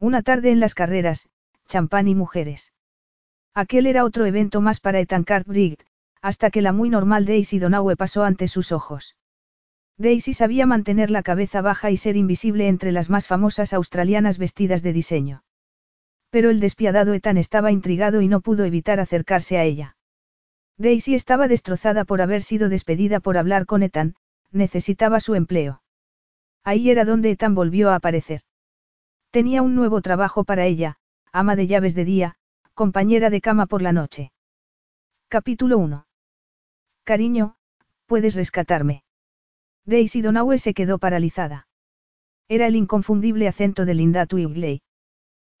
Una tarde en las carreras, champán y mujeres. Aquel era otro evento más para Etancard Briggs, hasta que la muy normal Daisy Donaue pasó ante sus ojos. Daisy sabía mantener la cabeza baja y ser invisible entre las más famosas australianas vestidas de diseño. Pero el despiadado Ethan estaba intrigado y no pudo evitar acercarse a ella. Daisy estaba destrozada por haber sido despedida por hablar con Ethan, necesitaba su empleo. Ahí era donde Ethan volvió a aparecer. Tenía un nuevo trabajo para ella, ama de llaves de día, compañera de cama por la noche. Capítulo 1. Cariño, puedes rescatarme. Daisy Donaue se quedó paralizada. Era el inconfundible acento de Linda Twigley.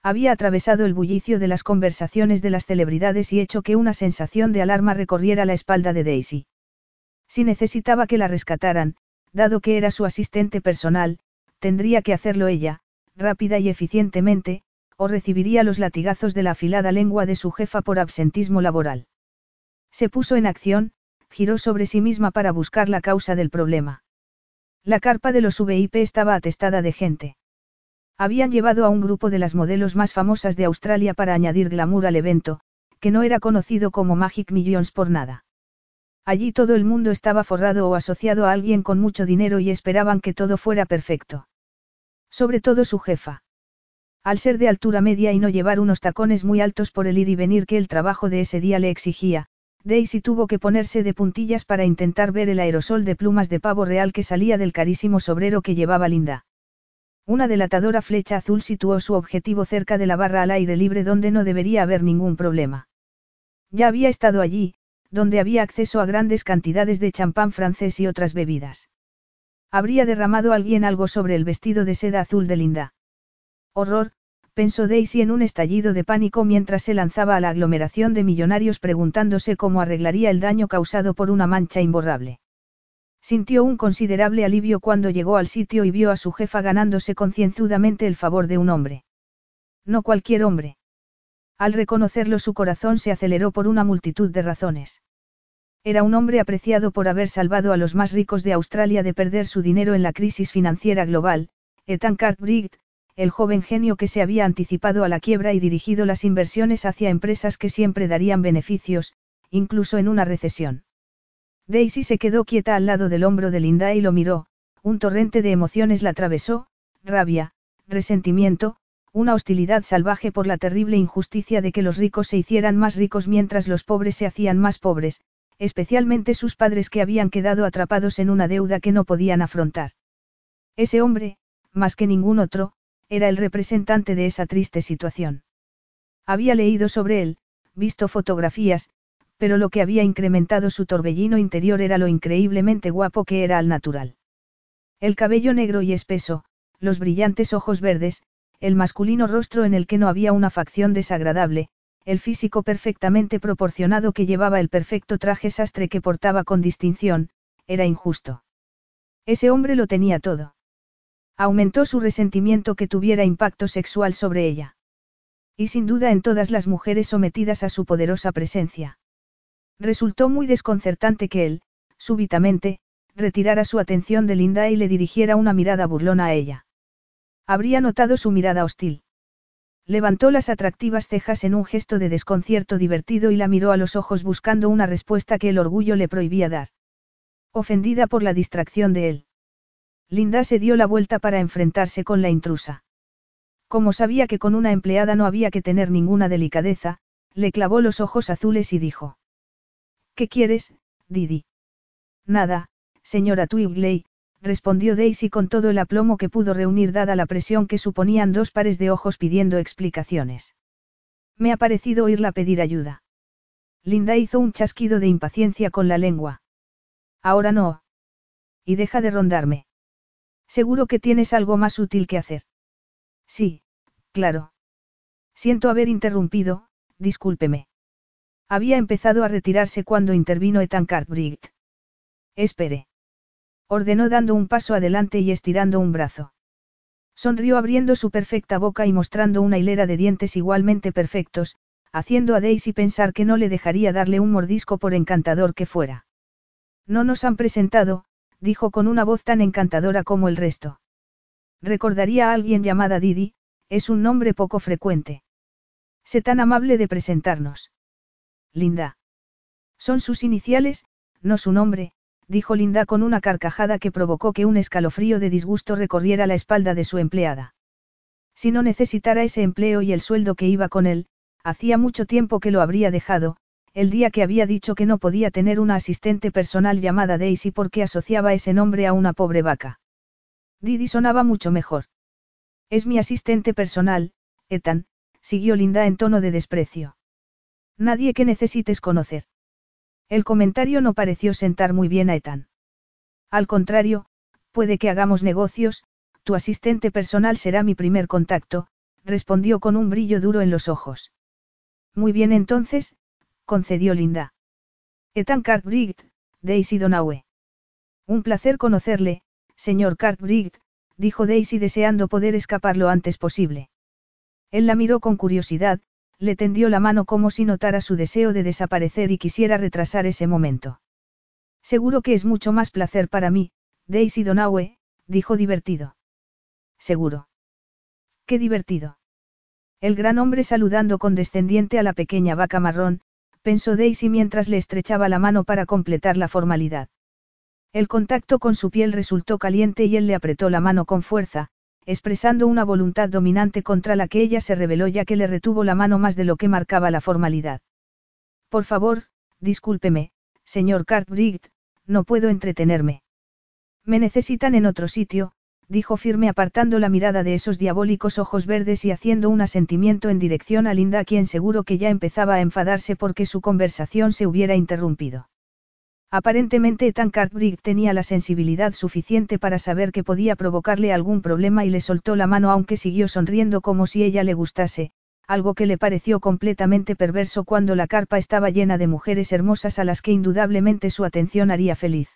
Había atravesado el bullicio de las conversaciones de las celebridades y hecho que una sensación de alarma recorriera la espalda de Daisy. Si necesitaba que la rescataran, dado que era su asistente personal, tendría que hacerlo ella, rápida y eficientemente, o recibiría los latigazos de la afilada lengua de su jefa por absentismo laboral. Se puso en acción, giró sobre sí misma para buscar la causa del problema. La carpa de los VIP estaba atestada de gente. Habían llevado a un grupo de las modelos más famosas de Australia para añadir glamour al evento, que no era conocido como Magic Millions por nada. Allí todo el mundo estaba forrado o asociado a alguien con mucho dinero y esperaban que todo fuera perfecto. Sobre todo su jefa. Al ser de altura media y no llevar unos tacones muy altos por el ir y venir que el trabajo de ese día le exigía, Daisy tuvo que ponerse de puntillas para intentar ver el aerosol de plumas de pavo real que salía del carísimo sobrero que llevaba Linda. Una delatadora flecha azul situó su objetivo cerca de la barra al aire libre donde no debería haber ningún problema. Ya había estado allí, donde había acceso a grandes cantidades de champán francés y otras bebidas. Habría derramado alguien algo sobre el vestido de seda azul de Linda. Horror, pensó Daisy en un estallido de pánico mientras se lanzaba a la aglomeración de millonarios preguntándose cómo arreglaría el daño causado por una mancha imborrable. Sintió un considerable alivio cuando llegó al sitio y vio a su jefa ganándose concienzudamente el favor de un hombre. No cualquier hombre. Al reconocerlo su corazón se aceleró por una multitud de razones. Era un hombre apreciado por haber salvado a los más ricos de Australia de perder su dinero en la crisis financiera global, Ethan Cartwright, el joven genio que se había anticipado a la quiebra y dirigido las inversiones hacia empresas que siempre darían beneficios, incluso en una recesión. Daisy se quedó quieta al lado del hombro de Linda y lo miró, un torrente de emociones la atravesó, rabia, resentimiento, una hostilidad salvaje por la terrible injusticia de que los ricos se hicieran más ricos mientras los pobres se hacían más pobres, especialmente sus padres que habían quedado atrapados en una deuda que no podían afrontar. Ese hombre, más que ningún otro, era el representante de esa triste situación. Había leído sobre él, visto fotografías, pero lo que había incrementado su torbellino interior era lo increíblemente guapo que era al natural. El cabello negro y espeso, los brillantes ojos verdes, el masculino rostro en el que no había una facción desagradable, el físico perfectamente proporcionado que llevaba el perfecto traje sastre que portaba con distinción, era injusto. Ese hombre lo tenía todo. Aumentó su resentimiento que tuviera impacto sexual sobre ella. Y sin duda en todas las mujeres sometidas a su poderosa presencia. Resultó muy desconcertante que él, súbitamente, retirara su atención de Linda y le dirigiera una mirada burlona a ella. Habría notado su mirada hostil. Levantó las atractivas cejas en un gesto de desconcierto divertido y la miró a los ojos buscando una respuesta que el orgullo le prohibía dar. Ofendida por la distracción de él. Linda se dio la vuelta para enfrentarse con la intrusa. Como sabía que con una empleada no había que tener ninguna delicadeza, le clavó los ojos azules y dijo. ¿Qué quieres, Didi? Nada, señora Twigley, respondió Daisy con todo el aplomo que pudo reunir dada la presión que suponían dos pares de ojos pidiendo explicaciones. Me ha parecido oírla pedir ayuda. Linda hizo un chasquido de impaciencia con la lengua. Ahora no. Y deja de rondarme. Seguro que tienes algo más útil que hacer. Sí, Claro. Siento haber interrumpido, discúlpeme. Había empezado a retirarse cuando intervino Ethan Cartwright. Espere. Ordenó dando un paso adelante y estirando un brazo. Sonrió abriendo su perfecta boca y mostrando una hilera de dientes igualmente perfectos, haciendo a Daisy pensar que no le dejaría darle un mordisco por encantador que fuera. No nos han presentado, dijo con una voz tan encantadora como el resto. Recordaría a alguien llamada Didi, es un nombre poco frecuente. Sé tan amable de presentarnos. Linda. Son sus iniciales, no su nombre, dijo Linda con una carcajada que provocó que un escalofrío de disgusto recorriera la espalda de su empleada. Si no necesitara ese empleo y el sueldo que iba con él, hacía mucho tiempo que lo habría dejado, el día que había dicho que no podía tener una asistente personal llamada Daisy porque asociaba ese nombre a una pobre vaca. Didi sonaba mucho mejor. Es mi asistente personal, Ethan, siguió Linda en tono de desprecio. Nadie que necesites conocer. El comentario no pareció sentar muy bien a Ethan. Al contrario, puede que hagamos negocios, tu asistente personal será mi primer contacto, respondió con un brillo duro en los ojos. Muy bien entonces, concedió Linda. Ethan Cartwright, Daisy Donaue. Un placer conocerle, señor Cartwright, dijo Daisy deseando poder escapar lo antes posible. Él la miró con curiosidad, le tendió la mano como si notara su deseo de desaparecer y quisiera retrasar ese momento. Seguro que es mucho más placer para mí, Daisy Donaue, dijo divertido. Seguro. Qué divertido. El gran hombre saludando condescendiente a la pequeña vaca marrón, pensó Daisy mientras le estrechaba la mano para completar la formalidad. El contacto con su piel resultó caliente y él le apretó la mano con fuerza, expresando una voluntad dominante contra la que ella se rebeló ya que le retuvo la mano más de lo que marcaba la formalidad. Por favor, discúlpeme, señor Cartwright, no puedo entretenerme. Me necesitan en otro sitio, dijo firme apartando la mirada de esos diabólicos ojos verdes y haciendo un asentimiento en dirección a Linda quien seguro que ya empezaba a enfadarse porque su conversación se hubiera interrumpido. Aparentemente Ethan Cartwright tenía la sensibilidad suficiente para saber que podía provocarle algún problema y le soltó la mano aunque siguió sonriendo como si ella le gustase, algo que le pareció completamente perverso cuando la carpa estaba llena de mujeres hermosas a las que indudablemente su atención haría feliz.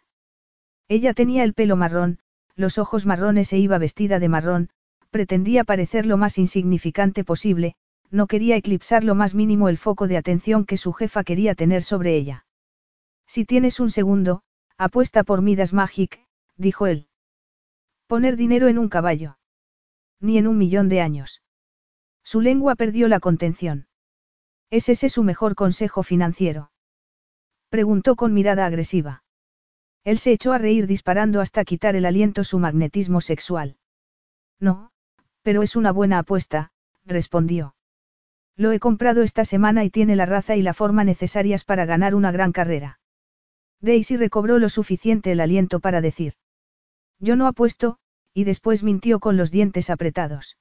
Ella tenía el pelo marrón, los ojos marrones e iba vestida de marrón, pretendía parecer lo más insignificante posible, no quería eclipsar lo más mínimo el foco de atención que su jefa quería tener sobre ella. Si tienes un segundo, apuesta por Midas Magic, dijo él. Poner dinero en un caballo. Ni en un millón de años. Su lengua perdió la contención. ¿Es ese su mejor consejo financiero? Preguntó con mirada agresiva. Él se echó a reír disparando hasta quitar el aliento su magnetismo sexual. No, pero es una buena apuesta, respondió. Lo he comprado esta semana y tiene la raza y la forma necesarias para ganar una gran carrera. Daisy recobró lo suficiente el aliento para decir. Yo no apuesto, y después mintió con los dientes apretados.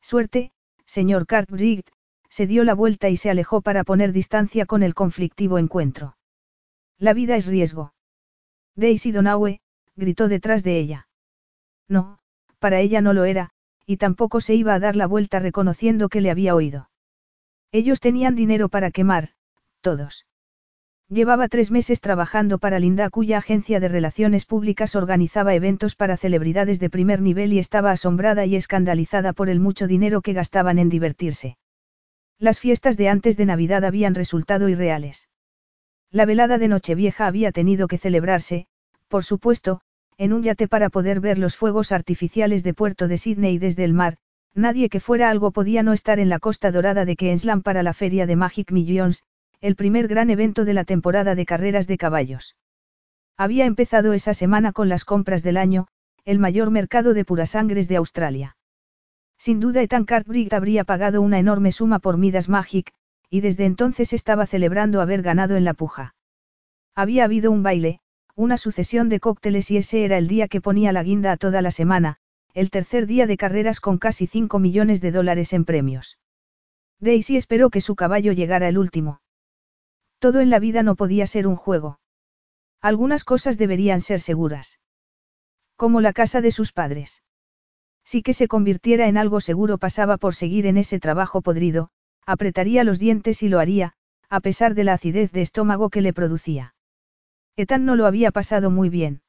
Suerte, señor Cartwright, se dio la vuelta y se alejó para poner distancia con el conflictivo encuentro. La vida es riesgo. Daisy Donaue, gritó detrás de ella. No, para ella no lo era, y tampoco se iba a dar la vuelta reconociendo que le había oído. Ellos tenían dinero para quemar, todos. Llevaba tres meses trabajando para Linda cuya agencia de relaciones públicas organizaba eventos para celebridades de primer nivel y estaba asombrada y escandalizada por el mucho dinero que gastaban en divertirse. Las fiestas de antes de Navidad habían resultado irreales. La velada de Nochevieja había tenido que celebrarse, por supuesto, en un yate para poder ver los fuegos artificiales de Puerto de Sydney desde el mar, nadie que fuera algo podía no estar en la costa dorada de Queensland para la feria de Magic Millions, el primer gran evento de la temporada de carreras de caballos. Había empezado esa semana con las compras del año, el mayor mercado de purasangres de Australia. Sin duda Ethan Cartwright habría pagado una enorme suma por Midas Magic, y desde entonces estaba celebrando haber ganado en la puja. Había habido un baile, una sucesión de cócteles y ese era el día que ponía la guinda a toda la semana, el tercer día de carreras con casi 5 millones de dólares en premios. Daisy esperó que su caballo llegara el último. Todo en la vida no podía ser un juego. Algunas cosas deberían ser seguras. Como la casa de sus padres. Si que se convirtiera en algo seguro pasaba por seguir en ese trabajo podrido, apretaría los dientes y lo haría, a pesar de la acidez de estómago que le producía. Ethan no lo había pasado muy bien.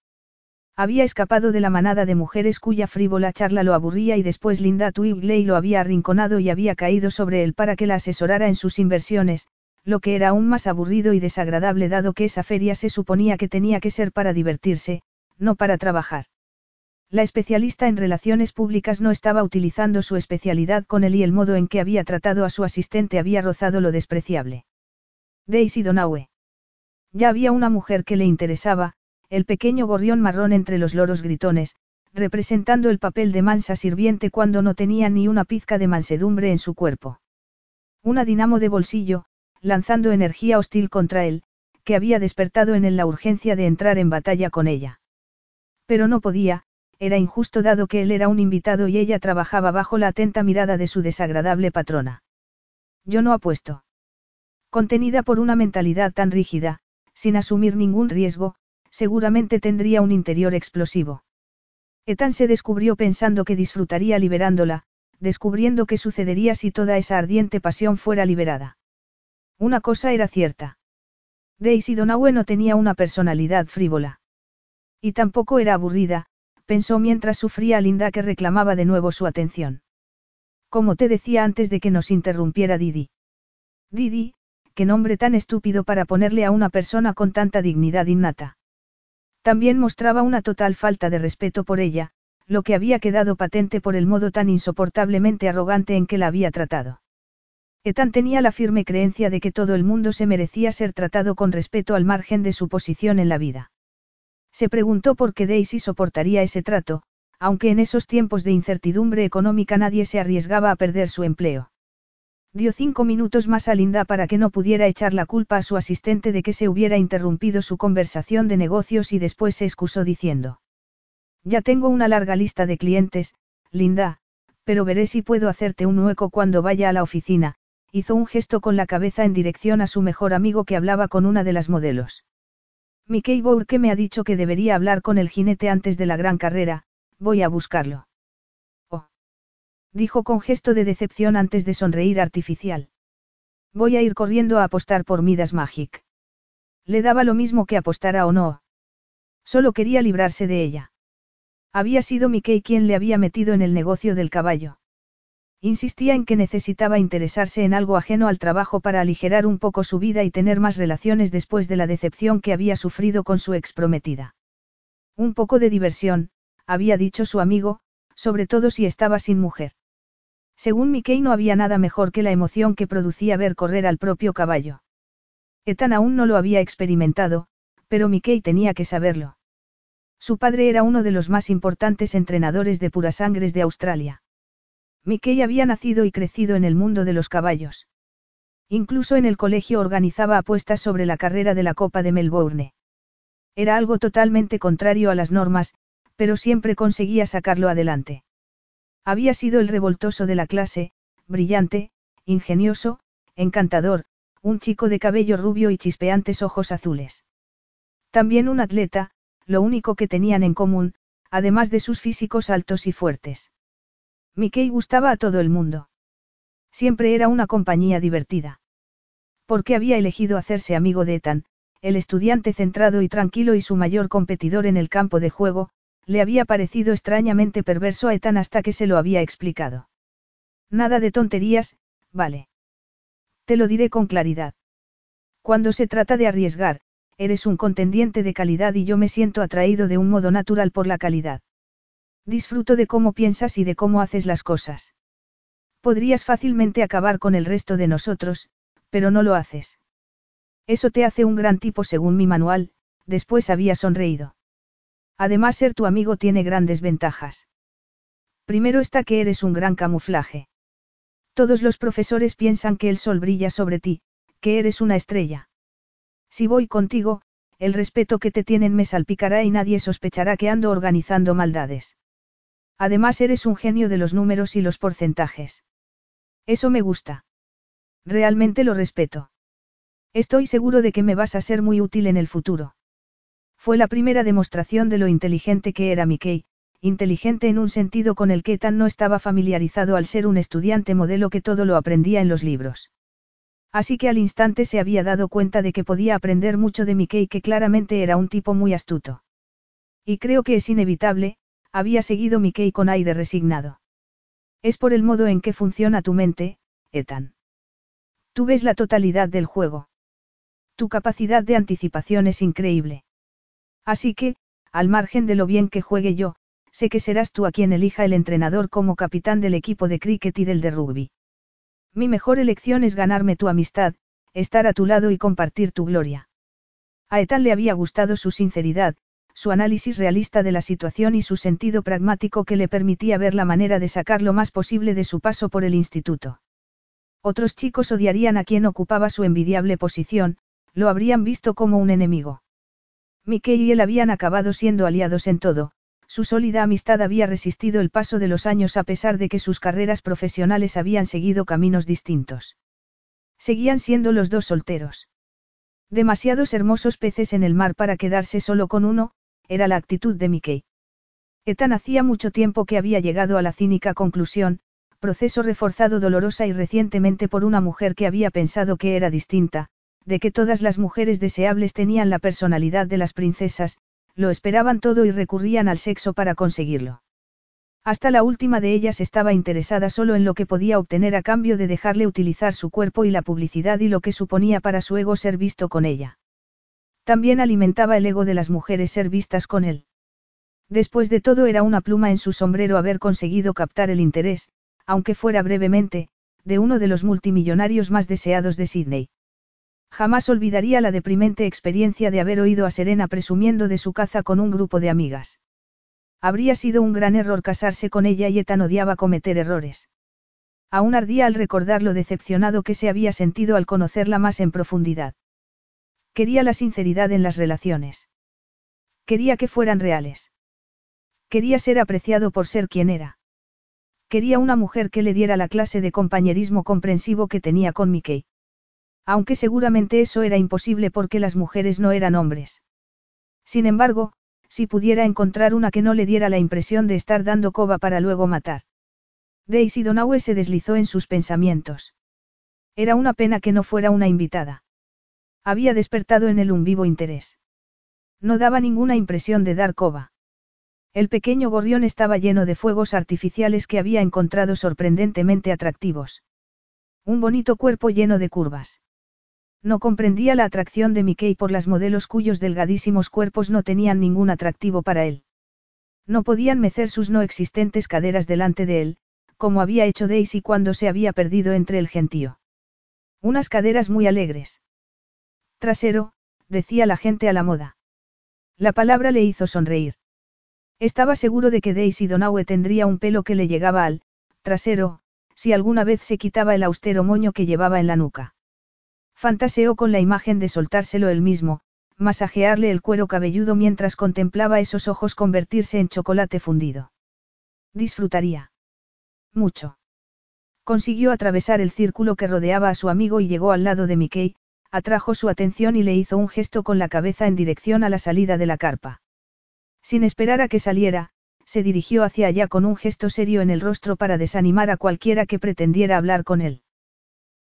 Había escapado de la manada de mujeres cuya frívola charla lo aburría y después Linda Twigley lo había arrinconado y había caído sobre él para que la asesorara en sus inversiones, lo que era aún más aburrido y desagradable dado que esa feria se suponía que tenía que ser para divertirse, no para trabajar. La especialista en relaciones públicas no estaba utilizando su especialidad con él y el modo en que había tratado a su asistente había rozado lo despreciable. Daisy Donaue. Ya había una mujer que le interesaba, el pequeño gorrión marrón entre los loros gritones, representando el papel de mansa sirviente cuando no tenía ni una pizca de mansedumbre en su cuerpo. Una dinamo de bolsillo, lanzando energía hostil contra él, que había despertado en él la urgencia de entrar en batalla con ella. Pero no podía, era injusto dado que él era un invitado y ella trabajaba bajo la atenta mirada de su desagradable patrona. Yo no apuesto. Contenida por una mentalidad tan rígida, sin asumir ningún riesgo, seguramente tendría un interior explosivo. Ethan se descubrió pensando que disfrutaría liberándola, descubriendo qué sucedería si toda esa ardiente pasión fuera liberada. Una cosa era cierta. Daisy Donaue no tenía una personalidad frívola. Y tampoco era aburrida, pensó mientras sufría a Linda que reclamaba de nuevo su atención. Como te decía antes de que nos interrumpiera Didi. Didi, qué nombre tan estúpido para ponerle a una persona con tanta dignidad innata. También mostraba una total falta de respeto por ella, lo que había quedado patente por el modo tan insoportablemente arrogante en que la había tratado. Ethan tenía la firme creencia de que todo el mundo se merecía ser tratado con respeto al margen de su posición en la vida. Se preguntó por qué Daisy soportaría ese trato, aunque en esos tiempos de incertidumbre económica nadie se arriesgaba a perder su empleo. Dio cinco minutos más a Linda para que no pudiera echar la culpa a su asistente de que se hubiera interrumpido su conversación de negocios y después se excusó diciendo. Ya tengo una larga lista de clientes, Linda, pero veré si puedo hacerte un hueco cuando vaya a la oficina, hizo un gesto con la cabeza en dirección a su mejor amigo que hablaba con una de las modelos. Mickey Bourke me ha dicho que debería hablar con el jinete antes de la gran carrera, voy a buscarlo dijo con gesto de decepción antes de sonreír artificial. Voy a ir corriendo a apostar por Midas Magic. Le daba lo mismo que apostara o no. Solo quería librarse de ella. Había sido Mickey quien le había metido en el negocio del caballo. Insistía en que necesitaba interesarse en algo ajeno al trabajo para aligerar un poco su vida y tener más relaciones después de la decepción que había sufrido con su exprometida. Un poco de diversión, había dicho su amigo, sobre todo si estaba sin mujer. Según Mickey no había nada mejor que la emoción que producía ver correr al propio caballo. Ethan aún no lo había experimentado, pero Mickey tenía que saberlo. Su padre era uno de los más importantes entrenadores de purasangres de Australia. Mickey había nacido y crecido en el mundo de los caballos. Incluso en el colegio organizaba apuestas sobre la carrera de la Copa de Melbourne. Era algo totalmente contrario a las normas, pero siempre conseguía sacarlo adelante. Había sido el revoltoso de la clase, brillante, ingenioso, encantador, un chico de cabello rubio y chispeantes ojos azules. También un atleta, lo único que tenían en común, además de sus físicos altos y fuertes. Mickey gustaba a todo el mundo. Siempre era una compañía divertida. Porque había elegido hacerse amigo de Ethan, el estudiante centrado y tranquilo y su mayor competidor en el campo de juego, le había parecido extrañamente perverso a Ethan hasta que se lo había explicado. Nada de tonterías, vale. Te lo diré con claridad. Cuando se trata de arriesgar, eres un contendiente de calidad y yo me siento atraído de un modo natural por la calidad. Disfruto de cómo piensas y de cómo haces las cosas. Podrías fácilmente acabar con el resto de nosotros, pero no lo haces. Eso te hace un gran tipo según mi manual, después había sonreído. Además, ser tu amigo tiene grandes ventajas. Primero está que eres un gran camuflaje. Todos los profesores piensan que el sol brilla sobre ti, que eres una estrella. Si voy contigo, el respeto que te tienen me salpicará y nadie sospechará que ando organizando maldades. Además eres un genio de los números y los porcentajes. Eso me gusta. Realmente lo respeto. Estoy seguro de que me vas a ser muy útil en el futuro. Fue la primera demostración de lo inteligente que era Mickey, inteligente en un sentido con el que Ethan no estaba familiarizado al ser un estudiante modelo que todo lo aprendía en los libros. Así que al instante se había dado cuenta de que podía aprender mucho de Mickey que claramente era un tipo muy astuto. Y creo que es inevitable, había seguido Mickey con aire resignado. Es por el modo en que funciona tu mente, Ethan. Tú ves la totalidad del juego. Tu capacidad de anticipación es increíble. Así que, al margen de lo bien que juegue yo, sé que serás tú a quien elija el entrenador como capitán del equipo de cricket y del de rugby. Mi mejor elección es ganarme tu amistad, estar a tu lado y compartir tu gloria. A Ethan le había gustado su sinceridad, su análisis realista de la situación y su sentido pragmático que le permitía ver la manera de sacar lo más posible de su paso por el instituto. Otros chicos odiarían a quien ocupaba su envidiable posición, lo habrían visto como un enemigo. Mickey y él habían acabado siendo aliados en todo, su sólida amistad había resistido el paso de los años a pesar de que sus carreras profesionales habían seguido caminos distintos. Seguían siendo los dos solteros. Demasiados hermosos peces en el mar para quedarse solo con uno, era la actitud de Mickey. Ethan hacía mucho tiempo que había llegado a la cínica conclusión, proceso reforzado dolorosa y recientemente por una mujer que había pensado que era distinta, de que todas las mujeres deseables tenían la personalidad de las princesas, lo esperaban todo y recurrían al sexo para conseguirlo. Hasta la última de ellas estaba interesada solo en lo que podía obtener a cambio de dejarle utilizar su cuerpo y la publicidad y lo que suponía para su ego ser visto con ella. También alimentaba el ego de las mujeres ser vistas con él. Después de todo era una pluma en su sombrero haber conseguido captar el interés, aunque fuera brevemente, de uno de los multimillonarios más deseados de Sydney. Jamás olvidaría la deprimente experiencia de haber oído a Serena presumiendo de su caza con un grupo de amigas. Habría sido un gran error casarse con ella y Ethan odiaba cometer errores. Aún ardía al recordar lo decepcionado que se había sentido al conocerla más en profundidad. Quería la sinceridad en las relaciones. Quería que fueran reales. Quería ser apreciado por ser quien era. Quería una mujer que le diera la clase de compañerismo comprensivo que tenía con Mickey. Aunque seguramente eso era imposible porque las mujeres no eran hombres. Sin embargo, si pudiera encontrar una que no le diera la impresión de estar dando coba para luego matar. Daisy Donaue se deslizó en sus pensamientos. Era una pena que no fuera una invitada. Había despertado en él un vivo interés. No daba ninguna impresión de dar coba. El pequeño gorrión estaba lleno de fuegos artificiales que había encontrado sorprendentemente atractivos. Un bonito cuerpo lleno de curvas. No comprendía la atracción de Mickey por las modelos cuyos delgadísimos cuerpos no tenían ningún atractivo para él. No podían mecer sus no existentes caderas delante de él, como había hecho Daisy cuando se había perdido entre el gentío. Unas caderas muy alegres. Trasero, decía la gente a la moda. La palabra le hizo sonreír. Estaba seguro de que Daisy Donaue tendría un pelo que le llegaba al trasero, si alguna vez se quitaba el austero moño que llevaba en la nuca. Fantaseó con la imagen de soltárselo él mismo, masajearle el cuero cabelludo mientras contemplaba esos ojos convertirse en chocolate fundido. Disfrutaría. Mucho. Consiguió atravesar el círculo que rodeaba a su amigo y llegó al lado de Mickey, atrajo su atención y le hizo un gesto con la cabeza en dirección a la salida de la carpa. Sin esperar a que saliera, se dirigió hacia allá con un gesto serio en el rostro para desanimar a cualquiera que pretendiera hablar con él.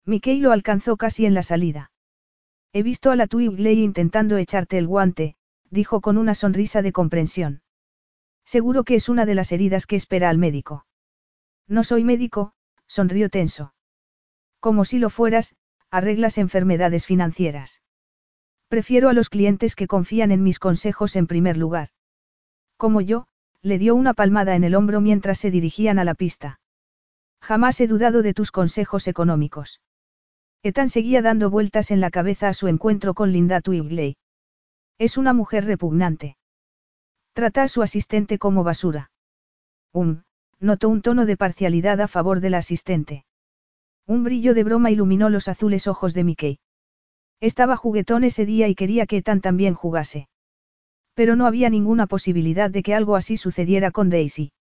Mickey lo alcanzó casi en la salida. He visto a la Twigley intentando echarte el guante, dijo con una sonrisa de comprensión. Seguro que es una de las heridas que espera al médico. No soy médico, sonrió tenso. Como si lo fueras, arreglas enfermedades financieras. Prefiero a los clientes que confían en mis consejos en primer lugar. Como yo, le dio una palmada en el hombro mientras se dirigían a la pista. Jamás he dudado de tus consejos económicos. Ethan seguía dando vueltas en la cabeza a su encuentro con Linda Twigley. Es una mujer repugnante. Trata a su asistente como basura. Um, notó un tono de parcialidad a favor de la asistente. Un brillo de broma iluminó los azules ojos de Mickey. Estaba juguetón ese día y quería que Ethan también jugase. Pero no había ninguna posibilidad de que algo así sucediera con Daisy.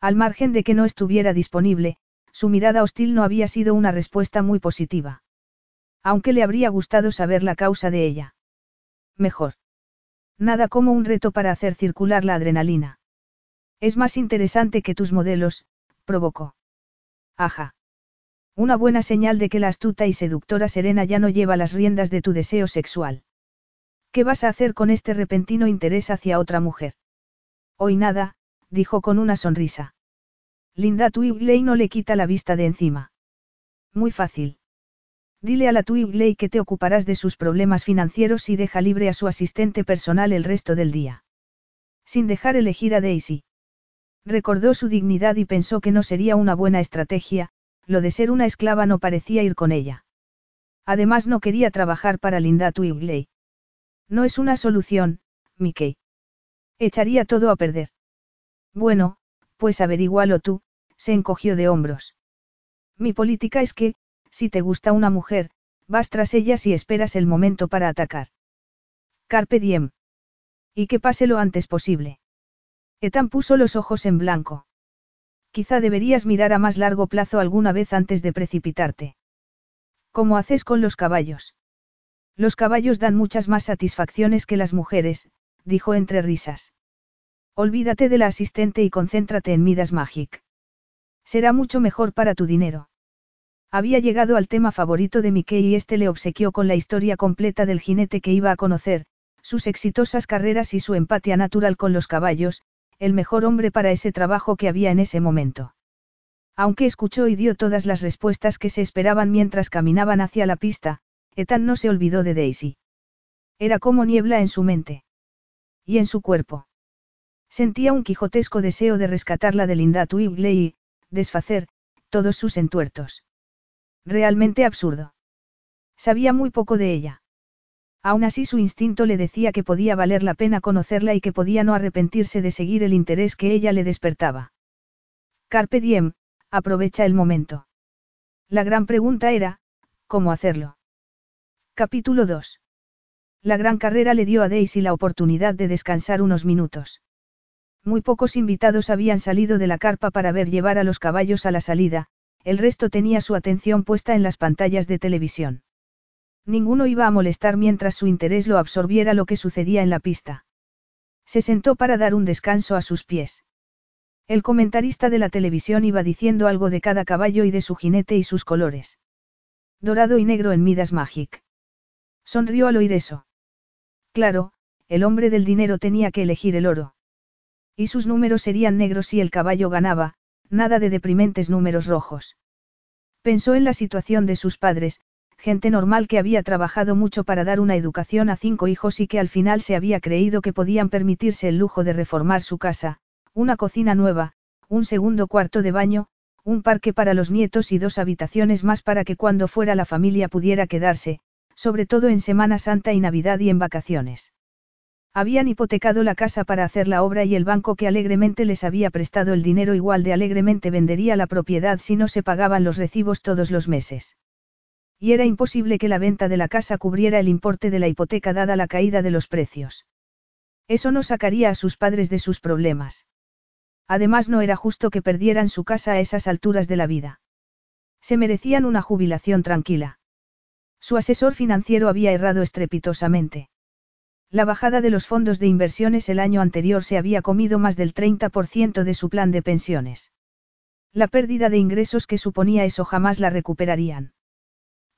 Al margen de que no estuviera disponible, su mirada hostil no había sido una respuesta muy positiva. Aunque le habría gustado saber la causa de ella. Mejor. Nada como un reto para hacer circular la adrenalina. Es más interesante que tus modelos, provocó. Ajá. Una buena señal de que la astuta y seductora Serena ya no lleva las riendas de tu deseo sexual. ¿Qué vas a hacer con este repentino interés hacia otra mujer? Hoy nada, dijo con una sonrisa. Linda Twigley no le quita la vista de encima. Muy fácil. Dile a la Twigley que te ocuparás de sus problemas financieros y deja libre a su asistente personal el resto del día. Sin dejar elegir a Daisy. Recordó su dignidad y pensó que no sería una buena estrategia, lo de ser una esclava no parecía ir con ella. Además no quería trabajar para Linda Twigley. No es una solución, Mickey. Echaría todo a perder. Bueno, pues averígualo tú, se encogió de hombros. Mi política es que, si te gusta una mujer, vas tras ella si esperas el momento para atacar. Carpe diem. Y que pase lo antes posible. Etan puso los ojos en blanco. Quizá deberías mirar a más largo plazo alguna vez antes de precipitarte. ¿Cómo haces con los caballos? Los caballos dan muchas más satisfacciones que las mujeres, dijo entre risas. Olvídate de la asistente y concéntrate en Midas Magic. Será mucho mejor para tu dinero. Había llegado al tema favorito de Mickey y este le obsequió con la historia completa del jinete que iba a conocer, sus exitosas carreras y su empatía natural con los caballos, el mejor hombre para ese trabajo que había en ese momento. Aunque escuchó y dio todas las respuestas que se esperaban mientras caminaban hacia la pista, Ethan no se olvidó de Daisy. Era como niebla en su mente. Y en su cuerpo. Sentía un quijotesco deseo de rescatarla de Linda Twigley y, desfacer, todos sus entuertos. Realmente absurdo. Sabía muy poco de ella. Aún así su instinto le decía que podía valer la pena conocerla y que podía no arrepentirse de seguir el interés que ella le despertaba. Carpe diem, aprovecha el momento. La gran pregunta era, ¿cómo hacerlo? Capítulo 2. La gran carrera le dio a Daisy la oportunidad de descansar unos minutos. Muy pocos invitados habían salido de la carpa para ver llevar a los caballos a la salida, el resto tenía su atención puesta en las pantallas de televisión. Ninguno iba a molestar mientras su interés lo absorbiera lo que sucedía en la pista. Se sentó para dar un descanso a sus pies. El comentarista de la televisión iba diciendo algo de cada caballo y de su jinete y sus colores. Dorado y negro en Midas Magic. Sonrió al oír eso. Claro, el hombre del dinero tenía que elegir el oro. Y sus números serían negros si el caballo ganaba, nada de deprimentes números rojos. Pensó en la situación de sus padres, gente normal que había trabajado mucho para dar una educación a cinco hijos y que al final se había creído que podían permitirse el lujo de reformar su casa, una cocina nueva, un segundo cuarto de baño, un parque para los nietos y dos habitaciones más para que cuando fuera la familia pudiera quedarse, sobre todo en Semana Santa y Navidad y en vacaciones. Habían hipotecado la casa para hacer la obra y el banco que alegremente les había prestado el dinero igual de alegremente vendería la propiedad si no se pagaban los recibos todos los meses y era imposible que la venta de la casa cubriera el importe de la hipoteca dada la caída de los precios. Eso no sacaría a sus padres de sus problemas. Además no era justo que perdieran su casa a esas alturas de la vida. Se merecían una jubilación tranquila. Su asesor financiero había errado estrepitosamente. La bajada de los fondos de inversiones el año anterior se había comido más del 30% de su plan de pensiones. La pérdida de ingresos que suponía eso jamás la recuperarían.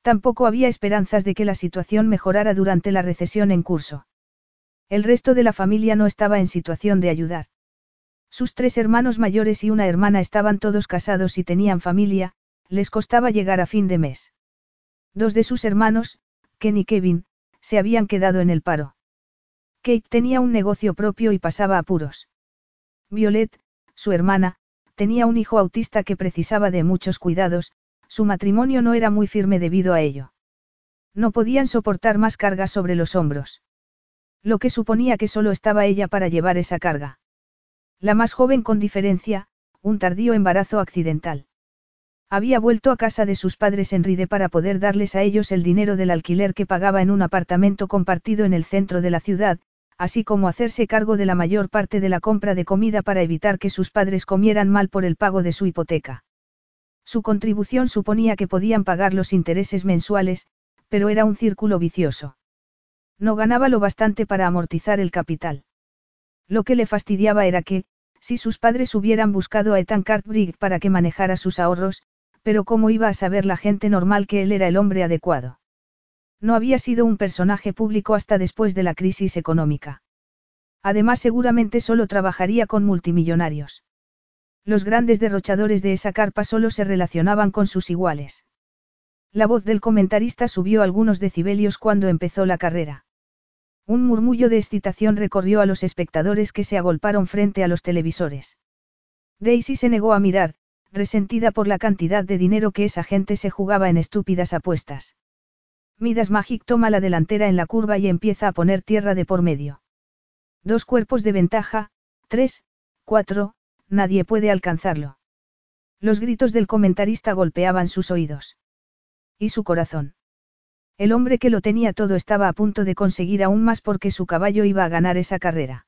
Tampoco había esperanzas de que la situación mejorara durante la recesión en curso. El resto de la familia no estaba en situación de ayudar. Sus tres hermanos mayores y una hermana estaban todos casados y tenían familia, les costaba llegar a fin de mes. Dos de sus hermanos, Ken y Kevin, se habían quedado en el paro. Kate tenía un negocio propio y pasaba apuros. Violet, su hermana, tenía un hijo autista que precisaba de muchos cuidados, su matrimonio no era muy firme debido a ello. No podían soportar más carga sobre los hombros. Lo que suponía que solo estaba ella para llevar esa carga. La más joven con diferencia, un tardío embarazo accidental. Había vuelto a casa de sus padres en Ride para poder darles a ellos el dinero del alquiler que pagaba en un apartamento compartido en el centro de la ciudad, así como hacerse cargo de la mayor parte de la compra de comida para evitar que sus padres comieran mal por el pago de su hipoteca. Su contribución suponía que podían pagar los intereses mensuales, pero era un círculo vicioso. No ganaba lo bastante para amortizar el capital. Lo que le fastidiaba era que, Si sus padres hubieran buscado a Ethan Cartwright para que manejara sus ahorros, pero ¿cómo iba a saber la gente normal que él era el hombre adecuado? No había sido un personaje público hasta después de la crisis económica. Además seguramente solo trabajaría con multimillonarios. Los grandes derrochadores de esa carpa solo se relacionaban con sus iguales. La voz del comentarista subió algunos decibelios cuando empezó la carrera. Un murmullo de excitación recorrió a los espectadores que se agolparon frente a los televisores. Daisy se negó a mirar, resentida por la cantidad de dinero que esa gente se jugaba en estúpidas apuestas. Midas Magic toma la delantera en la curva y empieza a poner tierra de por medio. Dos cuerpos de ventaja, tres, cuatro, nadie puede alcanzarlo. Los gritos del comentarista golpeaban sus oídos. Y su corazón. El hombre que lo tenía todo estaba a punto de conseguir aún más porque su caballo iba a ganar esa carrera.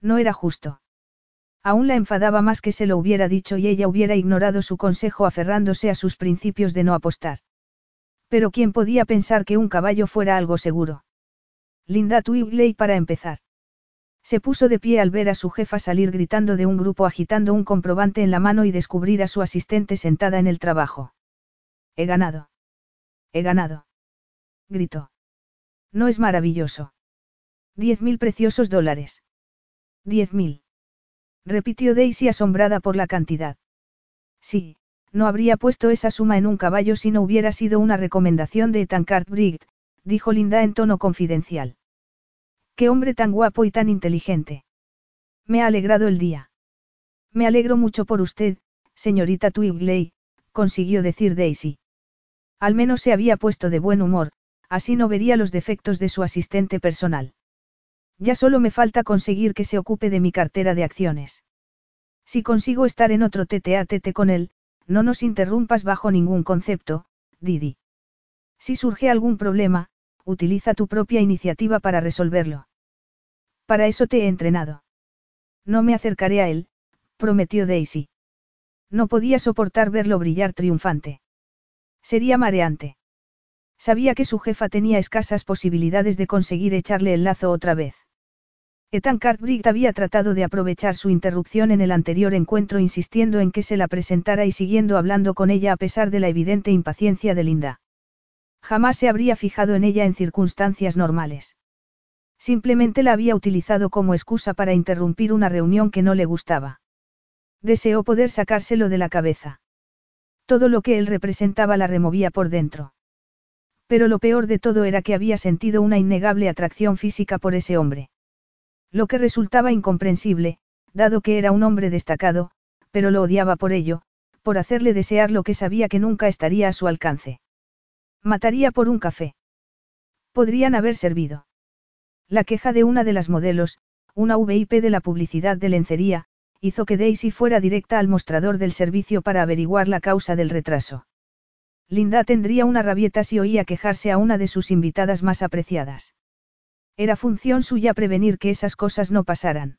No era justo. Aún la enfadaba más que se lo hubiera dicho y ella hubiera ignorado su consejo aferrándose a sus principios de no apostar. Pero ¿quién podía pensar que un caballo fuera algo seguro? Linda Twigley para empezar. Se puso de pie al ver a su jefa salir gritando de un grupo agitando un comprobante en la mano y descubrir a su asistente sentada en el trabajo. He ganado. He ganado. Gritó. No es maravilloso. Diez mil preciosos dólares. Diez mil. Repitió Daisy asombrada por la cantidad. Sí, no habría puesto esa suma en un caballo si no hubiera sido una recomendación de Tancard Briggs, dijo Linda en tono confidencial. Qué hombre tan guapo y tan inteligente. Me ha alegrado el día. Me alegro mucho por usted, señorita Twigley, consiguió decir Daisy. Al menos se había puesto de buen humor, así no vería los defectos de su asistente personal. Ya solo me falta conseguir que se ocupe de mi cartera de acciones. Si consigo estar en otro tete a tete con él, no nos interrumpas bajo ningún concepto, Didi. Si surge algún problema, utiliza tu propia iniciativa para resolverlo. Para eso te he entrenado. No me acercaré a él, prometió Daisy. No podía soportar verlo brillar triunfante. Sería mareante. Sabía que su jefa tenía escasas posibilidades de conseguir echarle el lazo otra vez. Ethan Cartwright había tratado de aprovechar su interrupción en el anterior encuentro insistiendo en que se la presentara y siguiendo hablando con ella a pesar de la evidente impaciencia de Linda. Jamás se habría fijado en ella en circunstancias normales. Simplemente la había utilizado como excusa para interrumpir una reunión que no le gustaba. Deseó poder sacárselo de la cabeza. Todo lo que él representaba la removía por dentro. Pero lo peor de todo era que había sentido una innegable atracción física por ese hombre. Lo que resultaba incomprensible, dado que era un hombre destacado, pero lo odiaba por ello, por hacerle desear lo que sabía que nunca estaría a su alcance. Mataría por un café. Podrían haber servido. La queja de una de las modelos, una VIP de la publicidad de lencería, hizo que Daisy fuera directa al mostrador del servicio para averiguar la causa del retraso. Linda tendría una rabieta si oía quejarse a una de sus invitadas más apreciadas. Era función suya prevenir que esas cosas no pasaran.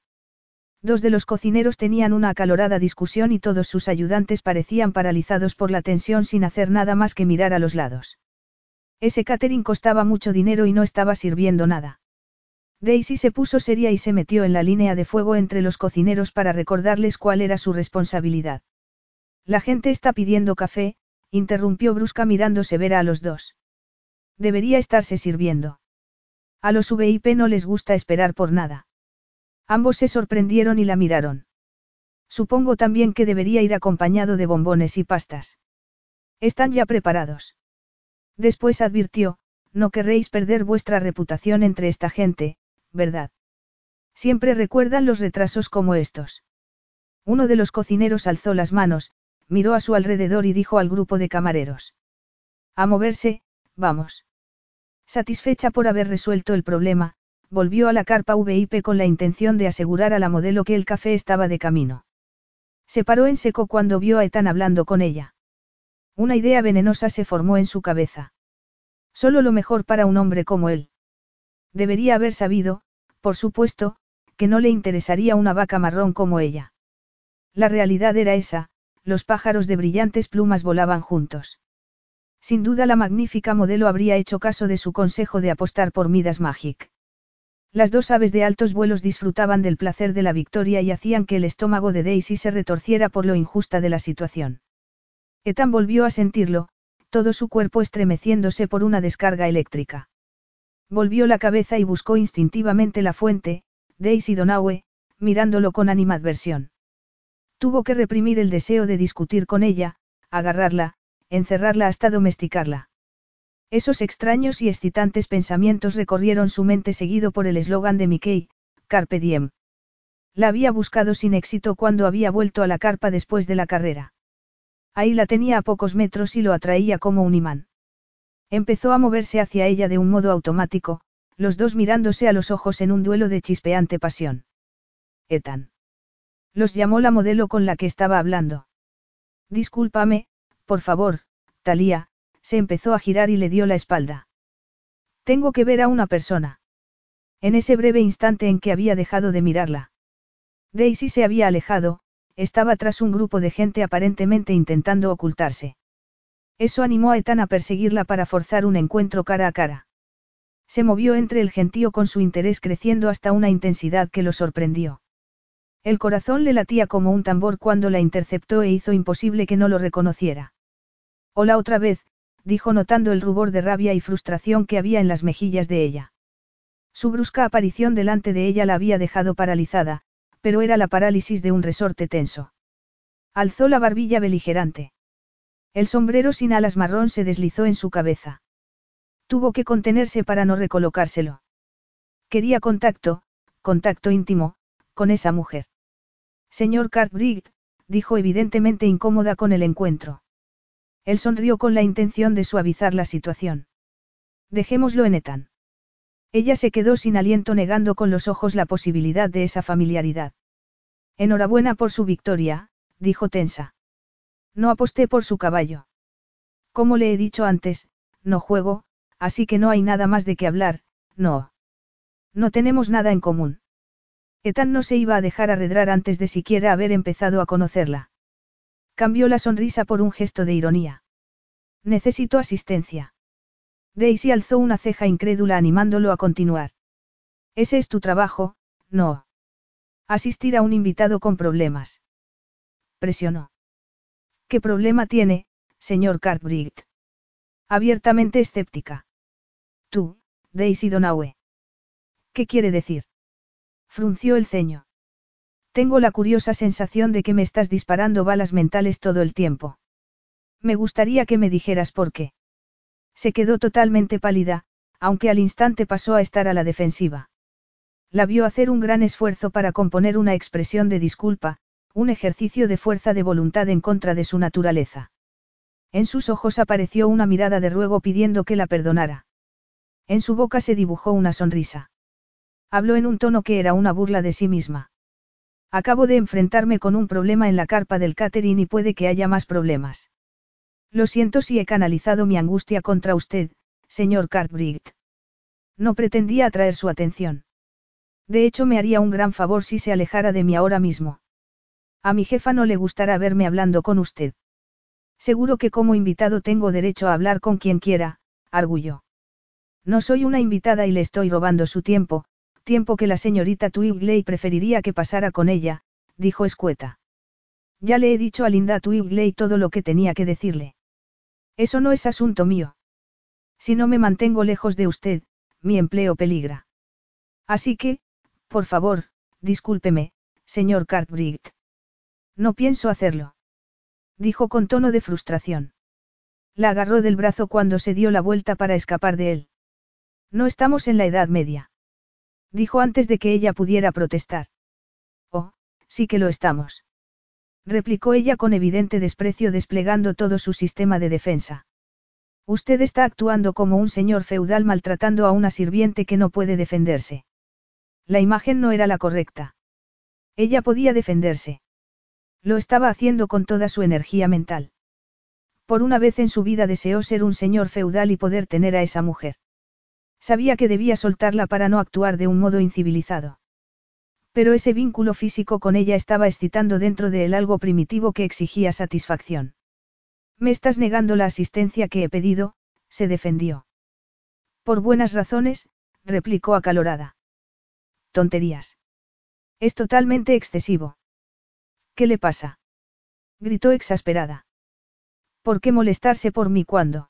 Dos de los cocineros tenían una acalorada discusión y todos sus ayudantes parecían paralizados por la tensión sin hacer nada más que mirar a los lados. Ese catering costaba mucho dinero y no estaba sirviendo nada. Daisy se puso seria y se metió en la línea de fuego entre los cocineros para recordarles cuál era su responsabilidad. La gente está pidiendo café, interrumpió brusca mirando severa a los dos. Debería estarse sirviendo. A los VIP no les gusta esperar por nada. Ambos se sorprendieron y la miraron. Supongo también que debería ir acompañado de bombones y pastas. Están ya preparados. Después advirtió, no querréis perder vuestra reputación entre esta gente, ¿verdad? Siempre recuerdan los retrasos como estos. Uno de los cocineros alzó las manos, miró a su alrededor y dijo al grupo de camareros. A moverse, vamos. Satisfecha por haber resuelto el problema, volvió a la carpa VIP con la intención de asegurar a la modelo que el café estaba de camino. Se paró en seco cuando vio a Ethan hablando con ella. Una idea venenosa se formó en su cabeza. Solo lo mejor para un hombre como él. Debería haber sabido, por supuesto, que no le interesaría una vaca marrón como ella. La realidad era esa, los pájaros de brillantes plumas volaban juntos. Sin duda la magnífica modelo habría hecho caso de su consejo de apostar por Midas Magic. Las dos aves de altos vuelos disfrutaban del placer de la victoria y hacían que el estómago de Daisy se retorciera por lo injusta de la situación. Ethan volvió a sentirlo, todo su cuerpo estremeciéndose por una descarga eléctrica. Volvió la cabeza y buscó instintivamente la fuente, Daisy Donaue, mirándolo con animadversión. Tuvo que reprimir el deseo de discutir con ella, agarrarla, encerrarla hasta domesticarla. Esos extraños y excitantes pensamientos recorrieron su mente seguido por el eslogan de Mickey, Carpe Diem. La había buscado sin éxito cuando había vuelto a la carpa después de la carrera. Ahí la tenía a pocos metros y lo atraía como un imán. Empezó a moverse hacia ella de un modo automático, los dos mirándose a los ojos en un duelo de chispeante pasión. Etan. Los llamó la modelo con la que estaba hablando. Discúlpame, por favor, Talía, se empezó a girar y le dio la espalda. Tengo que ver a una persona. En ese breve instante en que había dejado de mirarla. Daisy se había alejado, estaba tras un grupo de gente aparentemente intentando ocultarse. Eso animó a Ethan a perseguirla para forzar un encuentro cara a cara. Se movió entre el gentío con su interés creciendo hasta una intensidad que lo sorprendió. El corazón le latía como un tambor cuando la interceptó e hizo imposible que no lo reconociera. Hola otra vez, dijo notando el rubor de rabia y frustración que había en las mejillas de ella. Su brusca aparición delante de ella la había dejado paralizada, pero era la parálisis de un resorte tenso. Alzó la barbilla beligerante. El sombrero sin alas marrón se deslizó en su cabeza. Tuvo que contenerse para no recolocárselo. Quería contacto, contacto íntimo, con esa mujer. Señor Cartwright, dijo evidentemente incómoda con el encuentro. Él sonrió con la intención de suavizar la situación. Dejémoslo en Etan. Ella se quedó sin aliento negando con los ojos la posibilidad de esa familiaridad. Enhorabuena por su victoria, dijo tensa. No aposté por su caballo. Como le he dicho antes, no juego, así que no hay nada más de qué hablar, no. No tenemos nada en común. Etan no se iba a dejar arredrar antes de siquiera haber empezado a conocerla. Cambió la sonrisa por un gesto de ironía. Necesito asistencia. Daisy alzó una ceja incrédula animándolo a continuar. Ese es tu trabajo, no. Asistir a un invitado con problemas. Presionó. ¿Qué problema tiene, señor Cartwright? Abiertamente escéptica. Tú, Daisy Donaue. ¿Qué quiere decir? Frunció el ceño. Tengo la curiosa sensación de que me estás disparando balas mentales todo el tiempo. Me gustaría que me dijeras por qué. Se quedó totalmente pálida, aunque al instante pasó a estar a la defensiva. La vio hacer un gran esfuerzo para componer una expresión de disculpa, un ejercicio de fuerza de voluntad en contra de su naturaleza. En sus ojos apareció una mirada de ruego pidiendo que la perdonara. En su boca se dibujó una sonrisa. Habló en un tono que era una burla de sí misma. Acabo de enfrentarme con un problema en la carpa del catering y puede que haya más problemas. Lo siento si he canalizado mi angustia contra usted, señor Cartwright. No pretendía atraer su atención. De hecho, me haría un gran favor si se alejara de mí ahora mismo. A mi jefa no le gustará verme hablando con usted. Seguro que como invitado tengo derecho a hablar con quien quiera, arguyó. No soy una invitada y le estoy robando su tiempo, tiempo que la señorita Twigley preferiría que pasara con ella, dijo escueta. Ya le he dicho a Linda Twigley todo lo que tenía que decirle. Eso no es asunto mío. Si no me mantengo lejos de usted, mi empleo peligra. Así que, por favor, discúlpeme, señor Cartwright. No pienso hacerlo. Dijo con tono de frustración. La agarró del brazo cuando se dio la vuelta para escapar de él. No estamos en la Edad Media. Dijo antes de que ella pudiera protestar. Oh, sí que lo estamos. Replicó ella con evidente desprecio desplegando todo su sistema de defensa. Usted está actuando como un señor feudal maltratando a una sirviente que no puede defenderse. La imagen no era la correcta. Ella podía defenderse. Lo estaba haciendo con toda su energía mental. Por una vez en su vida deseó ser un señor feudal y poder tener a esa mujer. Sabía que debía soltarla para no actuar de un modo incivilizado. Pero ese vínculo físico con ella estaba excitando dentro de él algo primitivo que exigía satisfacción. Me estás negando la asistencia que he pedido, se defendió. Por buenas razones, replicó acalorada. tonterías. Es totalmente excesivo. ¿Qué le pasa? Gritó exasperada. ¿Por qué molestarse por mí cuando?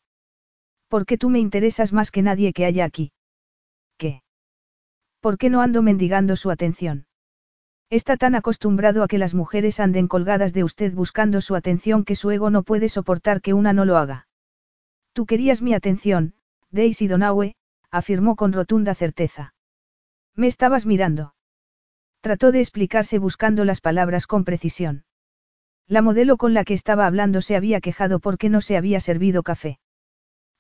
Porque tú me interesas más que nadie que haya aquí. ¿Qué? ¿Por qué no ando mendigando su atención? Está tan acostumbrado a que las mujeres anden colgadas de usted buscando su atención que su ego no puede soportar que una no lo haga. Tú querías mi atención, Daisy Donaue, afirmó con rotunda certeza. Me estabas mirando. Trató de explicarse buscando las palabras con precisión. La modelo con la que estaba hablando se había quejado porque no se había servido café.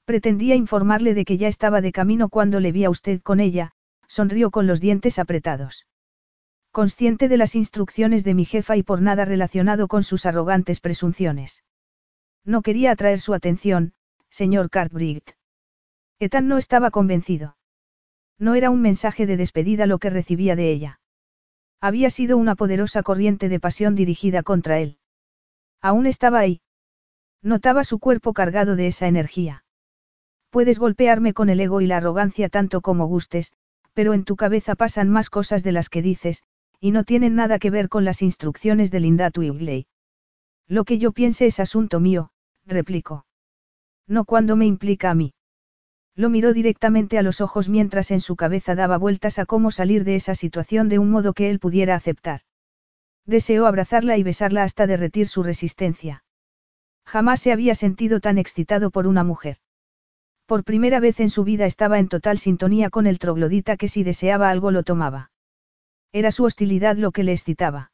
Pretendía informarle de que ya estaba de camino cuando le vi a usted con ella, sonrió con los dientes apretados. Consciente de las instrucciones de mi jefa y por nada relacionado con sus arrogantes presunciones. No quería atraer su atención, señor Cartwright. Ethan no estaba convencido. No era un mensaje de despedida lo que recibía de ella. Había sido una poderosa corriente de pasión dirigida contra él. Aún estaba ahí. Notaba su cuerpo cargado de esa energía. Puedes golpearme con el ego y la arrogancia tanto como gustes, pero en tu cabeza pasan más cosas de las que dices, y no tienen nada que ver con las instrucciones de Linda Twigley. Lo que yo piense es asunto mío, replicó. No cuando me implica a mí. Lo miró directamente a los ojos mientras en su cabeza daba vueltas a cómo salir de esa situación de un modo que él pudiera aceptar. Deseó abrazarla y besarla hasta derretir su resistencia. Jamás se había sentido tan excitado por una mujer. Por primera vez en su vida estaba en total sintonía con el troglodita que si deseaba algo lo tomaba. Era su hostilidad lo que le excitaba.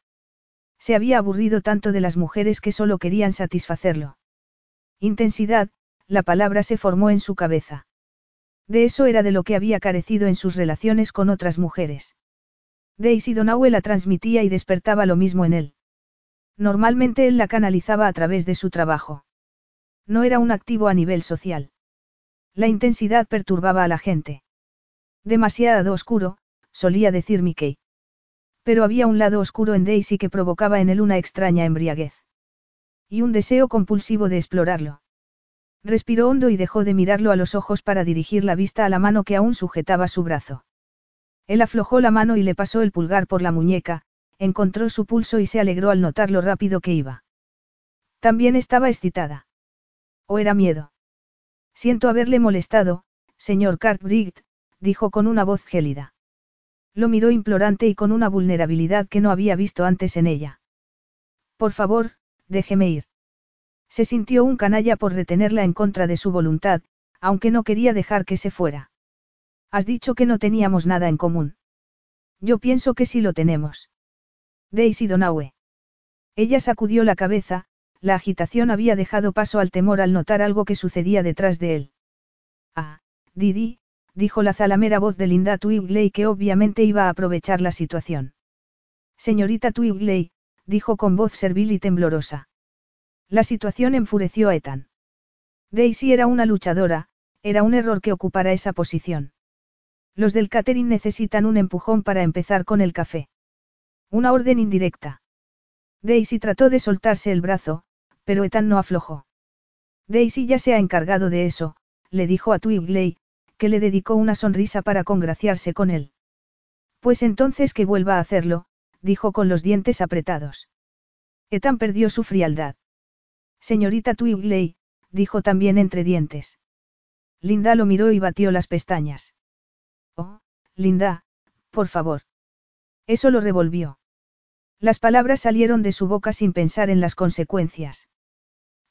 Se había aburrido tanto de las mujeres que solo querían satisfacerlo. Intensidad, la palabra se formó en su cabeza. De eso era de lo que había carecido en sus relaciones con otras mujeres. Daisy Donaue la transmitía y despertaba lo mismo en él. Normalmente él la canalizaba a través de su trabajo. No era un activo a nivel social. La intensidad perturbaba a la gente. Demasiado oscuro, solía decir Mickey. Pero había un lado oscuro en Daisy que provocaba en él una extraña embriaguez. Y un deseo compulsivo de explorarlo. Respiró hondo y dejó de mirarlo a los ojos para dirigir la vista a la mano que aún sujetaba su brazo. Él aflojó la mano y le pasó el pulgar por la muñeca, encontró su pulso y se alegró al notar lo rápido que iba. También estaba excitada. ¿O era miedo? Siento haberle molestado, señor Cartwright, dijo con una voz gélida. Lo miró implorante y con una vulnerabilidad que no había visto antes en ella. Por favor, déjeme ir. Se sintió un canalla por retenerla en contra de su voluntad, aunque no quería dejar que se fuera. Has dicho que no teníamos nada en común. Yo pienso que sí lo tenemos. Daisy Donaue. Ella sacudió la cabeza, la agitación había dejado paso al temor al notar algo que sucedía detrás de él. Ah, Didi, dijo la zalamera voz de Linda Twigley que obviamente iba a aprovechar la situación. Señorita Twigley, dijo con voz servil y temblorosa. La situación enfureció a Ethan. Daisy era una luchadora, era un error que ocupara esa posición. Los del catering necesitan un empujón para empezar con el café. Una orden indirecta. Daisy trató de soltarse el brazo, pero Ethan no aflojó. Daisy ya se ha encargado de eso, le dijo a Twigley, que le dedicó una sonrisa para congraciarse con él. Pues entonces que vuelva a hacerlo, dijo con los dientes apretados. Ethan perdió su frialdad. Señorita Twigley, dijo también entre dientes. Linda lo miró y batió las pestañas. Oh, Linda, por favor. Eso lo revolvió. Las palabras salieron de su boca sin pensar en las consecuencias.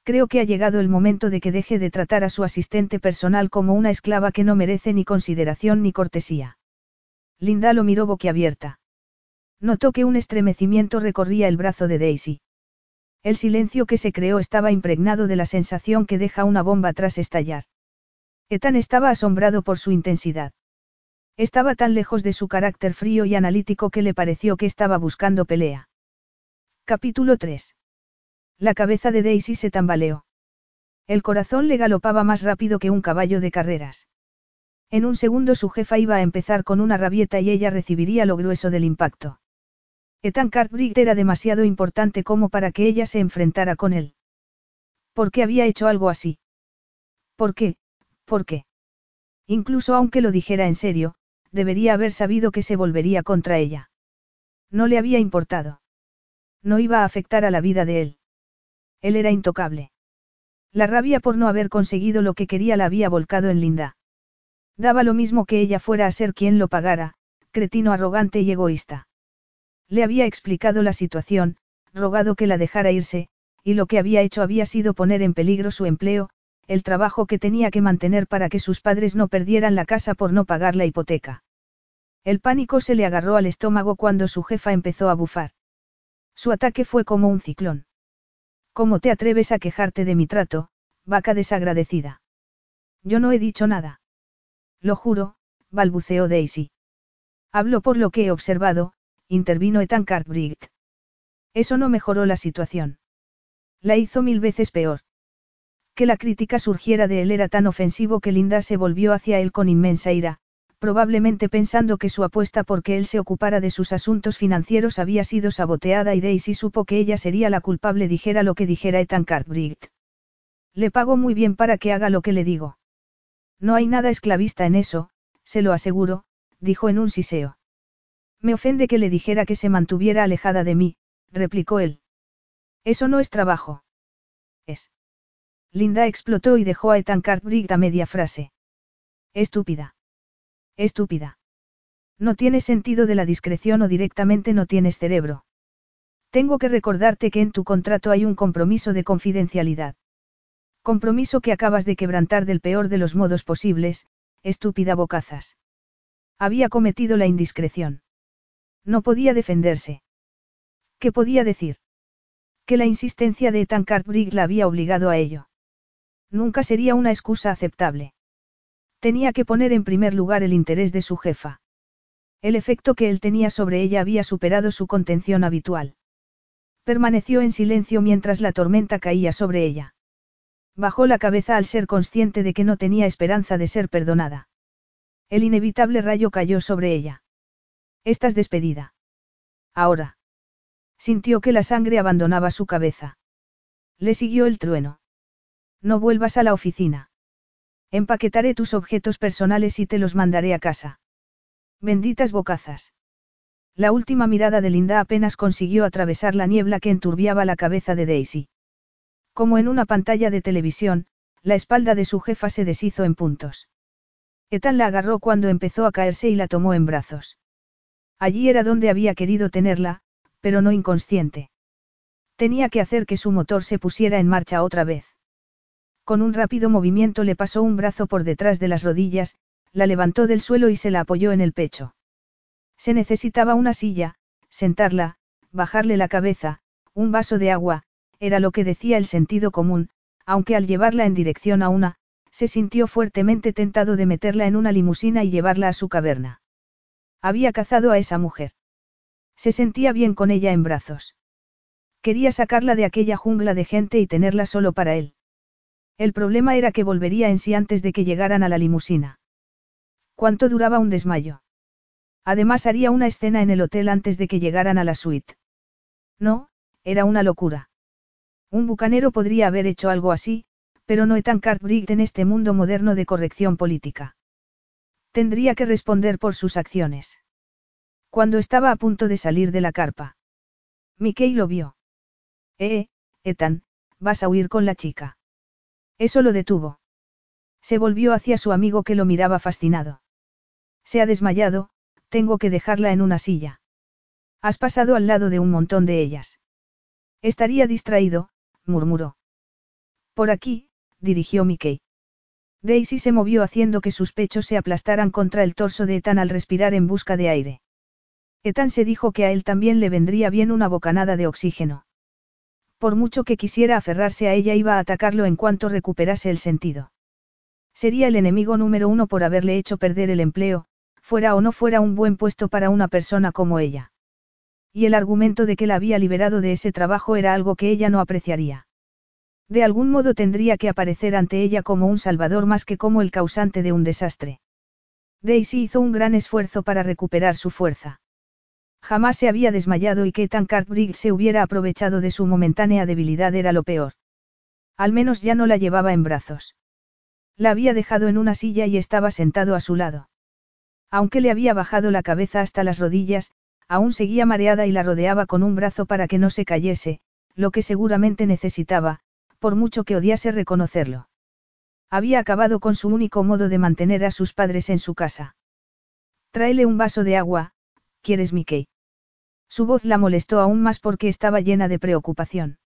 Creo que ha llegado el momento de que deje de tratar a su asistente personal como una esclava que no merece ni consideración ni cortesía. Linda lo miró boquiabierta. Notó que un estremecimiento recorría el brazo de Daisy. El silencio que se creó estaba impregnado de la sensación que deja una bomba tras estallar. Ethan estaba asombrado por su intensidad. Estaba tan lejos de su carácter frío y analítico que le pareció que estaba buscando pelea. Capítulo 3. La cabeza de Daisy se tambaleó. El corazón le galopaba más rápido que un caballo de carreras. En un segundo su jefa iba a empezar con una rabieta y ella recibiría lo grueso del impacto. Ethan Cartwright era demasiado importante como para que ella se enfrentara con él. ¿Por qué había hecho algo así? ¿Por qué? ¿Por qué? Incluso aunque lo dijera en serio, debería haber sabido que se volvería contra ella. No le había importado. No iba a afectar a la vida de él. Él era intocable. La rabia por no haber conseguido lo que quería la había volcado en Linda. Daba lo mismo que ella fuera a ser quien lo pagara, cretino arrogante y egoísta. Le había explicado la situación, rogado que la dejara irse, y lo que había hecho había sido poner en peligro su empleo, el trabajo que tenía que mantener para que sus padres no perdieran la casa por no pagar la hipoteca. El pánico se le agarró al estómago cuando su jefa empezó a bufar. Su ataque fue como un ciclón. ¿Cómo te atreves a quejarte de mi trato, vaca desagradecida? Yo no he dicho nada. Lo juro, balbuceó Daisy. Hablo por lo que he observado, intervino Ethan Cartwright. Eso no mejoró la situación. La hizo mil veces peor. Que la crítica surgiera de él era tan ofensivo que Linda se volvió hacia él con inmensa ira, probablemente pensando que su apuesta por que él se ocupara de sus asuntos financieros había sido saboteada y Daisy supo que ella sería la culpable dijera lo que dijera Ethan Cartwright. Le pago muy bien para que haga lo que le digo. No hay nada esclavista en eso, se lo aseguro, dijo en un siseo. Me ofende que le dijera que se mantuviera alejada de mí, replicó él. Eso no es trabajo. Es. Linda explotó y dejó a Ethan Cartwright a media frase. Estúpida. Estúpida. No tienes sentido de la discreción o directamente no tienes cerebro. Tengo que recordarte que en tu contrato hay un compromiso de confidencialidad. Compromiso que acabas de quebrantar del peor de los modos posibles, estúpida bocazas. Había cometido la indiscreción. No podía defenderse. ¿Qué podía decir? Que la insistencia de Ethan Cartwright la había obligado a ello. Nunca sería una excusa aceptable. Tenía que poner en primer lugar el interés de su jefa. El efecto que él tenía sobre ella había superado su contención habitual. Permaneció en silencio mientras la tormenta caía sobre ella. Bajó la cabeza al ser consciente de que no tenía esperanza de ser perdonada. El inevitable rayo cayó sobre ella. Estás despedida. Ahora. Sintió que la sangre abandonaba su cabeza. Le siguió el trueno. No vuelvas a la oficina. Empaquetaré tus objetos personales y te los mandaré a casa. Benditas bocazas. La última mirada de Linda apenas consiguió atravesar la niebla que enturbiaba la cabeza de Daisy. Como en una pantalla de televisión, la espalda de su jefa se deshizo en puntos. Ethan la agarró cuando empezó a caerse y la tomó en brazos. Allí era donde había querido tenerla, pero no inconsciente. Tenía que hacer que su motor se pusiera en marcha otra vez. Con un rápido movimiento le pasó un brazo por detrás de las rodillas, la levantó del suelo y se la apoyó en el pecho. Se necesitaba una silla, sentarla, bajarle la cabeza, un vaso de agua, era lo que decía el sentido común, aunque al llevarla en dirección a una, se sintió fuertemente tentado de meterla en una limusina y llevarla a su caverna. Había cazado a esa mujer. Se sentía bien con ella en brazos. Quería sacarla de aquella jungla de gente y tenerla solo para él. El problema era que volvería en sí antes de que llegaran a la limusina. ¿Cuánto duraba un desmayo? Además haría una escena en el hotel antes de que llegaran a la suite. No, era una locura. Un bucanero podría haber hecho algo así, pero no Ethan Cartwright en este mundo moderno de corrección política. Tendría que responder por sus acciones. Cuando estaba a punto de salir de la carpa. Mickey lo vio. Eh, Ethan, vas a huir con la chica. Eso lo detuvo. Se volvió hacia su amigo que lo miraba fascinado. Se ha desmayado, tengo que dejarla en una silla. Has pasado al lado de un montón de ellas. Estaría distraído, murmuró. Por aquí, dirigió Mickey. Daisy se movió haciendo que sus pechos se aplastaran contra el torso de Ethan al respirar en busca de aire. Ethan se dijo que a él también le vendría bien una bocanada de oxígeno. Por mucho que quisiera aferrarse a ella iba a atacarlo en cuanto recuperase el sentido. Sería el enemigo número uno por haberle hecho perder el empleo, fuera o no fuera un buen puesto para una persona como ella. Y el argumento de que la había liberado de ese trabajo era algo que ella no apreciaría. De algún modo tendría que aparecer ante ella como un salvador más que como el causante de un desastre. Daisy hizo un gran esfuerzo para recuperar su fuerza. Jamás se había desmayado y que Tan Cartwright se hubiera aprovechado de su momentánea debilidad era lo peor. Al menos ya no la llevaba en brazos. La había dejado en una silla y estaba sentado a su lado. Aunque le había bajado la cabeza hasta las rodillas, aún seguía mareada y la rodeaba con un brazo para que no se cayese, lo que seguramente necesitaba, por mucho que odiase reconocerlo. Había acabado con su único modo de mantener a sus padres en su casa. Tráele un vaso de agua, ¿quieres Mickey? Su voz la molestó aún más porque estaba llena de preocupación.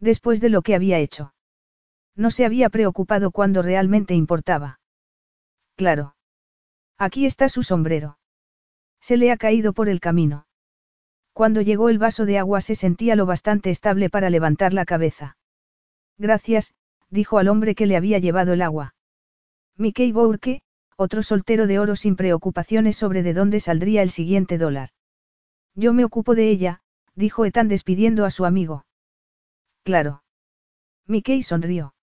Después de lo que había hecho. No se había preocupado cuando realmente importaba. Claro. Aquí está su sombrero. Se le ha caído por el camino. Cuando llegó el vaso de agua se sentía lo bastante estable para levantar la cabeza. Gracias, dijo al hombre que le había llevado el agua. Mickey Bourke, otro soltero de oro sin preocupaciones sobre de dónde saldría el siguiente dólar. Yo me ocupo de ella, dijo Ethan despidiendo a su amigo. Claro. Mickey sonrió.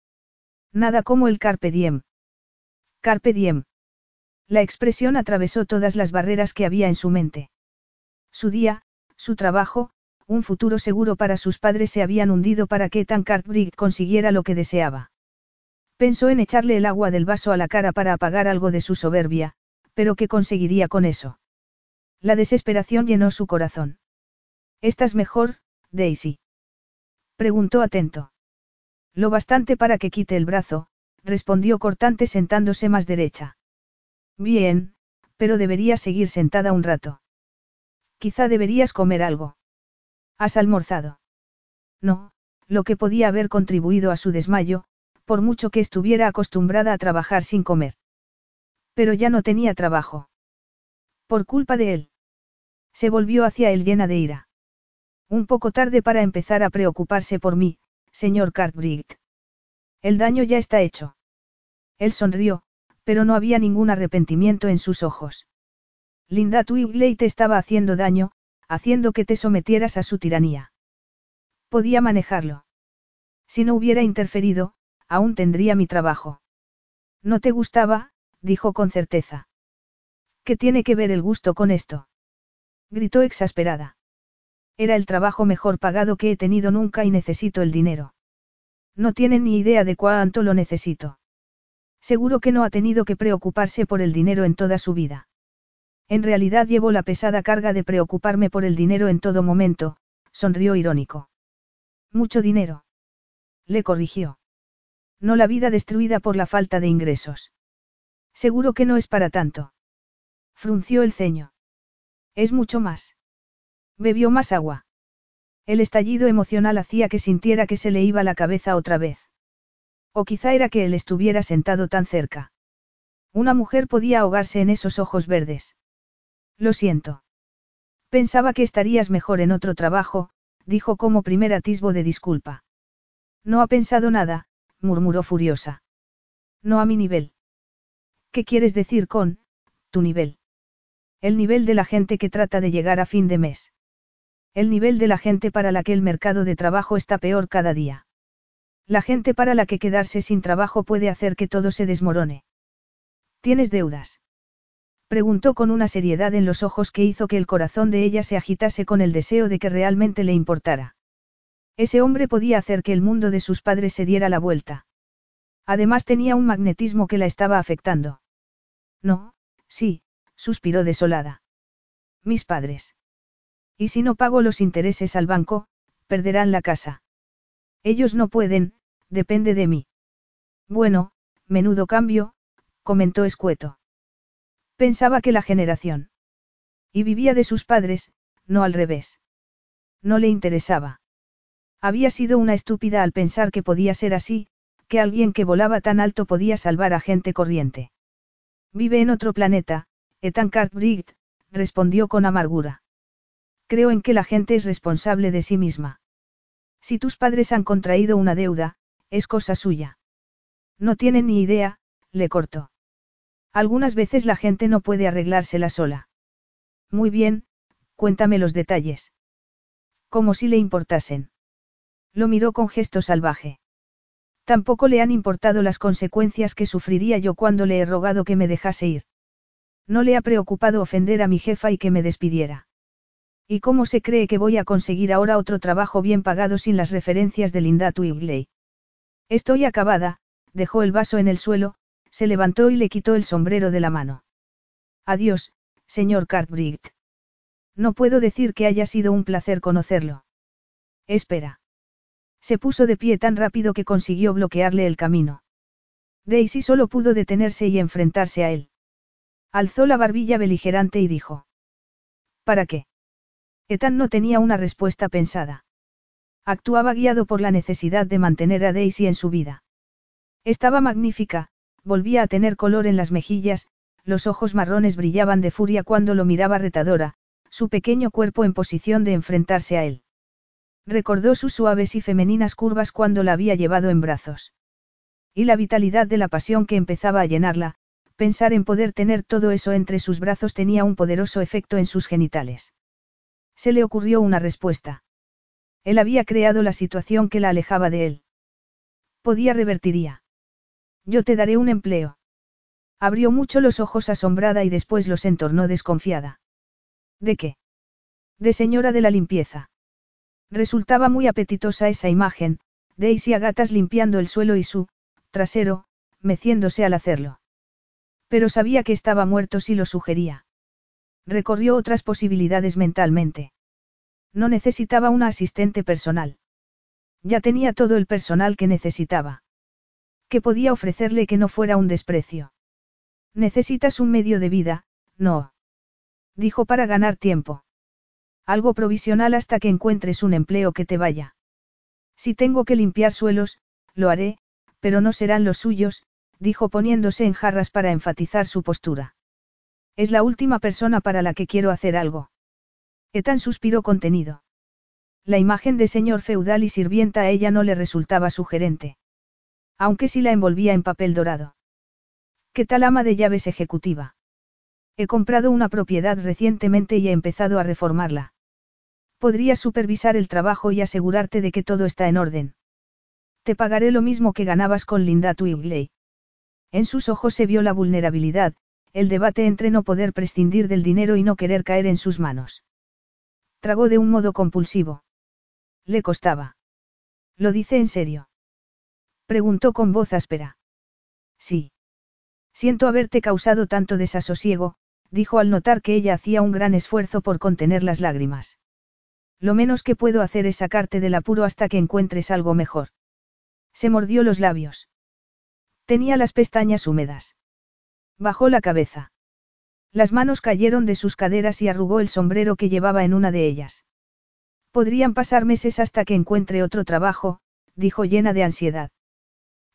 Nada como el carpe diem. Carpe diem. La expresión atravesó todas las barreras que había en su mente. Su día, su trabajo, un futuro seguro para sus padres se habían hundido para que Ethan Cartwright consiguiera lo que deseaba. Pensó en echarle el agua del vaso a la cara para apagar algo de su soberbia, pero ¿qué conseguiría con eso? La desesperación llenó su corazón. ¿Estás mejor, Daisy? Preguntó atento. Lo bastante para que quite el brazo, respondió cortante sentándose más derecha. Bien, pero deberías seguir sentada un rato. Quizá deberías comer algo. ¿Has almorzado? No, lo que podía haber contribuido a su desmayo, por mucho que estuviera acostumbrada a trabajar sin comer. Pero ya no tenía trabajo. Por culpa de él. Se volvió hacia él llena de ira. Un poco tarde para empezar a preocuparse por mí, señor Cartwright. El daño ya está hecho. Él sonrió, pero no había ningún arrepentimiento en sus ojos. Linda Twigley te estaba haciendo daño, haciendo que te sometieras a su tiranía. Podía manejarlo. Si no hubiera interferido, aún tendría mi trabajo. No te gustaba, dijo con certeza. ¿Qué tiene que ver el gusto con esto? Gritó exasperada. Era el trabajo mejor pagado que he tenido nunca y necesito el dinero. No tienen ni idea de cuánto lo necesito. Seguro que no ha tenido que preocuparse por el dinero en toda su vida. En realidad llevo la pesada carga de preocuparme por el dinero en todo momento, sonrió irónico. Mucho dinero. Le corrigió. No la vida destruida por la falta de ingresos. Seguro que no es para tanto. Frunció el ceño. Es mucho más. Bebió más agua. El estallido emocional hacía que sintiera que se le iba la cabeza otra vez. O quizá era que él estuviera sentado tan cerca. Una mujer podía ahogarse en esos ojos verdes. Lo siento. Pensaba que estarías mejor en otro trabajo, dijo como primer atisbo de disculpa. No ha pensado nada, murmuró furiosa. No a mi nivel. ¿Qué quieres decir con, tu nivel? El nivel de la gente que trata de llegar a fin de mes. El nivel de la gente para la que el mercado de trabajo está peor cada día. La gente para la que quedarse sin trabajo puede hacer que todo se desmorone. ¿Tienes deudas? Preguntó con una seriedad en los ojos que hizo que el corazón de ella se agitase con el deseo de que realmente le importara. Ese hombre podía hacer que el mundo de sus padres se diera la vuelta. Además tenía un magnetismo que la estaba afectando. No, sí, suspiró desolada. Mis padres. Y si no pago los intereses al banco, perderán la casa. Ellos no pueden, depende de mí. Bueno, menudo cambio, comentó escueto. Pensaba que la generación. Y vivía de sus padres, no al revés. No le interesaba. Había sido una estúpida al pensar que podía ser así, que alguien que volaba tan alto podía salvar a gente corriente. Vive en otro planeta, Ethan Cartwright, respondió con amargura. Creo en que la gente es responsable de sí misma. Si tus padres han contraído una deuda, es cosa suya. No tienen ni idea, le cortó. Algunas veces la gente no puede arreglársela sola. Muy bien, cuéntame los detalles. Como si le importasen. Lo miró con gesto salvaje. Tampoco le han importado las consecuencias que sufriría yo cuando le he rogado que me dejase ir. No le ha preocupado ofender a mi jefa y que me despidiera. ¿Y cómo se cree que voy a conseguir ahora otro trabajo bien pagado sin las referencias de Linda Twigley? Estoy acabada, dejó el vaso en el suelo, se levantó y le quitó el sombrero de la mano. Adiós, señor Cartwright. No puedo decir que haya sido un placer conocerlo. Espera. Se puso de pie tan rápido que consiguió bloquearle el camino. Daisy solo pudo detenerse y enfrentarse a él. Alzó la barbilla beligerante y dijo. ¿Para qué? Ethan no tenía una respuesta pensada. Actuaba guiado por la necesidad de mantener a Daisy en su vida. Estaba magnífica, volvía a tener color en las mejillas, los ojos marrones brillaban de furia cuando lo miraba retadora, su pequeño cuerpo en posición de enfrentarse a él. Recordó sus suaves y femeninas curvas cuando la había llevado en brazos. Y la vitalidad de la pasión que empezaba a llenarla, pensar en poder tener todo eso entre sus brazos tenía un poderoso efecto en sus genitales. Se le ocurrió una respuesta. Él había creado la situación que la alejaba de él. Podía revertiría. Yo te daré un empleo. Abrió mucho los ojos asombrada y después los entornó desconfiada. ¿De qué? De señora de la limpieza. Resultaba muy apetitosa esa imagen, Daisy a limpiando el suelo y su, trasero, meciéndose al hacerlo. Pero sabía que estaba muerto si lo sugería. Recorrió otras posibilidades mentalmente. No necesitaba una asistente personal. Ya tenía todo el personal que necesitaba. ¿Qué podía ofrecerle que no fuera un desprecio? Necesitas un medio de vida, no. Dijo para ganar tiempo. Algo provisional hasta que encuentres un empleo que te vaya. Si tengo que limpiar suelos, lo haré, pero no serán los suyos, dijo poniéndose en jarras para enfatizar su postura. Es la última persona para la que quiero hacer algo. Etan suspiró contenido. La imagen de señor feudal y sirvienta a ella no le resultaba sugerente. Aunque sí la envolvía en papel dorado. ¿Qué tal ama de llaves ejecutiva? He comprado una propiedad recientemente y he empezado a reformarla. Podrías supervisar el trabajo y asegurarte de que todo está en orden. Te pagaré lo mismo que ganabas con Linda Twigley. En sus ojos se vio la vulnerabilidad, el debate entre no poder prescindir del dinero y no querer caer en sus manos. Tragó de un modo compulsivo. Le costaba. ¿Lo dice en serio? Preguntó con voz áspera. Sí. Siento haberte causado tanto desasosiego, dijo al notar que ella hacía un gran esfuerzo por contener las lágrimas. Lo menos que puedo hacer es sacarte del apuro hasta que encuentres algo mejor. Se mordió los labios. Tenía las pestañas húmedas. Bajó la cabeza. Las manos cayeron de sus caderas y arrugó el sombrero que llevaba en una de ellas. Podrían pasar meses hasta que encuentre otro trabajo, dijo llena de ansiedad.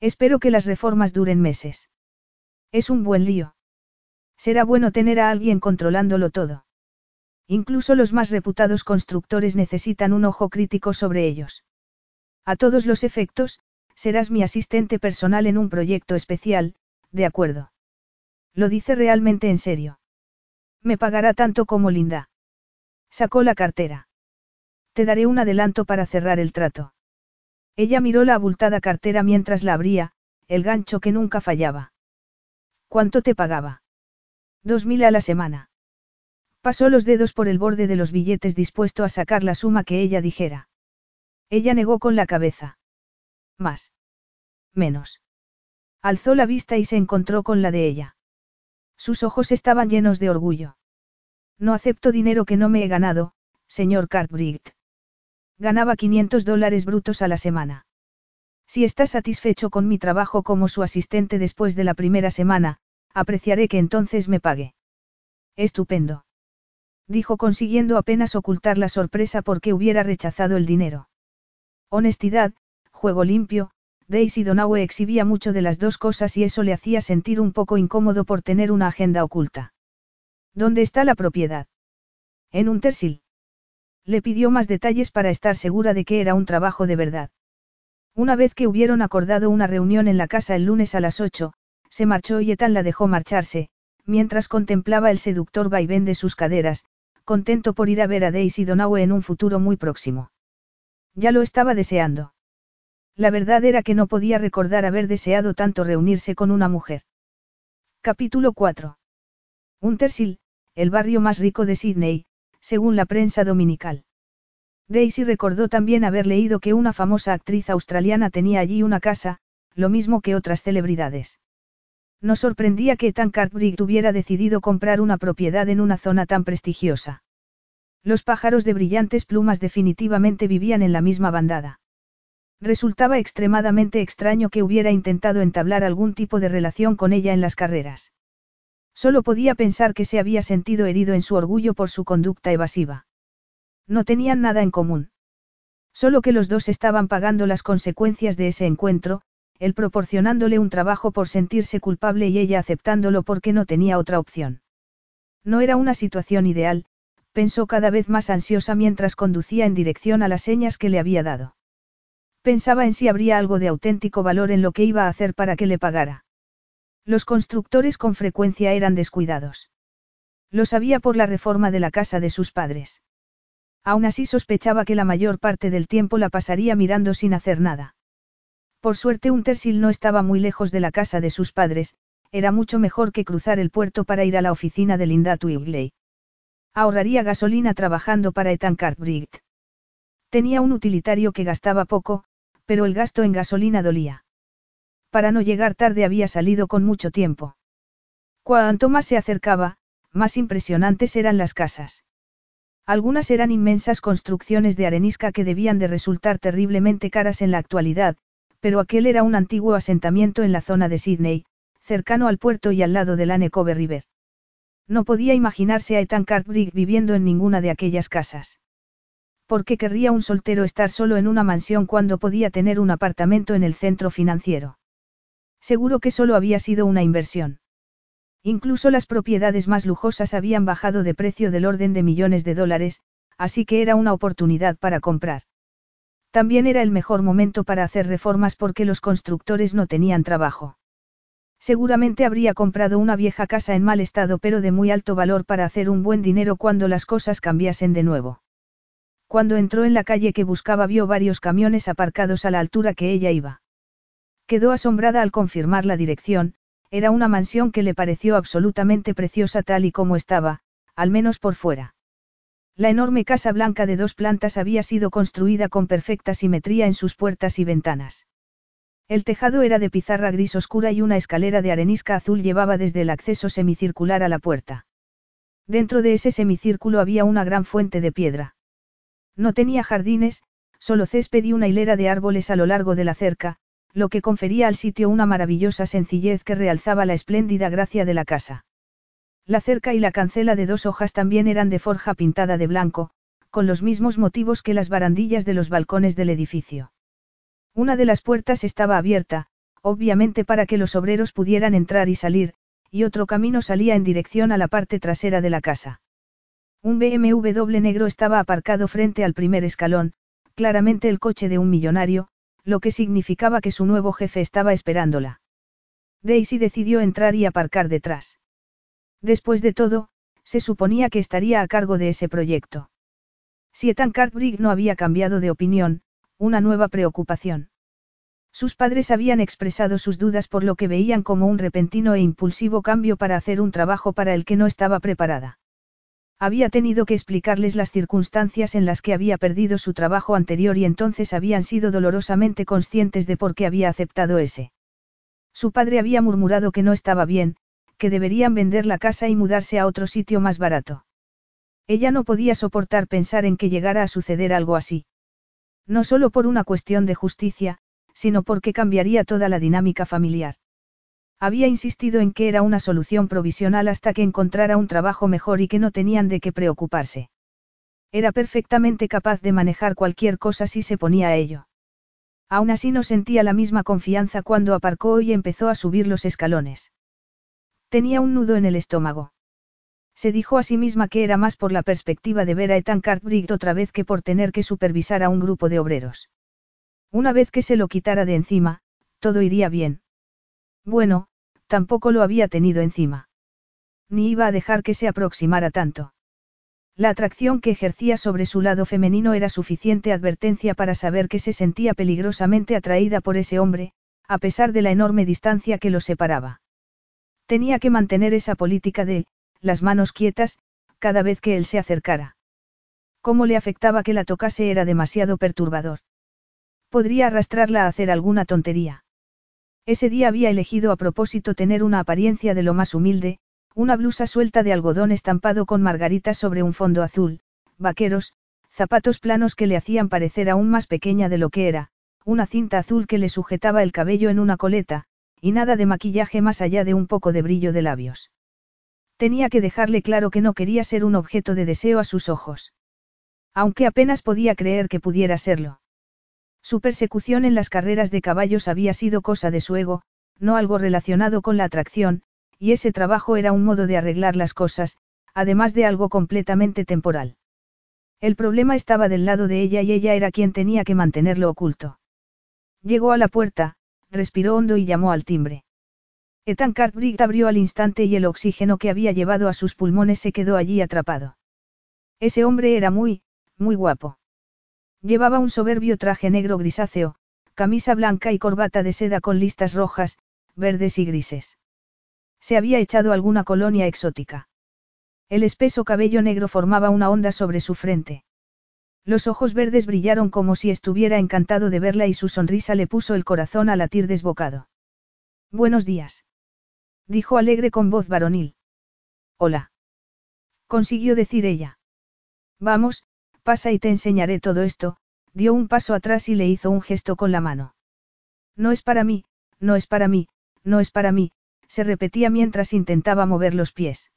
Espero que las reformas duren meses. Es un buen lío. Será bueno tener a alguien controlándolo todo. Incluso los más reputados constructores necesitan un ojo crítico sobre ellos. A todos los efectos, serás mi asistente personal en un proyecto especial, de acuerdo. Lo dice realmente en serio. Me pagará tanto como Linda. Sacó la cartera. Te daré un adelanto para cerrar el trato. Ella miró la abultada cartera mientras la abría, el gancho que nunca fallaba. ¿Cuánto te pagaba? Dos mil a la semana. Pasó los dedos por el borde de los billetes dispuesto a sacar la suma que ella dijera. Ella negó con la cabeza. Más. Menos. Alzó la vista y se encontró con la de ella. Sus ojos estaban llenos de orgullo. No acepto dinero que no me he ganado, señor Cartwright. Ganaba 500 dólares brutos a la semana. Si está satisfecho con mi trabajo como su asistente después de la primera semana, apreciaré que entonces me pague. Estupendo. Dijo consiguiendo apenas ocultar la sorpresa porque hubiera rechazado el dinero. Honestidad, juego limpio, Daisy Donaue exhibía mucho de las dos cosas y eso le hacía sentir un poco incómodo por tener una agenda oculta. ¿Dónde está la propiedad? En un tersil. Le pidió más detalles para estar segura de que era un trabajo de verdad. Una vez que hubieron acordado una reunión en la casa el lunes a las 8, se marchó y Etan la dejó marcharse, mientras contemplaba el seductor vaivén de sus caderas, contento por ir a ver a Daisy Donaue en un futuro muy próximo. Ya lo estaba deseando. La verdad era que no podía recordar haber deseado tanto reunirse con una mujer. Capítulo 4. Untersil, el barrio más rico de Sydney, según la prensa dominical. Daisy recordó también haber leído que una famosa actriz australiana tenía allí una casa, lo mismo que otras celebridades. No sorprendía que Ethan Cartwright hubiera decidido comprar una propiedad en una zona tan prestigiosa. Los pájaros de brillantes plumas definitivamente vivían en la misma bandada. Resultaba extremadamente extraño que hubiera intentado entablar algún tipo de relación con ella en las carreras. Solo podía pensar que se había sentido herido en su orgullo por su conducta evasiva. No tenían nada en común. Solo que los dos estaban pagando las consecuencias de ese encuentro, él proporcionándole un trabajo por sentirse culpable y ella aceptándolo porque no tenía otra opción. No era una situación ideal, pensó cada vez más ansiosa mientras conducía en dirección a las señas que le había dado. Pensaba en si habría algo de auténtico valor en lo que iba a hacer para que le pagara. Los constructores con frecuencia eran descuidados. Lo sabía por la reforma de la casa de sus padres. Aún así sospechaba que la mayor parte del tiempo la pasaría mirando sin hacer nada. Por suerte Untersil no estaba muy lejos de la casa de sus padres, era mucho mejor que cruzar el puerto para ir a la oficina de Linda Twigley. Ahorraría gasolina trabajando para Ethan Cartwright. Tenía un utilitario que gastaba poco, pero el gasto en gasolina dolía. Para no llegar tarde había salido con mucho tiempo. Cuanto más se acercaba, más impresionantes eran las casas. Algunas eran inmensas construcciones de arenisca que debían de resultar terriblemente caras en la actualidad, pero aquel era un antiguo asentamiento en la zona de Sydney, cercano al puerto y al lado del Anecove River. No podía imaginarse a Ethan Cartwright viviendo en ninguna de aquellas casas. ¿Por qué querría un soltero estar solo en una mansión cuando podía tener un apartamento en el centro financiero? Seguro que solo había sido una inversión. Incluso las propiedades más lujosas habían bajado de precio del orden de millones de dólares, así que era una oportunidad para comprar. También era el mejor momento para hacer reformas porque los constructores no tenían trabajo. Seguramente habría comprado una vieja casa en mal estado pero de muy alto valor para hacer un buen dinero cuando las cosas cambiasen de nuevo. Cuando entró en la calle que buscaba vio varios camiones aparcados a la altura que ella iba. Quedó asombrada al confirmar la dirección, era una mansión que le pareció absolutamente preciosa tal y como estaba, al menos por fuera. La enorme casa blanca de dos plantas había sido construida con perfecta simetría en sus puertas y ventanas. El tejado era de pizarra gris oscura y una escalera de arenisca azul llevaba desde el acceso semicircular a la puerta. Dentro de ese semicírculo había una gran fuente de piedra. No tenía jardines, solo césped y una hilera de árboles a lo largo de la cerca, lo que confería al sitio una maravillosa sencillez que realzaba la espléndida gracia de la casa. La cerca y la cancela de dos hojas también eran de forja pintada de blanco, con los mismos motivos que las barandillas de los balcones del edificio. Una de las puertas estaba abierta, obviamente para que los obreros pudieran entrar y salir, y otro camino salía en dirección a la parte trasera de la casa. Un BMW negro estaba aparcado frente al primer escalón, claramente el coche de un millonario, lo que significaba que su nuevo jefe estaba esperándola. Daisy decidió entrar y aparcar detrás. Después de todo, se suponía que estaría a cargo de ese proyecto. Si Ethan Cartwright no había cambiado de opinión, una nueva preocupación. Sus padres habían expresado sus dudas por lo que veían como un repentino e impulsivo cambio para hacer un trabajo para el que no estaba preparada. Había tenido que explicarles las circunstancias en las que había perdido su trabajo anterior y entonces habían sido dolorosamente conscientes de por qué había aceptado ese. Su padre había murmurado que no estaba bien, que deberían vender la casa y mudarse a otro sitio más barato. Ella no podía soportar pensar en que llegara a suceder algo así. No solo por una cuestión de justicia, sino porque cambiaría toda la dinámica familiar. Había insistido en que era una solución provisional hasta que encontrara un trabajo mejor y que no tenían de qué preocuparse. Era perfectamente capaz de manejar cualquier cosa si se ponía a ello. Aún así no sentía la misma confianza cuando aparcó y empezó a subir los escalones. Tenía un nudo en el estómago. Se dijo a sí misma que era más por la perspectiva de ver a Ethan Cartwright otra vez que por tener que supervisar a un grupo de obreros. Una vez que se lo quitara de encima, todo iría bien. Bueno, tampoco lo había tenido encima. Ni iba a dejar que se aproximara tanto. La atracción que ejercía sobre su lado femenino era suficiente advertencia para saber que se sentía peligrosamente atraída por ese hombre, a pesar de la enorme distancia que los separaba. Tenía que mantener esa política de, las manos quietas, cada vez que él se acercara. Cómo le afectaba que la tocase era demasiado perturbador. Podría arrastrarla a hacer alguna tontería. Ese día había elegido a propósito tener una apariencia de lo más humilde, una blusa suelta de algodón estampado con margaritas sobre un fondo azul, vaqueros, zapatos planos que le hacían parecer aún más pequeña de lo que era, una cinta azul que le sujetaba el cabello en una coleta, y nada de maquillaje más allá de un poco de brillo de labios. Tenía que dejarle claro que no quería ser un objeto de deseo a sus ojos. Aunque apenas podía creer que pudiera serlo. Su persecución en las carreras de caballos había sido cosa de su ego, no algo relacionado con la atracción, y ese trabajo era un modo de arreglar las cosas, además de algo completamente temporal. El problema estaba del lado de ella y ella era quien tenía que mantenerlo oculto. Llegó a la puerta, respiró hondo y llamó al timbre. Ethan Cartwright abrió al instante y el oxígeno que había llevado a sus pulmones se quedó allí atrapado. Ese hombre era muy, muy guapo. Llevaba un soberbio traje negro grisáceo, camisa blanca y corbata de seda con listas rojas, verdes y grises. Se había echado alguna colonia exótica. El espeso cabello negro formaba una onda sobre su frente. Los ojos verdes brillaron como si estuviera encantado de verla y su sonrisa le puso el corazón a latir desbocado. Buenos días. Dijo alegre con voz varonil. Hola. Consiguió decir ella. Vamos, pasa y te enseñaré todo esto, dio un paso atrás y le hizo un gesto con la mano. No es para mí, no es para mí, no es para mí, se repetía mientras intentaba mover los pies.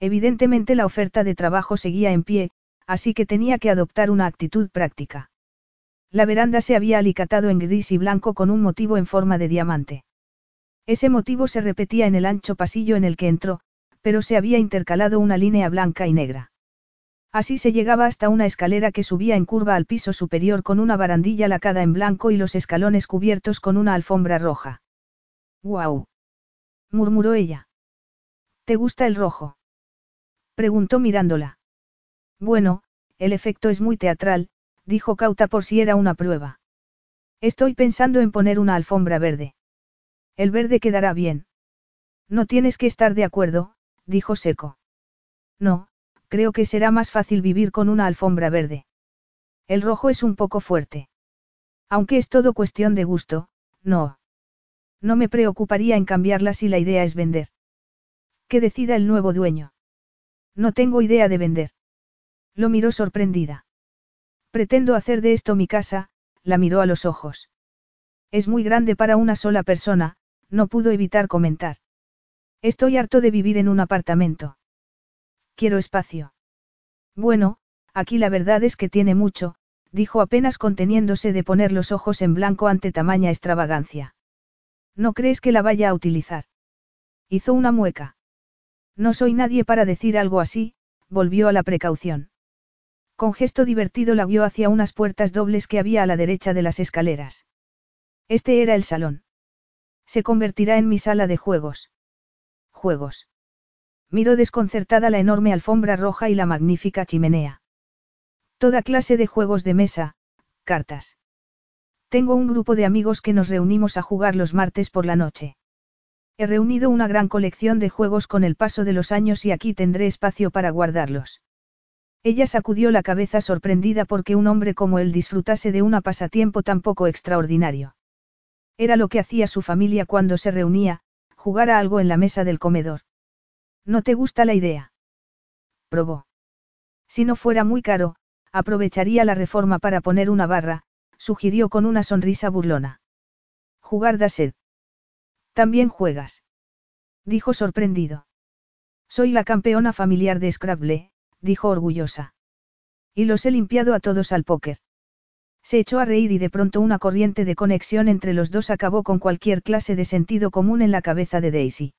Evidentemente la oferta de trabajo seguía en pie, así que tenía que adoptar una actitud práctica. La veranda se había alicatado en gris y blanco con un motivo en forma de diamante. Ese motivo se repetía en el ancho pasillo en el que entró, pero se había intercalado una línea blanca y negra. Así se llegaba hasta una escalera que subía en curva al piso superior con una barandilla lacada en blanco y los escalones cubiertos con una alfombra roja. ¡Guau! murmuró ella. ¿Te gusta el rojo? preguntó mirándola. Bueno, el efecto es muy teatral, dijo cauta por si era una prueba. Estoy pensando en poner una alfombra verde. El verde quedará bien. No tienes que estar de acuerdo, dijo seco. No, creo que será más fácil vivir con una alfombra verde. El rojo es un poco fuerte. Aunque es todo cuestión de gusto, no. No me preocuparía en cambiarla si la idea es vender. Que decida el nuevo dueño. No tengo idea de vender. Lo miró sorprendida. Pretendo hacer de esto mi casa, la miró a los ojos. Es muy grande para una sola persona, no pudo evitar comentar. Estoy harto de vivir en un apartamento. Quiero espacio. Bueno, aquí la verdad es que tiene mucho, dijo apenas conteniéndose de poner los ojos en blanco ante tamaña extravagancia. ¿No crees que la vaya a utilizar? Hizo una mueca. No soy nadie para decir algo así, volvió a la precaución. Con gesto divertido la guió hacia unas puertas dobles que había a la derecha de las escaleras. Este era el salón. Se convertirá en mi sala de juegos. Juegos. Miró desconcertada la enorme alfombra roja y la magnífica chimenea. Toda clase de juegos de mesa, cartas. Tengo un grupo de amigos que nos reunimos a jugar los martes por la noche. He reunido una gran colección de juegos con el paso de los años y aquí tendré espacio para guardarlos. Ella sacudió la cabeza sorprendida porque un hombre como él disfrutase de un pasatiempo tan poco extraordinario. Era lo que hacía su familia cuando se reunía, jugar a algo en la mesa del comedor. ¿No te gusta la idea? Probó. Si no fuera muy caro, aprovecharía la reforma para poner una barra, sugirió con una sonrisa burlona. Jugar da sed. También juegas. Dijo sorprendido. Soy la campeona familiar de Scrabble, dijo orgullosa. Y los he limpiado a todos al póker. Se echó a reír y de pronto una corriente de conexión entre los dos acabó con cualquier clase de sentido común en la cabeza de Daisy.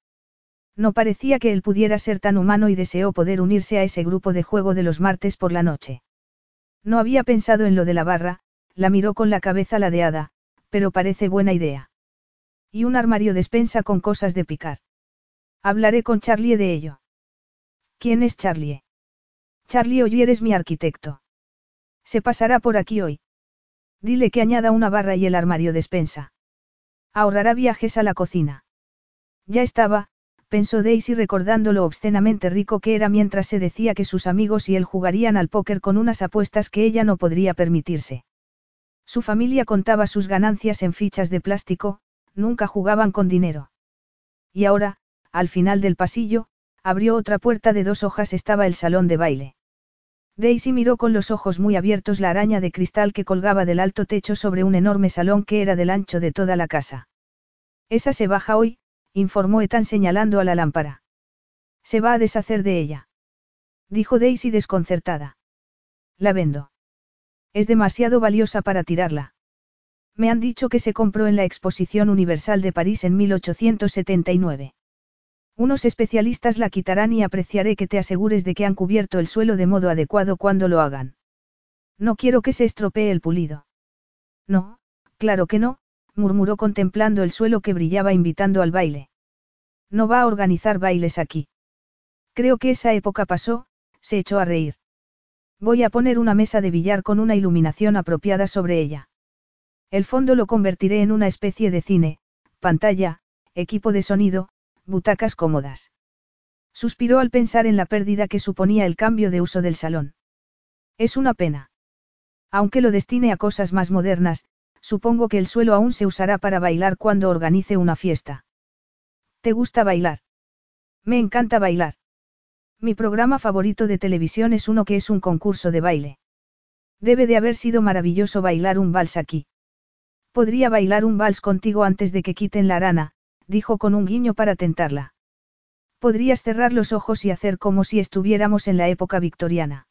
No parecía que él pudiera ser tan humano y deseó poder unirse a ese grupo de juego de los martes por la noche. No había pensado en lo de la barra, la miró con la cabeza ladeada, pero parece buena idea. Y un armario despensa con cosas de picar. Hablaré con Charlie de ello. ¿Quién es Charlie? Charlie Oyer es mi arquitecto. Se pasará por aquí hoy. Dile que añada una barra y el armario despensa. Ahorrará viajes a la cocina. Ya estaba, pensó Daisy recordando lo obscenamente rico que era mientras se decía que sus amigos y él jugarían al póker con unas apuestas que ella no podría permitirse. Su familia contaba sus ganancias en fichas de plástico, nunca jugaban con dinero. Y ahora, al final del pasillo, abrió otra puerta de dos hojas estaba el salón de baile. Daisy miró con los ojos muy abiertos la araña de cristal que colgaba del alto techo sobre un enorme salón que era del ancho de toda la casa. Esa se baja hoy, informó Ethan señalando a la lámpara. Se va a deshacer de ella. Dijo Daisy desconcertada. La vendo. Es demasiado valiosa para tirarla. Me han dicho que se compró en la Exposición Universal de París en 1879. Unos especialistas la quitarán y apreciaré que te asegures de que han cubierto el suelo de modo adecuado cuando lo hagan. No quiero que se estropee el pulido. No, claro que no, murmuró contemplando el suelo que brillaba invitando al baile. No va a organizar bailes aquí. Creo que esa época pasó, se echó a reír. Voy a poner una mesa de billar con una iluminación apropiada sobre ella. El fondo lo convertiré en una especie de cine, pantalla, equipo de sonido, butacas cómodas. Suspiró al pensar en la pérdida que suponía el cambio de uso del salón. Es una pena. Aunque lo destine a cosas más modernas, supongo que el suelo aún se usará para bailar cuando organice una fiesta. ¿Te gusta bailar? Me encanta bailar. Mi programa favorito de televisión es uno que es un concurso de baile. Debe de haber sido maravilloso bailar un vals aquí. Podría bailar un vals contigo antes de que quiten la arana, dijo con un guiño para tentarla. Podrías cerrar los ojos y hacer como si estuviéramos en la época victoriana.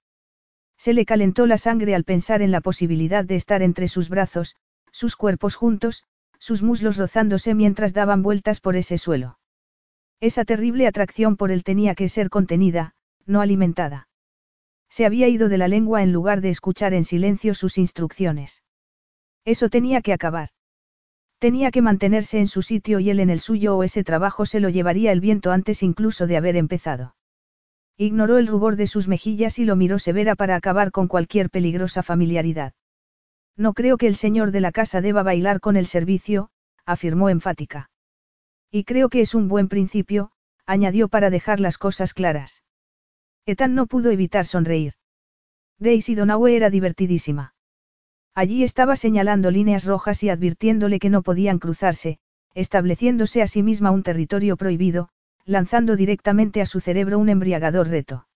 Se le calentó la sangre al pensar en la posibilidad de estar entre sus brazos, sus cuerpos juntos, sus muslos rozándose mientras daban vueltas por ese suelo. Esa terrible atracción por él tenía que ser contenida, no alimentada. Se había ido de la lengua en lugar de escuchar en silencio sus instrucciones. Eso tenía que acabar. Tenía que mantenerse en su sitio y él en el suyo o ese trabajo se lo llevaría el viento antes incluso de haber empezado. Ignoró el rubor de sus mejillas y lo miró severa para acabar con cualquier peligrosa familiaridad. No creo que el señor de la casa deba bailar con el servicio, afirmó enfática. Y creo que es un buen principio, añadió para dejar las cosas claras. Ethan no pudo evitar sonreír. Daisy Donaue era divertidísima. Allí estaba señalando líneas rojas y advirtiéndole que no podían cruzarse, estableciéndose a sí misma un territorio prohibido, lanzando directamente a su cerebro un embriagador reto.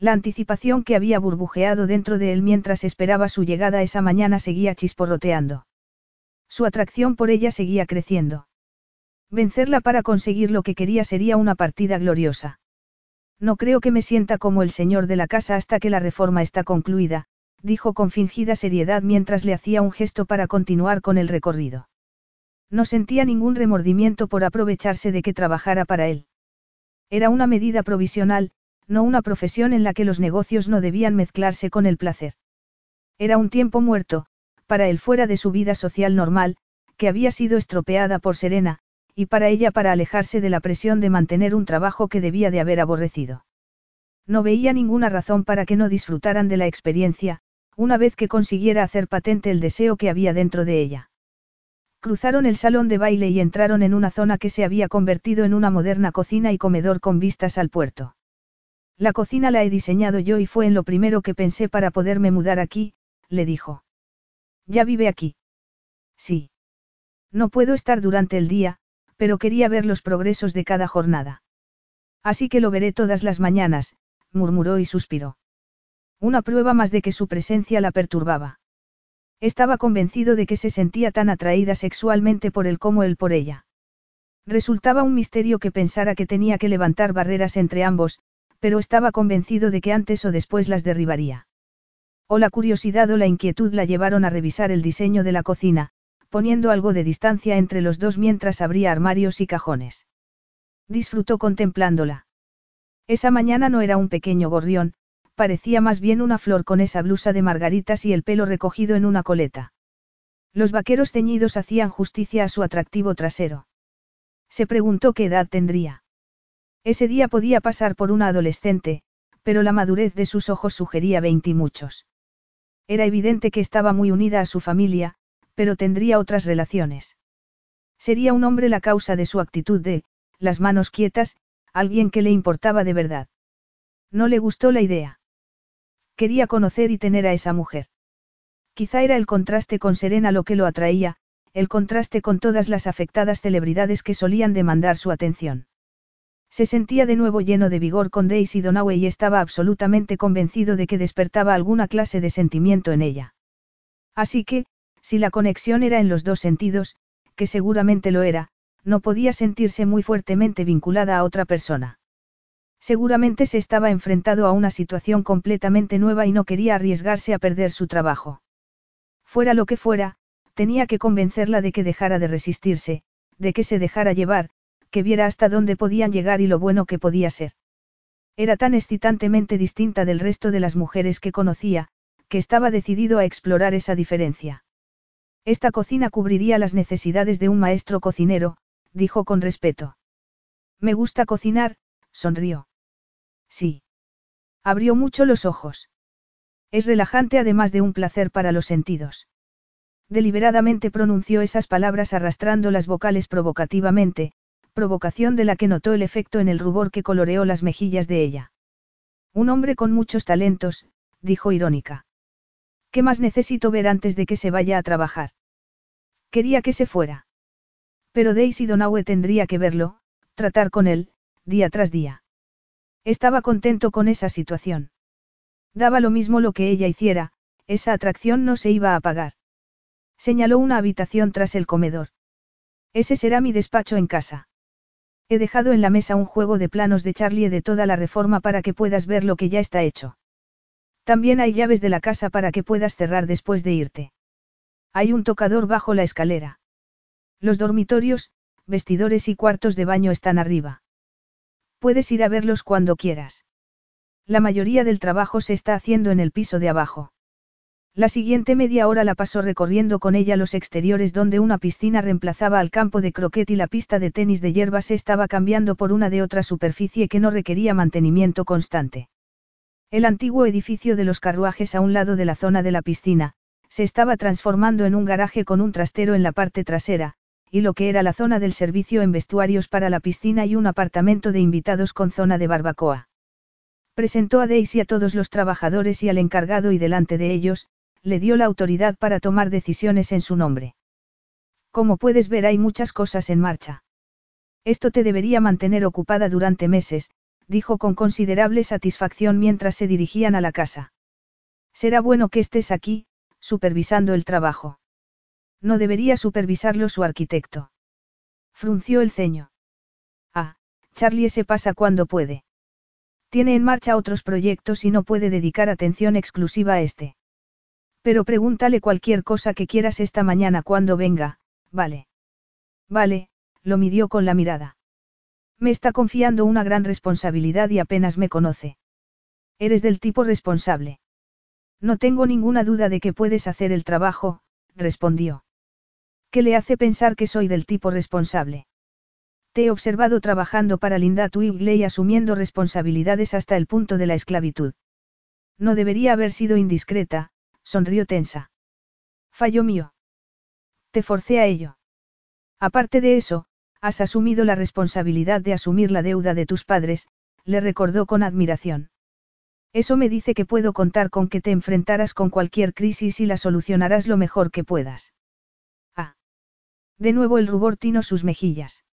La anticipación que había burbujeado dentro de él mientras esperaba su llegada esa mañana seguía chisporroteando. Su atracción por ella seguía creciendo. Vencerla para conseguir lo que quería sería una partida gloriosa. No creo que me sienta como el señor de la casa hasta que la reforma está concluida, dijo con fingida seriedad mientras le hacía un gesto para continuar con el recorrido. No sentía ningún remordimiento por aprovecharse de que trabajara para él. Era una medida provisional, no una profesión en la que los negocios no debían mezclarse con el placer. Era un tiempo muerto, para él fuera de su vida social normal, que había sido estropeada por Serena, y para ella para alejarse de la presión de mantener un trabajo que debía de haber aborrecido. No veía ninguna razón para que no disfrutaran de la experiencia, una vez que consiguiera hacer patente el deseo que había dentro de ella. Cruzaron el salón de baile y entraron en una zona que se había convertido en una moderna cocina y comedor con vistas al puerto. La cocina la he diseñado yo y fue en lo primero que pensé para poderme mudar aquí, le dijo. ¿Ya vive aquí? Sí. No puedo estar durante el día, pero quería ver los progresos de cada jornada. Así que lo veré todas las mañanas, murmuró y suspiró. Una prueba más de que su presencia la perturbaba. Estaba convencido de que se sentía tan atraída sexualmente por él como él por ella. Resultaba un misterio que pensara que tenía que levantar barreras entre ambos, pero estaba convencido de que antes o después las derribaría. O la curiosidad o la inquietud la llevaron a revisar el diseño de la cocina, poniendo algo de distancia entre los dos mientras abría armarios y cajones. Disfrutó contemplándola. Esa mañana no era un pequeño gorrión, parecía más bien una flor con esa blusa de margaritas y el pelo recogido en una coleta. Los vaqueros ceñidos hacían justicia a su atractivo trasero. Se preguntó qué edad tendría. Ese día podía pasar por una adolescente, pero la madurez de sus ojos sugería veinte y muchos. Era evidente que estaba muy unida a su familia, pero tendría otras relaciones. Sería un hombre la causa de su actitud de, las manos quietas, alguien que le importaba de verdad. No le gustó la idea. Quería conocer y tener a esa mujer. Quizá era el contraste con Serena lo que lo atraía, el contraste con todas las afectadas celebridades que solían demandar su atención. Se sentía de nuevo lleno de vigor con Daisy Donaue y estaba absolutamente convencido de que despertaba alguna clase de sentimiento en ella. Así que, si la conexión era en los dos sentidos, que seguramente lo era, no podía sentirse muy fuertemente vinculada a otra persona. Seguramente se estaba enfrentado a una situación completamente nueva y no quería arriesgarse a perder su trabajo. Fuera lo que fuera, tenía que convencerla de que dejara de resistirse, de que se dejara llevar, que viera hasta dónde podían llegar y lo bueno que podía ser. Era tan excitantemente distinta del resto de las mujeres que conocía, que estaba decidido a explorar esa diferencia. Esta cocina cubriría las necesidades de un maestro cocinero, dijo con respeto. Me gusta cocinar, sonrió. Sí. Abrió mucho los ojos. Es relajante además de un placer para los sentidos. Deliberadamente pronunció esas palabras arrastrando las vocales provocativamente, provocación de la que notó el efecto en el rubor que coloreó las mejillas de ella. Un hombre con muchos talentos, dijo irónica. ¿Qué más necesito ver antes de que se vaya a trabajar? Quería que se fuera. Pero Daisy Donaue tendría que verlo, tratar con él, día tras día. Estaba contento con esa situación. Daba lo mismo lo que ella hiciera, esa atracción no se iba a apagar. Señaló una habitación tras el comedor. Ese será mi despacho en casa. He dejado en la mesa un juego de planos de Charlie de toda la reforma para que puedas ver lo que ya está hecho. También hay llaves de la casa para que puedas cerrar después de irte. Hay un tocador bajo la escalera. Los dormitorios, vestidores y cuartos de baño están arriba. Puedes ir a verlos cuando quieras. La mayoría del trabajo se está haciendo en el piso de abajo. La siguiente media hora la pasó recorriendo con ella los exteriores donde una piscina reemplazaba al campo de croquet y la pista de tenis de hierbas se estaba cambiando por una de otra superficie que no requería mantenimiento constante. El antiguo edificio de los carruajes a un lado de la zona de la piscina, se estaba transformando en un garaje con un trastero en la parte trasera, y lo que era la zona del servicio en vestuarios para la piscina y un apartamento de invitados con zona de barbacoa. Presentó a Daisy a todos los trabajadores y al encargado y delante de ellos, le dio la autoridad para tomar decisiones en su nombre. Como puedes ver hay muchas cosas en marcha. Esto te debería mantener ocupada durante meses, dijo con considerable satisfacción mientras se dirigían a la casa. Será bueno que estés aquí, supervisando el trabajo. No debería supervisarlo su arquitecto. Frunció el ceño. Ah, Charlie se pasa cuando puede. Tiene en marcha otros proyectos y no puede dedicar atención exclusiva a este. Pero pregúntale cualquier cosa que quieras esta mañana cuando venga, vale. Vale, lo midió con la mirada. Me está confiando una gran responsabilidad y apenas me conoce. Eres del tipo responsable. No tengo ninguna duda de que puedes hacer el trabajo, respondió. ¿Qué le hace pensar que soy del tipo responsable? Te he observado trabajando para Linda Twigley asumiendo responsabilidades hasta el punto de la esclavitud. No debería haber sido indiscreta, sonrió tensa. Fallo mío. Te forcé a ello. Aparte de eso, has asumido la responsabilidad de asumir la deuda de tus padres, le recordó con admiración. Eso me dice que puedo contar con que te enfrentarás con cualquier crisis y la solucionarás lo mejor que puedas. Ah. De nuevo el rubor tino sus mejillas.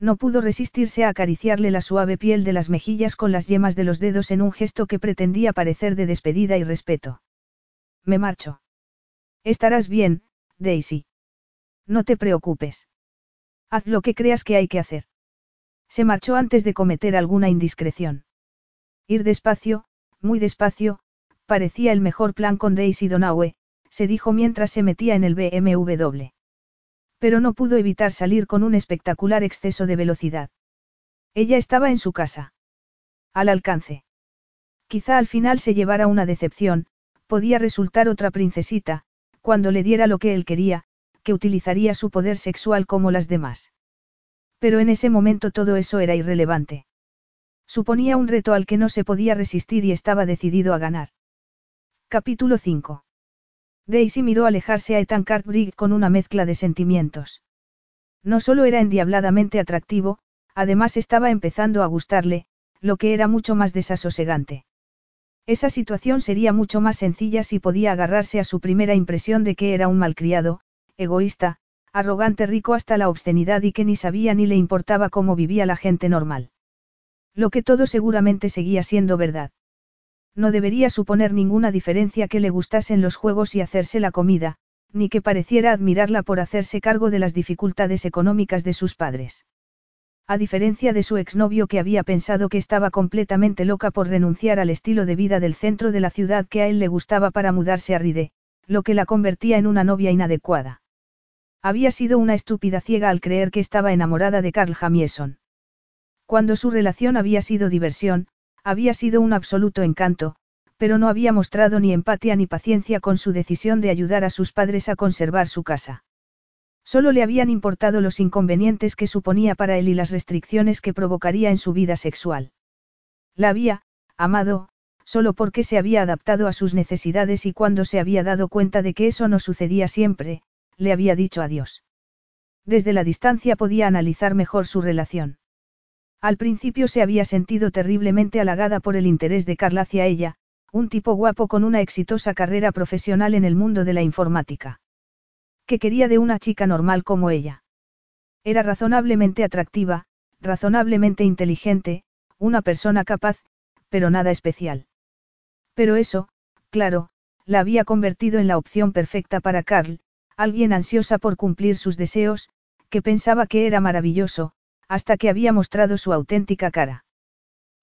No pudo resistirse a acariciarle la suave piel de las mejillas con las yemas de los dedos en un gesto que pretendía parecer de despedida y respeto. Me marcho. Estarás bien, Daisy. No te preocupes. Haz lo que creas que hay que hacer. Se marchó antes de cometer alguna indiscreción. Ir despacio, muy despacio, parecía el mejor plan con Daisy Donaue, se dijo mientras se metía en el BMW. Pero no pudo evitar salir con un espectacular exceso de velocidad. Ella estaba en su casa. Al alcance. Quizá al final se llevara una decepción, podía resultar otra princesita, cuando le diera lo que él quería, que utilizaría su poder sexual como las demás. Pero en ese momento todo eso era irrelevante. Suponía un reto al que no se podía resistir y estaba decidido a ganar. Capítulo 5. Daisy miró alejarse a Ethan Cartwright con una mezcla de sentimientos. No solo era endiabladamente atractivo, además estaba empezando a gustarle, lo que era mucho más desasosegante. Esa situación sería mucho más sencilla si podía agarrarse a su primera impresión de que era un malcriado, egoísta, arrogante rico hasta la obscenidad y que ni sabía ni le importaba cómo vivía la gente normal. Lo que todo seguramente seguía siendo verdad. No debería suponer ninguna diferencia que le gustasen los juegos y hacerse la comida, ni que pareciera admirarla por hacerse cargo de las dificultades económicas de sus padres. A diferencia de su exnovio que había pensado que estaba completamente loca por renunciar al estilo de vida del centro de la ciudad que a él le gustaba para mudarse a Ride, lo que la convertía en una novia inadecuada. Había sido una estúpida ciega al creer que estaba enamorada de Carl Jamieson. Cuando su relación había sido diversión, había sido un absoluto encanto, pero no había mostrado ni empatía ni paciencia con su decisión de ayudar a sus padres a conservar su casa. Solo le habían importado los inconvenientes que suponía para él y las restricciones que provocaría en su vida sexual. La había, amado, solo porque se había adaptado a sus necesidades y cuando se había dado cuenta de que eso no sucedía siempre, le había dicho adiós. Desde la distancia podía analizar mejor su relación. Al principio se había sentido terriblemente halagada por el interés de Carl hacia ella, un tipo guapo con una exitosa carrera profesional en el mundo de la informática. Que quería de una chica normal como ella. Era razonablemente atractiva, razonablemente inteligente, una persona capaz, pero nada especial. Pero eso, claro, la había convertido en la opción perfecta para Carl, alguien ansiosa por cumplir sus deseos, que pensaba que era maravilloso, hasta que había mostrado su auténtica cara.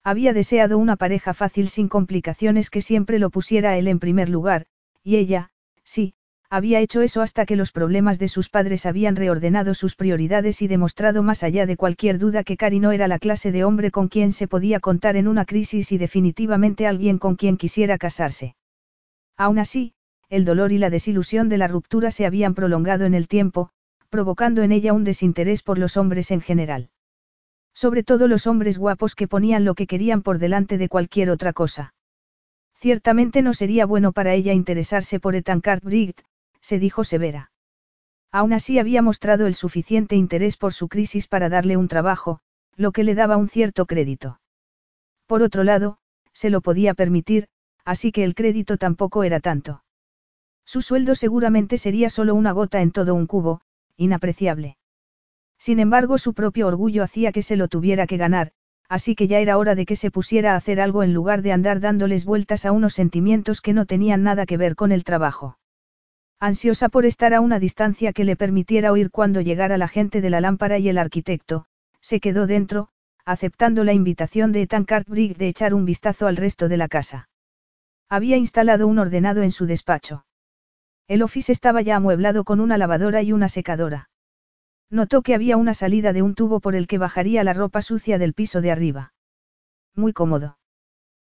Había deseado una pareja fácil sin complicaciones que siempre lo pusiera él en primer lugar, y ella, sí, había hecho eso hasta que los problemas de sus padres habían reordenado sus prioridades y demostrado más allá de cualquier duda que Cari no era la clase de hombre con quien se podía contar en una crisis y definitivamente alguien con quien quisiera casarse. Aún así, el dolor y la desilusión de la ruptura se habían prolongado en el tiempo, provocando en ella un desinterés por los hombres en general. Sobre todo los hombres guapos que ponían lo que querían por delante de cualquier otra cosa. Ciertamente no sería bueno para ella interesarse por Etancard Briggt, se dijo severa. Aún así había mostrado el suficiente interés por su crisis para darle un trabajo, lo que le daba un cierto crédito. Por otro lado, se lo podía permitir, así que el crédito tampoco era tanto. Su sueldo seguramente sería solo una gota en todo un cubo, inapreciable. Sin embargo, su propio orgullo hacía que se lo tuviera que ganar, así que ya era hora de que se pusiera a hacer algo en lugar de andar dándoles vueltas a unos sentimientos que no tenían nada que ver con el trabajo. Ansiosa por estar a una distancia que le permitiera oír cuando llegara la gente de la lámpara y el arquitecto, se quedó dentro, aceptando la invitación de Ethan Cartwright de echar un vistazo al resto de la casa. Había instalado un ordenado en su despacho. El office estaba ya amueblado con una lavadora y una secadora. Notó que había una salida de un tubo por el que bajaría la ropa sucia del piso de arriba. Muy cómodo.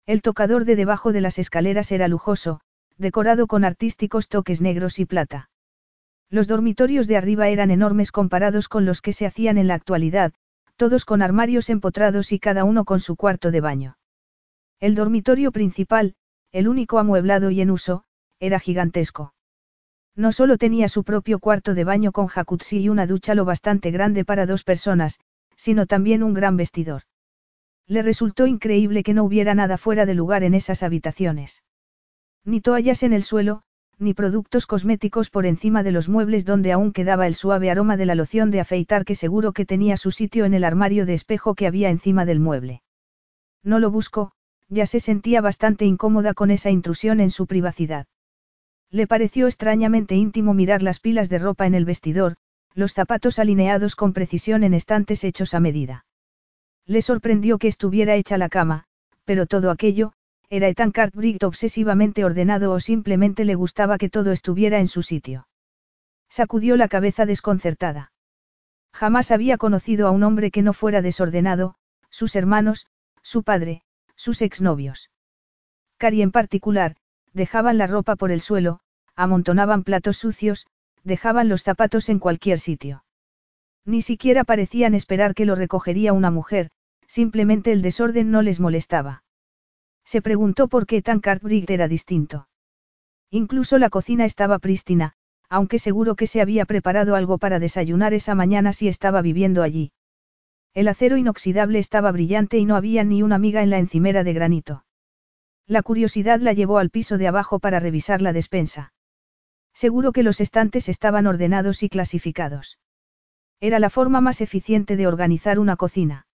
El tocador de debajo de las escaleras era lujoso, decorado con artísticos toques negros y plata. Los dormitorios de arriba eran enormes comparados con los que se hacían en la actualidad, todos con armarios empotrados y cada uno con su cuarto de baño. El dormitorio principal, el único amueblado y en uso, era gigantesco. No solo tenía su propio cuarto de baño con jacuzzi y una ducha lo bastante grande para dos personas, sino también un gran vestidor. Le resultó increíble que no hubiera nada fuera de lugar en esas habitaciones. Ni toallas en el suelo, ni productos cosméticos por encima de los muebles donde aún quedaba el suave aroma de la loción de afeitar que seguro que tenía su sitio en el armario de espejo que había encima del mueble. No lo buscó, ya se sentía bastante incómoda con esa intrusión en su privacidad. Le pareció extrañamente íntimo mirar las pilas de ropa en el vestidor, los zapatos alineados con precisión en estantes hechos a medida. Le sorprendió que estuviera hecha la cama, pero todo aquello, era Ethan Cartwright obsesivamente ordenado o simplemente le gustaba que todo estuviera en su sitio. Sacudió la cabeza desconcertada. Jamás había conocido a un hombre que no fuera desordenado, sus hermanos, su padre, sus exnovios. Cari en particular, dejaban la ropa por el suelo, amontonaban platos sucios, dejaban los zapatos en cualquier sitio. Ni siquiera parecían esperar que lo recogería una mujer, simplemente el desorden no les molestaba. Se preguntó por qué tan Cartwright era distinto. Incluso la cocina estaba prístina, aunque seguro que se había preparado algo para desayunar esa mañana si estaba viviendo allí. El acero inoxidable estaba brillante y no había ni una miga en la encimera de granito. La curiosidad la llevó al piso de abajo para revisar la despensa. Seguro que los estantes estaban ordenados y clasificados. Era la forma más eficiente de organizar una cocina.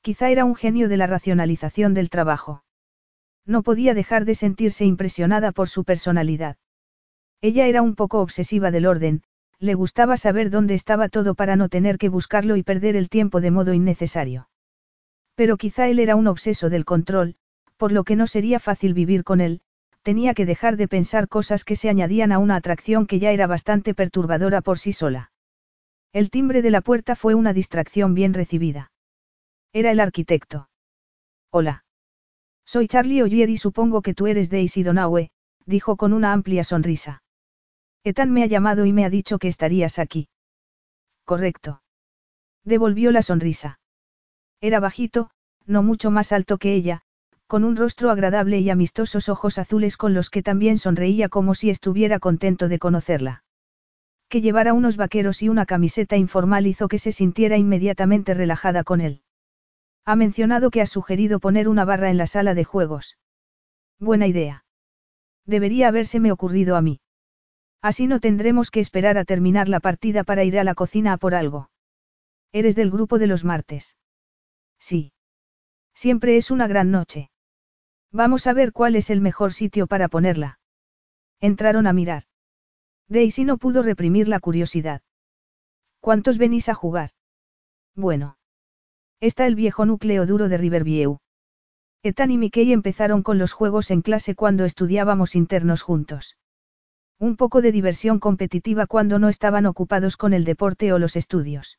Quizá era un genio de la racionalización del trabajo. No podía dejar de sentirse impresionada por su personalidad. Ella era un poco obsesiva del orden, le gustaba saber dónde estaba todo para no tener que buscarlo y perder el tiempo de modo innecesario. Pero quizá él era un obseso del control, por lo que no sería fácil vivir con él, tenía que dejar de pensar cosas que se añadían a una atracción que ya era bastante perturbadora por sí sola. El timbre de la puerta fue una distracción bien recibida. Era el arquitecto. Hola. Soy Charlie Oyer y supongo que tú eres Daisy Donaue, dijo con una amplia sonrisa. Ethan me ha llamado y me ha dicho que estarías aquí. Correcto. Devolvió la sonrisa. Era bajito, no mucho más alto que ella, con un rostro agradable y amistosos ojos azules con los que también sonreía como si estuviera contento de conocerla. Que llevara unos vaqueros y una camiseta informal hizo que se sintiera inmediatamente relajada con él. Ha mencionado que ha sugerido poner una barra en la sala de juegos. Buena idea. Debería habérseme ocurrido a mí. Así no tendremos que esperar a terminar la partida para ir a la cocina a por algo. ¿Eres del grupo de los martes? Sí. Siempre es una gran noche. Vamos a ver cuál es el mejor sitio para ponerla. Entraron a mirar. Daisy no pudo reprimir la curiosidad. ¿Cuántos venís a jugar? Bueno. Está el viejo núcleo duro de Riverview. Ethan y Mickey empezaron con los juegos en clase cuando estudiábamos internos juntos. Un poco de diversión competitiva cuando no estaban ocupados con el deporte o los estudios.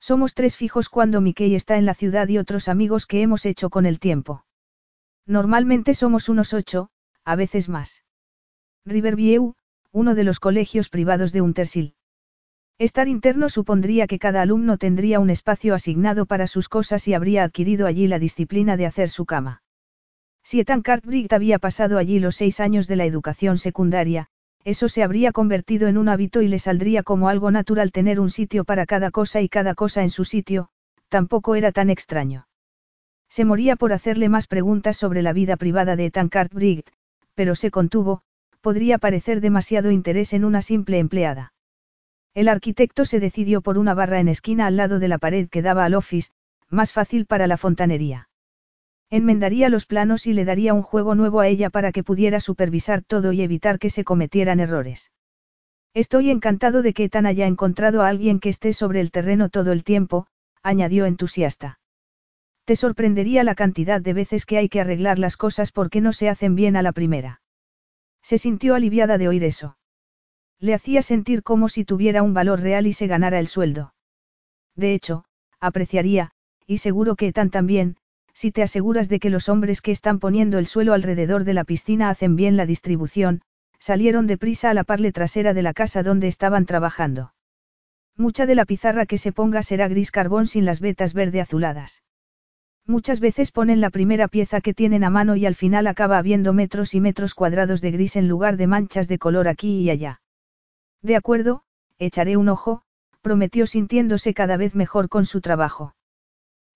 Somos tres fijos cuando Mickey está en la ciudad y otros amigos que hemos hecho con el tiempo. Normalmente somos unos ocho, a veces más. Riverview, uno de los colegios privados de Untersil. Estar interno supondría que cada alumno tendría un espacio asignado para sus cosas y habría adquirido allí la disciplina de hacer su cama. Si Ethan Cartwright había pasado allí los seis años de la educación secundaria, eso se habría convertido en un hábito y le saldría como algo natural tener un sitio para cada cosa y cada cosa en su sitio, tampoco era tan extraño. Se moría por hacerle más preguntas sobre la vida privada de Tankard Briggs, pero se contuvo, podría parecer demasiado interés en una simple empleada. El arquitecto se decidió por una barra en esquina al lado de la pared que daba al office, más fácil para la fontanería. Enmendaría los planos y le daría un juego nuevo a ella para que pudiera supervisar todo y evitar que se cometieran errores. Estoy encantado de que Tan haya encontrado a alguien que esté sobre el terreno todo el tiempo, añadió entusiasta. Te sorprendería la cantidad de veces que hay que arreglar las cosas porque no se hacen bien a la primera. Se sintió aliviada de oír eso. Le hacía sentir como si tuviera un valor real y se ganara el sueldo. De hecho, apreciaría, y seguro que tan también, si te aseguras de que los hombres que están poniendo el suelo alrededor de la piscina hacen bien la distribución, salieron deprisa a la parle trasera de la casa donde estaban trabajando. Mucha de la pizarra que se ponga será gris carbón sin las vetas verde azuladas. Muchas veces ponen la primera pieza que tienen a mano y al final acaba habiendo metros y metros cuadrados de gris en lugar de manchas de color aquí y allá. De acuerdo, echaré un ojo, prometió sintiéndose cada vez mejor con su trabajo.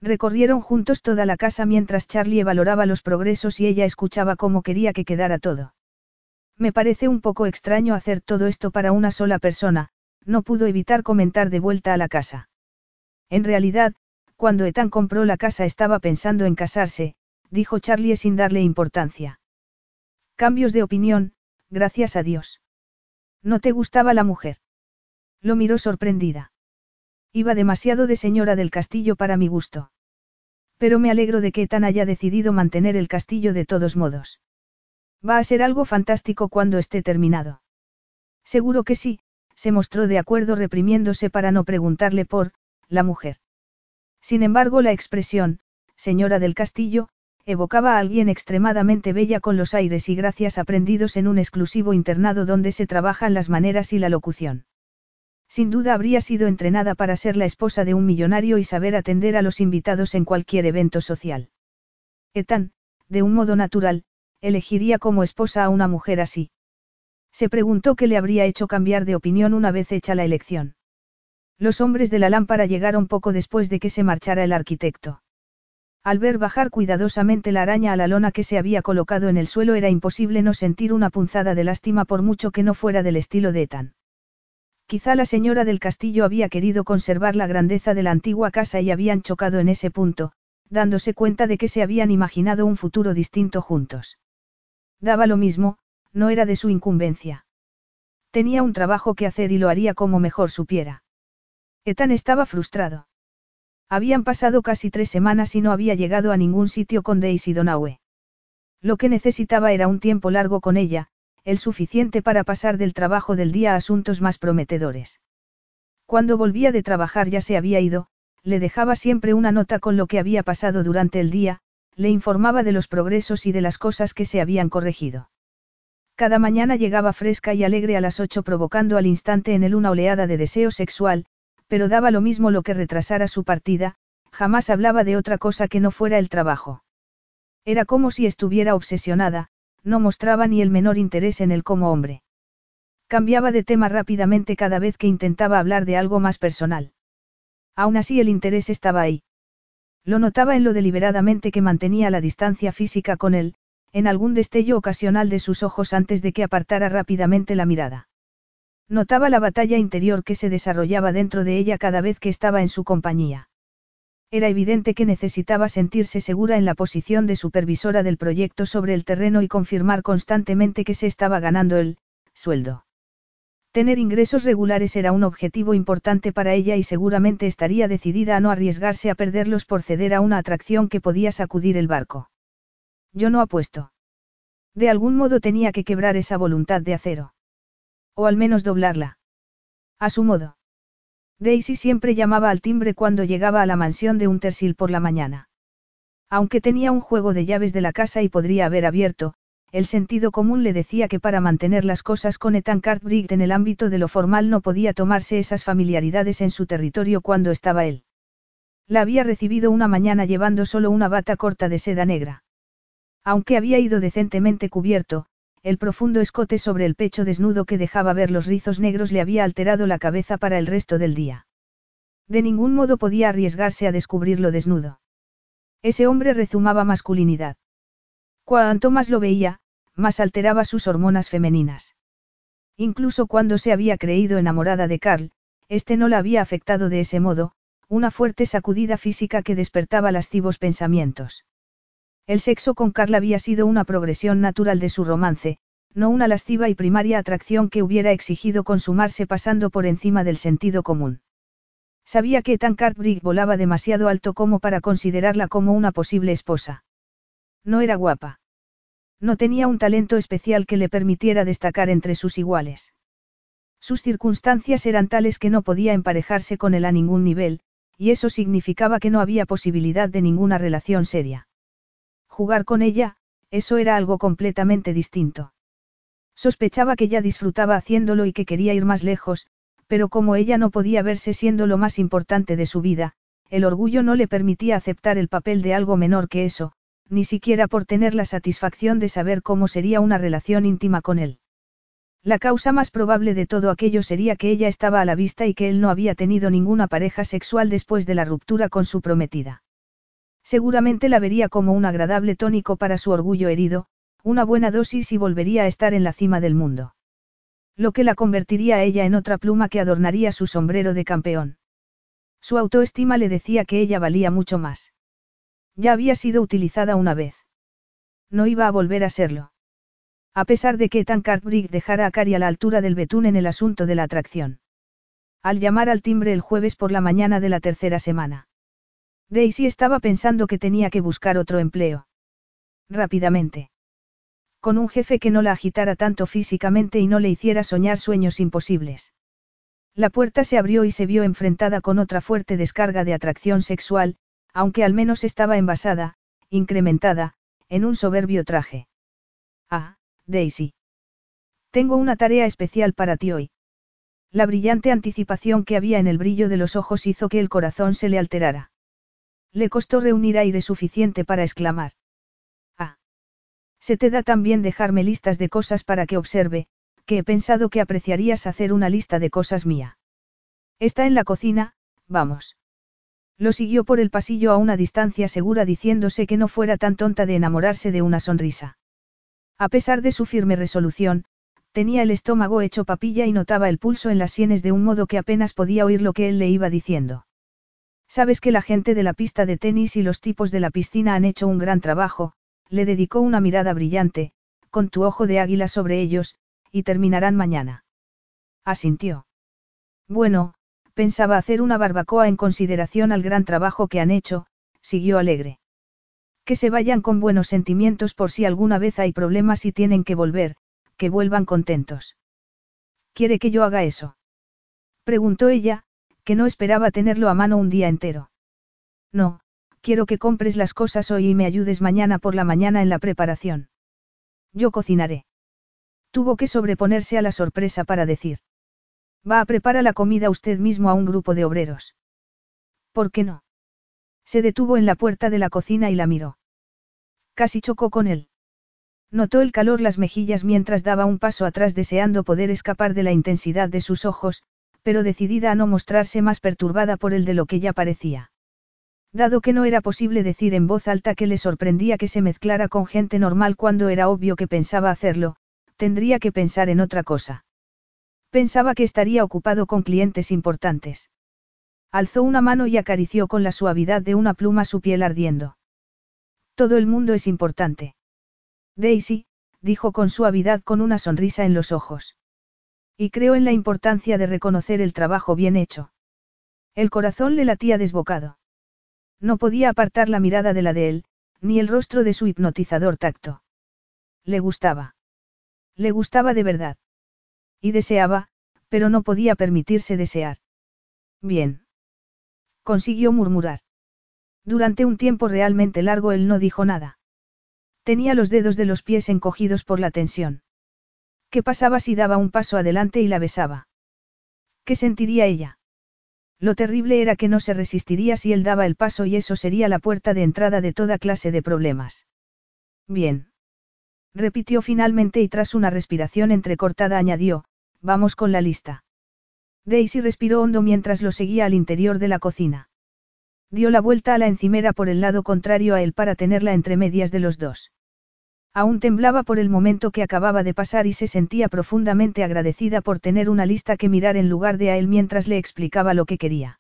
Recorrieron juntos toda la casa mientras Charlie valoraba los progresos y ella escuchaba cómo quería que quedara todo. Me parece un poco extraño hacer todo esto para una sola persona, no pudo evitar comentar de vuelta a la casa. En realidad, cuando Ethan compró la casa estaba pensando en casarse, dijo Charlie sin darle importancia. Cambios de opinión, gracias a Dios. ¿No te gustaba la mujer? Lo miró sorprendida. Iba demasiado de señora del castillo para mi gusto. Pero me alegro de que Ethan haya decidido mantener el castillo de todos modos. Va a ser algo fantástico cuando esté terminado. Seguro que sí, se mostró de acuerdo reprimiéndose para no preguntarle por, la mujer. Sin embargo, la expresión, señora del castillo, evocaba a alguien extremadamente bella con los aires y gracias aprendidos en un exclusivo internado donde se trabajan las maneras y la locución. Sin duda habría sido entrenada para ser la esposa de un millonario y saber atender a los invitados en cualquier evento social. Ethan, de un modo natural, elegiría como esposa a una mujer así. Se preguntó qué le habría hecho cambiar de opinión una vez hecha la elección. Los hombres de la lámpara llegaron poco después de que se marchara el arquitecto. Al ver bajar cuidadosamente la araña a la lona que se había colocado en el suelo era imposible no sentir una punzada de lástima por mucho que no fuera del estilo de Ethan. Quizá la señora del castillo había querido conservar la grandeza de la antigua casa y habían chocado en ese punto, dándose cuenta de que se habían imaginado un futuro distinto juntos. Daba lo mismo, no era de su incumbencia. Tenía un trabajo que hacer y lo haría como mejor supiera. Ethan estaba frustrado. Habían pasado casi tres semanas y no había llegado a ningún sitio con Daisy Donaue. Lo que necesitaba era un tiempo largo con ella, el suficiente para pasar del trabajo del día a asuntos más prometedores. Cuando volvía de trabajar ya se había ido, le dejaba siempre una nota con lo que había pasado durante el día, le informaba de los progresos y de las cosas que se habían corregido. Cada mañana llegaba fresca y alegre a las ocho provocando al instante en él una oleada de deseo sexual, pero daba lo mismo lo que retrasara su partida, jamás hablaba de otra cosa que no fuera el trabajo. Era como si estuviera obsesionada, no mostraba ni el menor interés en él como hombre. Cambiaba de tema rápidamente cada vez que intentaba hablar de algo más personal. Aún así el interés estaba ahí. Lo notaba en lo deliberadamente que mantenía la distancia física con él, en algún destello ocasional de sus ojos antes de que apartara rápidamente la mirada. Notaba la batalla interior que se desarrollaba dentro de ella cada vez que estaba en su compañía. Era evidente que necesitaba sentirse segura en la posición de supervisora del proyecto sobre el terreno y confirmar constantemente que se estaba ganando el sueldo. Tener ingresos regulares era un objetivo importante para ella y seguramente estaría decidida a no arriesgarse a perderlos por ceder a una atracción que podía sacudir el barco. Yo no apuesto. De algún modo tenía que quebrar esa voluntad de acero. O al menos doblarla. A su modo. Daisy siempre llamaba al timbre cuando llegaba a la mansión de Untersil por la mañana. Aunque tenía un juego de llaves de la casa y podría haber abierto, el sentido común le decía que para mantener las cosas con Ethan Cartwright en el ámbito de lo formal no podía tomarse esas familiaridades en su territorio cuando estaba él. La había recibido una mañana llevando solo una bata corta de seda negra. Aunque había ido decentemente cubierto, el profundo escote sobre el pecho desnudo que dejaba ver los rizos negros le había alterado la cabeza para el resto del día. De ningún modo podía arriesgarse a descubrirlo desnudo. Ese hombre rezumaba masculinidad. Cuanto más lo veía, más alteraba sus hormonas femeninas. Incluso cuando se había creído enamorada de Carl, este no la había afectado de ese modo, una fuerte sacudida física que despertaba lascivos pensamientos. El sexo con Carla había sido una progresión natural de su romance, no una lasciva y primaria atracción que hubiera exigido consumarse pasando por encima del sentido común. Sabía que Ethan Cartwright volaba demasiado alto como para considerarla como una posible esposa. No era guapa. No tenía un talento especial que le permitiera destacar entre sus iguales. Sus circunstancias eran tales que no podía emparejarse con él a ningún nivel, y eso significaba que no había posibilidad de ninguna relación seria. Jugar con ella, eso era algo completamente distinto. Sospechaba que ya disfrutaba haciéndolo y que quería ir más lejos, pero como ella no podía verse siendo lo más importante de su vida, el orgullo no le permitía aceptar el papel de algo menor que eso, ni siquiera por tener la satisfacción de saber cómo sería una relación íntima con él. La causa más probable de todo aquello sería que ella estaba a la vista y que él no había tenido ninguna pareja sexual después de la ruptura con su prometida. Seguramente la vería como un agradable tónico para su orgullo herido, una buena dosis y volvería a estar en la cima del mundo. Lo que la convertiría a ella en otra pluma que adornaría su sombrero de campeón. Su autoestima le decía que ella valía mucho más. Ya había sido utilizada una vez. No iba a volver a serlo. A pesar de que Tan Cartwright dejara a Cari a la altura del betún en el asunto de la atracción. Al llamar al timbre el jueves por la mañana de la tercera semana. Daisy estaba pensando que tenía que buscar otro empleo. Rápidamente. Con un jefe que no la agitara tanto físicamente y no le hiciera soñar sueños imposibles. La puerta se abrió y se vio enfrentada con otra fuerte descarga de atracción sexual, aunque al menos estaba envasada, incrementada, en un soberbio traje. Ah, Daisy. Tengo una tarea especial para ti hoy. La brillante anticipación que había en el brillo de los ojos hizo que el corazón se le alterara. Le costó reunir aire suficiente para exclamar. Ah. Se te da tan bien dejarme listas de cosas para que observe, que he pensado que apreciarías hacer una lista de cosas mía. Está en la cocina, vamos. Lo siguió por el pasillo a una distancia segura diciéndose que no fuera tan tonta de enamorarse de una sonrisa. A pesar de su firme resolución, tenía el estómago hecho papilla y notaba el pulso en las sienes de un modo que apenas podía oír lo que él le iba diciendo. Sabes que la gente de la pista de tenis y los tipos de la piscina han hecho un gran trabajo, le dedicó una mirada brillante, con tu ojo de águila sobre ellos, y terminarán mañana. Asintió. Bueno, pensaba hacer una barbacoa en consideración al gran trabajo que han hecho, siguió alegre. Que se vayan con buenos sentimientos por si alguna vez hay problemas y tienen que volver, que vuelvan contentos. ¿Quiere que yo haga eso? Preguntó ella, que no esperaba tenerlo a mano un día entero. No, quiero que compres las cosas hoy y me ayudes mañana por la mañana en la preparación. Yo cocinaré. Tuvo que sobreponerse a la sorpresa para decir. Va a preparar la comida usted mismo a un grupo de obreros. ¿Por qué no? Se detuvo en la puerta de la cocina y la miró. Casi chocó con él. Notó el calor las mejillas mientras daba un paso atrás deseando poder escapar de la intensidad de sus ojos, pero decidida a no mostrarse más perturbada por el de lo que ya parecía. Dado que no era posible decir en voz alta que le sorprendía que se mezclara con gente normal cuando era obvio que pensaba hacerlo, tendría que pensar en otra cosa. Pensaba que estaría ocupado con clientes importantes. Alzó una mano y acarició con la suavidad de una pluma su piel ardiendo. Todo el mundo es importante. Daisy, dijo con suavidad con una sonrisa en los ojos. Y creo en la importancia de reconocer el trabajo bien hecho. El corazón le latía desbocado. No podía apartar la mirada de la de él, ni el rostro de su hipnotizador tacto. Le gustaba. Le gustaba de verdad. Y deseaba, pero no podía permitirse desear. Bien. Consiguió murmurar. Durante un tiempo realmente largo él no dijo nada. Tenía los dedos de los pies encogidos por la tensión. ¿Qué pasaba si daba un paso adelante y la besaba? ¿Qué sentiría ella? Lo terrible era que no se resistiría si él daba el paso y eso sería la puerta de entrada de toda clase de problemas. Bien. Repitió finalmente y tras una respiración entrecortada añadió, vamos con la lista. Daisy respiró hondo mientras lo seguía al interior de la cocina. Dio la vuelta a la encimera por el lado contrario a él para tenerla entre medias de los dos. Aún temblaba por el momento que acababa de pasar y se sentía profundamente agradecida por tener una lista que mirar en lugar de a él mientras le explicaba lo que quería.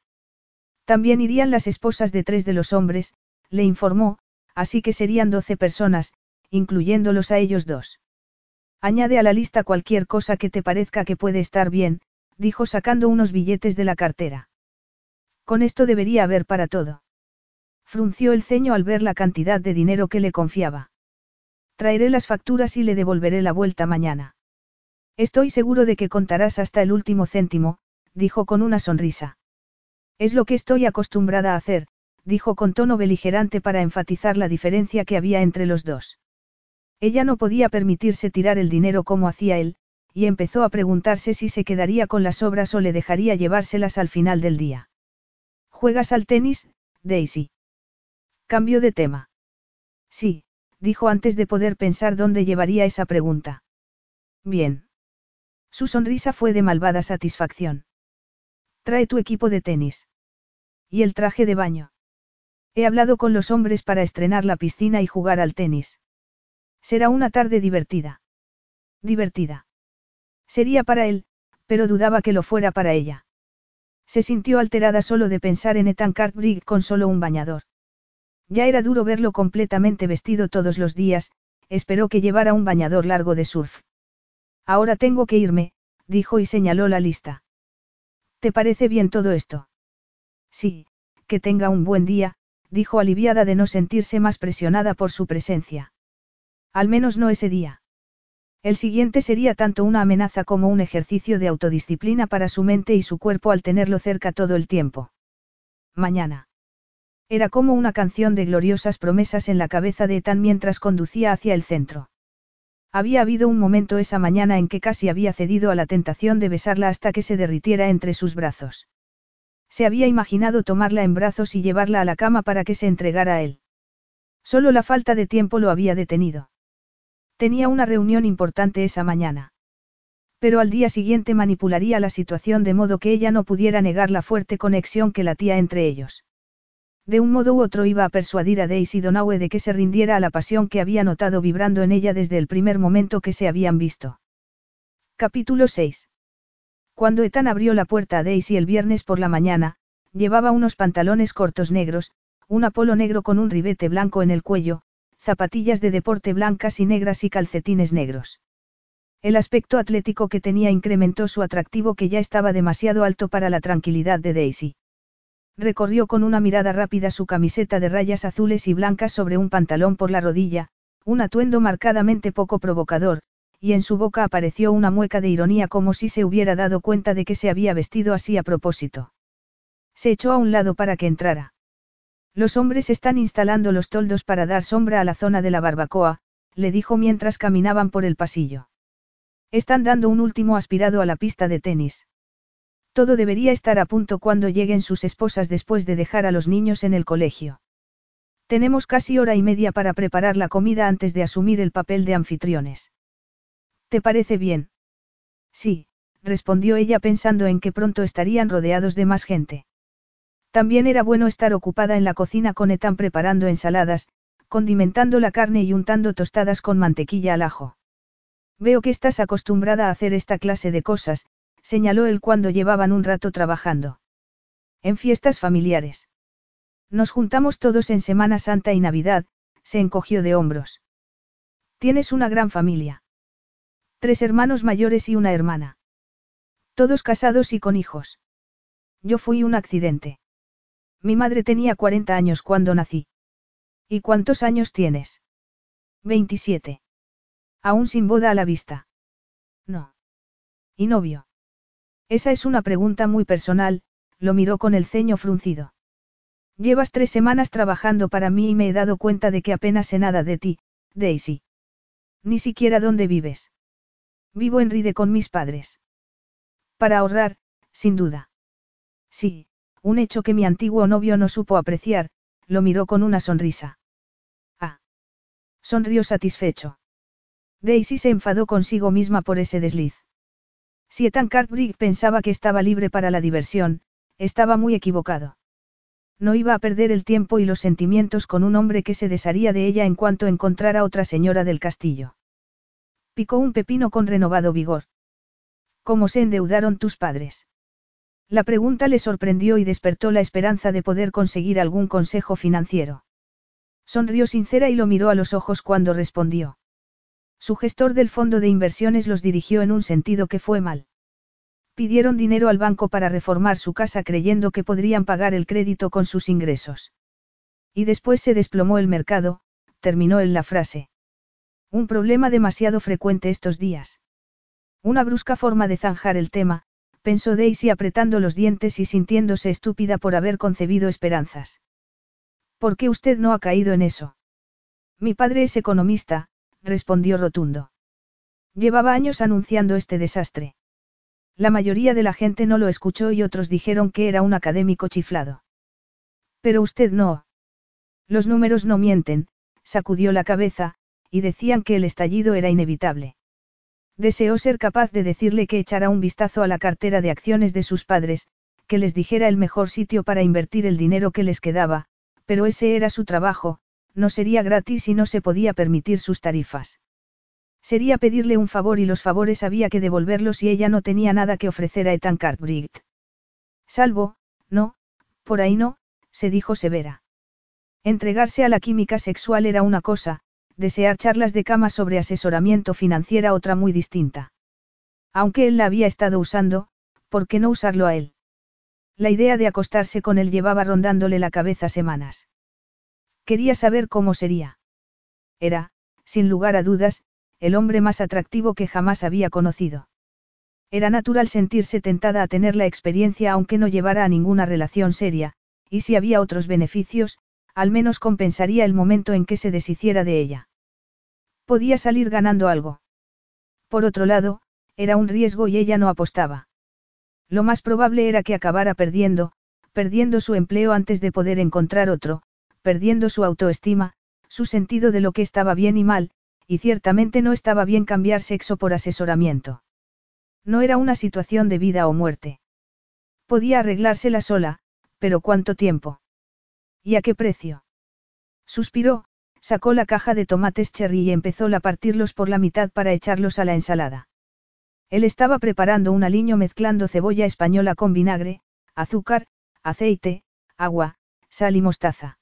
También irían las esposas de tres de los hombres, le informó, así que serían doce personas, incluyéndolos a ellos dos. Añade a la lista cualquier cosa que te parezca que puede estar bien, dijo sacando unos billetes de la cartera. Con esto debería haber para todo. Frunció el ceño al ver la cantidad de dinero que le confiaba. Traeré las facturas y le devolveré la vuelta mañana. Estoy seguro de que contarás hasta el último céntimo, dijo con una sonrisa. Es lo que estoy acostumbrada a hacer, dijo con tono beligerante para enfatizar la diferencia que había entre los dos. Ella no podía permitirse tirar el dinero como hacía él, y empezó a preguntarse si se quedaría con las obras o le dejaría llevárselas al final del día. ¿Juegas al tenis, Daisy? Cambio de tema. Sí, dijo antes de poder pensar dónde llevaría esa pregunta. Bien. Su sonrisa fue de malvada satisfacción. Trae tu equipo de tenis. Y el traje de baño. He hablado con los hombres para estrenar la piscina y jugar al tenis. Será una tarde divertida. Divertida. Sería para él, pero dudaba que lo fuera para ella. Se sintió alterada solo de pensar en Ethan Cartwright con solo un bañador. Ya era duro verlo completamente vestido todos los días, esperó que llevara un bañador largo de surf. Ahora tengo que irme, dijo y señaló la lista. ¿Te parece bien todo esto? Sí, que tenga un buen día, dijo aliviada de no sentirse más presionada por su presencia. Al menos no ese día. El siguiente sería tanto una amenaza como un ejercicio de autodisciplina para su mente y su cuerpo al tenerlo cerca todo el tiempo. Mañana. Era como una canción de gloriosas promesas en la cabeza de Ethan mientras conducía hacia el centro. Había habido un momento esa mañana en que casi había cedido a la tentación de besarla hasta que se derritiera entre sus brazos. Se había imaginado tomarla en brazos y llevarla a la cama para que se entregara a él. Solo la falta de tiempo lo había detenido. Tenía una reunión importante esa mañana. Pero al día siguiente manipularía la situación de modo que ella no pudiera negar la fuerte conexión que latía entre ellos. De un modo u otro iba a persuadir a Daisy Donaue de que se rindiera a la pasión que había notado vibrando en ella desde el primer momento que se habían visto. Capítulo 6. Cuando Ethan abrió la puerta a Daisy el viernes por la mañana, llevaba unos pantalones cortos negros, un apolo negro con un ribete blanco en el cuello, zapatillas de deporte blancas y negras y calcetines negros. El aspecto atlético que tenía incrementó su atractivo que ya estaba demasiado alto para la tranquilidad de Daisy. Recorrió con una mirada rápida su camiseta de rayas azules y blancas sobre un pantalón por la rodilla, un atuendo marcadamente poco provocador, y en su boca apareció una mueca de ironía como si se hubiera dado cuenta de que se había vestido así a propósito. Se echó a un lado para que entrara. Los hombres están instalando los toldos para dar sombra a la zona de la barbacoa, le dijo mientras caminaban por el pasillo. Están dando un último aspirado a la pista de tenis. Todo debería estar a punto cuando lleguen sus esposas después de dejar a los niños en el colegio. Tenemos casi hora y media para preparar la comida antes de asumir el papel de anfitriones. ¿Te parece bien? Sí, respondió ella pensando en que pronto estarían rodeados de más gente. También era bueno estar ocupada en la cocina con Ethan preparando ensaladas, condimentando la carne y untando tostadas con mantequilla al ajo. Veo que estás acostumbrada a hacer esta clase de cosas, señaló él cuando llevaban un rato trabajando. En fiestas familiares. Nos juntamos todos en Semana Santa y Navidad, se encogió de hombros. Tienes una gran familia. Tres hermanos mayores y una hermana. Todos casados y con hijos. Yo fui un accidente. Mi madre tenía 40 años cuando nací. ¿Y cuántos años tienes? 27. Aún sin boda a la vista. No. ¿Y novio? Esa es una pregunta muy personal, lo miró con el ceño fruncido. Llevas tres semanas trabajando para mí y me he dado cuenta de que apenas sé nada de ti, Daisy. Ni siquiera dónde vives. Vivo en Ride con mis padres. Para ahorrar, sin duda. Sí, un hecho que mi antiguo novio no supo apreciar, lo miró con una sonrisa. Ah. Sonrió satisfecho. Daisy se enfadó consigo misma por ese desliz. Si Ethan Cartwright pensaba que estaba libre para la diversión, estaba muy equivocado. No iba a perder el tiempo y los sentimientos con un hombre que se desharía de ella en cuanto encontrara otra señora del castillo. Picó un pepino con renovado vigor. ¿Cómo se endeudaron tus padres? La pregunta le sorprendió y despertó la esperanza de poder conseguir algún consejo financiero. Sonrió sincera y lo miró a los ojos cuando respondió. Su gestor del fondo de inversiones los dirigió en un sentido que fue mal. Pidieron dinero al banco para reformar su casa creyendo que podrían pagar el crédito con sus ingresos. Y después se desplomó el mercado, terminó en la frase. Un problema demasiado frecuente estos días. Una brusca forma de zanjar el tema, pensó Daisy apretando los dientes y sintiéndose estúpida por haber concebido esperanzas. ¿Por qué usted no ha caído en eso? Mi padre es economista, respondió rotundo. Llevaba años anunciando este desastre. La mayoría de la gente no lo escuchó y otros dijeron que era un académico chiflado. Pero usted no. Los números no mienten, sacudió la cabeza, y decían que el estallido era inevitable. Deseó ser capaz de decirle que echara un vistazo a la cartera de acciones de sus padres, que les dijera el mejor sitio para invertir el dinero que les quedaba, pero ese era su trabajo, no sería gratis y no se podía permitir sus tarifas. Sería pedirle un favor y los favores había que devolverlos y ella no tenía nada que ofrecer a Ethan Cartwright. Salvo, no, por ahí no, se dijo severa. Entregarse a la química sexual era una cosa, desear charlas de cama sobre asesoramiento financiera otra muy distinta. Aunque él la había estado usando, ¿por qué no usarlo a él? La idea de acostarse con él llevaba rondándole la cabeza semanas. Quería saber cómo sería. Era, sin lugar a dudas, el hombre más atractivo que jamás había conocido. Era natural sentirse tentada a tener la experiencia aunque no llevara a ninguna relación seria, y si había otros beneficios, al menos compensaría el momento en que se deshiciera de ella. Podía salir ganando algo. Por otro lado, era un riesgo y ella no apostaba. Lo más probable era que acabara perdiendo, perdiendo su empleo antes de poder encontrar otro, perdiendo su autoestima, su sentido de lo que estaba bien y mal, y ciertamente no estaba bien cambiar sexo por asesoramiento. No era una situación de vida o muerte. Podía arreglársela sola, pero ¿cuánto tiempo? ¿Y a qué precio? Suspiró, sacó la caja de tomates cherry y empezó a partirlos por la mitad para echarlos a la ensalada. Él estaba preparando un aliño mezclando cebolla española con vinagre, azúcar, aceite, agua, sal y mostaza.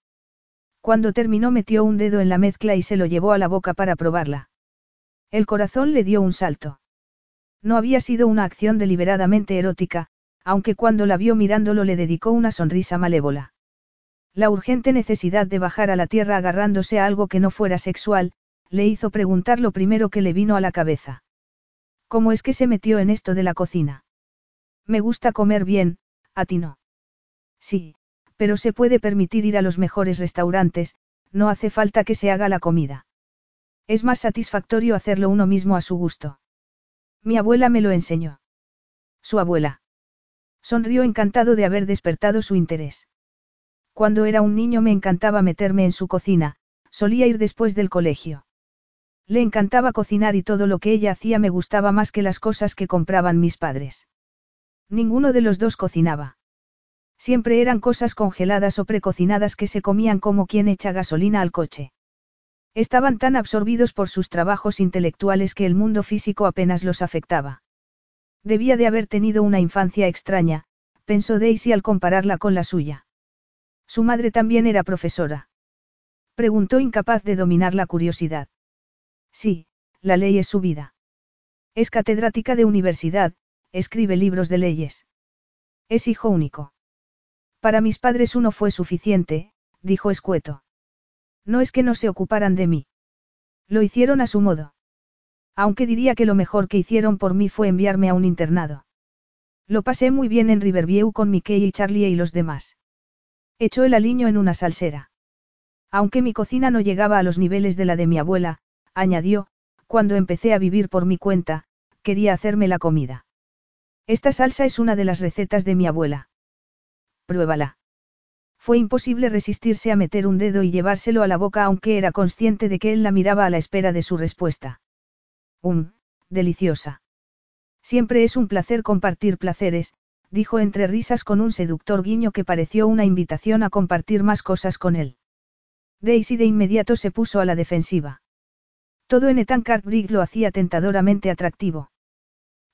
Cuando terminó metió un dedo en la mezcla y se lo llevó a la boca para probarla. El corazón le dio un salto. No había sido una acción deliberadamente erótica, aunque cuando la vio mirándolo le dedicó una sonrisa malévola. La urgente necesidad de bajar a la tierra agarrándose a algo que no fuera sexual, le hizo preguntar lo primero que le vino a la cabeza. ¿Cómo es que se metió en esto de la cocina? Me gusta comer bien, a ti no. Sí, pero se puede permitir ir a los mejores restaurantes, no hace falta que se haga la comida. Es más satisfactorio hacerlo uno mismo a su gusto. Mi abuela me lo enseñó. Su abuela. Sonrió encantado de haber despertado su interés. Cuando era un niño me encantaba meterme en su cocina, solía ir después del colegio. Le encantaba cocinar y todo lo que ella hacía me gustaba más que las cosas que compraban mis padres. Ninguno de los dos cocinaba. Siempre eran cosas congeladas o precocinadas que se comían como quien echa gasolina al coche. Estaban tan absorbidos por sus trabajos intelectuales que el mundo físico apenas los afectaba. Debía de haber tenido una infancia extraña, pensó Daisy al compararla con la suya. Su madre también era profesora. Preguntó incapaz de dominar la curiosidad. Sí, la ley es su vida. Es catedrática de universidad, escribe libros de leyes. Es hijo único. Para mis padres uno fue suficiente, dijo escueto. No es que no se ocuparan de mí. Lo hicieron a su modo. Aunque diría que lo mejor que hicieron por mí fue enviarme a un internado. Lo pasé muy bien en Riverview con Mickey y Charlie y los demás. Echó el aliño en una salsera. Aunque mi cocina no llegaba a los niveles de la de mi abuela, añadió, cuando empecé a vivir por mi cuenta, quería hacerme la comida. Esta salsa es una de las recetas de mi abuela. Pruébala. Fue imposible resistirse a meter un dedo y llevárselo a la boca aunque era consciente de que él la miraba a la espera de su respuesta. Um, deliciosa. Siempre es un placer compartir placeres, dijo entre risas con un seductor guiño que pareció una invitación a compartir más cosas con él. Daisy de inmediato se puso a la defensiva. Todo en Etankard Brig lo hacía tentadoramente atractivo.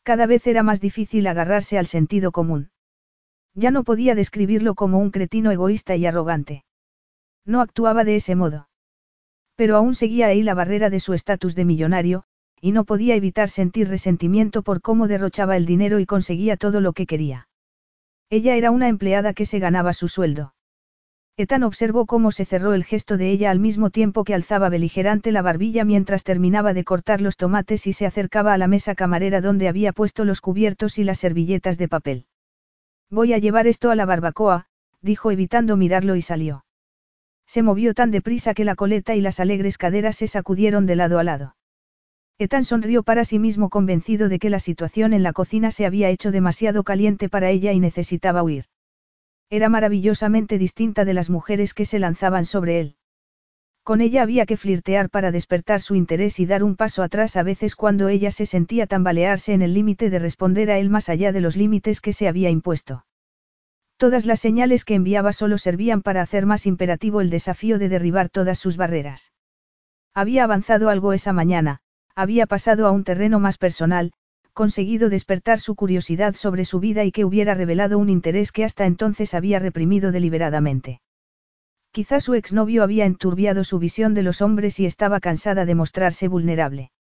Cada vez era más difícil agarrarse al sentido común. Ya no podía describirlo como un cretino egoísta y arrogante. No actuaba de ese modo. Pero aún seguía ahí la barrera de su estatus de millonario, y no podía evitar sentir resentimiento por cómo derrochaba el dinero y conseguía todo lo que quería. Ella era una empleada que se ganaba su sueldo. Ethan observó cómo se cerró el gesto de ella al mismo tiempo que alzaba beligerante la barbilla mientras terminaba de cortar los tomates y se acercaba a la mesa camarera donde había puesto los cubiertos y las servilletas de papel. Voy a llevar esto a la barbacoa, dijo evitando mirarlo y salió. Se movió tan deprisa que la coleta y las alegres caderas se sacudieron de lado a lado. Ethan sonrió para sí mismo convencido de que la situación en la cocina se había hecho demasiado caliente para ella y necesitaba huir. Era maravillosamente distinta de las mujeres que se lanzaban sobre él. Con ella había que flirtear para despertar su interés y dar un paso atrás a veces cuando ella se sentía tambalearse en el límite de responder a él más allá de los límites que se había impuesto. Todas las señales que enviaba solo servían para hacer más imperativo el desafío de derribar todas sus barreras. Había avanzado algo esa mañana, había pasado a un terreno más personal, conseguido despertar su curiosidad sobre su vida y que hubiera revelado un interés que hasta entonces había reprimido deliberadamente. Quizá su exnovio había enturbiado su visión de los hombres y estaba cansada de mostrarse vulnerable.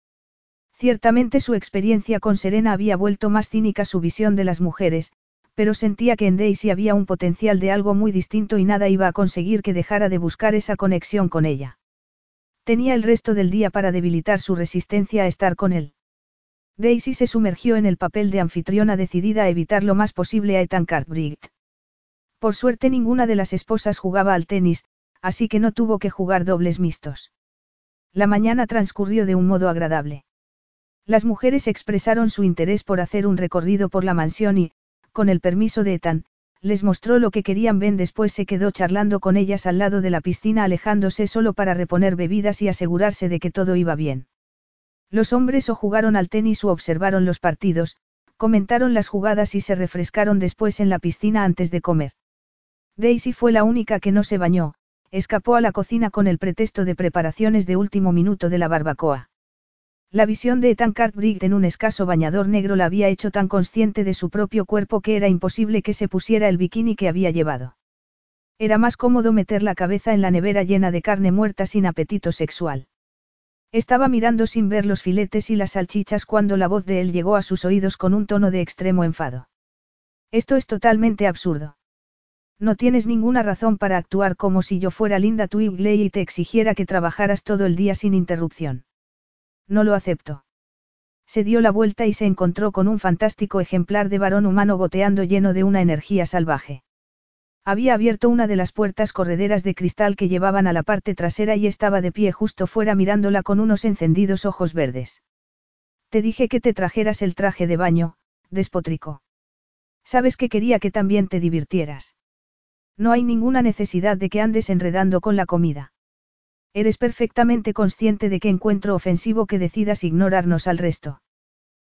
Ciertamente su experiencia con Serena había vuelto más cínica su visión de las mujeres, pero sentía que en Daisy había un potencial de algo muy distinto y nada iba a conseguir que dejara de buscar esa conexión con ella. Tenía el resto del día para debilitar su resistencia a estar con él. Daisy se sumergió en el papel de anfitriona decidida a evitar lo más posible a Ethan Cartwright. Por suerte ninguna de las esposas jugaba al tenis, así que no tuvo que jugar dobles mixtos. La mañana transcurrió de un modo agradable. Las mujeres expresaron su interés por hacer un recorrido por la mansión y, con el permiso de Ethan, les mostró lo que querían ver. Después se quedó charlando con ellas al lado de la piscina alejándose solo para reponer bebidas y asegurarse de que todo iba bien. Los hombres o jugaron al tenis o observaron los partidos, comentaron las jugadas y se refrescaron después en la piscina antes de comer. Daisy fue la única que no se bañó, escapó a la cocina con el pretexto de preparaciones de último minuto de la barbacoa. La visión de Ethan Cartwright en un escaso bañador negro la había hecho tan consciente de su propio cuerpo que era imposible que se pusiera el bikini que había llevado. Era más cómodo meter la cabeza en la nevera llena de carne muerta sin apetito sexual. Estaba mirando sin ver los filetes y las salchichas cuando la voz de él llegó a sus oídos con un tono de extremo enfado. Esto es totalmente absurdo. No tienes ninguna razón para actuar como si yo fuera Linda Twigley y te exigiera que trabajaras todo el día sin interrupción. No lo acepto. Se dio la vuelta y se encontró con un fantástico ejemplar de varón humano goteando lleno de una energía salvaje. Había abierto una de las puertas correderas de cristal que llevaban a la parte trasera y estaba de pie justo fuera mirándola con unos encendidos ojos verdes. Te dije que te trajeras el traje de baño, despotricó. Sabes que quería que también te divirtieras. No hay ninguna necesidad de que andes enredando con la comida. Eres perfectamente consciente de que encuentro ofensivo que decidas ignorarnos al resto.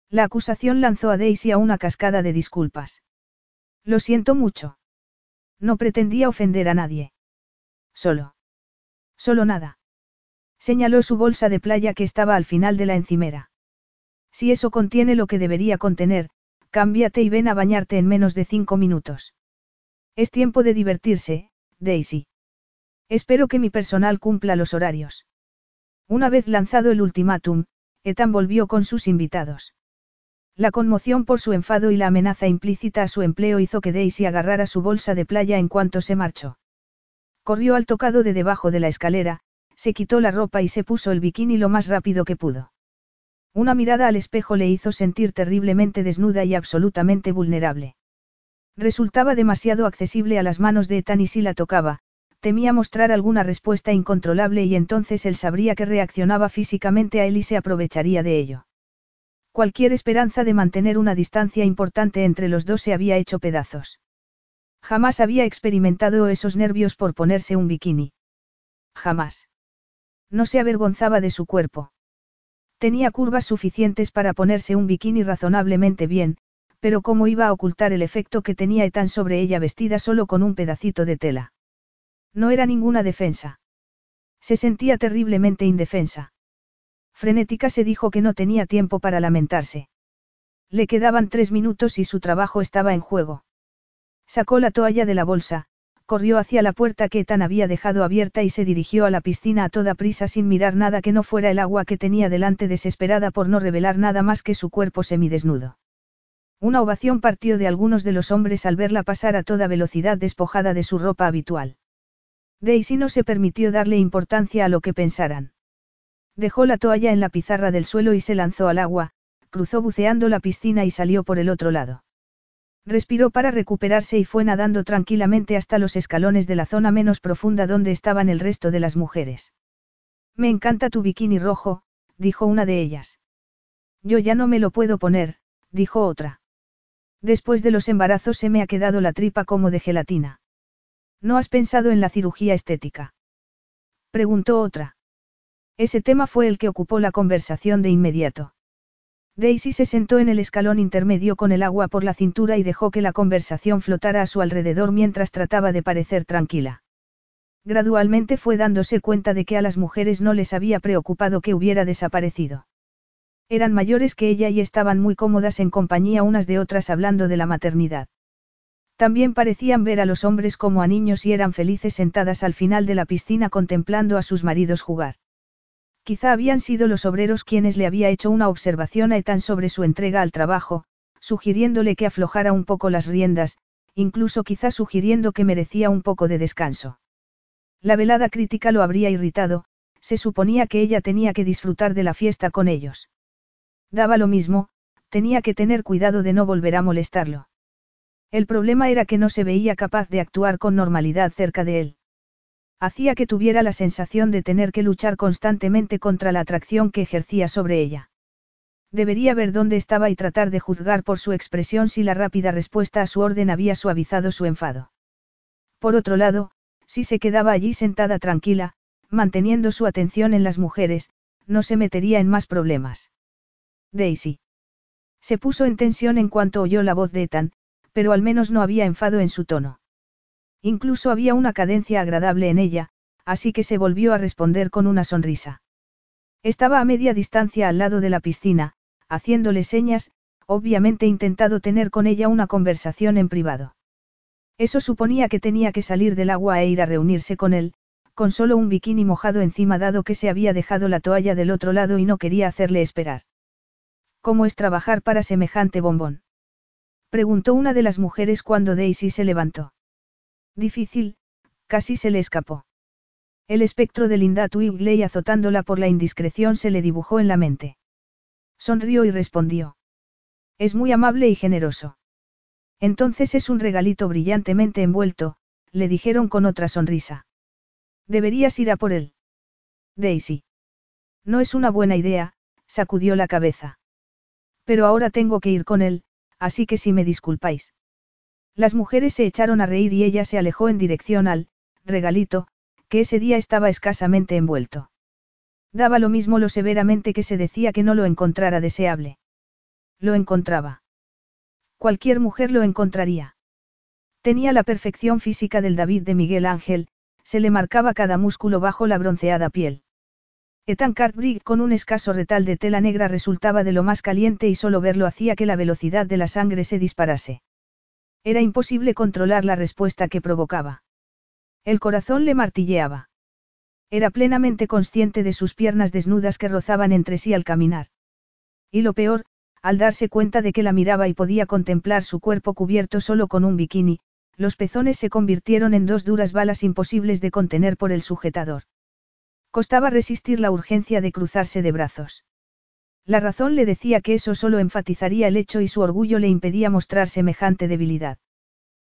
La acusación lanzó a Daisy a una cascada de disculpas. Lo siento mucho. No pretendía ofender a nadie. Solo. Solo nada. Señaló su bolsa de playa que estaba al final de la encimera. Si eso contiene lo que debería contener, cámbiate y ven a bañarte en menos de cinco minutos. Es tiempo de divertirse, Daisy. Espero que mi personal cumpla los horarios. Una vez lanzado el ultimátum, Ethan volvió con sus invitados. La conmoción por su enfado y la amenaza implícita a su empleo hizo que Daisy agarrara su bolsa de playa en cuanto se marchó. Corrió al tocado de debajo de la escalera, se quitó la ropa y se puso el bikini lo más rápido que pudo. Una mirada al espejo le hizo sentir terriblemente desnuda y absolutamente vulnerable. Resultaba demasiado accesible a las manos de Ethan y si la tocaba, temía mostrar alguna respuesta incontrolable y entonces él sabría que reaccionaba físicamente a él y se aprovecharía de ello. Cualquier esperanza de mantener una distancia importante entre los dos se había hecho pedazos. Jamás había experimentado esos nervios por ponerse un bikini. Jamás. No se avergonzaba de su cuerpo. Tenía curvas suficientes para ponerse un bikini razonablemente bien, pero cómo iba a ocultar el efecto que tenía Ethan sobre ella vestida solo con un pedacito de tela. No era ninguna defensa. Se sentía terriblemente indefensa. Frenética se dijo que no tenía tiempo para lamentarse. Le quedaban tres minutos y su trabajo estaba en juego. Sacó la toalla de la bolsa, corrió hacia la puerta que Tan había dejado abierta y se dirigió a la piscina a toda prisa sin mirar nada que no fuera el agua que tenía delante desesperada por no revelar nada más que su cuerpo semidesnudo. Una ovación partió de algunos de los hombres al verla pasar a toda velocidad despojada de su ropa habitual. Daisy no se permitió darle importancia a lo que pensaran. Dejó la toalla en la pizarra del suelo y se lanzó al agua, cruzó buceando la piscina y salió por el otro lado. Respiró para recuperarse y fue nadando tranquilamente hasta los escalones de la zona menos profunda donde estaban el resto de las mujeres. Me encanta tu bikini rojo, dijo una de ellas. Yo ya no me lo puedo poner, dijo otra. Después de los embarazos se me ha quedado la tripa como de gelatina. ¿No has pensado en la cirugía estética? Preguntó otra. Ese tema fue el que ocupó la conversación de inmediato. Daisy se sentó en el escalón intermedio con el agua por la cintura y dejó que la conversación flotara a su alrededor mientras trataba de parecer tranquila. Gradualmente fue dándose cuenta de que a las mujeres no les había preocupado que hubiera desaparecido. Eran mayores que ella y estaban muy cómodas en compañía unas de otras hablando de la maternidad. También parecían ver a los hombres como a niños y eran felices sentadas al final de la piscina contemplando a sus maridos jugar. Quizá habían sido los obreros quienes le había hecho una observación a Ethan sobre su entrega al trabajo, sugiriéndole que aflojara un poco las riendas, incluso quizá sugiriendo que merecía un poco de descanso. La velada crítica lo habría irritado, se suponía que ella tenía que disfrutar de la fiesta con ellos. Daba lo mismo, tenía que tener cuidado de no volver a molestarlo. El problema era que no se veía capaz de actuar con normalidad cerca de él. Hacía que tuviera la sensación de tener que luchar constantemente contra la atracción que ejercía sobre ella. Debería ver dónde estaba y tratar de juzgar por su expresión si la rápida respuesta a su orden había suavizado su enfado. Por otro lado, si se quedaba allí sentada tranquila, manteniendo su atención en las mujeres, no se metería en más problemas. Daisy. Se puso en tensión en cuanto oyó la voz de Ethan, pero al menos no había enfado en su tono. Incluso había una cadencia agradable en ella, así que se volvió a responder con una sonrisa. Estaba a media distancia al lado de la piscina, haciéndole señas, obviamente intentado tener con ella una conversación en privado. Eso suponía que tenía que salir del agua e ir a reunirse con él, con solo un bikini mojado encima dado que se había dejado la toalla del otro lado y no quería hacerle esperar. ¿Cómo es trabajar para semejante bombón? Preguntó una de las mujeres cuando Daisy se levantó. Difícil, casi se le escapó. El espectro de Linda Twigley azotándola por la indiscreción se le dibujó en la mente. Sonrió y respondió. Es muy amable y generoso. Entonces es un regalito brillantemente envuelto, le dijeron con otra sonrisa. Deberías ir a por él. Daisy. No es una buena idea, sacudió la cabeza. Pero ahora tengo que ir con él, así que si me disculpáis. Las mujeres se echaron a reír y ella se alejó en dirección al, regalito, que ese día estaba escasamente envuelto. Daba lo mismo lo severamente que se decía que no lo encontrara deseable. Lo encontraba. Cualquier mujer lo encontraría. Tenía la perfección física del David de Miguel Ángel, se le marcaba cada músculo bajo la bronceada piel. Ethan Cartbrig con un escaso retal de tela negra resultaba de lo más caliente y solo verlo hacía que la velocidad de la sangre se disparase. Era imposible controlar la respuesta que provocaba. El corazón le martilleaba. Era plenamente consciente de sus piernas desnudas que rozaban entre sí al caminar. Y lo peor, al darse cuenta de que la miraba y podía contemplar su cuerpo cubierto solo con un bikini, los pezones se convirtieron en dos duras balas imposibles de contener por el sujetador. Costaba resistir la urgencia de cruzarse de brazos. La razón le decía que eso solo enfatizaría el hecho y su orgullo le impedía mostrar semejante debilidad.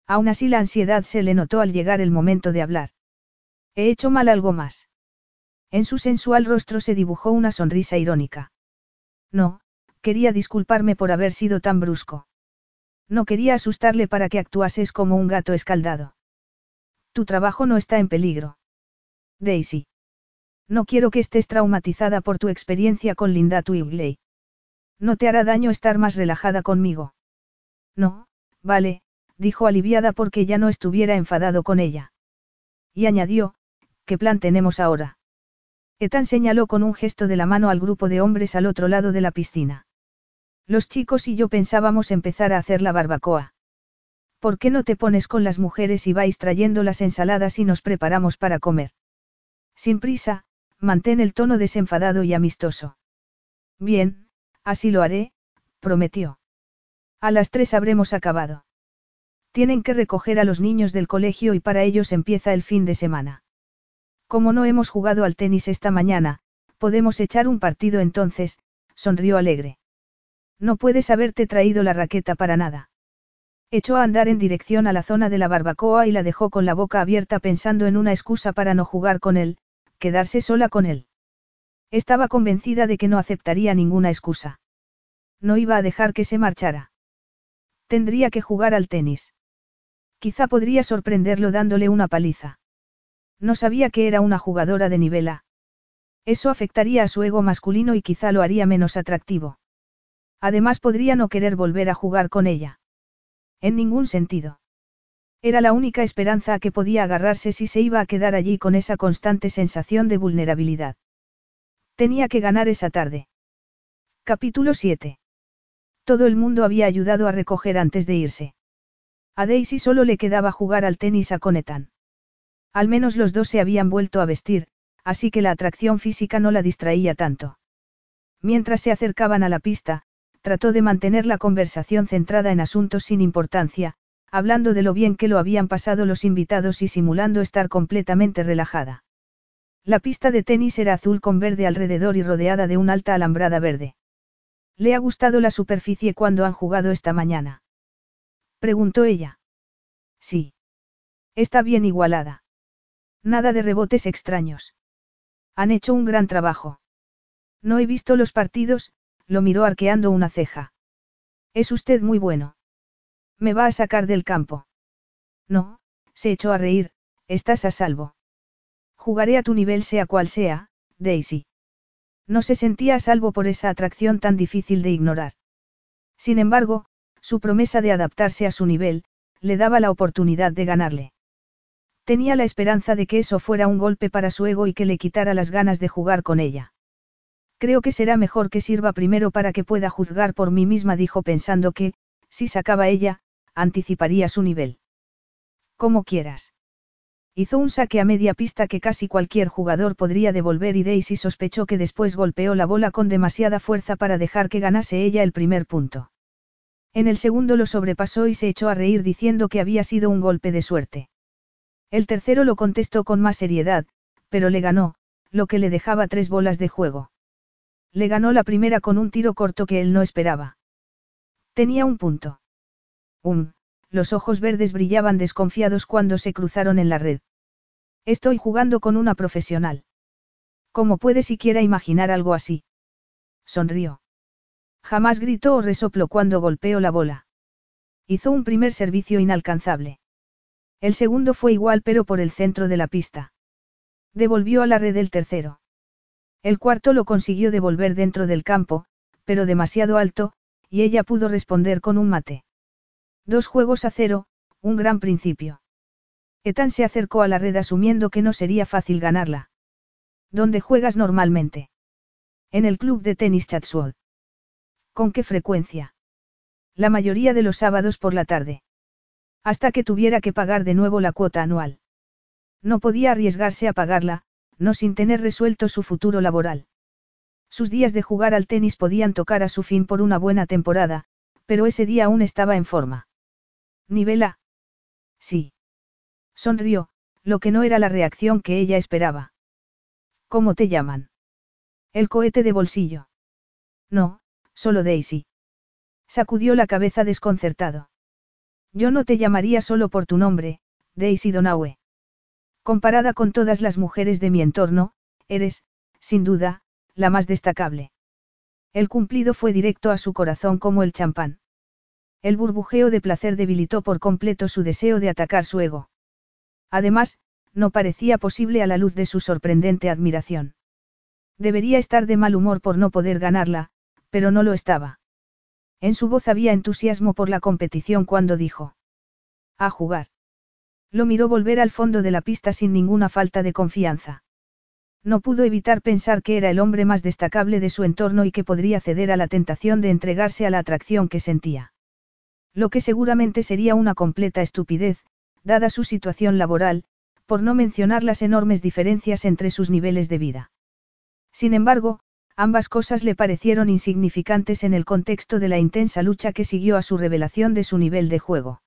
Aún así la ansiedad se le notó al llegar el momento de hablar. He hecho mal algo más. En su sensual rostro se dibujó una sonrisa irónica. No, Quería disculparme por haber sido tan brusco. No quería asustarle para que actuases como un gato escaldado. Tu trabajo no está en peligro. Daisy. No quiero que estés traumatizada por tu experiencia con Linda Twigley. No te hará daño estar más relajada conmigo. No, vale, dijo aliviada porque ya no estuviera enfadado con ella. Y añadió, ¿qué plan tenemos ahora? Ethan señaló con un gesto de la mano al grupo de hombres al otro lado de la piscina. Los chicos y yo pensábamos empezar a hacer la barbacoa. ¿Por qué no te pones con las mujeres y vais trayendo las ensaladas y nos preparamos para comer? Sin prisa, mantén el tono desenfadado y amistoso. Bien, así lo haré, prometió. A las tres habremos acabado. Tienen que recoger a los niños del colegio y para ellos empieza el fin de semana. Como no hemos jugado al tenis esta mañana, podemos echar un partido entonces, sonrió alegre. No puedes haberte traído la raqueta para nada. Echó a andar en dirección a la zona de la barbacoa y la dejó con la boca abierta pensando en una excusa para no jugar con él, quedarse sola con él. Estaba convencida de que no aceptaría ninguna excusa. No iba a dejar que se marchara. Tendría que jugar al tenis. Quizá podría sorprenderlo dándole una paliza. No sabía que era una jugadora de nivel A. Eso afectaría a su ego masculino y quizá lo haría menos atractivo. Además podría no querer volver a jugar con ella. En ningún sentido. Era la única esperanza a que podía agarrarse si se iba a quedar allí con esa constante sensación de vulnerabilidad. Tenía que ganar esa tarde. Capítulo 7. Todo el mundo había ayudado a recoger antes de irse. A Daisy solo le quedaba jugar al tenis a Conetan. Al menos los dos se habían vuelto a vestir, así que la atracción física no la distraía tanto. Mientras se acercaban a la pista, trató de mantener la conversación centrada en asuntos sin importancia, hablando de lo bien que lo habían pasado los invitados y simulando estar completamente relajada. La pista de tenis era azul con verde alrededor y rodeada de una alta alambrada verde. ¿Le ha gustado la superficie cuando han jugado esta mañana? Preguntó ella. Sí. Está bien igualada. Nada de rebotes extraños. Han hecho un gran trabajo. No he visto los partidos, lo miró arqueando una ceja. Es usted muy bueno. ¿Me va a sacar del campo? No, se echó a reír, estás a salvo. Jugaré a tu nivel sea cual sea, Daisy. No se sentía a salvo por esa atracción tan difícil de ignorar. Sin embargo, su promesa de adaptarse a su nivel, le daba la oportunidad de ganarle. Tenía la esperanza de que eso fuera un golpe para su ego y que le quitara las ganas de jugar con ella. Creo que será mejor que sirva primero para que pueda juzgar por mí misma, dijo pensando que, si sacaba ella, anticiparía su nivel. Como quieras. Hizo un saque a media pista que casi cualquier jugador podría devolver y Daisy sospechó que después golpeó la bola con demasiada fuerza para dejar que ganase ella el primer punto. En el segundo lo sobrepasó y se echó a reír diciendo que había sido un golpe de suerte. El tercero lo contestó con más seriedad, pero le ganó, lo que le dejaba tres bolas de juego. Le ganó la primera con un tiro corto que él no esperaba. Tenía un punto. Um, los ojos verdes brillaban desconfiados cuando se cruzaron en la red. Estoy jugando con una profesional. ¿Cómo puede siquiera imaginar algo así? Sonrió. Jamás gritó o resopló cuando golpeó la bola. Hizo un primer servicio inalcanzable. El segundo fue igual pero por el centro de la pista. Devolvió a la red el tercero. El cuarto lo consiguió devolver dentro del campo, pero demasiado alto, y ella pudo responder con un mate. Dos juegos a cero, un gran principio. Ethan se acercó a la red asumiendo que no sería fácil ganarla. ¿Dónde juegas normalmente? En el club de tenis Chatsworth. ¿Con qué frecuencia? La mayoría de los sábados por la tarde. Hasta que tuviera que pagar de nuevo la cuota anual. No podía arriesgarse a pagarla, no sin tener resuelto su futuro laboral. Sus días de jugar al tenis podían tocar a su fin por una buena temporada, pero ese día aún estaba en forma. ¿Nivela? Sí. Sonrió, lo que no era la reacción que ella esperaba. ¿Cómo te llaman? El cohete de bolsillo. No, solo Daisy. Sacudió la cabeza desconcertado. Yo no te llamaría solo por tu nombre, Daisy Donaue. Comparada con todas las mujeres de mi entorno, eres, sin duda, la más destacable. El cumplido fue directo a su corazón como el champán. El burbujeo de placer debilitó por completo su deseo de atacar su ego. Además, no parecía posible a la luz de su sorprendente admiración. Debería estar de mal humor por no poder ganarla, pero no lo estaba. En su voz había entusiasmo por la competición cuando dijo. A jugar. Lo miró volver al fondo de la pista sin ninguna falta de confianza. No pudo evitar pensar que era el hombre más destacable de su entorno y que podría ceder a la tentación de entregarse a la atracción que sentía. Lo que seguramente sería una completa estupidez, dada su situación laboral, por no mencionar las enormes diferencias entre sus niveles de vida. Sin embargo, ambas cosas le parecieron insignificantes en el contexto de la intensa lucha que siguió a su revelación de su nivel de juego.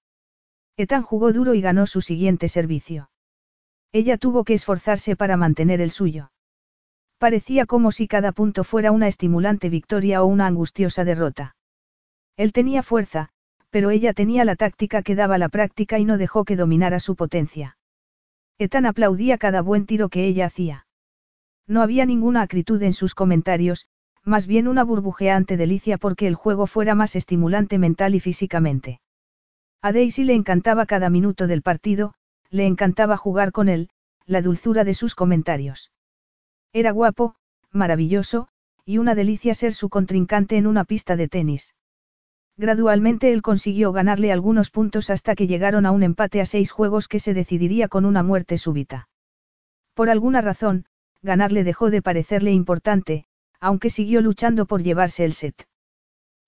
Ethan jugó duro y ganó su siguiente servicio. Ella tuvo que esforzarse para mantener el suyo. Parecía como si cada punto fuera una estimulante victoria o una angustiosa derrota. Él tenía fuerza, pero ella tenía la táctica que daba la práctica y no dejó que dominara su potencia. Ethan aplaudía cada buen tiro que ella hacía. No había ninguna acritud en sus comentarios, más bien una burbujeante delicia porque el juego fuera más estimulante mental y físicamente. A Daisy le encantaba cada minuto del partido, le encantaba jugar con él, la dulzura de sus comentarios. Era guapo, maravilloso, y una delicia ser su contrincante en una pista de tenis. Gradualmente él consiguió ganarle algunos puntos hasta que llegaron a un empate a seis juegos que se decidiría con una muerte súbita. Por alguna razón, ganarle dejó de parecerle importante, aunque siguió luchando por llevarse el set.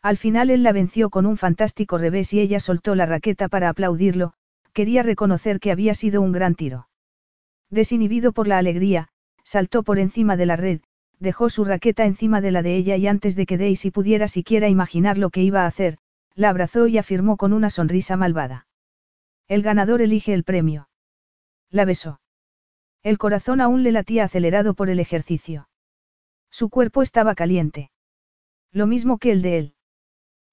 Al final él la venció con un fantástico revés y ella soltó la raqueta para aplaudirlo, quería reconocer que había sido un gran tiro. Desinhibido por la alegría, saltó por encima de la red, dejó su raqueta encima de la de ella y antes de que Daisy pudiera siquiera imaginar lo que iba a hacer, la abrazó y afirmó con una sonrisa malvada. El ganador elige el premio. La besó. El corazón aún le latía acelerado por el ejercicio. Su cuerpo estaba caliente. Lo mismo que el de él.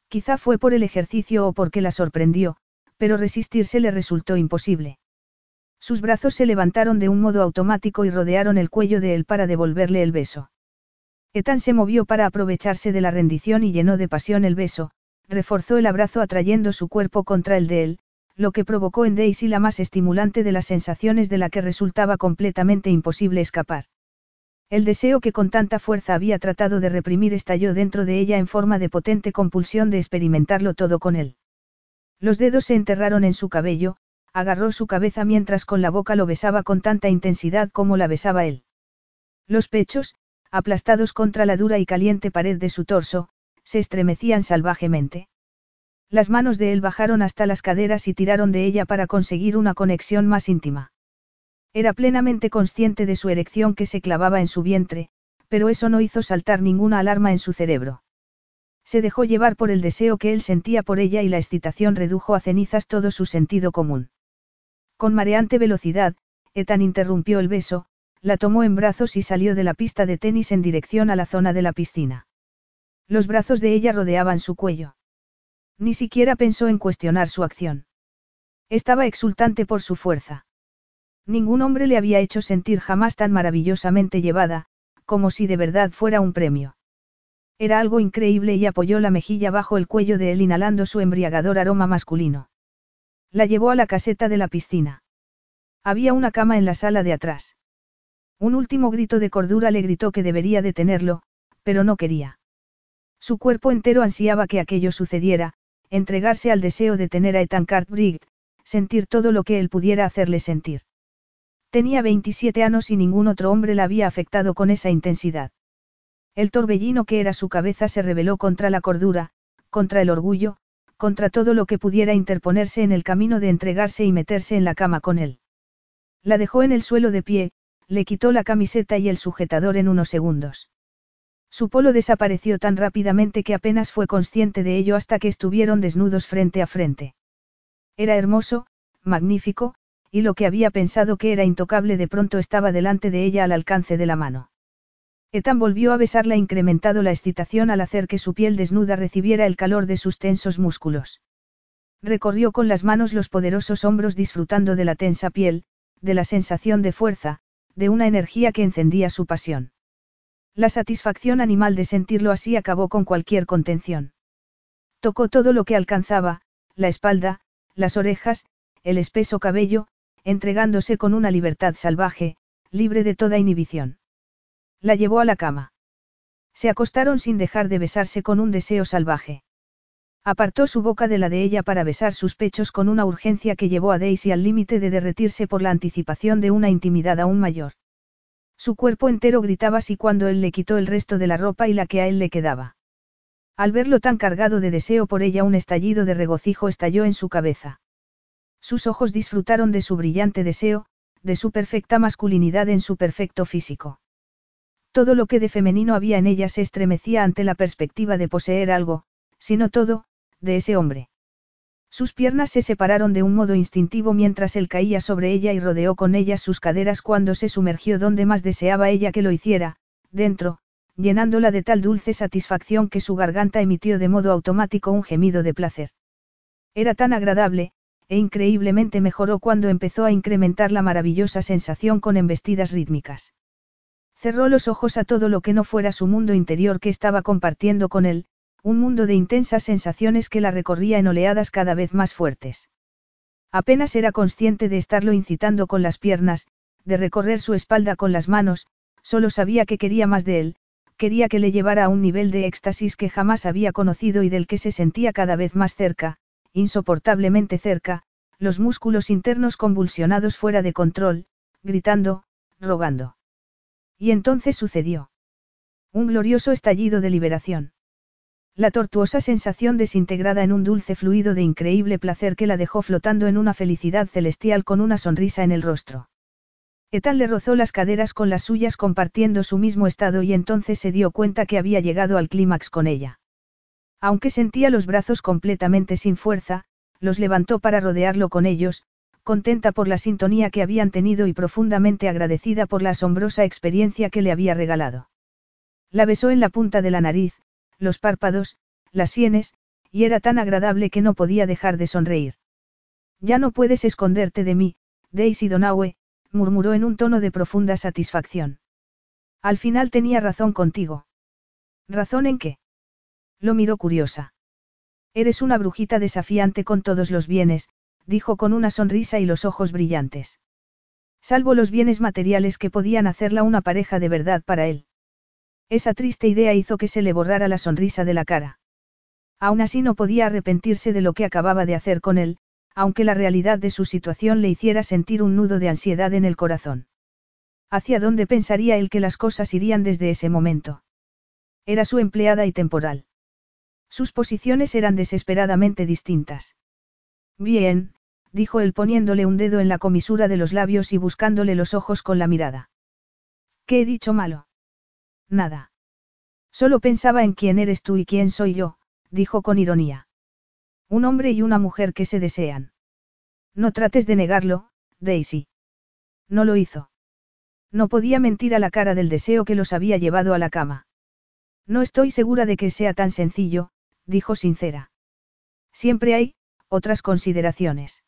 Quizá fue por el ejercicio o porque la sorprendió, pero resistirse le resultó imposible. Sus brazos se levantaron de un modo automático y rodearon el cuello de él para devolverle el beso. Ethan se movió para aprovecharse de la rendición y llenó de pasión el beso, reforzó el abrazo atrayendo su cuerpo contra el de él, lo que provocó en Daisy la más estimulante de las sensaciones de la que resultaba completamente imposible escapar. El deseo que con tanta fuerza había tratado de reprimir estalló dentro de ella en forma de potente compulsión de experimentarlo todo con él. Los dedos se enterraron en su cabello, agarró su cabeza mientras con la boca lo besaba con tanta intensidad como la besaba él. Los pechos, aplastados contra la dura y caliente pared de su torso, se estremecían salvajemente. Las manos de él bajaron hasta las caderas y tiraron de ella para conseguir una conexión más íntima. Era plenamente consciente de su erección que se clavaba en su vientre, pero eso no hizo saltar ninguna alarma en su cerebro. Se dejó llevar por el deseo que él sentía por ella y la excitación redujo a cenizas todo su sentido común. Con mareante velocidad, Ethan interrumpió el beso, la tomó en brazos y salió de la pista de tenis en dirección a la zona de la piscina. Los brazos de ella rodeaban su cuello. Ni siquiera pensó en cuestionar su acción. Estaba exultante por su fuerza. Ningún hombre le había hecho sentir jamás tan maravillosamente llevada, como si de verdad fuera un premio. Era algo increíble y apoyó la mejilla bajo el cuello de él inhalando su embriagador aroma masculino. La llevó a la caseta de la piscina. Había una cama en la sala de atrás. Un último grito de cordura le gritó que debería detenerlo, pero no quería. Su cuerpo entero ansiaba que aquello sucediera, entregarse al deseo de tener a Ethan Cartwright, sentir todo lo que él pudiera hacerle sentir. Tenía 27 años y ningún otro hombre la había afectado con esa intensidad. El torbellino que era su cabeza se rebeló contra la cordura, contra el orgullo, contra todo lo que pudiera interponerse en el camino de entregarse y meterse en la cama con él. La dejó en el suelo de pie, le quitó la camiseta y el sujetador en unos segundos. Su polo desapareció tan rápidamente que apenas fue consciente de ello hasta que estuvieron desnudos frente a frente. Era hermoso, magnífico, y lo que había pensado que era intocable de pronto estaba delante de ella al alcance de la mano. Ethan volvió a besarla incrementado la excitación al hacer que su piel desnuda recibiera el calor de sus tensos músculos. Recorrió con las manos los poderosos hombros disfrutando de la tensa piel, de la sensación de fuerza, de una energía que encendía su pasión. La satisfacción animal de sentirlo así acabó con cualquier contención. Tocó todo lo que alcanzaba, la espalda, las orejas, el espeso cabello, entregándose con una libertad salvaje, libre de toda inhibición. La llevó a la cama. Se acostaron sin dejar de besarse con un deseo salvaje. Apartó su boca de la de ella para besar sus pechos con una urgencia que llevó a Daisy al límite de derretirse por la anticipación de una intimidad aún mayor. Su cuerpo entero gritaba así cuando él le quitó el resto de la ropa y la que a él le quedaba. Al verlo tan cargado de deseo por ella un estallido de regocijo estalló en su cabeza. Sus ojos disfrutaron de su brillante deseo, de su perfecta masculinidad en su perfecto físico. Todo lo que de femenino había en ella se estremecía ante la perspectiva de poseer algo, si no todo, de ese hombre. Sus piernas se separaron de un modo instintivo mientras él caía sobre ella y rodeó con ellas sus caderas cuando se sumergió donde más deseaba ella que lo hiciera, dentro, llenándola de tal dulce satisfacción que su garganta emitió de modo automático un gemido de placer. Era tan agradable, e increíblemente mejoró cuando empezó a incrementar la maravillosa sensación con embestidas rítmicas. Cerró los ojos a todo lo que no fuera su mundo interior que estaba compartiendo con él, un mundo de intensas sensaciones que la recorría en oleadas cada vez más fuertes. Apenas era consciente de estarlo incitando con las piernas, de recorrer su espalda con las manos, solo sabía que quería más de él, quería que le llevara a un nivel de éxtasis que jamás había conocido y del que se sentía cada vez más cerca, insoportablemente cerca, los músculos internos convulsionados fuera de control, gritando, rogando. Y entonces sucedió. Un glorioso estallido de liberación. La tortuosa sensación desintegrada en un dulce fluido de increíble placer que la dejó flotando en una felicidad celestial con una sonrisa en el rostro. Etal le rozó las caderas con las suyas compartiendo su mismo estado y entonces se dio cuenta que había llegado al clímax con ella. Aunque sentía los brazos completamente sin fuerza, los levantó para rodearlo con ellos, contenta por la sintonía que habían tenido y profundamente agradecida por la asombrosa experiencia que le había regalado. La besó en la punta de la nariz, los párpados, las sienes, y era tan agradable que no podía dejar de sonreír. Ya no puedes esconderte de mí, Daisy Donaue, murmuró en un tono de profunda satisfacción. Al final tenía razón contigo. ¿Razón en qué? Lo miró curiosa. Eres una brujita desafiante con todos los bienes, dijo con una sonrisa y los ojos brillantes. Salvo los bienes materiales que podían hacerla una pareja de verdad para él. Esa triste idea hizo que se le borrara la sonrisa de la cara. Aún así no podía arrepentirse de lo que acababa de hacer con él, aunque la realidad de su situación le hiciera sentir un nudo de ansiedad en el corazón. ¿Hacia dónde pensaría él que las cosas irían desde ese momento? Era su empleada y temporal. Sus posiciones eran desesperadamente distintas. Bien, dijo él poniéndole un dedo en la comisura de los labios y buscándole los ojos con la mirada. ¿Qué he dicho malo? Nada. Solo pensaba en quién eres tú y quién soy yo, dijo con ironía. Un hombre y una mujer que se desean. No trates de negarlo, Daisy. No lo hizo. No podía mentir a la cara del deseo que los había llevado a la cama. No estoy segura de que sea tan sencillo, dijo sincera. Siempre hay, otras consideraciones.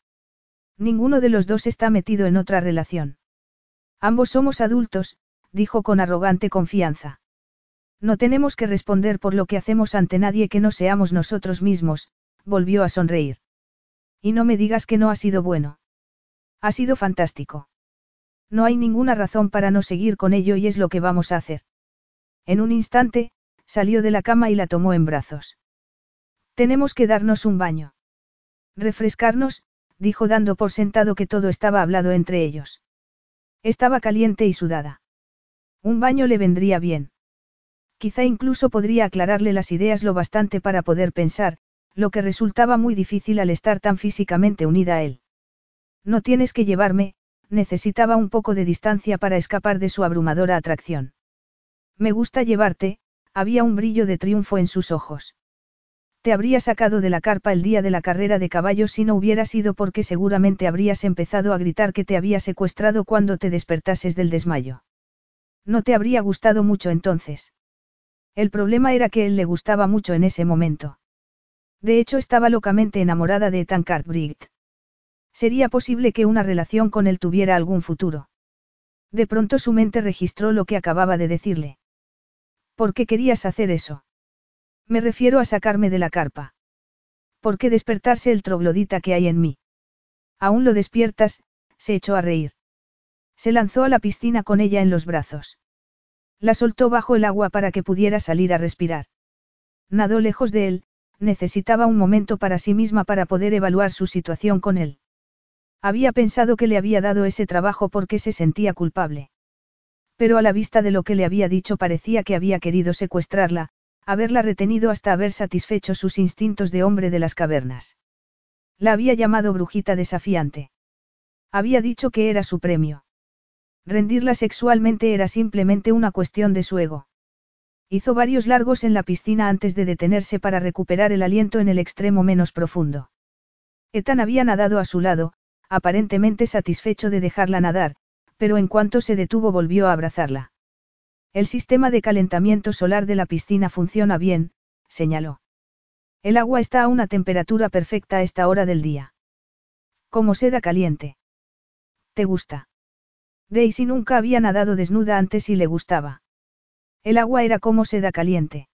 Ninguno de los dos está metido en otra relación. Ambos somos adultos, dijo con arrogante confianza. No tenemos que responder por lo que hacemos ante nadie que no seamos nosotros mismos, volvió a sonreír. Y no me digas que no ha sido bueno. Ha sido fantástico. No hay ninguna razón para no seguir con ello y es lo que vamos a hacer. En un instante, salió de la cama y la tomó en brazos. Tenemos que darnos un baño. Refrescarnos, dijo dando por sentado que todo estaba hablado entre ellos. Estaba caliente y sudada. Un baño le vendría bien. Quizá incluso podría aclararle las ideas lo bastante para poder pensar, lo que resultaba muy difícil al estar tan físicamente unida a él. No tienes que llevarme, necesitaba un poco de distancia para escapar de su abrumadora atracción. Me gusta llevarte, había un brillo de triunfo en sus ojos. Te habría sacado de la carpa el día de la carrera de caballos si no hubiera sido porque seguramente habrías empezado a gritar que te había secuestrado cuando te despertases del desmayo. No te habría gustado mucho entonces. El problema era que él le gustaba mucho en ese momento. De hecho estaba locamente enamorada de Tankard Briggs. Sería posible que una relación con él tuviera algún futuro. De pronto su mente registró lo que acababa de decirle. ¿Por qué querías hacer eso? Me refiero a sacarme de la carpa. ¿Por qué despertarse el troglodita que hay en mí? Aún lo despiertas, se echó a reír. Se lanzó a la piscina con ella en los brazos. La soltó bajo el agua para que pudiera salir a respirar. Nadó lejos de él, necesitaba un momento para sí misma para poder evaluar su situación con él. Había pensado que le había dado ese trabajo porque se sentía culpable. Pero a la vista de lo que le había dicho parecía que había querido secuestrarla, haberla retenido hasta haber satisfecho sus instintos de hombre de las cavernas. La había llamado brujita desafiante. Había dicho que era su premio. Rendirla sexualmente era simplemente una cuestión de su ego. Hizo varios largos en la piscina antes de detenerse para recuperar el aliento en el extremo menos profundo. Ethan había nadado a su lado, aparentemente satisfecho de dejarla nadar, pero en cuanto se detuvo volvió a abrazarla. El sistema de calentamiento solar de la piscina funciona bien, señaló. El agua está a una temperatura perfecta a esta hora del día. Como seda caliente. ¿Te gusta? Daisy nunca había nadado desnuda antes y le gustaba. El agua era como seda caliente.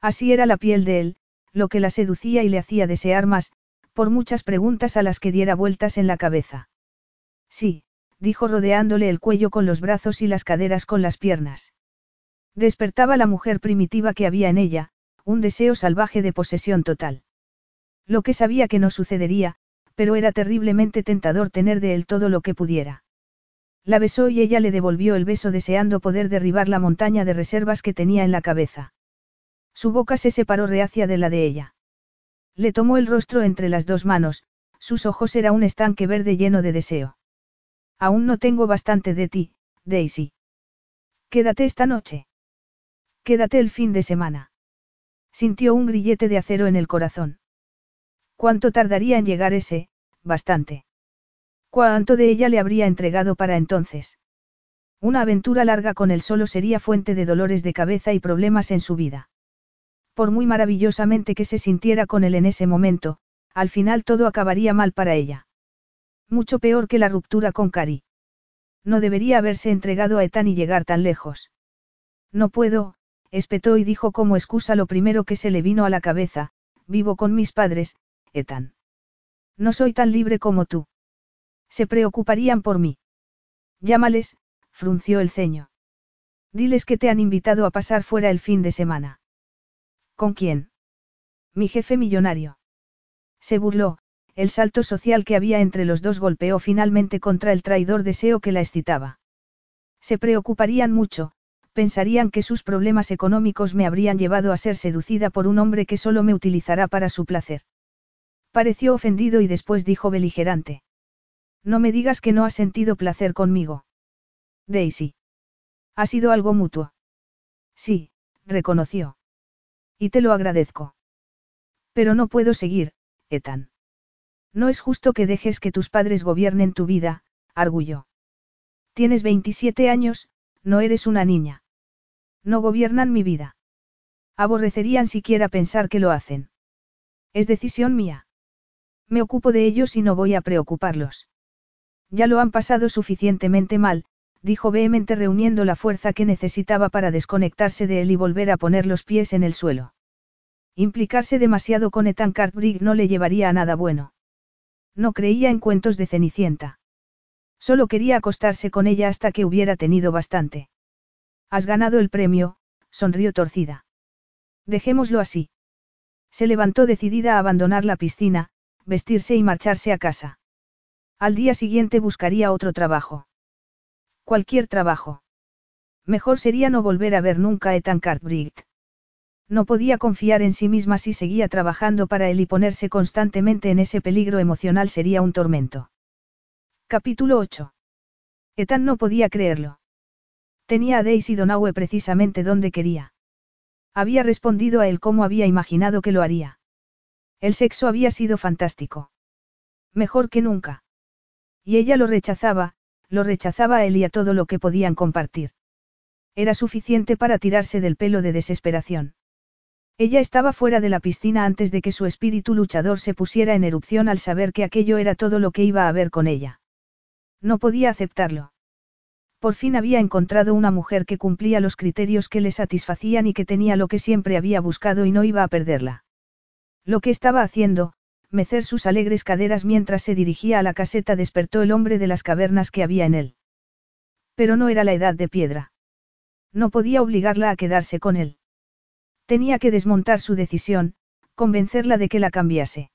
Así era la piel de él, lo que la seducía y le hacía desear más, por muchas preguntas a las que diera vueltas en la cabeza. Sí, dijo rodeándole el cuello con los brazos y las caderas con las piernas. Despertaba la mujer primitiva que había en ella, un deseo salvaje de posesión total. Lo que sabía que no sucedería, pero era terriblemente tentador tener de él todo lo que pudiera. La besó y ella le devolvió el beso deseando poder derribar la montaña de reservas que tenía en la cabeza. Su boca se separó reacia de la de ella. Le tomó el rostro entre las dos manos, sus ojos era un estanque verde lleno de deseo. Aún no tengo bastante de ti, Daisy. Quédate esta noche. Quédate el fin de semana. Sintió un grillete de acero en el corazón. ¿Cuánto tardaría en llegar ese, bastante? ¿Cuánto de ella le habría entregado para entonces? Una aventura larga con él solo sería fuente de dolores de cabeza y problemas en su vida. Por muy maravillosamente que se sintiera con él en ese momento, al final todo acabaría mal para ella. Mucho peor que la ruptura con Cari. No debería haberse entregado a Ethan y llegar tan lejos. No puedo, espetó y dijo como excusa lo primero que se le vino a la cabeza, vivo con mis padres, Ethan. No soy tan libre como tú. Se preocuparían por mí. Llámales, frunció el ceño. Diles que te han invitado a pasar fuera el fin de semana. ¿Con quién? Mi jefe millonario. Se burló, el salto social que había entre los dos golpeó finalmente contra el traidor deseo que la excitaba. Se preocuparían mucho, pensarían que sus problemas económicos me habrían llevado a ser seducida por un hombre que solo me utilizará para su placer. Pareció ofendido y después dijo beligerante. No me digas que no has sentido placer conmigo. Daisy. Ha sido algo mutuo. Sí, reconoció. Y te lo agradezco. Pero no puedo seguir, Ethan. No es justo que dejes que tus padres gobiernen tu vida, arguyó. Tienes 27 años, no eres una niña. No gobiernan mi vida. Aborrecerían siquiera pensar que lo hacen. Es decisión mía. Me ocupo de ellos y no voy a preocuparlos. Ya lo han pasado suficientemente mal, dijo vehemente reuniendo la fuerza que necesitaba para desconectarse de él y volver a poner los pies en el suelo. Implicarse demasiado con Ethan Cartwright no le llevaría a nada bueno. No creía en cuentos de Cenicienta. Solo quería acostarse con ella hasta que hubiera tenido bastante. Has ganado el premio, sonrió torcida. Dejémoslo así. Se levantó decidida a abandonar la piscina, vestirse y marcharse a casa. Al día siguiente buscaría otro trabajo. Cualquier trabajo. Mejor sería no volver a ver nunca a Ethan Cartwright. No podía confiar en sí misma si seguía trabajando para él y ponerse constantemente en ese peligro emocional sería un tormento. Capítulo 8. Ethan no podía creerlo. Tenía a Daisy Donaue precisamente donde quería. Había respondido a él como había imaginado que lo haría. El sexo había sido fantástico. Mejor que nunca. Y ella lo rechazaba, lo rechazaba a él y a todo lo que podían compartir. Era suficiente para tirarse del pelo de desesperación. Ella estaba fuera de la piscina antes de que su espíritu luchador se pusiera en erupción al saber que aquello era todo lo que iba a haber con ella. No podía aceptarlo. Por fin había encontrado una mujer que cumplía los criterios que le satisfacían y que tenía lo que siempre había buscado y no iba a perderla. Lo que estaba haciendo, mecer sus alegres caderas mientras se dirigía a la caseta despertó el hombre de las cavernas que había en él. Pero no era la edad de piedra. No podía obligarla a quedarse con él. Tenía que desmontar su decisión, convencerla de que la cambiase.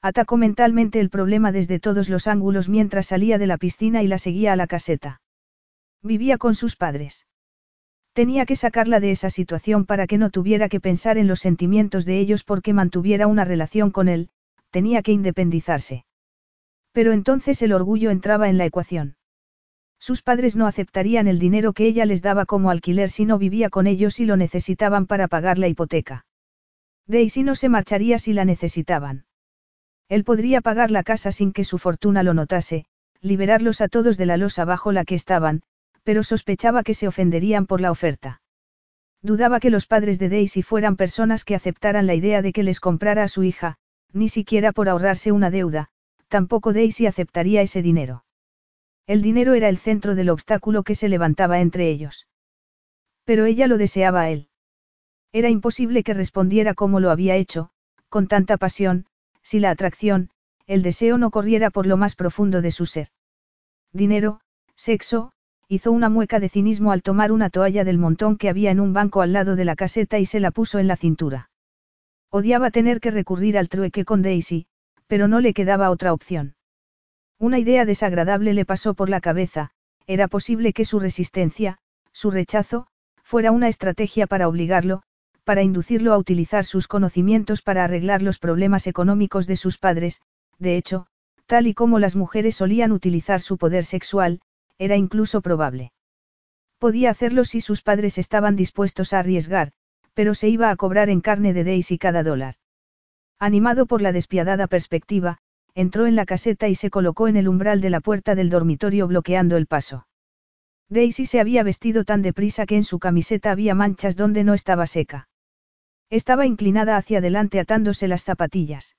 Atacó mentalmente el problema desde todos los ángulos mientras salía de la piscina y la seguía a la caseta. Vivía con sus padres. Tenía que sacarla de esa situación para que no tuviera que pensar en los sentimientos de ellos porque mantuviera una relación con él, tenía que independizarse. Pero entonces el orgullo entraba en la ecuación. Sus padres no aceptarían el dinero que ella les daba como alquiler si no vivía con ellos y lo necesitaban para pagar la hipoteca. Daisy no se marcharía si la necesitaban. Él podría pagar la casa sin que su fortuna lo notase, liberarlos a todos de la losa bajo la que estaban, pero sospechaba que se ofenderían por la oferta. Dudaba que los padres de Daisy fueran personas que aceptaran la idea de que les comprara a su hija, ni siquiera por ahorrarse una deuda, tampoco Daisy aceptaría ese dinero. El dinero era el centro del obstáculo que se levantaba entre ellos. Pero ella lo deseaba a él. Era imposible que respondiera como lo había hecho, con tanta pasión, si la atracción, el deseo no corriera por lo más profundo de su ser. Dinero, sexo, hizo una mueca de cinismo al tomar una toalla del montón que había en un banco al lado de la caseta y se la puso en la cintura. Odiaba tener que recurrir al trueque con Daisy, pero no le quedaba otra opción. Una idea desagradable le pasó por la cabeza, era posible que su resistencia, su rechazo, fuera una estrategia para obligarlo, para inducirlo a utilizar sus conocimientos para arreglar los problemas económicos de sus padres, de hecho, tal y como las mujeres solían utilizar su poder sexual, era incluso probable. Podía hacerlo si sus padres estaban dispuestos a arriesgar, pero se iba a cobrar en carne de Daisy cada dólar. Animado por la despiadada perspectiva, entró en la caseta y se colocó en el umbral de la puerta del dormitorio bloqueando el paso. Daisy se había vestido tan deprisa que en su camiseta había manchas donde no estaba seca. Estaba inclinada hacia adelante atándose las zapatillas.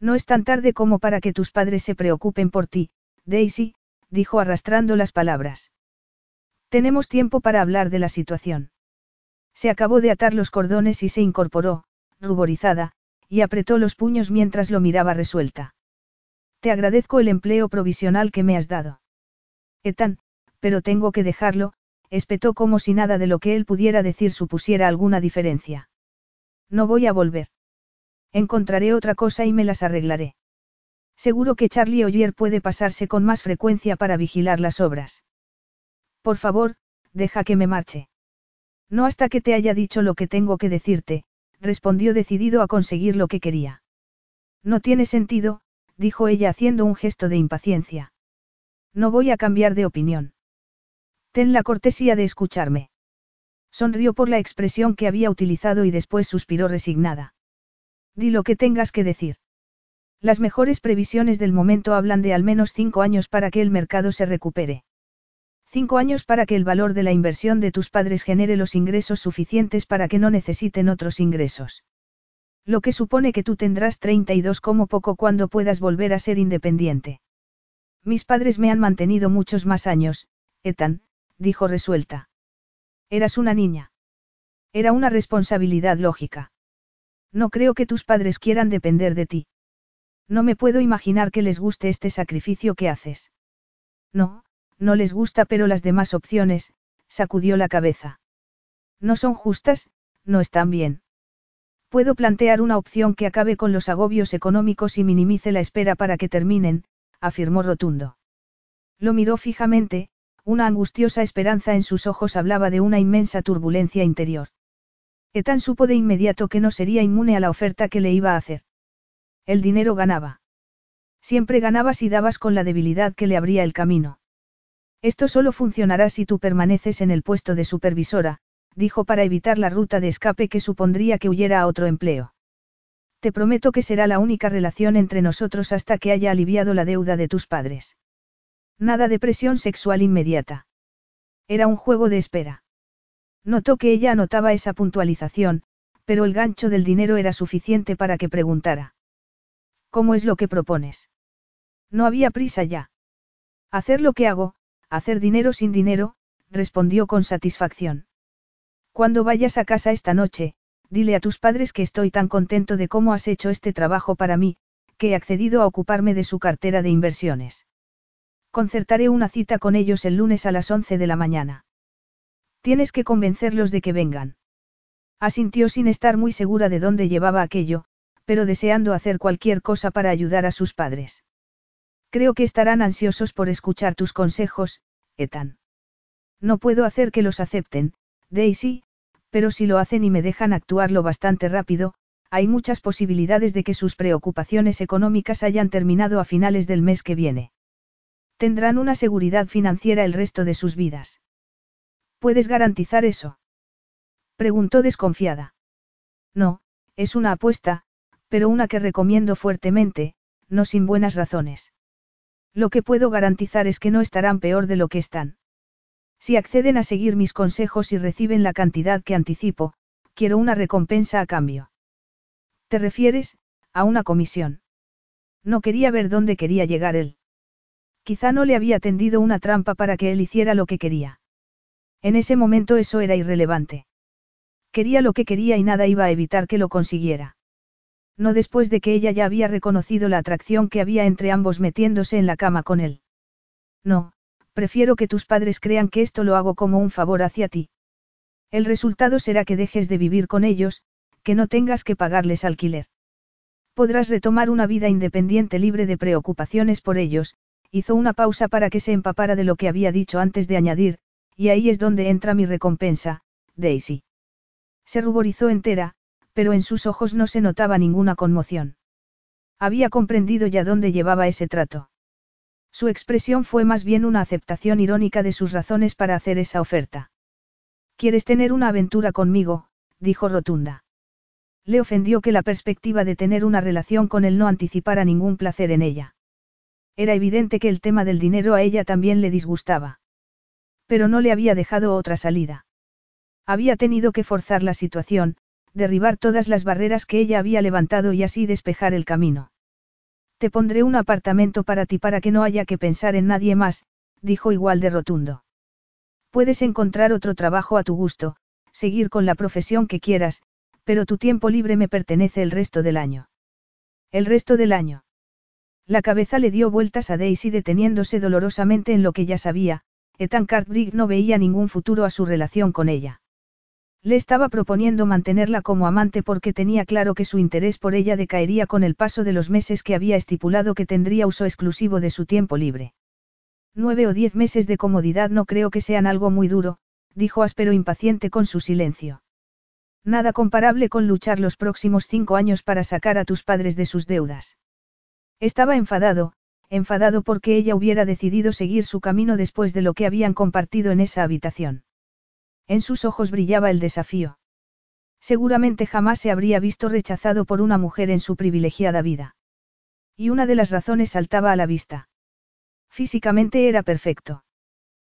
No es tan tarde como para que tus padres se preocupen por ti, Daisy, dijo arrastrando las palabras. Tenemos tiempo para hablar de la situación. Se acabó de atar los cordones y se incorporó, ruborizada, y apretó los puños mientras lo miraba resuelta. Te agradezco el empleo provisional que me has dado. Ethan, pero tengo que dejarlo, espetó como si nada de lo que él pudiera decir supusiera alguna diferencia. No voy a volver. Encontraré otra cosa y me las arreglaré. Seguro que Charlie Oyer puede pasarse con más frecuencia para vigilar las obras. Por favor, deja que me marche. No hasta que te haya dicho lo que tengo que decirte, respondió decidido a conseguir lo que quería. No tiene sentido, dijo ella haciendo un gesto de impaciencia. No voy a cambiar de opinión. Ten la cortesía de escucharme. Sonrió por la expresión que había utilizado y después suspiró resignada. Di lo que tengas que decir. Las mejores previsiones del momento hablan de al menos cinco años para que el mercado se recupere. Cinco años para que el valor de la inversión de tus padres genere los ingresos suficientes para que no necesiten otros ingresos. Lo que supone que tú tendrás 32 como poco cuando puedas volver a ser independiente. Mis padres me han mantenido muchos más años, Ethan, dijo resuelta. Eras una niña. Era una responsabilidad lógica. No creo que tus padres quieran depender de ti. No me puedo imaginar que les guste este sacrificio que haces. No, no les gusta pero las demás opciones, sacudió la cabeza. No son justas, no están bien. Puedo plantear una opción que acabe con los agobios económicos y minimice la espera para que terminen, afirmó rotundo. Lo miró fijamente, una angustiosa esperanza en sus ojos hablaba de una inmensa turbulencia interior. Etan supo de inmediato que no sería inmune a la oferta que le iba a hacer. El dinero ganaba. Siempre ganabas y dabas con la debilidad que le abría el camino. Esto solo funcionará si tú permaneces en el puesto de supervisora, dijo para evitar la ruta de escape que supondría que huyera a otro empleo. Te prometo que será la única relación entre nosotros hasta que haya aliviado la deuda de tus padres. Nada de presión sexual inmediata. Era un juego de espera. Notó que ella anotaba esa puntualización, pero el gancho del dinero era suficiente para que preguntara. ¿Cómo es lo que propones? No había prisa ya. Hacer lo que hago, hacer dinero sin dinero, respondió con satisfacción. Cuando vayas a casa esta noche, dile a tus padres que estoy tan contento de cómo has hecho este trabajo para mí, que he accedido a ocuparme de su cartera de inversiones. Concertaré una cita con ellos el lunes a las 11 de la mañana. Tienes que convencerlos de que vengan. Asintió sin estar muy segura de dónde llevaba aquello, pero deseando hacer cualquier cosa para ayudar a sus padres. Creo que estarán ansiosos por escuchar tus consejos, Ethan. No puedo hacer que los acepten, Daisy, pero si lo hacen y me dejan actuarlo bastante rápido, hay muchas posibilidades de que sus preocupaciones económicas hayan terminado a finales del mes que viene. Tendrán una seguridad financiera el resto de sus vidas. ¿Puedes garantizar eso? Preguntó desconfiada. No, es una apuesta, pero una que recomiendo fuertemente, no sin buenas razones. Lo que puedo garantizar es que no estarán peor de lo que están. Si acceden a seguir mis consejos y reciben la cantidad que anticipo, quiero una recompensa a cambio. ¿Te refieres, a una comisión? No quería ver dónde quería llegar él. Quizá no le había tendido una trampa para que él hiciera lo que quería. En ese momento eso era irrelevante. Quería lo que quería y nada iba a evitar que lo consiguiera. No después de que ella ya había reconocido la atracción que había entre ambos metiéndose en la cama con él. No, prefiero que tus padres crean que esto lo hago como un favor hacia ti. El resultado será que dejes de vivir con ellos, que no tengas que pagarles alquiler. Podrás retomar una vida independiente libre de preocupaciones por ellos, hizo una pausa para que se empapara de lo que había dicho antes de añadir, y ahí es donde entra mi recompensa, Daisy. Se ruborizó entera, pero en sus ojos no se notaba ninguna conmoción. Había comprendido ya dónde llevaba ese trato. Su expresión fue más bien una aceptación irónica de sus razones para hacer esa oferta. ¿Quieres tener una aventura conmigo? dijo rotunda. Le ofendió que la perspectiva de tener una relación con él no anticipara ningún placer en ella. Era evidente que el tema del dinero a ella también le disgustaba. Pero no le había dejado otra salida. Había tenido que forzar la situación, derribar todas las barreras que ella había levantado y así despejar el camino. Te pondré un apartamento para ti para que no haya que pensar en nadie más, dijo igual de rotundo. Puedes encontrar otro trabajo a tu gusto, seguir con la profesión que quieras, pero tu tiempo libre me pertenece el resto del año. El resto del año. La cabeza le dio vueltas a Daisy deteniéndose dolorosamente en lo que ya sabía, Ethan Cartwright no veía ningún futuro a su relación con ella. Le estaba proponiendo mantenerla como amante porque tenía claro que su interés por ella decaería con el paso de los meses que había estipulado que tendría uso exclusivo de su tiempo libre. Nueve o diez meses de comodidad no creo que sean algo muy duro, dijo áspero impaciente con su silencio. Nada comparable con luchar los próximos cinco años para sacar a tus padres de sus deudas. Estaba enfadado, enfadado porque ella hubiera decidido seguir su camino después de lo que habían compartido en esa habitación. En sus ojos brillaba el desafío. Seguramente jamás se habría visto rechazado por una mujer en su privilegiada vida. Y una de las razones saltaba a la vista. Físicamente era perfecto.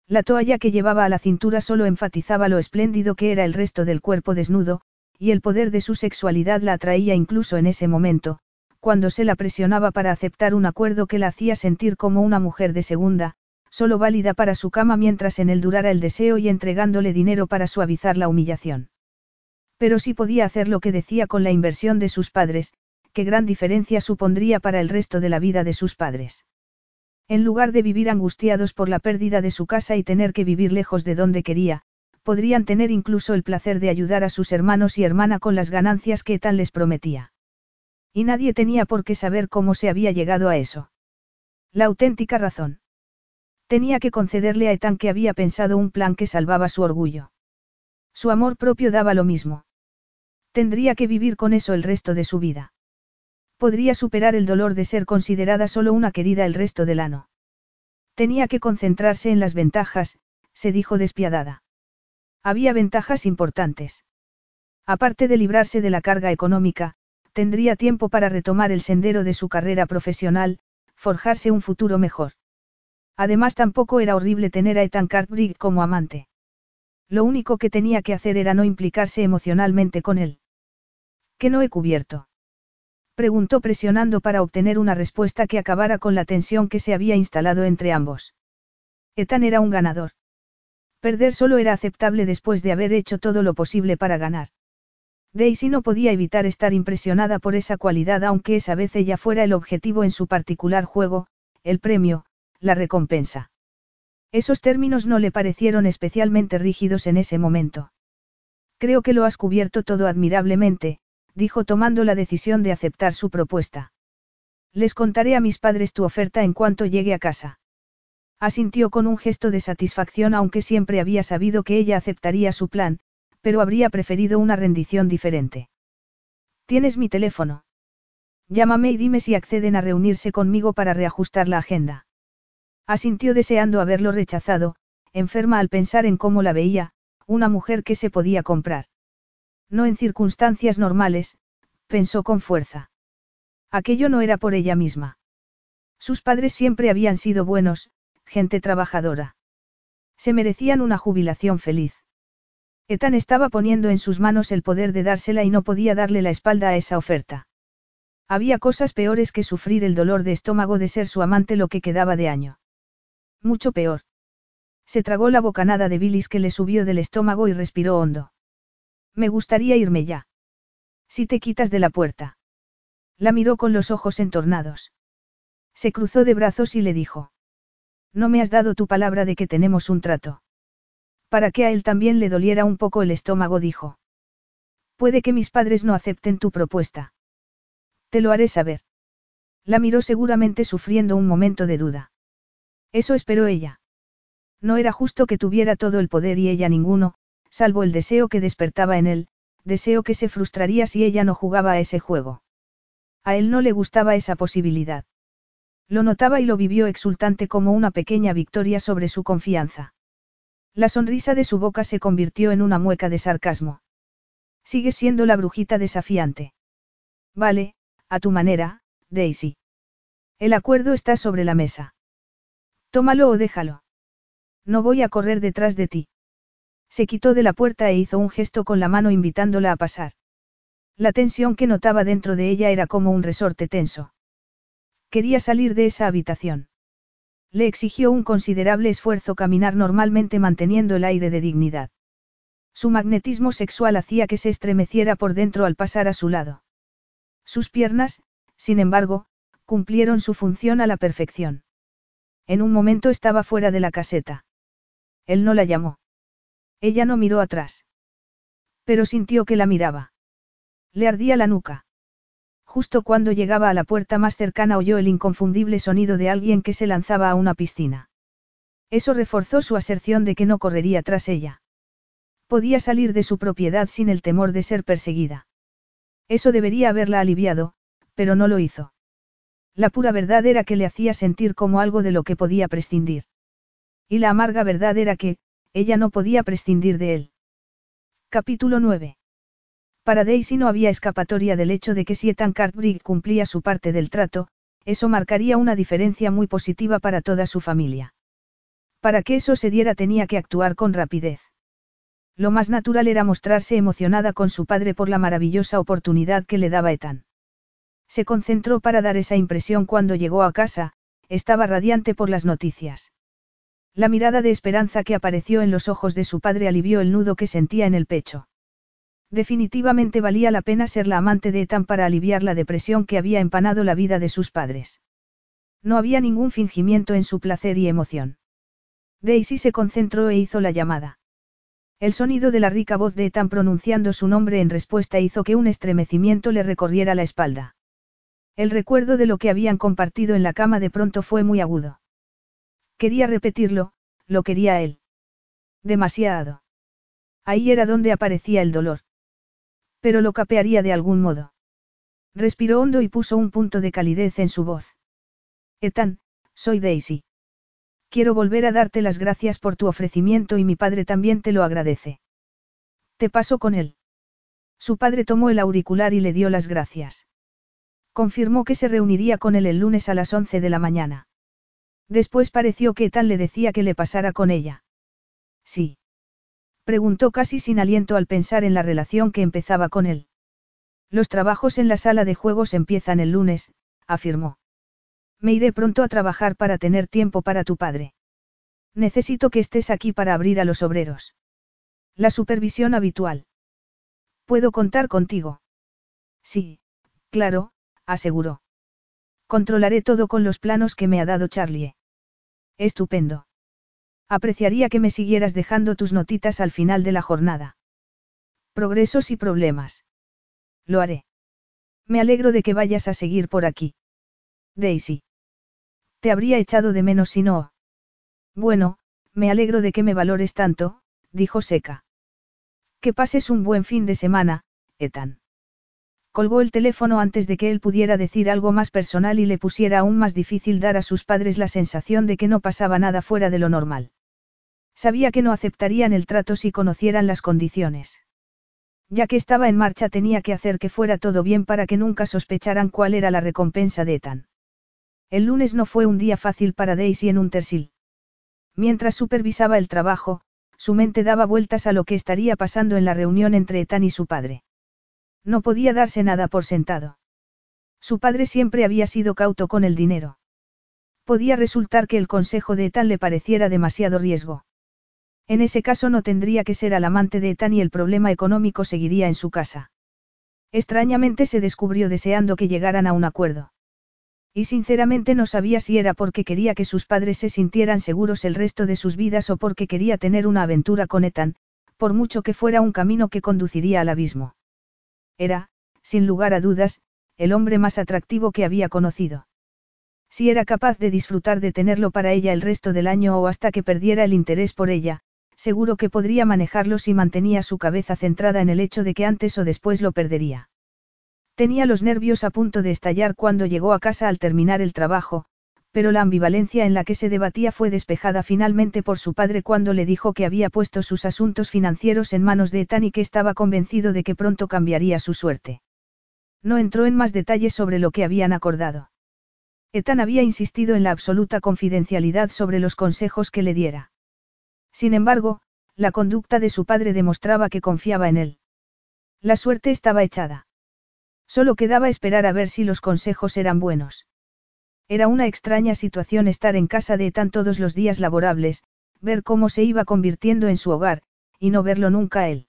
La toalla que llevaba a la cintura solo enfatizaba lo espléndido que era el resto del cuerpo desnudo, y el poder de su sexualidad la atraía incluso en ese momento, cuando se la presionaba para aceptar un acuerdo que la hacía sentir como una mujer de segunda, solo válida para su cama mientras en él durara el deseo y entregándole dinero para suavizar la humillación. Pero si podía hacer lo que decía con la inversión de sus padres, qué gran diferencia supondría para el resto de la vida de sus padres. En lugar de vivir angustiados por la pérdida de su casa y tener que vivir lejos de donde quería, podrían tener incluso el placer de ayudar a sus hermanos y hermana con las ganancias que tan les prometía. Y nadie tenía por qué saber cómo se había llegado a eso. La auténtica razón. Tenía que concederle a Ethan que había pensado un plan que salvaba su orgullo. Su amor propio daba lo mismo. Tendría que vivir con eso el resto de su vida. Podría superar el dolor de ser considerada solo una querida el resto del ano. Tenía que concentrarse en las ventajas, se dijo despiadada. Había ventajas importantes. Aparte de librarse de la carga económica, tendría tiempo para retomar el sendero de su carrera profesional, forjarse un futuro mejor. Además tampoco era horrible tener a Ethan Cartwright como amante. Lo único que tenía que hacer era no implicarse emocionalmente con él. ¿Qué no he cubierto? Preguntó presionando para obtener una respuesta que acabara con la tensión que se había instalado entre ambos. Ethan era un ganador. Perder solo era aceptable después de haber hecho todo lo posible para ganar. Daisy no podía evitar estar impresionada por esa cualidad aunque esa vez ella fuera el objetivo en su particular juego, el premio, la recompensa. Esos términos no le parecieron especialmente rígidos en ese momento. Creo que lo has cubierto todo admirablemente, dijo tomando la decisión de aceptar su propuesta. Les contaré a mis padres tu oferta en cuanto llegue a casa. Asintió con un gesto de satisfacción aunque siempre había sabido que ella aceptaría su plan, pero habría preferido una rendición diferente. Tienes mi teléfono. Llámame y dime si acceden a reunirse conmigo para reajustar la agenda. Asintió deseando haberlo rechazado, enferma al pensar en cómo la veía, una mujer que se podía comprar. No en circunstancias normales, pensó con fuerza. Aquello no era por ella misma. Sus padres siempre habían sido buenos, gente trabajadora. Se merecían una jubilación feliz. Ethan estaba poniendo en sus manos el poder de dársela y no podía darle la espalda a esa oferta. Había cosas peores que sufrir el dolor de estómago de ser su amante lo que quedaba de año. Mucho peor. Se tragó la bocanada de bilis que le subió del estómago y respiró hondo. Me gustaría irme ya. Si te quitas de la puerta. La miró con los ojos entornados. Se cruzó de brazos y le dijo. No me has dado tu palabra de que tenemos un trato. Para que a él también le doliera un poco el estómago, dijo. Puede que mis padres no acepten tu propuesta. Te lo haré saber. La miró seguramente sufriendo un momento de duda. Eso esperó ella. No era justo que tuviera todo el poder y ella ninguno, salvo el deseo que despertaba en él, deseo que se frustraría si ella no jugaba a ese juego. A él no le gustaba esa posibilidad. Lo notaba y lo vivió exultante como una pequeña victoria sobre su confianza. La sonrisa de su boca se convirtió en una mueca de sarcasmo. Sigue siendo la brujita desafiante. Vale, a tu manera, Daisy. El acuerdo está sobre la mesa. Tómalo o déjalo. No voy a correr detrás de ti. Se quitó de la puerta e hizo un gesto con la mano invitándola a pasar. La tensión que notaba dentro de ella era como un resorte tenso. Quería salir de esa habitación. Le exigió un considerable esfuerzo caminar normalmente manteniendo el aire de dignidad. Su magnetismo sexual hacía que se estremeciera por dentro al pasar a su lado. Sus piernas, sin embargo, cumplieron su función a la perfección. En un momento estaba fuera de la caseta. Él no la llamó. Ella no miró atrás. Pero sintió que la miraba. Le ardía la nuca. Justo cuando llegaba a la puerta más cercana oyó el inconfundible sonido de alguien que se lanzaba a una piscina. Eso reforzó su aserción de que no correría tras ella. Podía salir de su propiedad sin el temor de ser perseguida. Eso debería haberla aliviado, pero no lo hizo. La pura verdad era que le hacía sentir como algo de lo que podía prescindir. Y la amarga verdad era que, ella no podía prescindir de él. Capítulo 9. Para Daisy no había escapatoria del hecho de que si Ethan Cartwright cumplía su parte del trato, eso marcaría una diferencia muy positiva para toda su familia. Para que eso se diera tenía que actuar con rapidez. Lo más natural era mostrarse emocionada con su padre por la maravillosa oportunidad que le daba Ethan. Se concentró para dar esa impresión cuando llegó a casa, estaba radiante por las noticias. La mirada de esperanza que apareció en los ojos de su padre alivió el nudo que sentía en el pecho. Definitivamente valía la pena ser la amante de Ethan para aliviar la depresión que había empanado la vida de sus padres. No había ningún fingimiento en su placer y emoción. Daisy se concentró e hizo la llamada. El sonido de la rica voz de Ethan pronunciando su nombre en respuesta hizo que un estremecimiento le recorriera la espalda. El recuerdo de lo que habían compartido en la cama de pronto fue muy agudo. Quería repetirlo, lo quería él. Demasiado. Ahí era donde aparecía el dolor. Pero lo capearía de algún modo. Respiró hondo y puso un punto de calidez en su voz. Ethan, soy Daisy. Quiero volver a darte las gracias por tu ofrecimiento y mi padre también te lo agradece. Te paso con él. Su padre tomó el auricular y le dio las gracias. Confirmó que se reuniría con él el lunes a las 11 de la mañana. Después pareció que tal le decía que le pasara con ella. Sí. Preguntó casi sin aliento al pensar en la relación que empezaba con él. Los trabajos en la sala de juegos empiezan el lunes, afirmó. Me iré pronto a trabajar para tener tiempo para tu padre. Necesito que estés aquí para abrir a los obreros. La supervisión habitual. ¿Puedo contar contigo? Sí, claro, aseguró. Controlaré todo con los planos que me ha dado Charlie. Estupendo. Apreciaría que me siguieras dejando tus notitas al final de la jornada. Progresos y problemas. Lo haré. Me alegro de que vayas a seguir por aquí. Daisy. Te habría echado de menos si no. Bueno, me alegro de que me valores tanto, dijo Seca. Que pases un buen fin de semana, Ethan. Colgó el teléfono antes de que él pudiera decir algo más personal y le pusiera aún más difícil dar a sus padres la sensación de que no pasaba nada fuera de lo normal. Sabía que no aceptarían el trato si conocieran las condiciones. Ya que estaba en marcha tenía que hacer que fuera todo bien para que nunca sospecharan cuál era la recompensa de Ethan. El lunes no fue un día fácil para Daisy en Untersil. Mientras supervisaba el trabajo, su mente daba vueltas a lo que estaría pasando en la reunión entre Ethan y su padre. No podía darse nada por sentado. Su padre siempre había sido cauto con el dinero. Podía resultar que el consejo de Ethan le pareciera demasiado riesgo. En ese caso no tendría que ser al amante de Ethan y el problema económico seguiría en su casa. Extrañamente se descubrió deseando que llegaran a un acuerdo. Y sinceramente no sabía si era porque quería que sus padres se sintieran seguros el resto de sus vidas o porque quería tener una aventura con Ethan, por mucho que fuera un camino que conduciría al abismo. Era, sin lugar a dudas, el hombre más atractivo que había conocido. Si era capaz de disfrutar de tenerlo para ella el resto del año o hasta que perdiera el interés por ella, seguro que podría manejarlo si mantenía su cabeza centrada en el hecho de que antes o después lo perdería. Tenía los nervios a punto de estallar cuando llegó a casa al terminar el trabajo, pero la ambivalencia en la que se debatía fue despejada finalmente por su padre cuando le dijo que había puesto sus asuntos financieros en manos de Ethan y que estaba convencido de que pronto cambiaría su suerte. No entró en más detalles sobre lo que habían acordado. Ethan había insistido en la absoluta confidencialidad sobre los consejos que le diera. Sin embargo, la conducta de su padre demostraba que confiaba en él. La suerte estaba echada. Solo quedaba esperar a ver si los consejos eran buenos. Era una extraña situación estar en casa de Ethan todos los días laborables, ver cómo se iba convirtiendo en su hogar, y no verlo nunca él.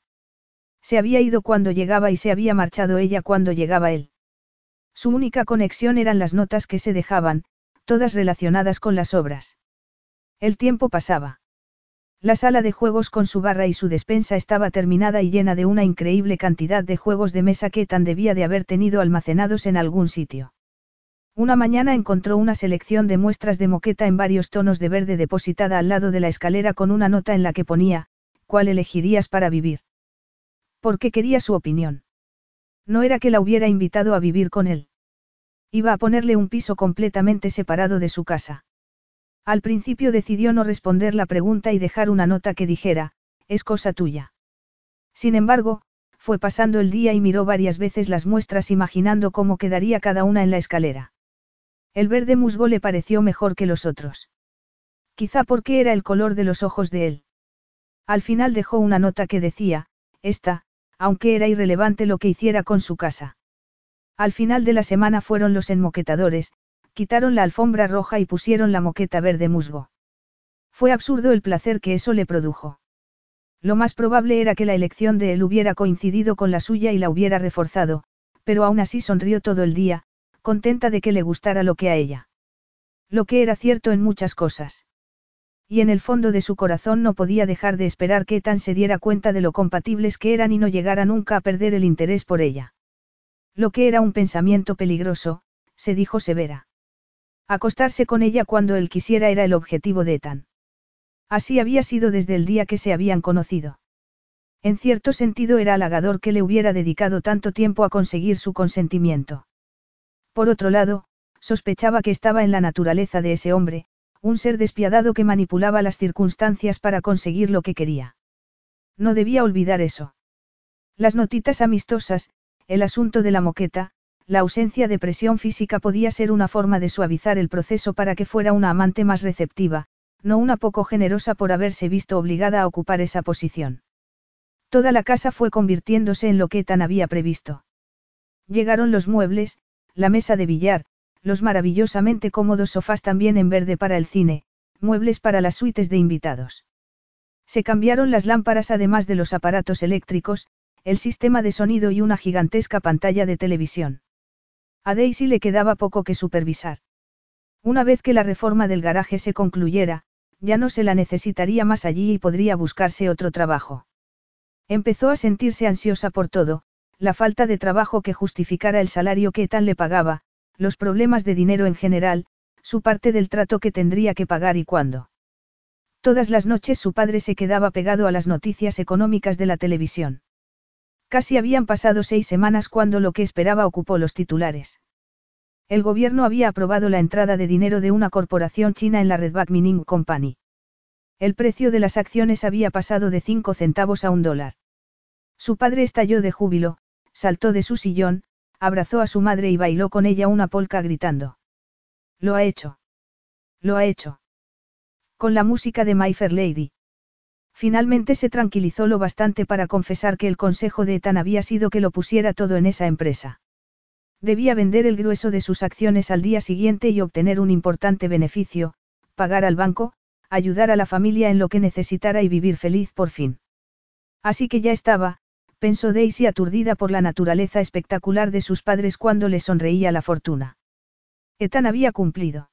Se había ido cuando llegaba y se había marchado ella cuando llegaba él. Su única conexión eran las notas que se dejaban, todas relacionadas con las obras. El tiempo pasaba. La sala de juegos con su barra y su despensa estaba terminada y llena de una increíble cantidad de juegos de mesa que tan debía de haber tenido almacenados en algún sitio. Una mañana encontró una selección de muestras de moqueta en varios tonos de verde depositada al lado de la escalera con una nota en la que ponía, ¿cuál elegirías para vivir? Porque quería su opinión. No era que la hubiera invitado a vivir con él. Iba a ponerle un piso completamente separado de su casa. Al principio decidió no responder la pregunta y dejar una nota que dijera, es cosa tuya. Sin embargo, fue pasando el día y miró varias veces las muestras imaginando cómo quedaría cada una en la escalera. El verde musgo le pareció mejor que los otros. Quizá porque era el color de los ojos de él. Al final dejó una nota que decía, esta, aunque era irrelevante lo que hiciera con su casa. Al final de la semana fueron los enmoquetadores, quitaron la alfombra roja y pusieron la moqueta verde musgo. Fue absurdo el placer que eso le produjo. Lo más probable era que la elección de él hubiera coincidido con la suya y la hubiera reforzado, pero aún así sonrió todo el día, contenta de que le gustara lo que a ella. Lo que era cierto en muchas cosas. Y en el fondo de su corazón no podía dejar de esperar que Tan se diera cuenta de lo compatibles que eran y no llegara nunca a perder el interés por ella. Lo que era un pensamiento peligroso, se dijo severa. Acostarse con ella cuando él quisiera era el objetivo de Ethan. Así había sido desde el día que se habían conocido. En cierto sentido era halagador que le hubiera dedicado tanto tiempo a conseguir su consentimiento. Por otro lado, sospechaba que estaba en la naturaleza de ese hombre, un ser despiadado que manipulaba las circunstancias para conseguir lo que quería. No debía olvidar eso. Las notitas amistosas, el asunto de la moqueta, la ausencia de presión física podía ser una forma de suavizar el proceso para que fuera una amante más receptiva, no una poco generosa por haberse visto obligada a ocupar esa posición. Toda la casa fue convirtiéndose en lo que tan había previsto. Llegaron los muebles, la mesa de billar, los maravillosamente cómodos sofás también en verde para el cine, muebles para las suites de invitados. Se cambiaron las lámparas además de los aparatos eléctricos, el sistema de sonido y una gigantesca pantalla de televisión. A Daisy le quedaba poco que supervisar. Una vez que la reforma del garaje se concluyera, ya no se la necesitaría más allí y podría buscarse otro trabajo. Empezó a sentirse ansiosa por todo, la falta de trabajo que justificara el salario que tan le pagaba, los problemas de dinero en general, su parte del trato que tendría que pagar y cuándo. Todas las noches su padre se quedaba pegado a las noticias económicas de la televisión. Casi habían pasado seis semanas cuando lo que esperaba ocupó los titulares. El gobierno había aprobado la entrada de dinero de una corporación china en la Redback Mining Company. El precio de las acciones había pasado de cinco centavos a un dólar. Su padre estalló de júbilo, saltó de su sillón, abrazó a su madre y bailó con ella una polca gritando. Lo ha hecho. Lo ha hecho. Con la música de My Fair Lady. Finalmente se tranquilizó lo bastante para confesar que el consejo de Ethan había sido que lo pusiera todo en esa empresa. Debía vender el grueso de sus acciones al día siguiente y obtener un importante beneficio, pagar al banco, ayudar a la familia en lo que necesitara y vivir feliz por fin. Así que ya estaba, pensó Daisy aturdida por la naturaleza espectacular de sus padres cuando le sonreía la fortuna. Ethan había cumplido.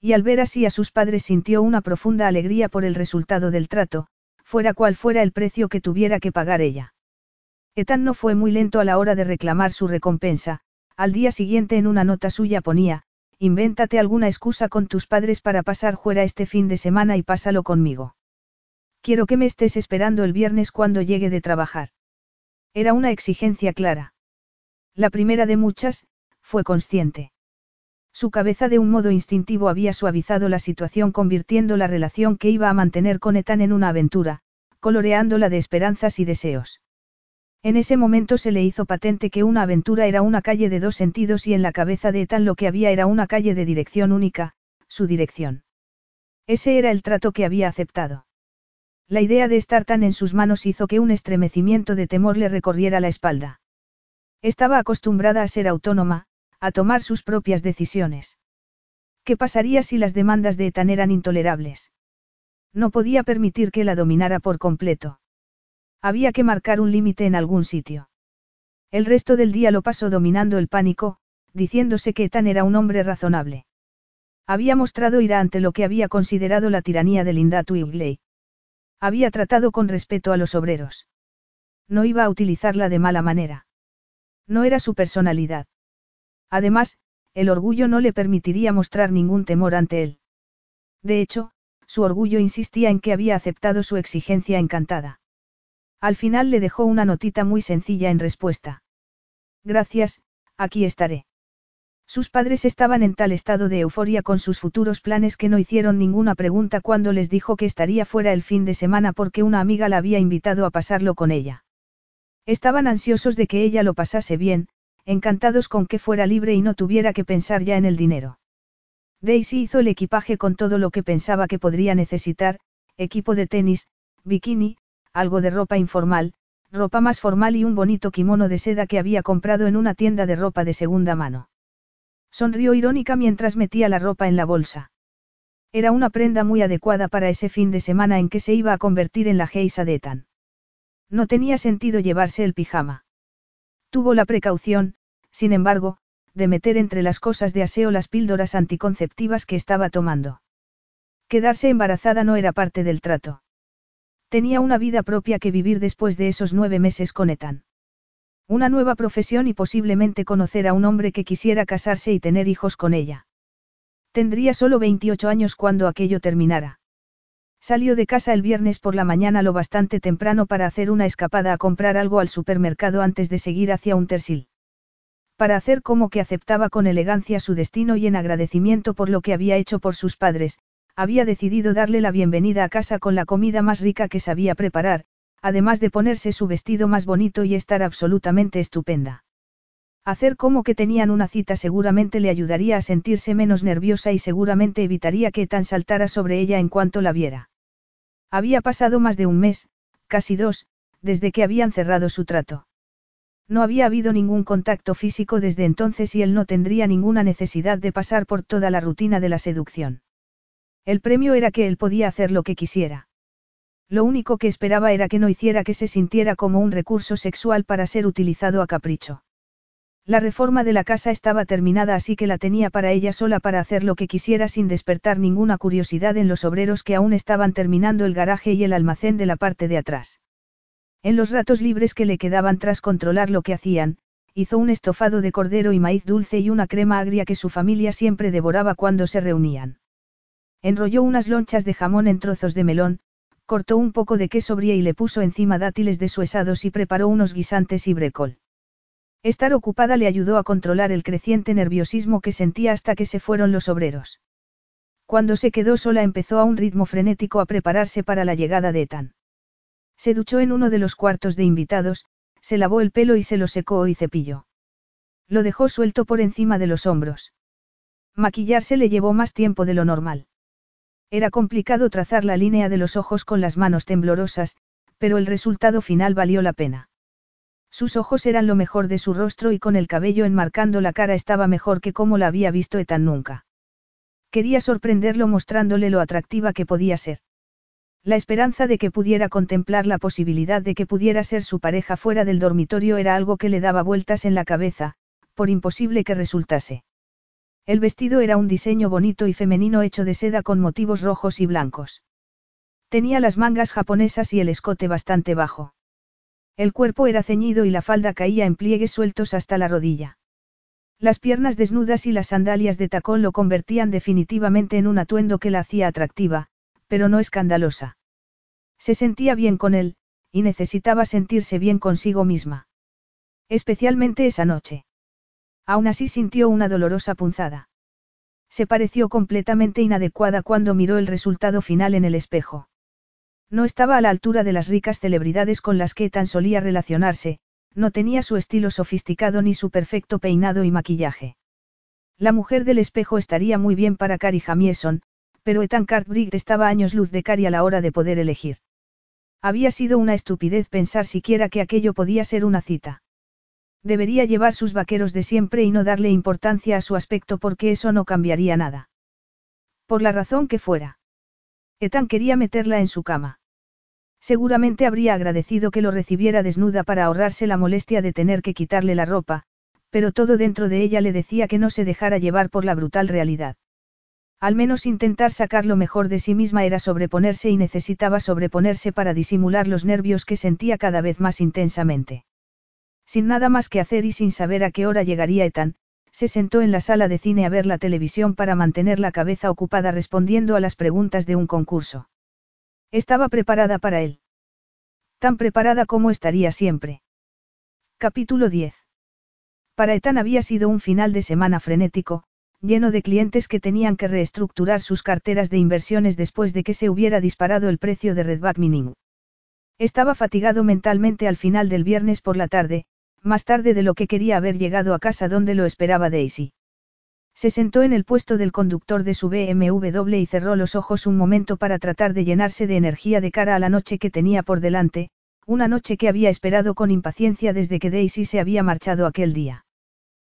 Y al ver así a sus padres sintió una profunda alegría por el resultado del trato, fuera cual fuera el precio que tuviera que pagar ella. Ethan no fue muy lento a la hora de reclamar su recompensa, al día siguiente en una nota suya ponía, invéntate alguna excusa con tus padres para pasar fuera este fin de semana y pásalo conmigo. Quiero que me estés esperando el viernes cuando llegue de trabajar. Era una exigencia clara. La primera de muchas, fue consciente. Su cabeza de un modo instintivo había suavizado la situación convirtiendo la relación que iba a mantener con Ethan en una aventura, coloreándola de esperanzas y deseos. En ese momento se le hizo patente que una aventura era una calle de dos sentidos y en la cabeza de Ethan lo que había era una calle de dirección única, su dirección. Ese era el trato que había aceptado. La idea de estar tan en sus manos hizo que un estremecimiento de temor le recorriera la espalda. Estaba acostumbrada a ser autónoma, a tomar sus propias decisiones. ¿Qué pasaría si las demandas de Ethan eran intolerables? No podía permitir que la dominara por completo. Había que marcar un límite en algún sitio. El resto del día lo pasó dominando el pánico, diciéndose que Ethan era un hombre razonable. Había mostrado ira ante lo que había considerado la tiranía de Linda Twigley. Había tratado con respeto a los obreros. No iba a utilizarla de mala manera. No era su personalidad. Además, el orgullo no le permitiría mostrar ningún temor ante él. De hecho, su orgullo insistía en que había aceptado su exigencia encantada. Al final le dejó una notita muy sencilla en respuesta. Gracias, aquí estaré. Sus padres estaban en tal estado de euforia con sus futuros planes que no hicieron ninguna pregunta cuando les dijo que estaría fuera el fin de semana porque una amiga la había invitado a pasarlo con ella. Estaban ansiosos de que ella lo pasase bien, encantados con que fuera libre y no tuviera que pensar ya en el dinero. Daisy hizo el equipaje con todo lo que pensaba que podría necesitar, equipo de tenis, bikini, algo de ropa informal, ropa más formal y un bonito kimono de seda que había comprado en una tienda de ropa de segunda mano. Sonrió irónica mientras metía la ropa en la bolsa. Era una prenda muy adecuada para ese fin de semana en que se iba a convertir en la geisa de Ethan. No tenía sentido llevarse el pijama. Tuvo la precaución, sin embargo, de meter entre las cosas de aseo las píldoras anticonceptivas que estaba tomando. Quedarse embarazada no era parte del trato. Tenía una vida propia que vivir después de esos nueve meses con Ethan. Una nueva profesión y posiblemente conocer a un hombre que quisiera casarse y tener hijos con ella. Tendría solo 28 años cuando aquello terminara. Salió de casa el viernes por la mañana lo bastante temprano para hacer una escapada a comprar algo al supermercado antes de seguir hacia un tersil. Para hacer como que aceptaba con elegancia su destino y en agradecimiento por lo que había hecho por sus padres, había decidido darle la bienvenida a casa con la comida más rica que sabía preparar, además de ponerse su vestido más bonito y estar absolutamente estupenda. Hacer como que tenían una cita seguramente le ayudaría a sentirse menos nerviosa y seguramente evitaría que tan saltara sobre ella en cuanto la viera. Había pasado más de un mes, casi dos, desde que habían cerrado su trato. No había habido ningún contacto físico desde entonces y él no tendría ninguna necesidad de pasar por toda la rutina de la seducción. El premio era que él podía hacer lo que quisiera. Lo único que esperaba era que no hiciera que se sintiera como un recurso sexual para ser utilizado a capricho. La reforma de la casa estaba terminada así que la tenía para ella sola para hacer lo que quisiera sin despertar ninguna curiosidad en los obreros que aún estaban terminando el garaje y el almacén de la parte de atrás. En los ratos libres que le quedaban tras controlar lo que hacían, hizo un estofado de cordero y maíz dulce y una crema agria que su familia siempre devoraba cuando se reunían. Enrolló unas lonchas de jamón en trozos de melón, cortó un poco de queso brie y le puso encima dátiles desuesados y preparó unos guisantes y brecol. Estar ocupada le ayudó a controlar el creciente nerviosismo que sentía hasta que se fueron los obreros. Cuando se quedó sola empezó a un ritmo frenético a prepararse para la llegada de Ethan. Se duchó en uno de los cuartos de invitados, se lavó el pelo y se lo secó y cepilló. Lo dejó suelto por encima de los hombros. Maquillarse le llevó más tiempo de lo normal. Era complicado trazar la línea de los ojos con las manos temblorosas, pero el resultado final valió la pena. Sus ojos eran lo mejor de su rostro y con el cabello enmarcando la cara estaba mejor que como la había visto Etan nunca. Quería sorprenderlo mostrándole lo atractiva que podía ser. La esperanza de que pudiera contemplar la posibilidad de que pudiera ser su pareja fuera del dormitorio era algo que le daba vueltas en la cabeza, por imposible que resultase. El vestido era un diseño bonito y femenino hecho de seda con motivos rojos y blancos. Tenía las mangas japonesas y el escote bastante bajo. El cuerpo era ceñido y la falda caía en pliegues sueltos hasta la rodilla. Las piernas desnudas y las sandalias de tacón lo convertían definitivamente en un atuendo que la hacía atractiva, pero no escandalosa. Se sentía bien con él, y necesitaba sentirse bien consigo misma. Especialmente esa noche. Aún así sintió una dolorosa punzada. Se pareció completamente inadecuada cuando miró el resultado final en el espejo. No estaba a la altura de las ricas celebridades con las que tan solía relacionarse, no tenía su estilo sofisticado ni su perfecto peinado y maquillaje. La mujer del espejo estaría muy bien para Carrie Jamieson, pero Ethan Cartwright estaba años luz de Carrie a la hora de poder elegir. Había sido una estupidez pensar siquiera que aquello podía ser una cita. Debería llevar sus vaqueros de siempre y no darle importancia a su aspecto porque eso no cambiaría nada. Por la razón que fuera. Ethan quería meterla en su cama. Seguramente habría agradecido que lo recibiera desnuda para ahorrarse la molestia de tener que quitarle la ropa, pero todo dentro de ella le decía que no se dejara llevar por la brutal realidad. Al menos intentar sacar lo mejor de sí misma era sobreponerse y necesitaba sobreponerse para disimular los nervios que sentía cada vez más intensamente. Sin nada más que hacer y sin saber a qué hora llegaría Ethan, se sentó en la sala de cine a ver la televisión para mantener la cabeza ocupada respondiendo a las preguntas de un concurso. Estaba preparada para él. Tan preparada como estaría siempre. Capítulo 10. Para Ethan había sido un final de semana frenético, lleno de clientes que tenían que reestructurar sus carteras de inversiones después de que se hubiera disparado el precio de Redback Mining. Estaba fatigado mentalmente al final del viernes por la tarde, más tarde de lo que quería haber llegado a casa donde lo esperaba Daisy. Se sentó en el puesto del conductor de su BMW y cerró los ojos un momento para tratar de llenarse de energía de cara a la noche que tenía por delante, una noche que había esperado con impaciencia desde que Daisy se había marchado aquel día.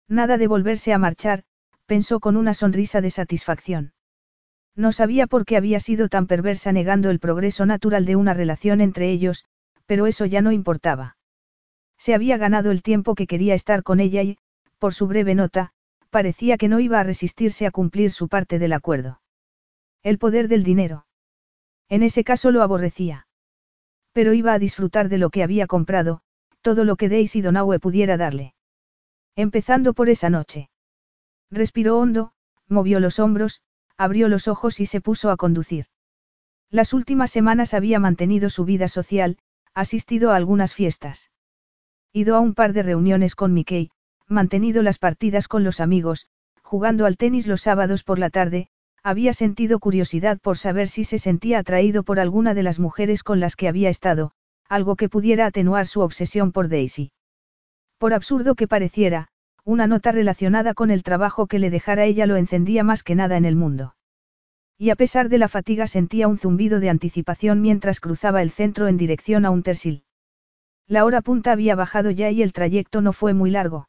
Nada de volverse a marchar, pensó con una sonrisa de satisfacción. No sabía por qué había sido tan perversa negando el progreso natural de una relación entre ellos, pero eso ya no importaba. Se había ganado el tiempo que quería estar con ella y, por su breve nota, parecía que no iba a resistirse a cumplir su parte del acuerdo. El poder del dinero. En ese caso lo aborrecía. Pero iba a disfrutar de lo que había comprado, todo lo que Daisy Donaue pudiera darle. Empezando por esa noche. Respiró hondo, movió los hombros, abrió los ojos y se puso a conducir. Las últimas semanas había mantenido su vida social, asistido a algunas fiestas. Ido a un par de reuniones con Mickey, mantenido las partidas con los amigos, jugando al tenis los sábados por la tarde, había sentido curiosidad por saber si se sentía atraído por alguna de las mujeres con las que había estado, algo que pudiera atenuar su obsesión por Daisy. Por absurdo que pareciera, una nota relacionada con el trabajo que le dejara ella lo encendía más que nada en el mundo. Y a pesar de la fatiga sentía un zumbido de anticipación mientras cruzaba el centro en dirección a un tersil. La hora punta había bajado ya y el trayecto no fue muy largo.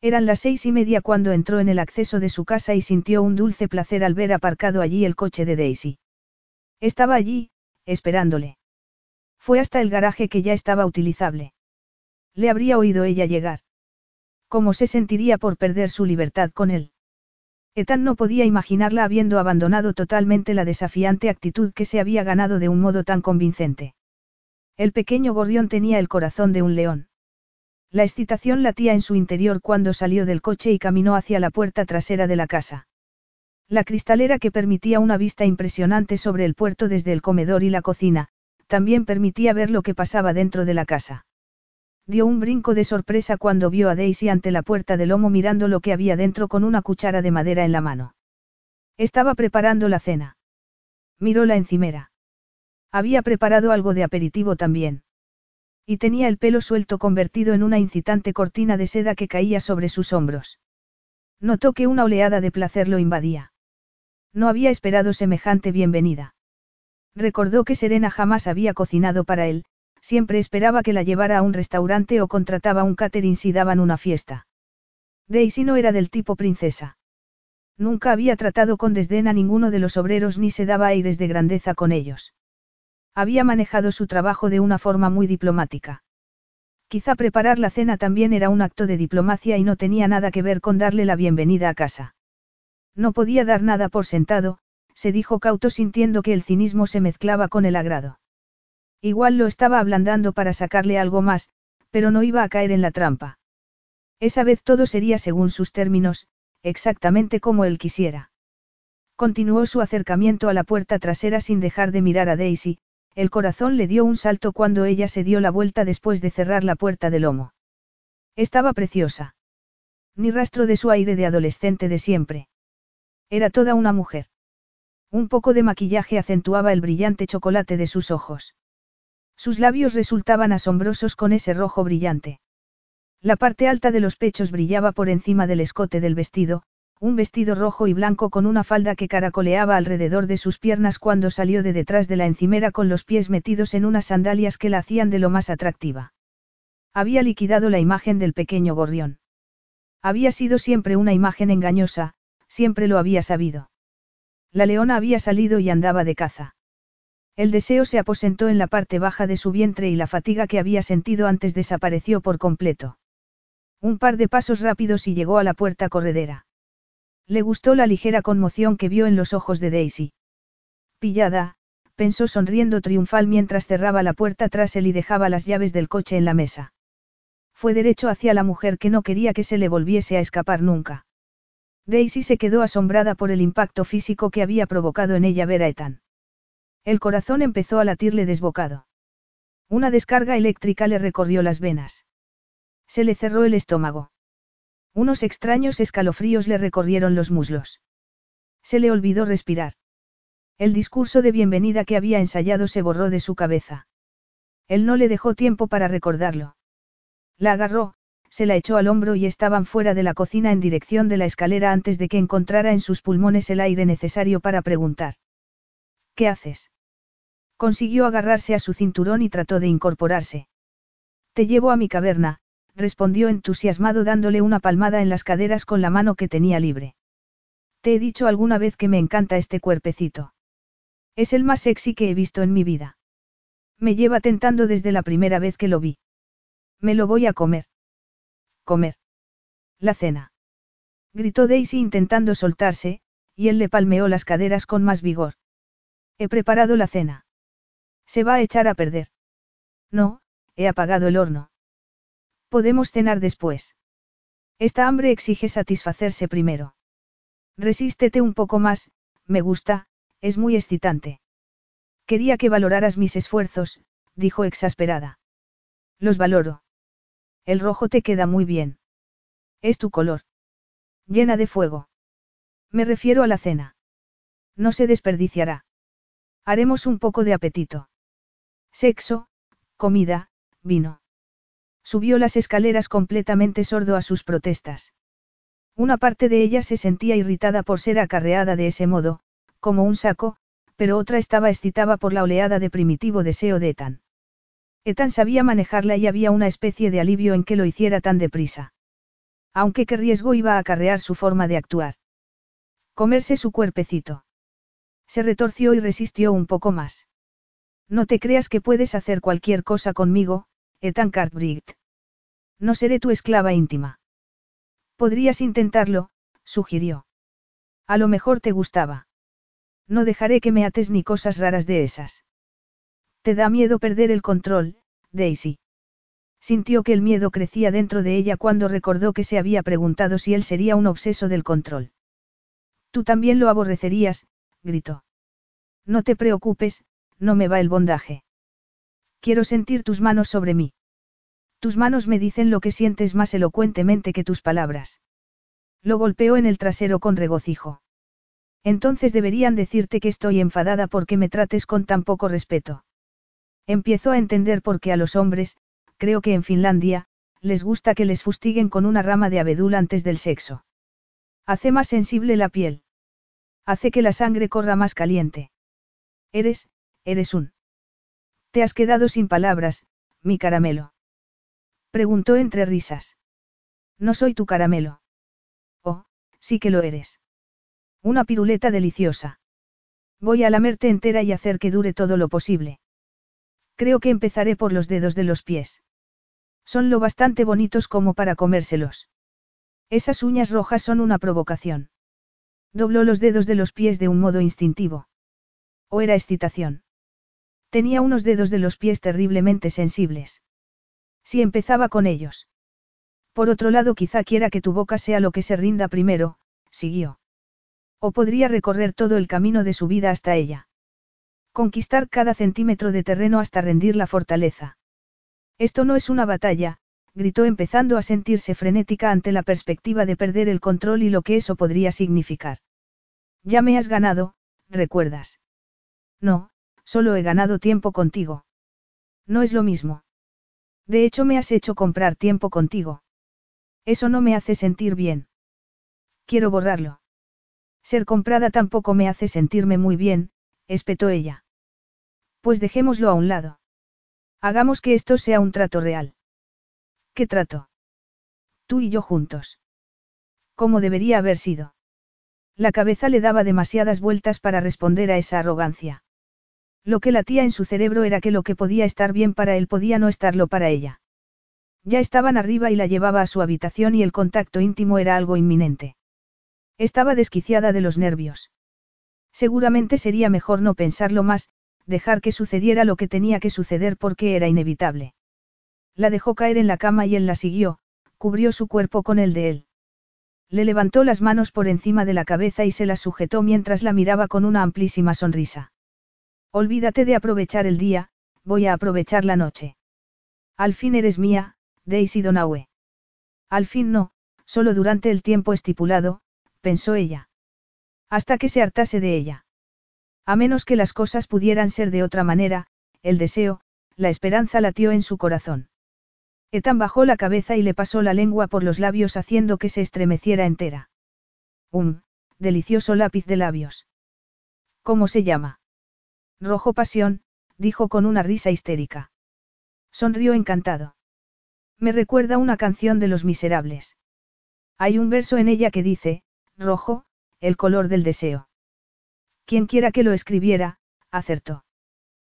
Eran las seis y media cuando entró en el acceso de su casa y sintió un dulce placer al ver aparcado allí el coche de Daisy. Estaba allí, esperándole. Fue hasta el garaje que ya estaba utilizable. Le habría oído ella llegar. ¿Cómo se sentiría por perder su libertad con él? Ethan no podía imaginarla habiendo abandonado totalmente la desafiante actitud que se había ganado de un modo tan convincente. El pequeño gorrión tenía el corazón de un león. La excitación latía en su interior cuando salió del coche y caminó hacia la puerta trasera de la casa. La cristalera que permitía una vista impresionante sobre el puerto desde el comedor y la cocina, también permitía ver lo que pasaba dentro de la casa. Dio un brinco de sorpresa cuando vio a Daisy ante la puerta del lomo mirando lo que había dentro con una cuchara de madera en la mano. Estaba preparando la cena. Miró la encimera. Había preparado algo de aperitivo también. Y tenía el pelo suelto convertido en una incitante cortina de seda que caía sobre sus hombros. Notó que una oleada de placer lo invadía. No había esperado semejante bienvenida. Recordó que Serena jamás había cocinado para él, siempre esperaba que la llevara a un restaurante o contrataba un catering si daban una fiesta. Daisy no era del tipo princesa. Nunca había tratado con desdén a ninguno de los obreros ni se daba aires de grandeza con ellos. Había manejado su trabajo de una forma muy diplomática. Quizá preparar la cena también era un acto de diplomacia y no tenía nada que ver con darle la bienvenida a casa. No podía dar nada por sentado, se dijo cauto sintiendo que el cinismo se mezclaba con el agrado. Igual lo estaba ablandando para sacarle algo más, pero no iba a caer en la trampa. Esa vez todo sería según sus términos, exactamente como él quisiera. Continuó su acercamiento a la puerta trasera sin dejar de mirar a Daisy, el corazón le dio un salto cuando ella se dio la vuelta después de cerrar la puerta del lomo. Estaba preciosa. Ni rastro de su aire de adolescente de siempre. Era toda una mujer. Un poco de maquillaje acentuaba el brillante chocolate de sus ojos. Sus labios resultaban asombrosos con ese rojo brillante. La parte alta de los pechos brillaba por encima del escote del vestido, un vestido rojo y blanco con una falda que caracoleaba alrededor de sus piernas cuando salió de detrás de la encimera con los pies metidos en unas sandalias que la hacían de lo más atractiva. Había liquidado la imagen del pequeño gorrión. Había sido siempre una imagen engañosa, siempre lo había sabido. La leona había salido y andaba de caza. El deseo se aposentó en la parte baja de su vientre y la fatiga que había sentido antes desapareció por completo. Un par de pasos rápidos y llegó a la puerta corredera. Le gustó la ligera conmoción que vio en los ojos de Daisy. Pillada, pensó sonriendo triunfal mientras cerraba la puerta tras él y dejaba las llaves del coche en la mesa. Fue derecho hacia la mujer que no quería que se le volviese a escapar nunca. Daisy se quedó asombrada por el impacto físico que había provocado en ella ver a Ethan. El corazón empezó a latirle desbocado. Una descarga eléctrica le recorrió las venas. Se le cerró el estómago. Unos extraños escalofríos le recorrieron los muslos. Se le olvidó respirar. El discurso de bienvenida que había ensayado se borró de su cabeza. Él no le dejó tiempo para recordarlo. La agarró, se la echó al hombro y estaban fuera de la cocina en dirección de la escalera antes de que encontrara en sus pulmones el aire necesario para preguntar. ¿Qué haces? Consiguió agarrarse a su cinturón y trató de incorporarse. Te llevo a mi caverna, respondió entusiasmado dándole una palmada en las caderas con la mano que tenía libre. Te he dicho alguna vez que me encanta este cuerpecito. Es el más sexy que he visto en mi vida. Me lleva tentando desde la primera vez que lo vi. Me lo voy a comer. Comer. La cena. Gritó Daisy intentando soltarse, y él le palmeó las caderas con más vigor. He preparado la cena. Se va a echar a perder. No, he apagado el horno. Podemos cenar después. Esta hambre exige satisfacerse primero. Resístete un poco más, me gusta, es muy excitante. Quería que valoraras mis esfuerzos, dijo exasperada. Los valoro. El rojo te queda muy bien. Es tu color. Llena de fuego. Me refiero a la cena. No se desperdiciará. Haremos un poco de apetito. Sexo, comida, vino. Subió las escaleras completamente sordo a sus protestas. Una parte de ella se sentía irritada por ser acarreada de ese modo, como un saco, pero otra estaba excitada por la oleada de primitivo deseo de Ethan. Ethan sabía manejarla y había una especie de alivio en que lo hiciera tan deprisa. Aunque qué riesgo iba a acarrear su forma de actuar. Comerse su cuerpecito. Se retorció y resistió un poco más. No te creas que puedes hacer cualquier cosa conmigo, Ethan. No seré tu esclava íntima. Podrías intentarlo, sugirió. A lo mejor te gustaba. No dejaré que me ates ni cosas raras de esas. Te da miedo perder el control, Daisy. Sintió que el miedo crecía dentro de ella cuando recordó que se había preguntado si él sería un obseso del control. Tú también lo aborrecerías, gritó. No te preocupes, no me va el bondaje. Quiero sentir tus manos sobre mí. Tus manos me dicen lo que sientes más elocuentemente que tus palabras. Lo golpeó en el trasero con regocijo. Entonces deberían decirte que estoy enfadada porque me trates con tan poco respeto. Empiezo a entender por qué a los hombres, creo que en Finlandia, les gusta que les fustiguen con una rama de abedul antes del sexo. Hace más sensible la piel. Hace que la sangre corra más caliente. Eres, eres un. Te has quedado sin palabras, mi caramelo. Preguntó entre risas. No soy tu caramelo. Oh, sí que lo eres. Una piruleta deliciosa. Voy a lamerte entera y hacer que dure todo lo posible. Creo que empezaré por los dedos de los pies. Son lo bastante bonitos como para comérselos. Esas uñas rojas son una provocación. Dobló los dedos de los pies de un modo instintivo. ¿O era excitación? Tenía unos dedos de los pies terriblemente sensibles. Si empezaba con ellos. Por otro lado, quizá quiera que tu boca sea lo que se rinda primero, siguió. O podría recorrer todo el camino de su vida hasta ella. Conquistar cada centímetro de terreno hasta rendir la fortaleza. Esto no es una batalla, gritó empezando a sentirse frenética ante la perspectiva de perder el control y lo que eso podría significar. Ya me has ganado, recuerdas. No, solo he ganado tiempo contigo. No es lo mismo. De hecho me has hecho comprar tiempo contigo. Eso no me hace sentir bien. Quiero borrarlo. Ser comprada tampoco me hace sentirme muy bien, espetó ella. Pues dejémoslo a un lado. Hagamos que esto sea un trato real. ¿Qué trato? Tú y yo juntos. ¿Cómo debería haber sido? La cabeza le daba demasiadas vueltas para responder a esa arrogancia. Lo que latía en su cerebro era que lo que podía estar bien para él podía no estarlo para ella. Ya estaban arriba y la llevaba a su habitación y el contacto íntimo era algo inminente. Estaba desquiciada de los nervios. Seguramente sería mejor no pensarlo más, dejar que sucediera lo que tenía que suceder porque era inevitable. La dejó caer en la cama y él la siguió, cubrió su cuerpo con el de él. Le levantó las manos por encima de la cabeza y se las sujetó mientras la miraba con una amplísima sonrisa. Olvídate de aprovechar el día, voy a aprovechar la noche. Al fin eres mía, Daisy Donaue. Al fin no, solo durante el tiempo estipulado, pensó ella. Hasta que se hartase de ella. A menos que las cosas pudieran ser de otra manera, el deseo, la esperanza latió en su corazón. Etan bajó la cabeza y le pasó la lengua por los labios haciendo que se estremeciera entera. Un, delicioso lápiz de labios. ¿Cómo se llama? Rojo Pasión, dijo con una risa histérica. Sonrió encantado. Me recuerda una canción de Los Miserables. Hay un verso en ella que dice, rojo, el color del deseo. Quien quiera que lo escribiera, acertó.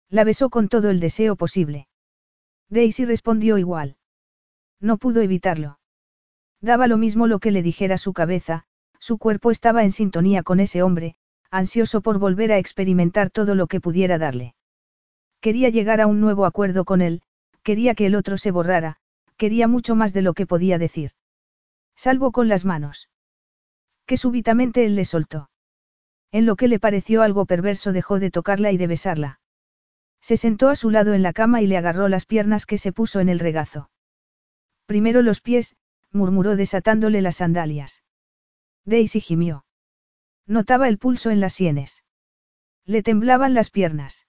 La besó con todo el deseo posible. Daisy respondió igual. No pudo evitarlo. Daba lo mismo lo que le dijera su cabeza, su cuerpo estaba en sintonía con ese hombre, ansioso por volver a experimentar todo lo que pudiera darle. Quería llegar a un nuevo acuerdo con él, quería que el otro se borrara, quería mucho más de lo que podía decir. Salvo con las manos. Que súbitamente él le soltó. En lo que le pareció algo perverso dejó de tocarla y de besarla. Se sentó a su lado en la cama y le agarró las piernas que se puso en el regazo. Primero los pies, murmuró desatándole las sandalias. Daisy gimió. Notaba el pulso en las sienes. Le temblaban las piernas.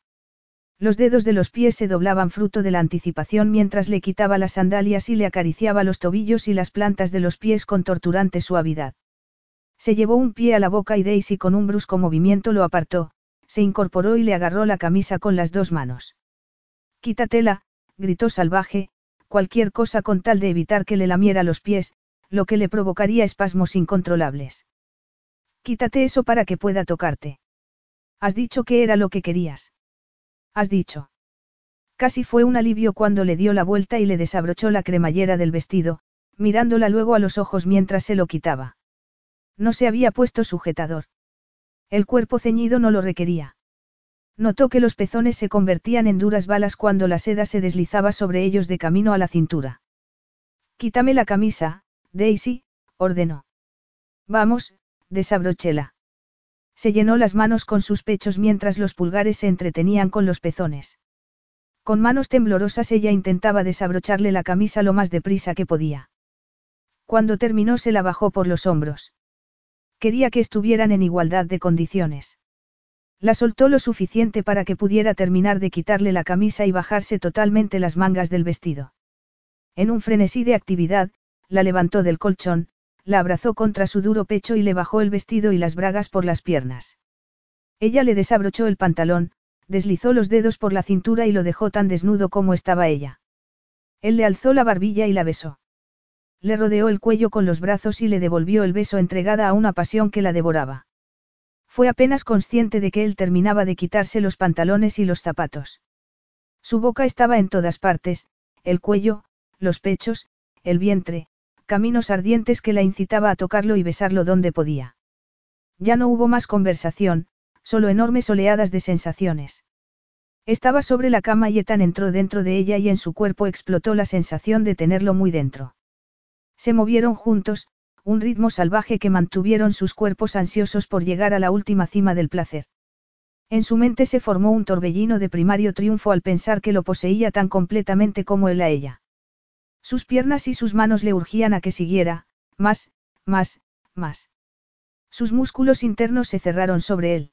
Los dedos de los pies se doblaban fruto de la anticipación mientras le quitaba las sandalias y le acariciaba los tobillos y las plantas de los pies con torturante suavidad. Se llevó un pie a la boca y Daisy con un brusco movimiento lo apartó, se incorporó y le agarró la camisa con las dos manos. Quítatela, gritó salvaje, cualquier cosa con tal de evitar que le lamiera los pies, lo que le provocaría espasmos incontrolables. Quítate eso para que pueda tocarte. Has dicho que era lo que querías. Has dicho. Casi fue un alivio cuando le dio la vuelta y le desabrochó la cremallera del vestido, mirándola luego a los ojos mientras se lo quitaba. No se había puesto sujetador. El cuerpo ceñido no lo requería. Notó que los pezones se convertían en duras balas cuando la seda se deslizaba sobre ellos de camino a la cintura. Quítame la camisa, Daisy, ordenó. Vamos, desabrochéla. Se llenó las manos con sus pechos mientras los pulgares se entretenían con los pezones. Con manos temblorosas ella intentaba desabrocharle la camisa lo más deprisa que podía. Cuando terminó se la bajó por los hombros. Quería que estuvieran en igualdad de condiciones. La soltó lo suficiente para que pudiera terminar de quitarle la camisa y bajarse totalmente las mangas del vestido. En un frenesí de actividad, la levantó del colchón, la abrazó contra su duro pecho y le bajó el vestido y las bragas por las piernas. Ella le desabrochó el pantalón, deslizó los dedos por la cintura y lo dejó tan desnudo como estaba ella. Él le alzó la barbilla y la besó. Le rodeó el cuello con los brazos y le devolvió el beso entregada a una pasión que la devoraba. Fue apenas consciente de que él terminaba de quitarse los pantalones y los zapatos. Su boca estaba en todas partes, el cuello, los pechos, el vientre, caminos ardientes que la incitaba a tocarlo y besarlo donde podía. Ya no hubo más conversación, solo enormes oleadas de sensaciones. Estaba sobre la cama y Ethan entró dentro de ella y en su cuerpo explotó la sensación de tenerlo muy dentro. Se movieron juntos, un ritmo salvaje que mantuvieron sus cuerpos ansiosos por llegar a la última cima del placer. En su mente se formó un torbellino de primario triunfo al pensar que lo poseía tan completamente como él a ella. Sus piernas y sus manos le urgían a que siguiera, más, más, más. Sus músculos internos se cerraron sobre él.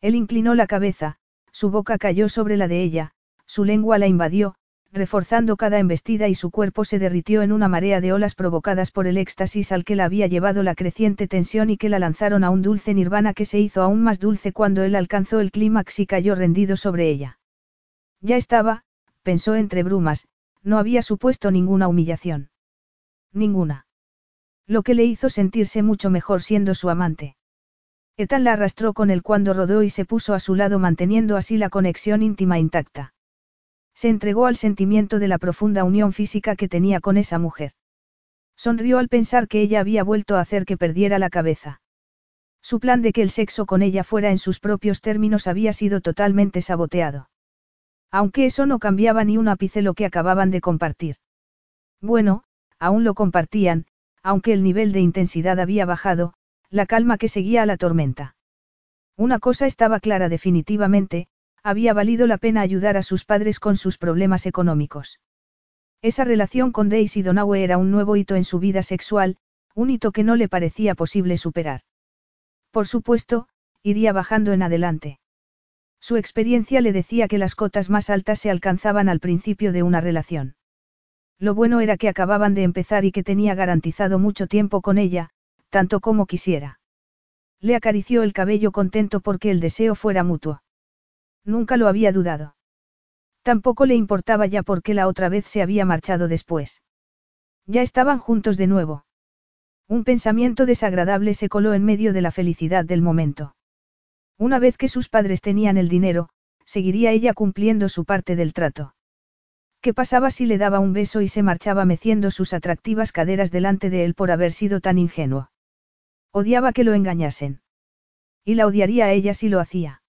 Él inclinó la cabeza, su boca cayó sobre la de ella, su lengua la invadió, reforzando cada embestida y su cuerpo se derritió en una marea de olas provocadas por el éxtasis al que la había llevado la creciente tensión y que la lanzaron a un dulce nirvana que se hizo aún más dulce cuando él alcanzó el clímax y cayó rendido sobre ella. Ya estaba, pensó entre brumas, no había supuesto ninguna humillación. Ninguna. Lo que le hizo sentirse mucho mejor siendo su amante. Etan la arrastró con él cuando rodó y se puso a su lado manteniendo así la conexión íntima intacta. Se entregó al sentimiento de la profunda unión física que tenía con esa mujer. Sonrió al pensar que ella había vuelto a hacer que perdiera la cabeza. Su plan de que el sexo con ella fuera en sus propios términos había sido totalmente saboteado. Aunque eso no cambiaba ni un ápice lo que acababan de compartir. Bueno, aún lo compartían, aunque el nivel de intensidad había bajado, la calma que seguía a la tormenta. Una cosa estaba clara definitivamente, había valido la pena ayudar a sus padres con sus problemas económicos. Esa relación con Daisy Donaue era un nuevo hito en su vida sexual, un hito que no le parecía posible superar. Por supuesto, iría bajando en adelante. Su experiencia le decía que las cotas más altas se alcanzaban al principio de una relación. Lo bueno era que acababan de empezar y que tenía garantizado mucho tiempo con ella, tanto como quisiera. Le acarició el cabello contento porque el deseo fuera mutuo. Nunca lo había dudado. Tampoco le importaba ya porque la otra vez se había marchado después. Ya estaban juntos de nuevo. Un pensamiento desagradable se coló en medio de la felicidad del momento. Una vez que sus padres tenían el dinero, seguiría ella cumpliendo su parte del trato. ¿Qué pasaba si le daba un beso y se marchaba meciendo sus atractivas caderas delante de él por haber sido tan ingenuo? Odiaba que lo engañasen. Y la odiaría a ella si lo hacía.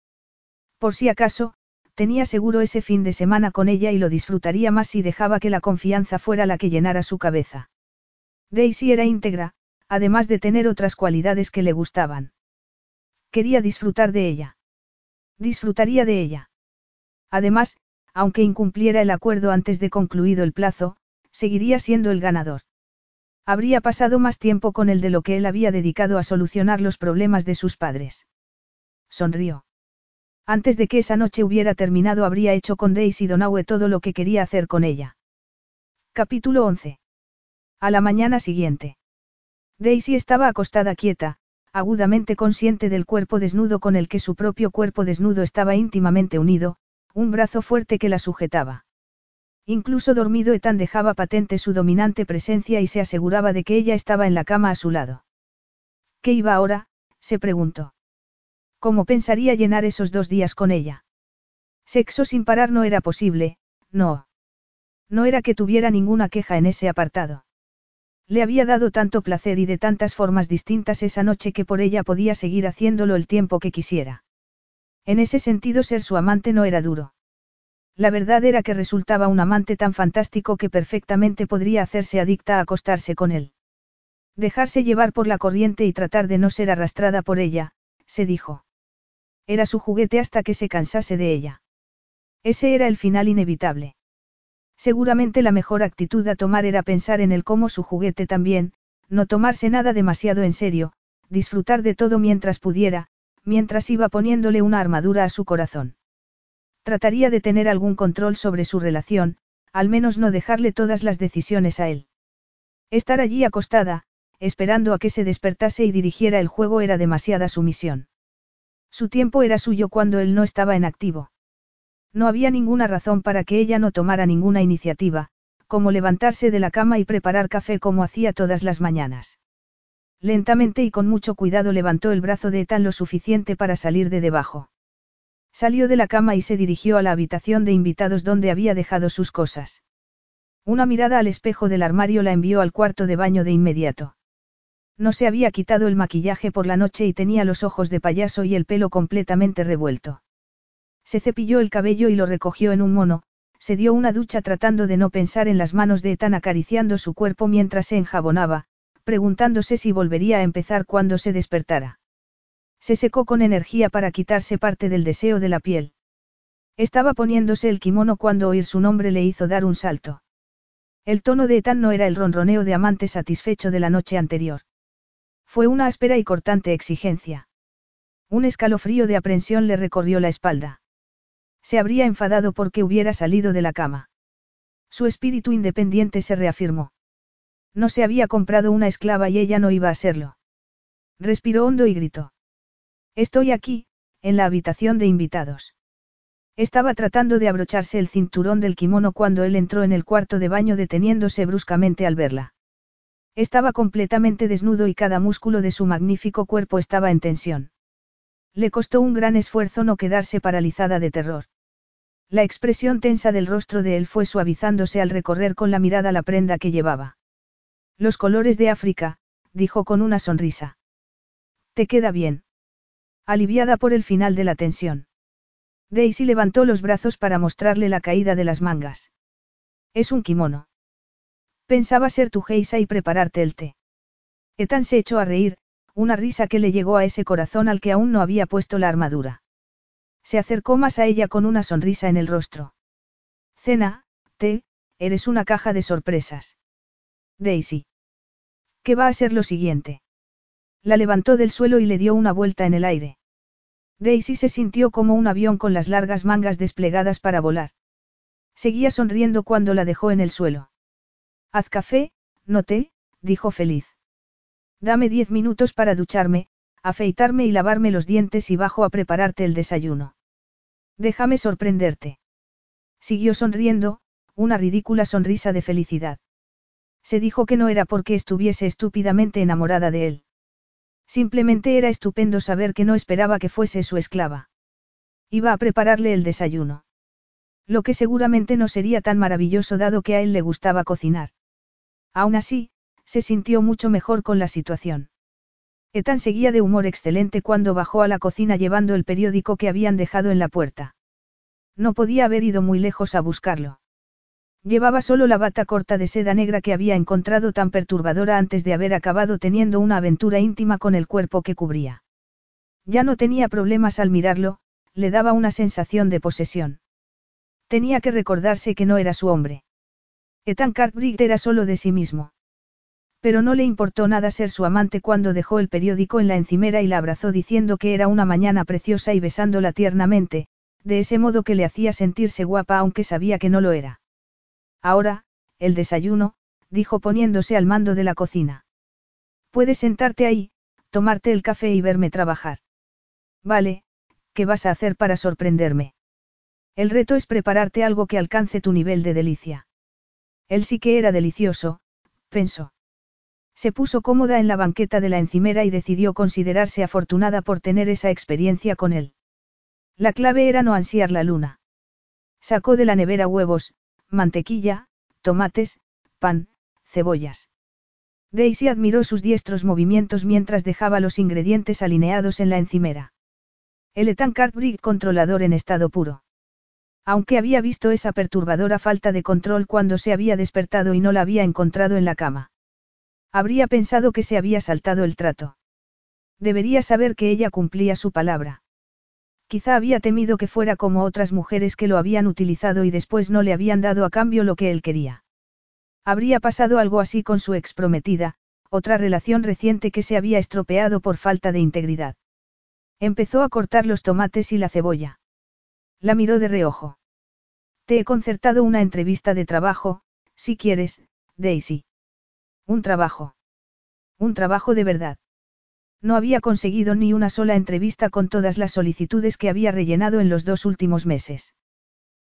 Por si acaso, tenía seguro ese fin de semana con ella y lo disfrutaría más si dejaba que la confianza fuera la que llenara su cabeza. Daisy era íntegra, además de tener otras cualidades que le gustaban. Quería disfrutar de ella. Disfrutaría de ella. Además, aunque incumpliera el acuerdo antes de concluido el plazo, seguiría siendo el ganador. Habría pasado más tiempo con él de lo que él había dedicado a solucionar los problemas de sus padres. Sonrió. Antes de que esa noche hubiera terminado habría hecho con Daisy Donaue todo lo que quería hacer con ella. Capítulo 11. A la mañana siguiente. Daisy estaba acostada quieta, agudamente consciente del cuerpo desnudo con el que su propio cuerpo desnudo estaba íntimamente unido, un brazo fuerte que la sujetaba. Incluso dormido Ethan dejaba patente su dominante presencia y se aseguraba de que ella estaba en la cama a su lado. ¿Qué iba ahora? se preguntó. ¿Cómo pensaría llenar esos dos días con ella? Sexo sin parar no era posible, no. No era que tuviera ninguna queja en ese apartado. Le había dado tanto placer y de tantas formas distintas esa noche que por ella podía seguir haciéndolo el tiempo que quisiera. En ese sentido ser su amante no era duro. La verdad era que resultaba un amante tan fantástico que perfectamente podría hacerse adicta a acostarse con él. Dejarse llevar por la corriente y tratar de no ser arrastrada por ella, se dijo. Era su juguete hasta que se cansase de ella. Ese era el final inevitable. Seguramente la mejor actitud a tomar era pensar en el cómo su juguete también, no tomarse nada demasiado en serio, disfrutar de todo mientras pudiera, mientras iba poniéndole una armadura a su corazón. Trataría de tener algún control sobre su relación, al menos no dejarle todas las decisiones a él. Estar allí acostada, esperando a que se despertase y dirigiera el juego era demasiada sumisión. Su tiempo era suyo cuando él no estaba en activo. No había ninguna razón para que ella no tomara ninguna iniciativa, como levantarse de la cama y preparar café como hacía todas las mañanas. Lentamente y con mucho cuidado levantó el brazo de Ethan lo suficiente para salir de debajo. Salió de la cama y se dirigió a la habitación de invitados donde había dejado sus cosas. Una mirada al espejo del armario la envió al cuarto de baño de inmediato. No se había quitado el maquillaje por la noche y tenía los ojos de payaso y el pelo completamente revuelto. Se cepilló el cabello y lo recogió en un mono, se dio una ducha tratando de no pensar en las manos de Ethan acariciando su cuerpo mientras se enjabonaba, preguntándose si volvería a empezar cuando se despertara. Se secó con energía para quitarse parte del deseo de la piel. Estaba poniéndose el kimono cuando oír su nombre le hizo dar un salto. El tono de Ethan no era el ronroneo de amante satisfecho de la noche anterior. Fue una áspera y cortante exigencia. Un escalofrío de aprensión le recorrió la espalda. Se habría enfadado porque hubiera salido de la cama. Su espíritu independiente se reafirmó. No se había comprado una esclava y ella no iba a serlo. Respiró hondo y gritó. Estoy aquí, en la habitación de invitados. Estaba tratando de abrocharse el cinturón del kimono cuando él entró en el cuarto de baño deteniéndose bruscamente al verla. Estaba completamente desnudo y cada músculo de su magnífico cuerpo estaba en tensión. Le costó un gran esfuerzo no quedarse paralizada de terror. La expresión tensa del rostro de él fue suavizándose al recorrer con la mirada la prenda que llevaba. Los colores de África, dijo con una sonrisa. Te queda bien. Aliviada por el final de la tensión. Daisy levantó los brazos para mostrarle la caída de las mangas. Es un kimono. Pensaba ser tu geisa y prepararte el té. Ethan se echó a reír, una risa que le llegó a ese corazón al que aún no había puesto la armadura. Se acercó más a ella con una sonrisa en el rostro. Cena, té, eres una caja de sorpresas. Daisy. ¿Qué va a ser lo siguiente? La levantó del suelo y le dio una vuelta en el aire. Daisy se sintió como un avión con las largas mangas desplegadas para volar. Seguía sonriendo cuando la dejó en el suelo. Haz café, no té, dijo feliz. Dame diez minutos para ducharme, afeitarme y lavarme los dientes y bajo a prepararte el desayuno. Déjame sorprenderte. Siguió sonriendo, una ridícula sonrisa de felicidad. Se dijo que no era porque estuviese estúpidamente enamorada de él. Simplemente era estupendo saber que no esperaba que fuese su esclava. Iba a prepararle el desayuno. Lo que seguramente no sería tan maravilloso dado que a él le gustaba cocinar. Aún así, se sintió mucho mejor con la situación. Ethan seguía de humor excelente cuando bajó a la cocina llevando el periódico que habían dejado en la puerta. No podía haber ido muy lejos a buscarlo. Llevaba solo la bata corta de seda negra que había encontrado tan perturbadora antes de haber acabado teniendo una aventura íntima con el cuerpo que cubría. Ya no tenía problemas al mirarlo, le daba una sensación de posesión. Tenía que recordarse que no era su hombre. Ethan Cartwright era solo de sí mismo. Pero no le importó nada ser su amante cuando dejó el periódico en la encimera y la abrazó diciendo que era una mañana preciosa y besándola tiernamente, de ese modo que le hacía sentirse guapa aunque sabía que no lo era. Ahora, el desayuno, dijo poniéndose al mando de la cocina. Puedes sentarte ahí, tomarte el café y verme trabajar. Vale, ¿qué vas a hacer para sorprenderme? El reto es prepararte algo que alcance tu nivel de delicia. Él sí que era delicioso, pensó. Se puso cómoda en la banqueta de la encimera y decidió considerarse afortunada por tener esa experiencia con él. La clave era no ansiar la luna. Sacó de la nevera huevos, mantequilla, tomates, pan, cebollas. Daisy admiró sus diestros movimientos mientras dejaba los ingredientes alineados en la encimera. El Etan Cartwright controlador en estado puro. Aunque había visto esa perturbadora falta de control cuando se había despertado y no la había encontrado en la cama. Habría pensado que se había saltado el trato. Debería saber que ella cumplía su palabra. Quizá había temido que fuera como otras mujeres que lo habían utilizado y después no le habían dado a cambio lo que él quería. Habría pasado algo así con su ex prometida, otra relación reciente que se había estropeado por falta de integridad. Empezó a cortar los tomates y la cebolla. La miró de reojo. Te he concertado una entrevista de trabajo, si quieres, Daisy. Un trabajo. Un trabajo de verdad. No había conseguido ni una sola entrevista con todas las solicitudes que había rellenado en los dos últimos meses.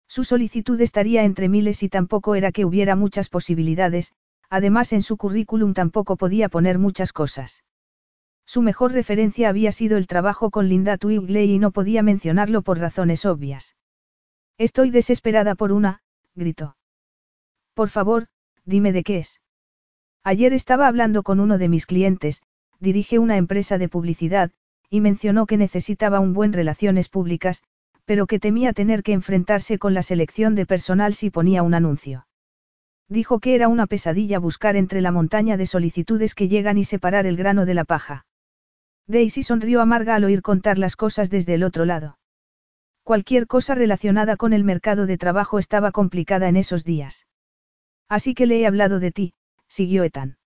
Su solicitud estaría entre miles y tampoco era que hubiera muchas posibilidades, además en su currículum tampoco podía poner muchas cosas. Su mejor referencia había sido el trabajo con Linda Twigley y no podía mencionarlo por razones obvias. Estoy desesperada por una, gritó. Por favor, dime de qué es. Ayer estaba hablando con uno de mis clientes, dirige una empresa de publicidad, y mencionó que necesitaba un buen relaciones públicas, pero que temía tener que enfrentarse con la selección de personal si ponía un anuncio. Dijo que era una pesadilla buscar entre la montaña de solicitudes que llegan y separar el grano de la paja. Daisy sonrió amarga al oír contar las cosas desde el otro lado. Cualquier cosa relacionada con el mercado de trabajo estaba complicada en esos días. Así que le he hablado de ti, siguió Ethan.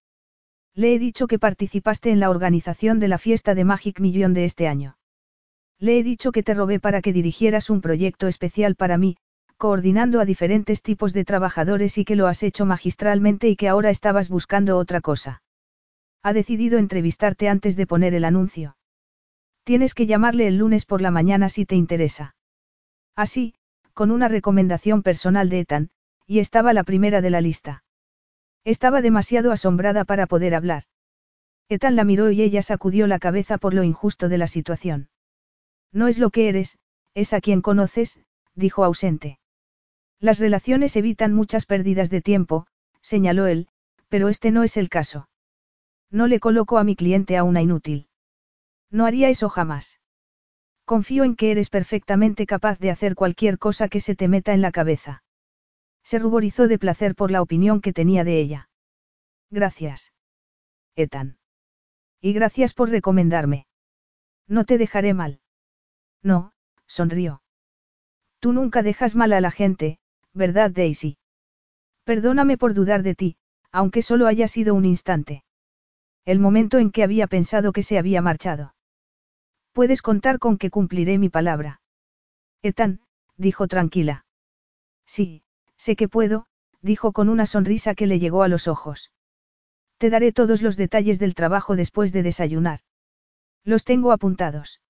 Le he dicho que participaste en la organización de la fiesta de Magic Million de este año. Le he dicho que te robé para que dirigieras un proyecto especial para mí, coordinando a diferentes tipos de trabajadores y que lo has hecho magistralmente y que ahora estabas buscando otra cosa. Ha decidido entrevistarte antes de poner el anuncio. Tienes que llamarle el lunes por la mañana si te interesa. Así, con una recomendación personal de Ethan, y estaba la primera de la lista. Estaba demasiado asombrada para poder hablar. Ethan la miró y ella sacudió la cabeza por lo injusto de la situación. No es lo que eres, es a quien conoces, dijo ausente. Las relaciones evitan muchas pérdidas de tiempo, señaló él, pero este no es el caso. No le coloco a mi cliente a una inútil. No haría eso jamás. Confío en que eres perfectamente capaz de hacer cualquier cosa que se te meta en la cabeza. Se ruborizó de placer por la opinión que tenía de ella. Gracias. Ethan. Y gracias por recomendarme. No te dejaré mal. No, sonrió. Tú nunca dejas mal a la gente, ¿verdad, Daisy? Perdóname por dudar de ti, aunque solo haya sido un instante. El momento en que había pensado que se había marchado. Puedes contar con que cumpliré mi palabra. Ethan, dijo tranquila. Sí, sé que puedo, dijo con una sonrisa que le llegó a los ojos. Te daré todos los detalles del trabajo después de desayunar. Los tengo apuntados.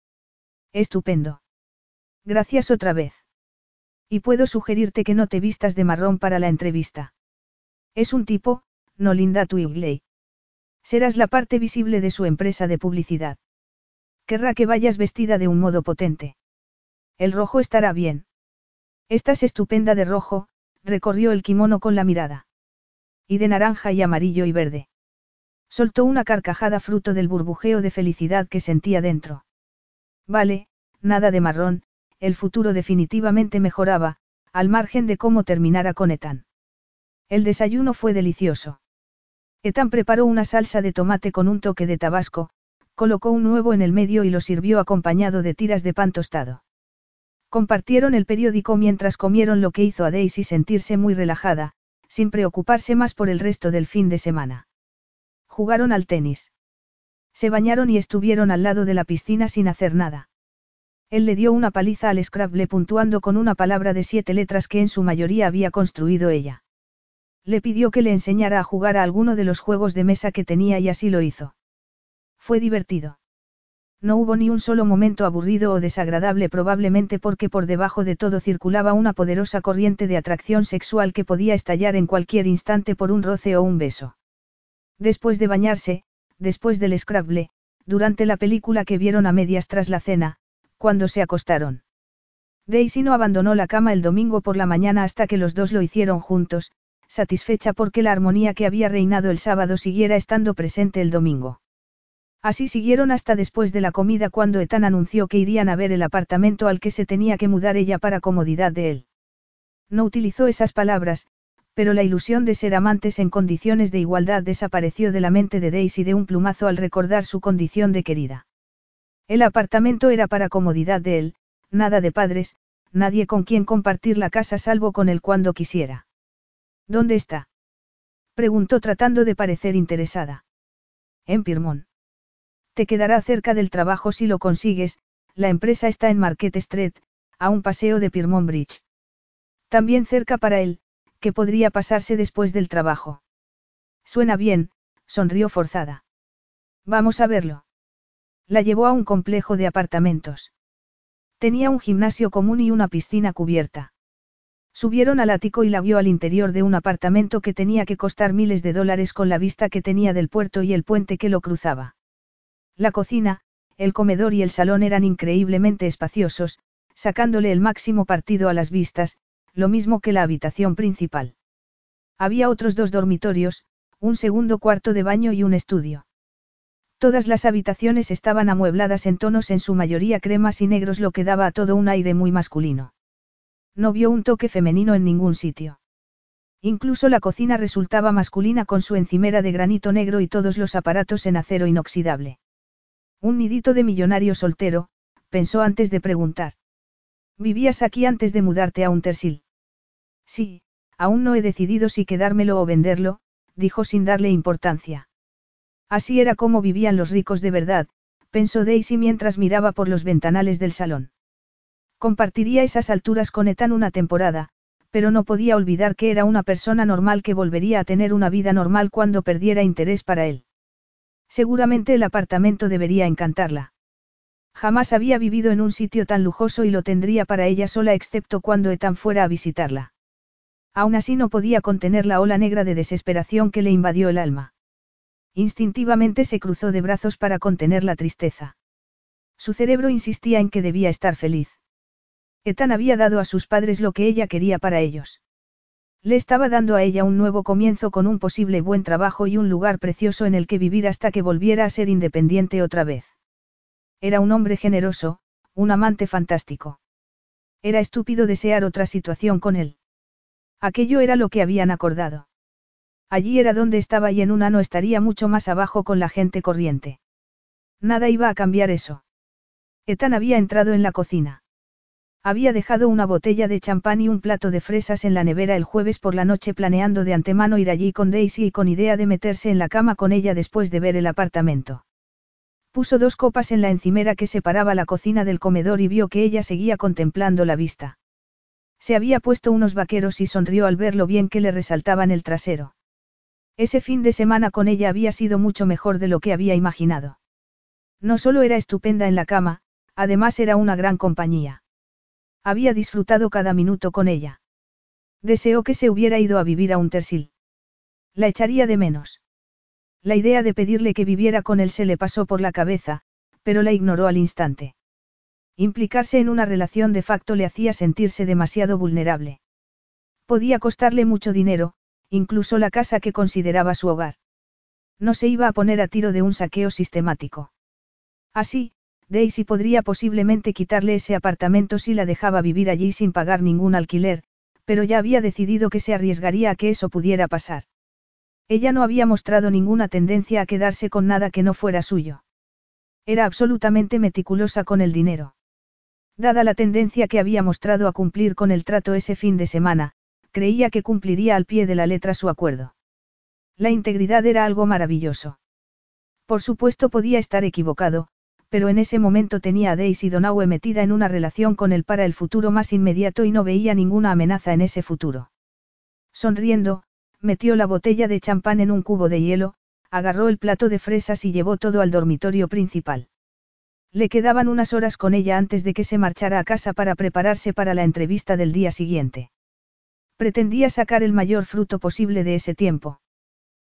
Estupendo. Gracias otra vez. Y puedo sugerirte que no te vistas de marrón para la entrevista. Es un tipo, no Linda Twigley. Serás la parte visible de su empresa de publicidad. Querrá que vayas vestida de un modo potente. El rojo estará bien. Estás estupenda de rojo, recorrió el kimono con la mirada. Y de naranja y amarillo y verde. Soltó una carcajada fruto del burbujeo de felicidad que sentía dentro. Vale, nada de marrón, el futuro definitivamente mejoraba, al margen de cómo terminara con Ethan. El desayuno fue delicioso. Ethan preparó una salsa de tomate con un toque de tabasco, colocó un huevo en el medio y lo sirvió acompañado de tiras de pan tostado. Compartieron el periódico mientras comieron lo que hizo a Daisy sentirse muy relajada, sin preocuparse más por el resto del fin de semana. Jugaron al tenis. Se bañaron y estuvieron al lado de la piscina sin hacer nada. Él le dio una paliza al Scrabble puntuando con una palabra de siete letras que en su mayoría había construido ella. Le pidió que le enseñara a jugar a alguno de los juegos de mesa que tenía y así lo hizo. Fue divertido. No hubo ni un solo momento aburrido o desagradable probablemente porque por debajo de todo circulaba una poderosa corriente de atracción sexual que podía estallar en cualquier instante por un roce o un beso. Después de bañarse, después del Scrabble, durante la película que vieron a medias tras la cena, cuando se acostaron. Daisy no abandonó la cama el domingo por la mañana hasta que los dos lo hicieron juntos, satisfecha porque la armonía que había reinado el sábado siguiera estando presente el domingo. Así siguieron hasta después de la comida cuando Ethan anunció que irían a ver el apartamento al que se tenía que mudar ella para comodidad de él. No utilizó esas palabras, pero la ilusión de ser amantes en condiciones de igualdad desapareció de la mente de Daisy de un plumazo al recordar su condición de querida. El apartamento era para comodidad de él, nada de padres, nadie con quien compartir la casa salvo con él cuando quisiera. ¿Dónde está? preguntó tratando de parecer interesada. En Pirmont. Te quedará cerca del trabajo si lo consigues, la empresa está en Market Street, a un paseo de Piermont Bridge. También cerca para él, que podría pasarse después del trabajo. Suena bien, sonrió forzada. Vamos a verlo. La llevó a un complejo de apartamentos. Tenía un gimnasio común y una piscina cubierta. Subieron al ático y la guió al interior de un apartamento que tenía que costar miles de dólares con la vista que tenía del puerto y el puente que lo cruzaba. La cocina, el comedor y el salón eran increíblemente espaciosos, sacándole el máximo partido a las vistas, lo mismo que la habitación principal. Había otros dos dormitorios, un segundo cuarto de baño y un estudio. Todas las habitaciones estaban amuebladas en tonos en su mayoría cremas y negros lo que daba a todo un aire muy masculino. No vio un toque femenino en ningún sitio. Incluso la cocina resultaba masculina con su encimera de granito negro y todos los aparatos en acero inoxidable. Un nidito de millonario soltero, pensó antes de preguntar. ¿Vivías aquí antes de mudarte a Untersil? Sí, aún no he decidido si quedármelo o venderlo, dijo sin darle importancia. Así era como vivían los ricos de verdad, pensó Daisy mientras miraba por los ventanales del salón. Compartiría esas alturas con Ethan una temporada, pero no podía olvidar que era una persona normal que volvería a tener una vida normal cuando perdiera interés para él. Seguramente el apartamento debería encantarla. Jamás había vivido en un sitio tan lujoso y lo tendría para ella sola excepto cuando Ethan fuera a visitarla. Aún así no podía contener la ola negra de desesperación que le invadió el alma. Instintivamente se cruzó de brazos para contener la tristeza. Su cerebro insistía en que debía estar feliz. Ethan había dado a sus padres lo que ella quería para ellos. Le estaba dando a ella un nuevo comienzo con un posible buen trabajo y un lugar precioso en el que vivir hasta que volviera a ser independiente otra vez. Era un hombre generoso, un amante fantástico. Era estúpido desear otra situación con él. Aquello era lo que habían acordado. Allí era donde estaba y en un ano estaría mucho más abajo con la gente corriente. Nada iba a cambiar eso. Ethan había entrado en la cocina. Había dejado una botella de champán y un plato de fresas en la nevera el jueves por la noche planeando de antemano ir allí con Daisy y con idea de meterse en la cama con ella después de ver el apartamento. Puso dos copas en la encimera que separaba la cocina del comedor y vio que ella seguía contemplando la vista. Se había puesto unos vaqueros y sonrió al ver lo bien que le resaltaban el trasero. Ese fin de semana con ella había sido mucho mejor de lo que había imaginado. No solo era estupenda en la cama, además era una gran compañía. Había disfrutado cada minuto con ella. Deseó que se hubiera ido a vivir a un tersil. La echaría de menos. La idea de pedirle que viviera con él se le pasó por la cabeza, pero la ignoró al instante. Implicarse en una relación de facto le hacía sentirse demasiado vulnerable. Podía costarle mucho dinero, incluso la casa que consideraba su hogar. No se iba a poner a tiro de un saqueo sistemático. Así, Daisy podría posiblemente quitarle ese apartamento si la dejaba vivir allí sin pagar ningún alquiler, pero ya había decidido que se arriesgaría a que eso pudiera pasar. Ella no había mostrado ninguna tendencia a quedarse con nada que no fuera suyo. Era absolutamente meticulosa con el dinero. Dada la tendencia que había mostrado a cumplir con el trato ese fin de semana, creía que cumpliría al pie de la letra su acuerdo. La integridad era algo maravilloso. Por supuesto podía estar equivocado, pero en ese momento tenía a Daisy Donaue metida en una relación con él para el futuro más inmediato y no veía ninguna amenaza en ese futuro. Sonriendo, metió la botella de champán en un cubo de hielo, agarró el plato de fresas y llevó todo al dormitorio principal. Le quedaban unas horas con ella antes de que se marchara a casa para prepararse para la entrevista del día siguiente. Pretendía sacar el mayor fruto posible de ese tiempo.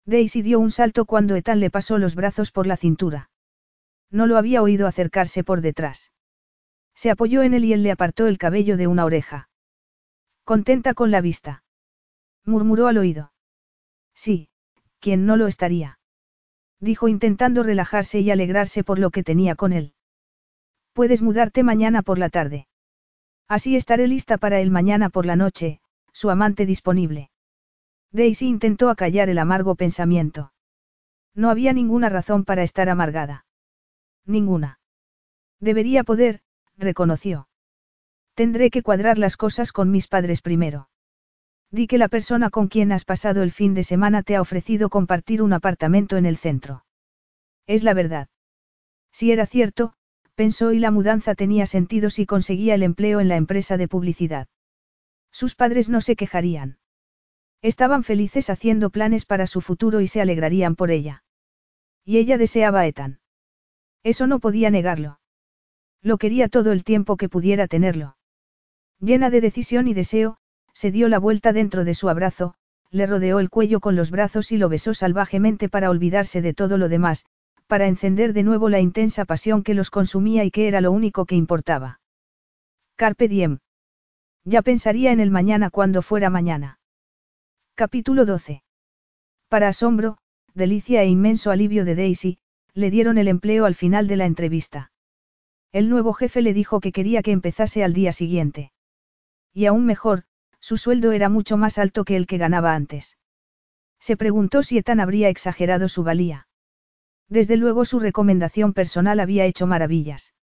Daisy dio un salto cuando Ethan le pasó los brazos por la cintura. No lo había oído acercarse por detrás. Se apoyó en él y él le apartó el cabello de una oreja. Contenta con la vista. Murmuró al oído. Sí, ¿quién no lo estaría? Dijo intentando relajarse y alegrarse por lo que tenía con él. Puedes mudarte mañana por la tarde. Así estaré lista para él mañana por la noche, su amante disponible. Daisy intentó acallar el amargo pensamiento. No había ninguna razón para estar amargada. Ninguna. Debería poder, reconoció. Tendré que cuadrar las cosas con mis padres primero. Di que la persona con quien has pasado el fin de semana te ha ofrecido compartir un apartamento en el centro. Es la verdad. Si era cierto, pensó y la mudanza tenía sentido si conseguía el empleo en la empresa de publicidad. Sus padres no se quejarían. Estaban felices haciendo planes para su futuro y se alegrarían por ella. Y ella deseaba a Ethan. Eso no podía negarlo. Lo quería todo el tiempo que pudiera tenerlo. Llena de decisión y deseo, se dio la vuelta dentro de su abrazo, le rodeó el cuello con los brazos y lo besó salvajemente para olvidarse de todo lo demás, para encender de nuevo la intensa pasión que los consumía y que era lo único que importaba. Carpe diem. Ya pensaría en el mañana cuando fuera mañana. Capítulo 12. Para asombro, delicia e inmenso alivio de Daisy, le dieron el empleo al final de la entrevista. El nuevo jefe le dijo que quería que empezase al día siguiente. Y aún mejor, su sueldo era mucho más alto que el que ganaba antes. Se preguntó si Ethan habría exagerado su valía. Desde luego su recomendación personal había hecho maravillas.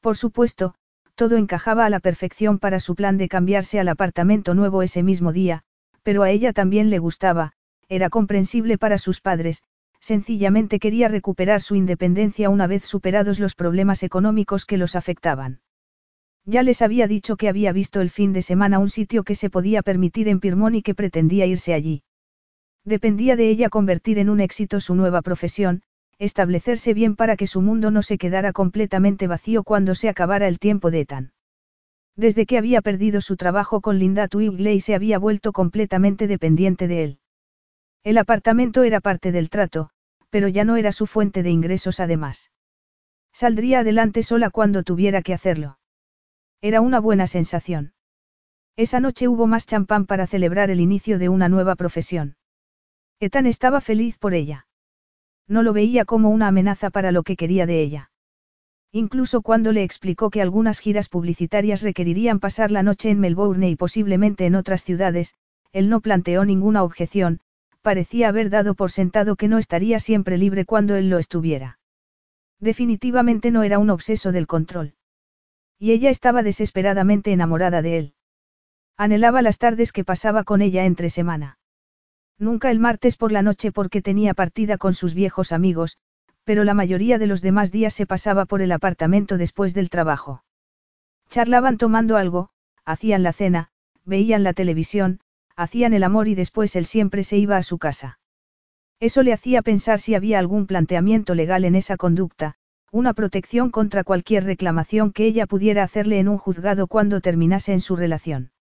Por supuesto, todo encajaba a la perfección para su plan de cambiarse al apartamento nuevo ese mismo día, pero a ella también le gustaba, era comprensible para sus padres, sencillamente quería recuperar su independencia una vez superados los problemas económicos que los afectaban. Ya les había dicho que había visto el fin de semana un sitio que se podía permitir en Pirmón y que pretendía irse allí. Dependía de ella convertir en un éxito su nueva profesión, establecerse bien para que su mundo no se quedara completamente vacío cuando se acabara el tiempo de Ethan. Desde que había perdido su trabajo con Linda Twigley se había vuelto completamente dependiente de él. El apartamento era parte del trato, pero ya no era su fuente de ingresos además. Saldría adelante sola cuando tuviera que hacerlo. Era una buena sensación. Esa noche hubo más champán para celebrar el inicio de una nueva profesión. Ethan estaba feliz por ella. No lo veía como una amenaza para lo que quería de ella. Incluso cuando le explicó que algunas giras publicitarias requerirían pasar la noche en Melbourne y posiblemente en otras ciudades, él no planteó ninguna objeción, parecía haber dado por sentado que no estaría siempre libre cuando él lo estuviera. Definitivamente no era un obseso del control. Y ella estaba desesperadamente enamorada de él. Anhelaba las tardes que pasaba con ella entre semana. Nunca el martes por la noche porque tenía partida con sus viejos amigos, pero la mayoría de los demás días se pasaba por el apartamento después del trabajo. Charlaban tomando algo, hacían la cena, veían la televisión, hacían el amor y después él siempre se iba a su casa. Eso le hacía pensar si había algún planteamiento legal en esa conducta, una protección contra cualquier reclamación que ella pudiera hacerle en un juzgado cuando terminase en su relación.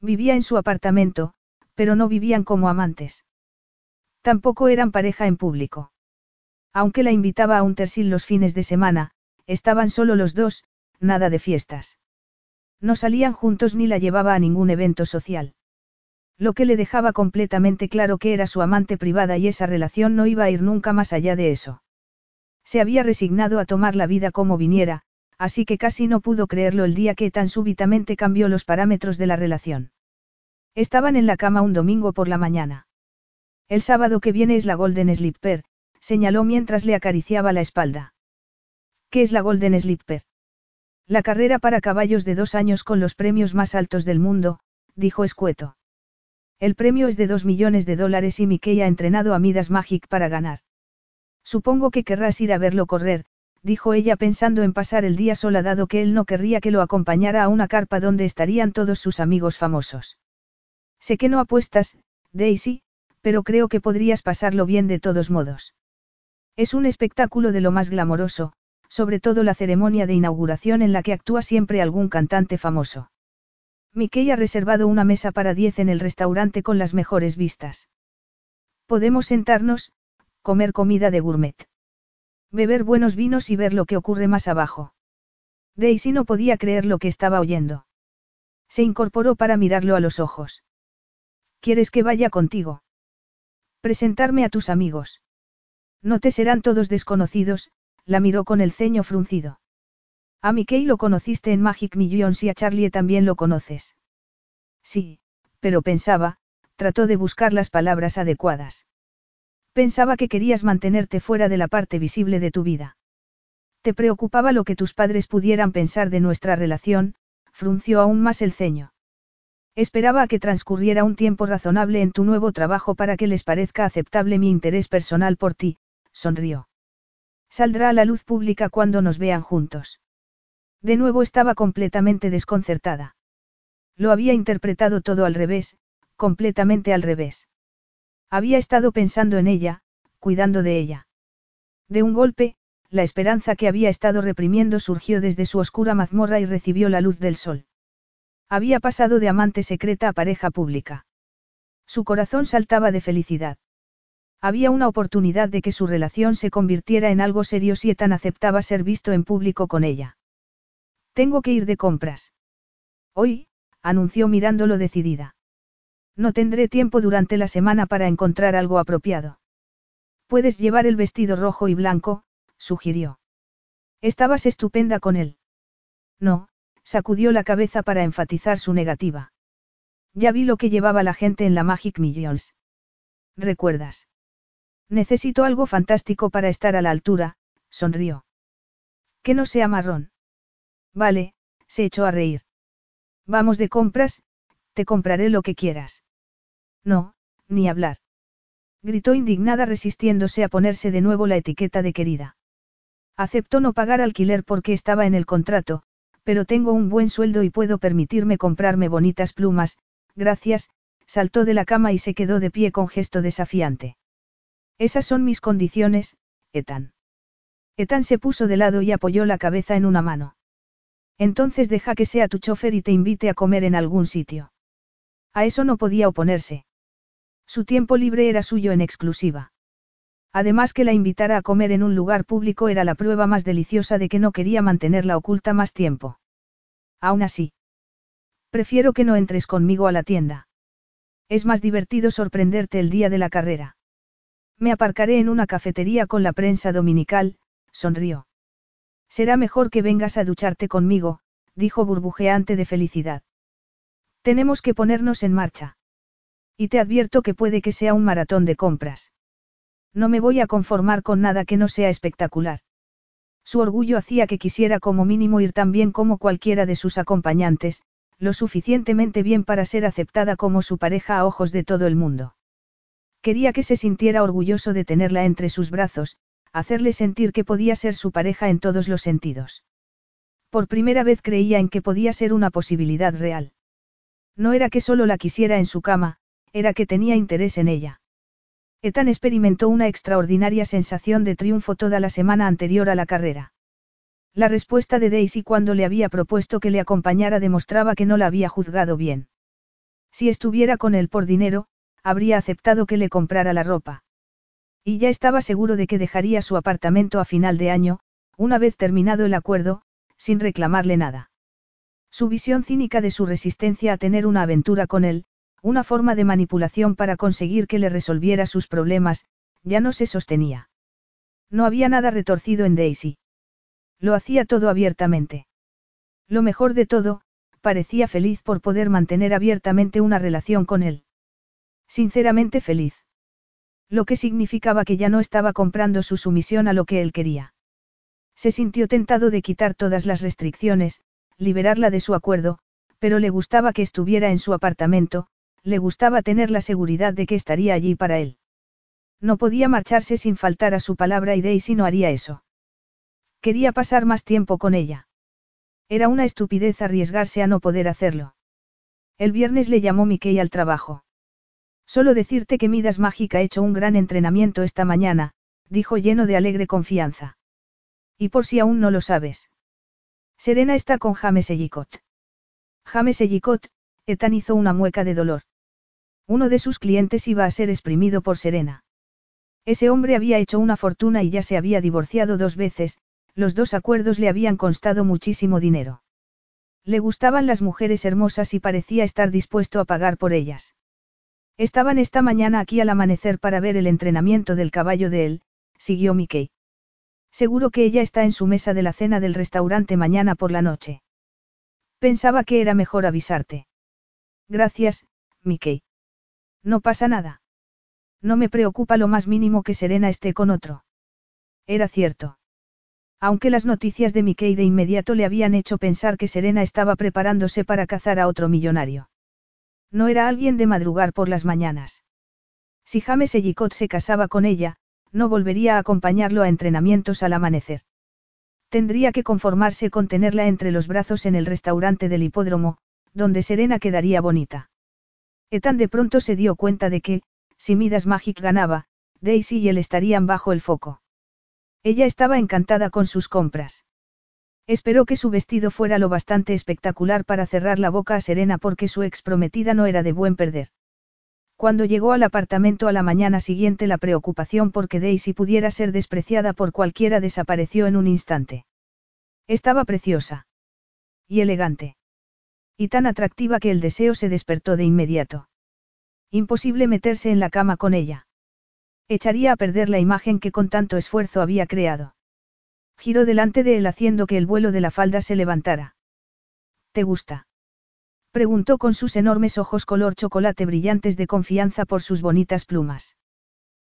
Vivía en su apartamento, pero no vivían como amantes. Tampoco eran pareja en público. Aunque la invitaba a un tersil los fines de semana, estaban solo los dos, nada de fiestas. No salían juntos ni la llevaba a ningún evento social. Lo que le dejaba completamente claro que era su amante privada y esa relación no iba a ir nunca más allá de eso. Se había resignado a tomar la vida como viniera, así que casi no pudo creerlo el día que tan súbitamente cambió los parámetros de la relación. Estaban en la cama un domingo por la mañana. El sábado que viene es la Golden Slipper, señaló mientras le acariciaba la espalda. ¿Qué es la Golden Slipper? La carrera para caballos de dos años con los premios más altos del mundo, dijo escueto. El premio es de dos millones de dólares y Mickey ha entrenado a Midas Magic para ganar. Supongo que querrás ir a verlo correr, dijo ella pensando en pasar el día sola dado que él no querría que lo acompañara a una carpa donde estarían todos sus amigos famosos. Sé que no apuestas, Daisy, pero creo que podrías pasarlo bien de todos modos. Es un espectáculo de lo más glamoroso, sobre todo la ceremonia de inauguración en la que actúa siempre algún cantante famoso. Mickey ha reservado una mesa para diez en el restaurante con las mejores vistas. Podemos sentarnos, comer comida de gourmet. Beber buenos vinos y ver lo que ocurre más abajo. Daisy no podía creer lo que estaba oyendo. Se incorporó para mirarlo a los ojos. ¿Quieres que vaya contigo? Presentarme a tus amigos. No te serán todos desconocidos, la miró con el ceño fruncido. A Mickey lo conociste en Magic Millions y a Charlie también lo conoces. Sí, pero pensaba, trató de buscar las palabras adecuadas. Pensaba que querías mantenerte fuera de la parte visible de tu vida. Te preocupaba lo que tus padres pudieran pensar de nuestra relación, frunció aún más el ceño. Esperaba a que transcurriera un tiempo razonable en tu nuevo trabajo para que les parezca aceptable mi interés personal por ti, sonrió. Saldrá a la luz pública cuando nos vean juntos. De nuevo estaba completamente desconcertada. Lo había interpretado todo al revés, completamente al revés. Había estado pensando en ella, cuidando de ella. De un golpe, la esperanza que había estado reprimiendo surgió desde su oscura mazmorra y recibió la luz del sol. Había pasado de amante secreta a pareja pública. Su corazón saltaba de felicidad. Había una oportunidad de que su relación se convirtiera en algo serio si Ethan aceptaba ser visto en público con ella. Tengo que ir de compras. Hoy, anunció mirándolo decidida. No tendré tiempo durante la semana para encontrar algo apropiado. Puedes llevar el vestido rojo y blanco, sugirió. Estabas estupenda con él. No, sacudió la cabeza para enfatizar su negativa. Ya vi lo que llevaba la gente en la Magic Millions. ¿Recuerdas? Necesito algo fantástico para estar a la altura, sonrió. Que no sea marrón. Vale, se echó a reír. Vamos de compras, te compraré lo que quieras. No, ni hablar. Gritó indignada resistiéndose a ponerse de nuevo la etiqueta de querida. Aceptó no pagar alquiler porque estaba en el contrato, pero tengo un buen sueldo y puedo permitirme comprarme bonitas plumas, gracias, saltó de la cama y se quedó de pie con gesto desafiante. Esas son mis condiciones, Etan. Etan se puso de lado y apoyó la cabeza en una mano. Entonces deja que sea tu chofer y te invite a comer en algún sitio. A eso no podía oponerse. Su tiempo libre era suyo en exclusiva. Además que la invitara a comer en un lugar público era la prueba más deliciosa de que no quería mantenerla oculta más tiempo. Aún así. Prefiero que no entres conmigo a la tienda. Es más divertido sorprenderte el día de la carrera. Me aparcaré en una cafetería con la prensa dominical, sonrió. Será mejor que vengas a ducharte conmigo, dijo burbujeante de felicidad. Tenemos que ponernos en marcha. Y te advierto que puede que sea un maratón de compras. No me voy a conformar con nada que no sea espectacular. Su orgullo hacía que quisiera como mínimo ir tan bien como cualquiera de sus acompañantes, lo suficientemente bien para ser aceptada como su pareja a ojos de todo el mundo. Quería que se sintiera orgulloso de tenerla entre sus brazos, hacerle sentir que podía ser su pareja en todos los sentidos. Por primera vez creía en que podía ser una posibilidad real. No era que solo la quisiera en su cama, era que tenía interés en ella. Ethan experimentó una extraordinaria sensación de triunfo toda la semana anterior a la carrera. La respuesta de Daisy cuando le había propuesto que le acompañara demostraba que no la había juzgado bien. Si estuviera con él por dinero, habría aceptado que le comprara la ropa. Y ya estaba seguro de que dejaría su apartamento a final de año, una vez terminado el acuerdo, sin reclamarle nada. Su visión cínica de su resistencia a tener una aventura con él, una forma de manipulación para conseguir que le resolviera sus problemas, ya no se sostenía. No había nada retorcido en Daisy. Lo hacía todo abiertamente. Lo mejor de todo, parecía feliz por poder mantener abiertamente una relación con él. Sinceramente feliz. Lo que significaba que ya no estaba comprando su sumisión a lo que él quería. Se sintió tentado de quitar todas las restricciones, liberarla de su acuerdo, pero le gustaba que estuviera en su apartamento, le gustaba tener la seguridad de que estaría allí para él. No podía marcharse sin faltar a su palabra y Daisy no haría eso. Quería pasar más tiempo con ella. Era una estupidez arriesgarse a no poder hacerlo. El viernes le llamó Mickey al trabajo. Solo decirte que Midas Mágica ha hecho un gran entrenamiento esta mañana, dijo lleno de alegre confianza. Y por si aún no lo sabes. Serena está con James Ellicott. James Ellicott, Ethan hizo una mueca de dolor. Uno de sus clientes iba a ser exprimido por Serena. Ese hombre había hecho una fortuna y ya se había divorciado dos veces, los dos acuerdos le habían costado muchísimo dinero. Le gustaban las mujeres hermosas y parecía estar dispuesto a pagar por ellas. Estaban esta mañana aquí al amanecer para ver el entrenamiento del caballo de él, siguió Mickey. Seguro que ella está en su mesa de la cena del restaurante mañana por la noche. Pensaba que era mejor avisarte. Gracias, Mickey. No pasa nada. No me preocupa lo más mínimo que Serena esté con otro. Era cierto. Aunque las noticias de Mickey de inmediato le habían hecho pensar que Serena estaba preparándose para cazar a otro millonario. No era alguien de madrugar por las mañanas. Si James Ellicott se casaba con ella, no volvería a acompañarlo a entrenamientos al amanecer. Tendría que conformarse con tenerla entre los brazos en el restaurante del hipódromo, donde Serena quedaría bonita. Ethan de pronto se dio cuenta de que, si Midas Magic ganaba, Daisy y él estarían bajo el foco. Ella estaba encantada con sus compras. Esperó que su vestido fuera lo bastante espectacular para cerrar la boca a Serena porque su ex prometida no era de buen perder. Cuando llegó al apartamento a la mañana siguiente la preocupación porque Daisy pudiera ser despreciada por cualquiera desapareció en un instante. Estaba preciosa. Y elegante. Y tan atractiva que el deseo se despertó de inmediato. Imposible meterse en la cama con ella. Echaría a perder la imagen que con tanto esfuerzo había creado. Giró delante de él haciendo que el vuelo de la falda se levantara. ¿Te gusta? Preguntó con sus enormes ojos color chocolate brillantes de confianza por sus bonitas plumas.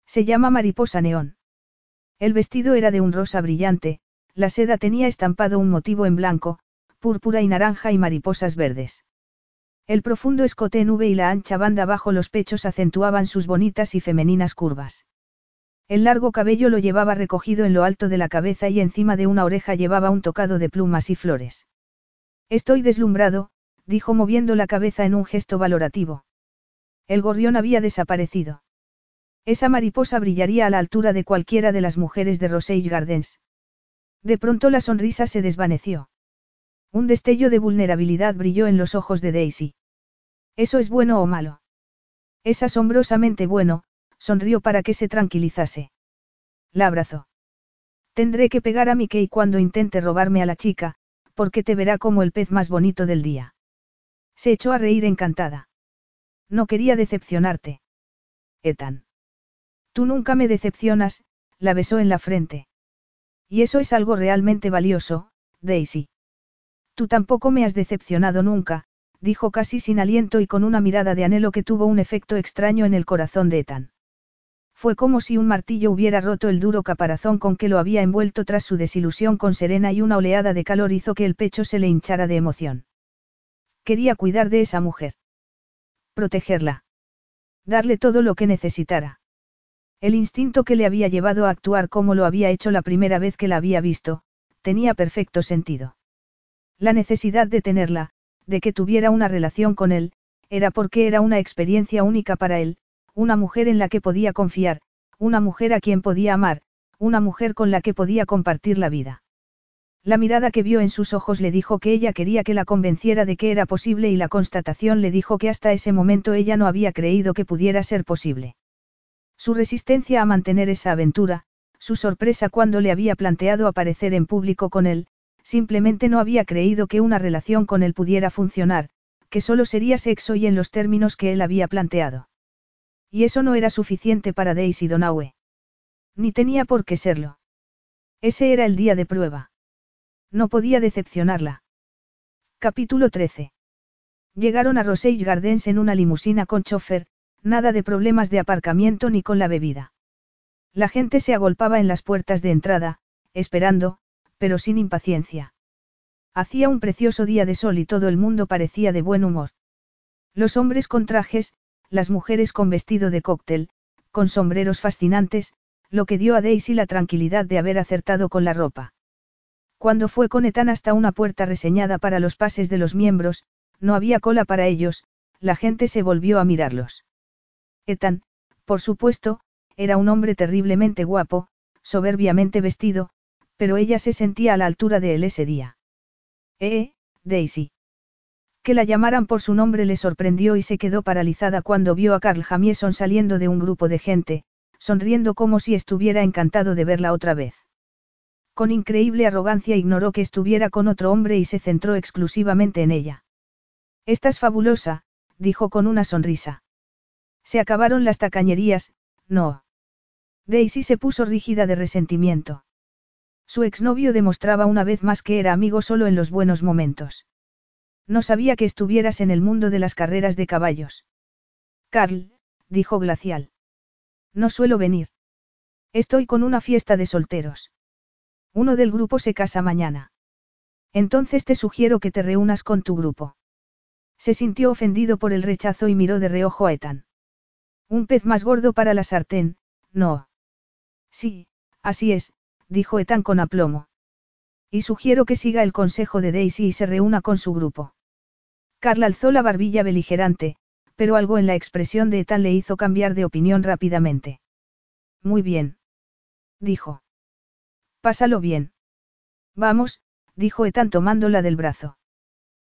Se llama mariposa neón. El vestido era de un rosa brillante, la seda tenía estampado un motivo en blanco, púrpura y naranja y mariposas verdes. El profundo escote en y la ancha banda bajo los pechos acentuaban sus bonitas y femeninas curvas. El largo cabello lo llevaba recogido en lo alto de la cabeza y encima de una oreja llevaba un tocado de plumas y flores. Estoy deslumbrado, dijo moviendo la cabeza en un gesto valorativo. El gorrión había desaparecido. Esa mariposa brillaría a la altura de cualquiera de las mujeres de Rosey Gardens. De pronto la sonrisa se desvaneció. Un destello de vulnerabilidad brilló en los ojos de Daisy. ¿Eso es bueno o malo? Es asombrosamente bueno, sonrió para que se tranquilizase. La abrazó. Tendré que pegar a Mickey cuando intente robarme a la chica, porque te verá como el pez más bonito del día. Se echó a reír encantada. No quería decepcionarte. Ethan. Tú nunca me decepcionas, la besó en la frente. Y eso es algo realmente valioso, Daisy. Tú tampoco me has decepcionado nunca, dijo casi sin aliento y con una mirada de anhelo que tuvo un efecto extraño en el corazón de Ethan. Fue como si un martillo hubiera roto el duro caparazón con que lo había envuelto tras su desilusión con Serena y una oleada de calor hizo que el pecho se le hinchara de emoción. Quería cuidar de esa mujer. Protegerla. Darle todo lo que necesitara. El instinto que le había llevado a actuar como lo había hecho la primera vez que la había visto, tenía perfecto sentido. La necesidad de tenerla, de que tuviera una relación con él, era porque era una experiencia única para él, una mujer en la que podía confiar, una mujer a quien podía amar, una mujer con la que podía compartir la vida. La mirada que vio en sus ojos le dijo que ella quería que la convenciera de que era posible y la constatación le dijo que hasta ese momento ella no había creído que pudiera ser posible. Su resistencia a mantener esa aventura, su sorpresa cuando le había planteado aparecer en público con él, simplemente no había creído que una relación con él pudiera funcionar, que solo sería sexo y en los términos que él había planteado. Y eso no era suficiente para Daisy Donaue. Ni tenía por qué serlo. Ese era el día de prueba. No podía decepcionarla. Capítulo 13. Llegaron a Roselle Gardens en una limusina con chofer, nada de problemas de aparcamiento ni con la bebida. La gente se agolpaba en las puertas de entrada, esperando, pero sin impaciencia. Hacía un precioso día de sol y todo el mundo parecía de buen humor. Los hombres con trajes, las mujeres con vestido de cóctel, con sombreros fascinantes, lo que dio a Daisy la tranquilidad de haber acertado con la ropa. Cuando fue con Ethan hasta una puerta reseñada para los pases de los miembros, no había cola para ellos, la gente se volvió a mirarlos. Ethan, por supuesto, era un hombre terriblemente guapo, soberbiamente vestido, pero ella se sentía a la altura de él ese día. Eh, Daisy. Que la llamaran por su nombre le sorprendió y se quedó paralizada cuando vio a Carl Jamieson saliendo de un grupo de gente, sonriendo como si estuviera encantado de verla otra vez. Con increíble arrogancia ignoró que estuviera con otro hombre y se centró exclusivamente en ella. Estás fabulosa, dijo con una sonrisa. Se acabaron las tacañerías, no. Daisy se puso rígida de resentimiento. Su exnovio demostraba una vez más que era amigo solo en los buenos momentos. No sabía que estuvieras en el mundo de las carreras de caballos. Carl, dijo Glacial. No suelo venir. Estoy con una fiesta de solteros. Uno del grupo se casa mañana. Entonces te sugiero que te reúnas con tu grupo. Se sintió ofendido por el rechazo y miró de reojo a Ethan. Un pez más gordo para la sartén, no. Sí, así es, dijo Ethan con aplomo. Y sugiero que siga el consejo de Daisy y se reúna con su grupo. Carla alzó la barbilla beligerante, pero algo en la expresión de Ethan le hizo cambiar de opinión rápidamente. Muy bien. Dijo. Pásalo bien. Vamos, dijo Ethan tomándola del brazo.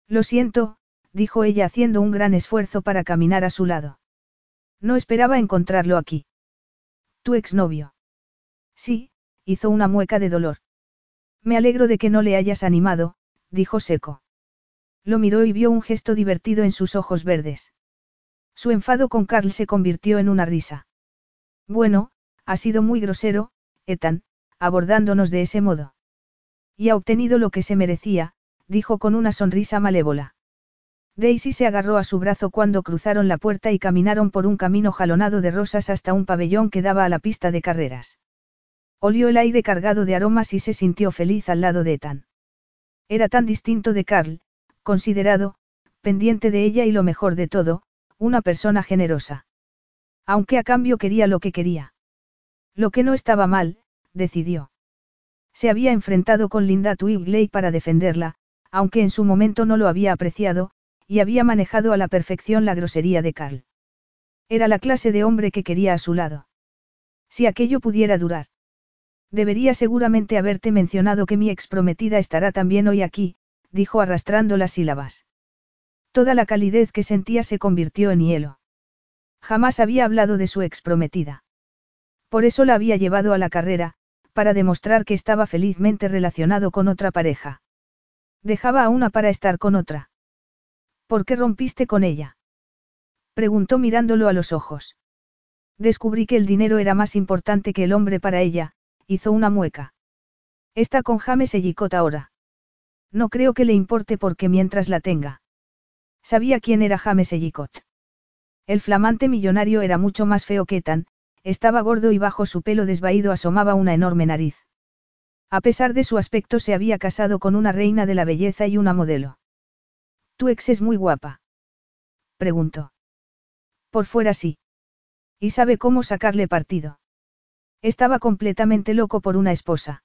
Lo siento, dijo ella haciendo un gran esfuerzo para caminar a su lado. No esperaba encontrarlo aquí. ¿Tu exnovio? Sí, hizo una mueca de dolor. Me alegro de que no le hayas animado, dijo seco. Lo miró y vio un gesto divertido en sus ojos verdes. Su enfado con Carl se convirtió en una risa. Bueno, ha sido muy grosero, Ethan, abordándonos de ese modo. Y ha obtenido lo que se merecía, dijo con una sonrisa malévola. Daisy se agarró a su brazo cuando cruzaron la puerta y caminaron por un camino jalonado de rosas hasta un pabellón que daba a la pista de carreras. Olió el aire cargado de aromas y se sintió feliz al lado de Ethan. Era tan distinto de Carl, considerado, pendiente de ella y lo mejor de todo, una persona generosa. Aunque a cambio quería lo que quería. Lo que no estaba mal, decidió. Se había enfrentado con Linda Twigley para defenderla, aunque en su momento no lo había apreciado, y había manejado a la perfección la grosería de Carl. Era la clase de hombre que quería a su lado. Si aquello pudiera durar. Debería seguramente haberte mencionado que mi exprometida estará también hoy aquí, dijo arrastrando las sílabas. Toda la calidez que sentía se convirtió en hielo. Jamás había hablado de su exprometida. Por eso la había llevado a la carrera, para demostrar que estaba felizmente relacionado con otra pareja. Dejaba a una para estar con otra. ¿Por qué rompiste con ella? Preguntó mirándolo a los ojos. Descubrí que el dinero era más importante que el hombre para ella, hizo una mueca. Está con James Ellicott ahora. No creo que le importe porque mientras la tenga. Sabía quién era James Ellicott. El flamante millonario era mucho más feo que Ethan, estaba gordo y bajo su pelo desvaído asomaba una enorme nariz. A pesar de su aspecto se había casado con una reina de la belleza y una modelo. ¿Tu ex es muy guapa? Preguntó. Por fuera sí. Y sabe cómo sacarle partido. Estaba completamente loco por una esposa.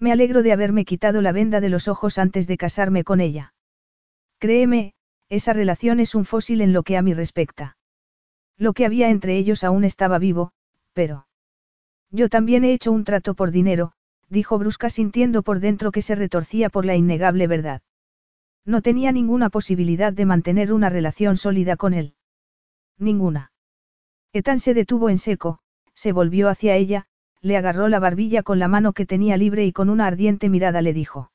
Me alegro de haberme quitado la venda de los ojos antes de casarme con ella. Créeme, esa relación es un fósil en lo que a mí respecta. Lo que había entre ellos aún estaba vivo, pero... Yo también he hecho un trato por dinero, dijo Brusca sintiendo por dentro que se retorcía por la innegable verdad. No tenía ninguna posibilidad de mantener una relación sólida con él. Ninguna. Ethan se detuvo en seco, se volvió hacia ella, le agarró la barbilla con la mano que tenía libre y con una ardiente mirada le dijo.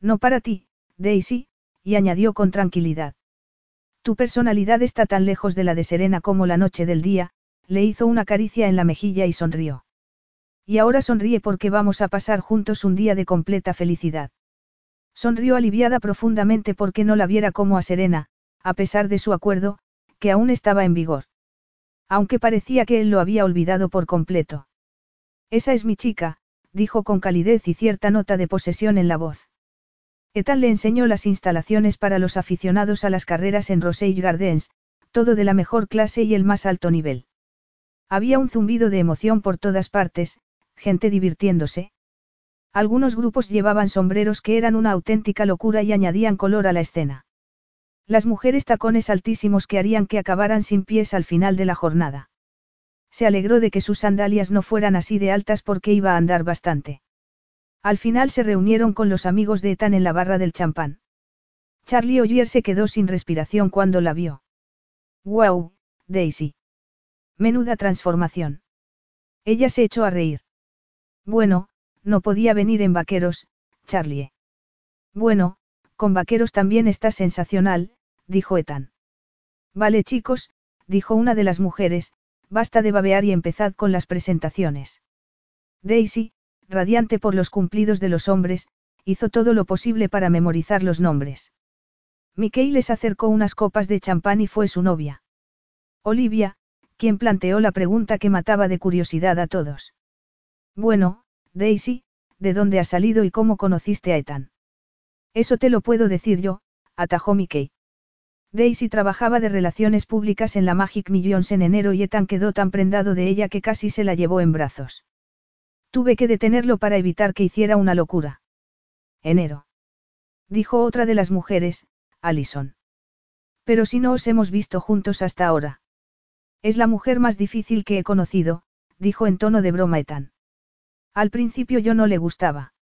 No para ti, Daisy, y añadió con tranquilidad. Tu personalidad está tan lejos de la de Serena como la noche del día, le hizo una caricia en la mejilla y sonrió. Y ahora sonríe porque vamos a pasar juntos un día de completa felicidad. Sonrió aliviada profundamente porque no la viera como a Serena, a pesar de su acuerdo, que aún estaba en vigor. Aunque parecía que él lo había olvidado por completo. Esa es mi chica, dijo con calidez y cierta nota de posesión en la voz. Etan le enseñó las instalaciones para los aficionados a las carreras en Roselle Gardens, todo de la mejor clase y el más alto nivel. Había un zumbido de emoción por todas partes, gente divirtiéndose. Algunos grupos llevaban sombreros que eran una auténtica locura y añadían color a la escena. Las mujeres tacones altísimos que harían que acabaran sin pies al final de la jornada. Se alegró de que sus sandalias no fueran así de altas porque iba a andar bastante. Al final se reunieron con los amigos de Ethan en la barra del champán. Charlie Oyer se quedó sin respiración cuando la vio. ¡Wow, Daisy! Menuda transformación. Ella se echó a reír. Bueno, no podía venir en vaqueros, Charlie. Bueno, con vaqueros también está sensacional, dijo Ethan. Vale chicos, dijo una de las mujeres, basta de babear y empezad con las presentaciones. Daisy, radiante por los cumplidos de los hombres, hizo todo lo posible para memorizar los nombres. Mickey les acercó unas copas de champán y fue su novia. Olivia, quien planteó la pregunta que mataba de curiosidad a todos. Bueno, Daisy, ¿de dónde has salido y cómo conociste a Ethan? Eso te lo puedo decir yo, atajó Mickey. Daisy trabajaba de relaciones públicas en la Magic Millions en enero y Ethan quedó tan prendado de ella que casi se la llevó en brazos. Tuve que detenerlo para evitar que hiciera una locura. Enero. Dijo otra de las mujeres, Allison. Pero si no os hemos visto juntos hasta ahora. Es la mujer más difícil que he conocido, dijo en tono de broma Ethan. Al principio yo no le gustaba.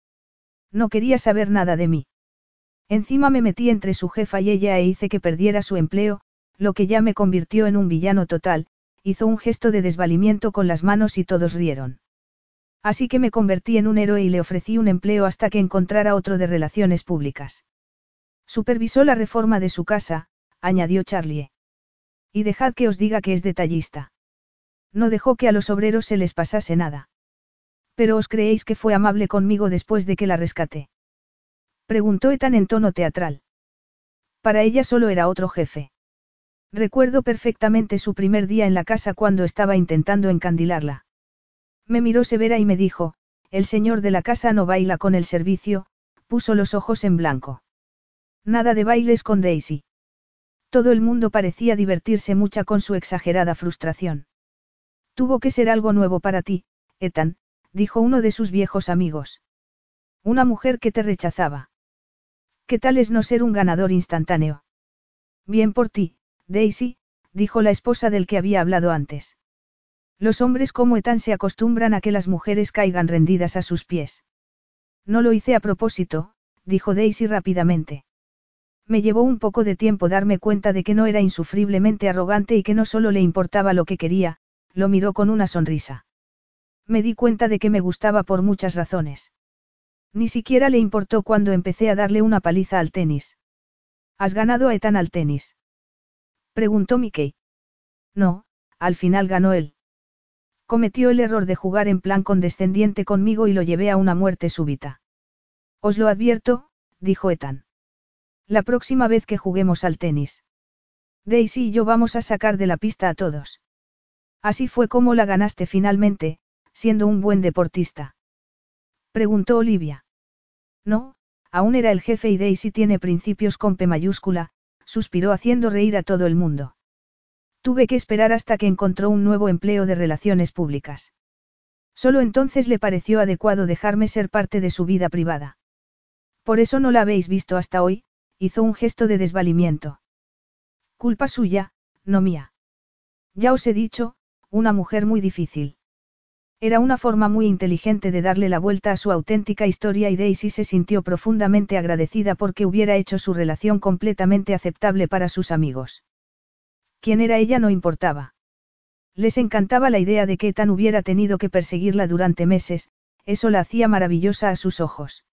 No quería saber nada de mí. Encima me metí entre su jefa y ella e hice que perdiera su empleo, lo que ya me convirtió en un villano total, hizo un gesto de desvalimiento con las manos y todos rieron. Así que me convertí en un héroe y le ofrecí un empleo hasta que encontrara otro de relaciones públicas. Supervisó la reforma de su casa, añadió Charlie. Y dejad que os diga que es detallista. No dejó que a los obreros se les pasase nada. Pero os creéis que fue amable conmigo después de que la rescaté. Preguntó Ethan en tono teatral. Para ella solo era otro jefe. Recuerdo perfectamente su primer día en la casa cuando estaba intentando encandilarla. Me miró severa y me dijo, el señor de la casa no baila con el servicio, puso los ojos en blanco. Nada de bailes con Daisy. Todo el mundo parecía divertirse mucho con su exagerada frustración. Tuvo que ser algo nuevo para ti, Ethan, dijo uno de sus viejos amigos. Una mujer que te rechazaba. ¿Qué tal es no ser un ganador instantáneo? Bien por ti, Daisy, dijo la esposa del que había hablado antes. Los hombres como Ethan se acostumbran a que las mujeres caigan rendidas a sus pies. No lo hice a propósito, dijo Daisy rápidamente. Me llevó un poco de tiempo darme cuenta de que no era insufriblemente arrogante y que no solo le importaba lo que quería, lo miró con una sonrisa. Me di cuenta de que me gustaba por muchas razones. Ni siquiera le importó cuando empecé a darle una paliza al tenis. ¿Has ganado a Ethan al tenis? Preguntó Mickey. No, al final ganó él. Cometió el error de jugar en plan condescendiente conmigo y lo llevé a una muerte súbita. Os lo advierto, dijo Ethan. La próxima vez que juguemos al tenis. Daisy y yo vamos a sacar de la pista a todos. Así fue como la ganaste finalmente, siendo un buen deportista. Preguntó Olivia. No, aún era el jefe y Daisy tiene principios con P mayúscula, suspiró haciendo reír a todo el mundo. Tuve que esperar hasta que encontró un nuevo empleo de relaciones públicas. Solo entonces le pareció adecuado dejarme ser parte de su vida privada. Por eso no la habéis visto hasta hoy, hizo un gesto de desvalimiento. Culpa suya, no mía. Ya os he dicho, una mujer muy difícil. Era una forma muy inteligente de darle la vuelta a su auténtica historia y Daisy se sintió profundamente agradecida porque hubiera hecho su relación completamente aceptable para sus amigos. Quién era ella no importaba. Les encantaba la idea de que Ethan hubiera tenido que perseguirla durante meses, eso la hacía maravillosa a sus ojos.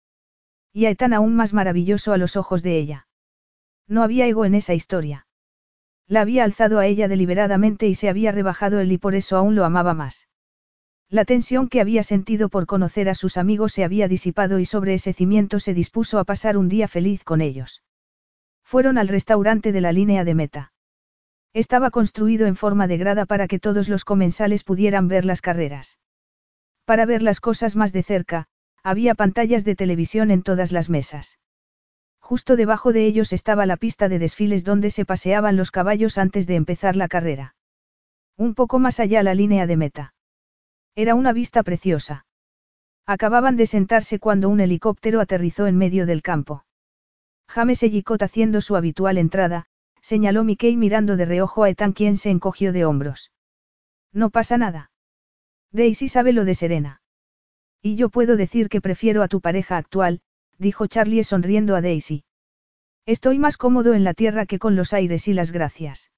Y a Ethan aún más maravilloso a los ojos de ella. No había ego en esa historia. La había alzado a ella deliberadamente y se había rebajado él y por eso aún lo amaba más. La tensión que había sentido por conocer a sus amigos se había disipado y sobre ese cimiento se dispuso a pasar un día feliz con ellos. Fueron al restaurante de la línea de meta. Estaba construido en forma de grada para que todos los comensales pudieran ver las carreras. Para ver las cosas más de cerca, había pantallas de televisión en todas las mesas. Justo debajo de ellos estaba la pista de desfiles donde se paseaban los caballos antes de empezar la carrera. Un poco más allá la línea de meta. Era una vista preciosa. Acababan de sentarse cuando un helicóptero aterrizó en medio del campo. James Ellicott haciendo su habitual entrada, señaló Mickey mirando de reojo a Ethan quien se encogió de hombros. No pasa nada. Daisy sabe lo de Serena. Y yo puedo decir que prefiero a tu pareja actual, dijo Charlie sonriendo a Daisy. Estoy más cómodo en la tierra que con los aires y las gracias.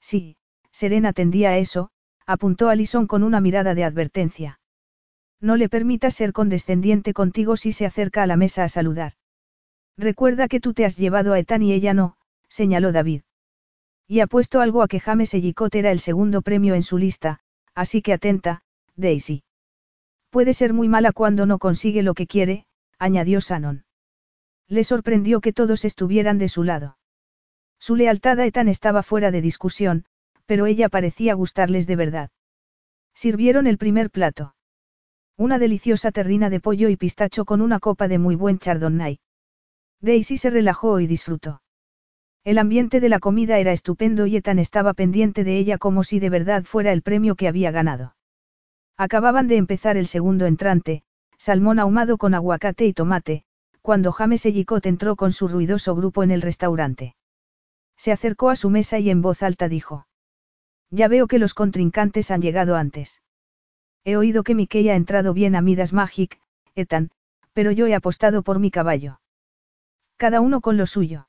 Sí, Serena tendía a eso, apuntó Alison con una mirada de advertencia. No le permitas ser condescendiente contigo si se acerca a la mesa a saludar. Recuerda que tú te has llevado a Ethan y ella no, señaló David. Y ha puesto algo a que James Ellicott era el segundo premio en su lista, así que atenta, Daisy. Puede ser muy mala cuando no consigue lo que quiere, añadió Shannon. Le sorprendió que todos estuvieran de su lado. Su lealtad a Ethan estaba fuera de discusión, pero ella parecía gustarles de verdad. Sirvieron el primer plato. Una deliciosa terrina de pollo y pistacho con una copa de muy buen chardonnay. Daisy se relajó y disfrutó. El ambiente de la comida era estupendo y Ethan estaba pendiente de ella como si de verdad fuera el premio que había ganado. Acababan de empezar el segundo entrante, salmón ahumado con aguacate y tomate, cuando James Ellicott entró con su ruidoso grupo en el restaurante. Se acercó a su mesa y en voz alta dijo. Ya veo que los contrincantes han llegado antes. He oído que Mickey ha entrado bien a Midas Magic, Ethan, pero yo he apostado por mi caballo. Cada uno con lo suyo.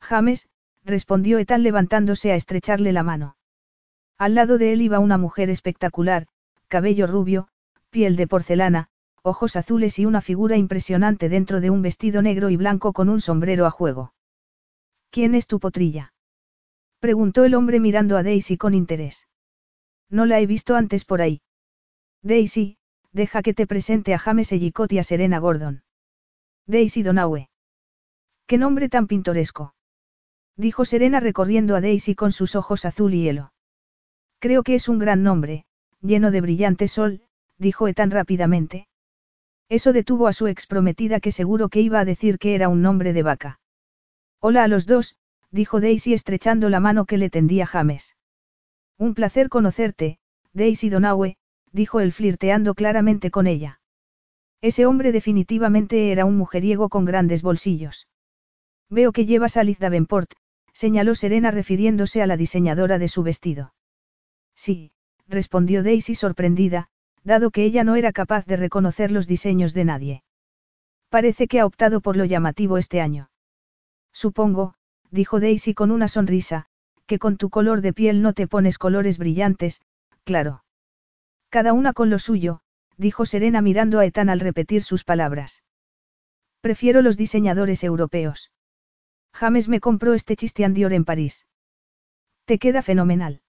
James, respondió Ethan levantándose a estrecharle la mano. Al lado de él iba una mujer espectacular, cabello rubio, piel de porcelana, ojos azules y una figura impresionante dentro de un vestido negro y blanco con un sombrero a juego. ¿Quién es tu potrilla? Preguntó el hombre mirando a Daisy con interés. No la he visto antes por ahí. Daisy, deja que te presente a James Ellicott y a Serena Gordon. Daisy Donaue. ¿Qué nombre tan pintoresco? Dijo Serena recorriendo a Daisy con sus ojos azul y hielo. Creo que es un gran nombre, lleno de brillante sol, dijo tan rápidamente. Eso detuvo a su ex prometida que seguro que iba a decir que era un nombre de vaca. Hola a los dos, dijo Daisy estrechando la mano que le tendía James. Un placer conocerte, Daisy Donaue, dijo él flirteando claramente con ella. Ese hombre definitivamente era un mujeriego con grandes bolsillos. Veo que llevas a Liz Davenport, señaló Serena refiriéndose a la diseñadora de su vestido. Sí, respondió Daisy sorprendida, dado que ella no era capaz de reconocer los diseños de nadie. Parece que ha optado por lo llamativo este año. Supongo, dijo Daisy con una sonrisa, que con tu color de piel no te pones colores brillantes, claro. Cada una con lo suyo, dijo Serena mirando a Ethan al repetir sus palabras. Prefiero los diseñadores europeos. James me compró este Christian Dior en París. Te queda fenomenal.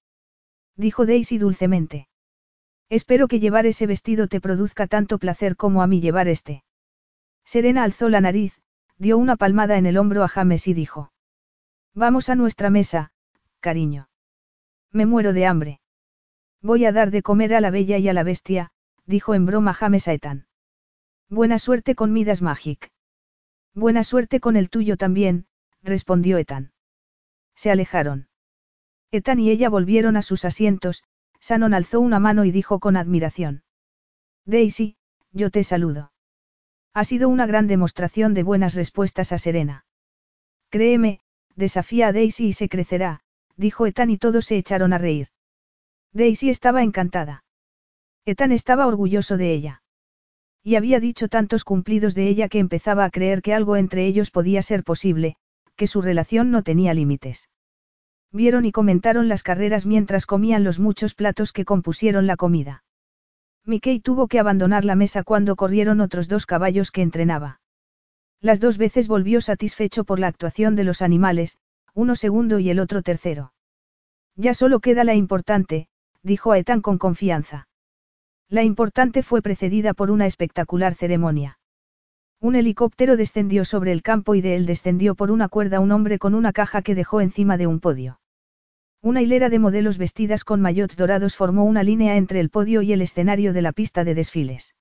Dijo Daisy dulcemente. Espero que llevar ese vestido te produzca tanto placer como a mí llevar este. Serena alzó la nariz, dio una palmada en el hombro a James y dijo. Vamos a nuestra mesa, cariño. Me muero de hambre. Voy a dar de comer a la bella y a la bestia, dijo en broma James a Ethan. Buena suerte con Midas Magic. Buena suerte con el tuyo también, respondió Ethan. Se alejaron. Ethan y ella volvieron a sus asientos, Shannon alzó una mano y dijo con admiración. Daisy, yo te saludo. Ha sido una gran demostración de buenas respuestas a Serena. Créeme, desafía a Daisy y se crecerá, dijo Ethan y todos se echaron a reír. Daisy estaba encantada. Ethan estaba orgulloso de ella. Y había dicho tantos cumplidos de ella que empezaba a creer que algo entre ellos podía ser posible, que su relación no tenía límites. Vieron y comentaron las carreras mientras comían los muchos platos que compusieron la comida. Mickey tuvo que abandonar la mesa cuando corrieron otros dos caballos que entrenaba. Las dos veces volvió satisfecho por la actuación de los animales, uno segundo y el otro tercero. Ya solo queda la importante, dijo Aetán con confianza. La importante fue precedida por una espectacular ceremonia. Un helicóptero descendió sobre el campo y de él descendió por una cuerda un hombre con una caja que dejó encima de un podio. Una hilera de modelos vestidas con maillots dorados formó una línea entre el podio y el escenario de la pista de desfiles.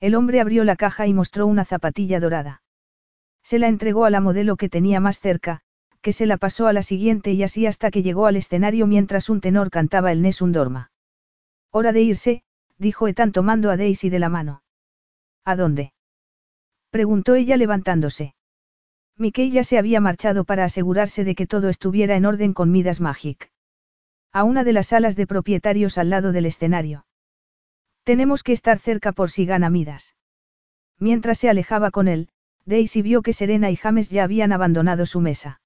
El hombre abrió la caja y mostró una zapatilla dorada. Se la entregó a la modelo que tenía más cerca, que se la pasó a la siguiente y así hasta que llegó al escenario mientras un tenor cantaba el Nessun Dorma. Hora de irse, dijo Ethan tomando a Daisy de la mano. ¿A dónde? preguntó ella levantándose. Mickey ya se había marchado para asegurarse de que todo estuviera en orden con Midas Magic. A una de las salas de propietarios al lado del escenario. Tenemos que estar cerca por si gana Midas. Mientras se alejaba con él, Daisy vio que Serena y James ya habían abandonado su mesa.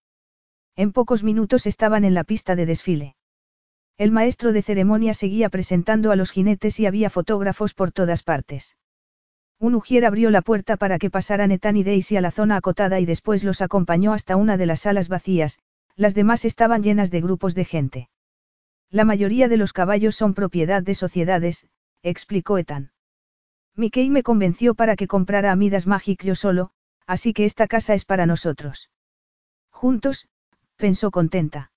En pocos minutos estaban en la pista de desfile. El maestro de ceremonia seguía presentando a los jinetes y había fotógrafos por todas partes. Un ujier abrió la puerta para que pasaran Ethan y Daisy a la zona acotada y después los acompañó hasta una de las salas vacías, las demás estaban llenas de grupos de gente. La mayoría de los caballos son propiedad de sociedades, explicó Ethan. Mickey me convenció para que comprara a Midas Magic yo solo, así que esta casa es para nosotros. Juntos, pensó contenta.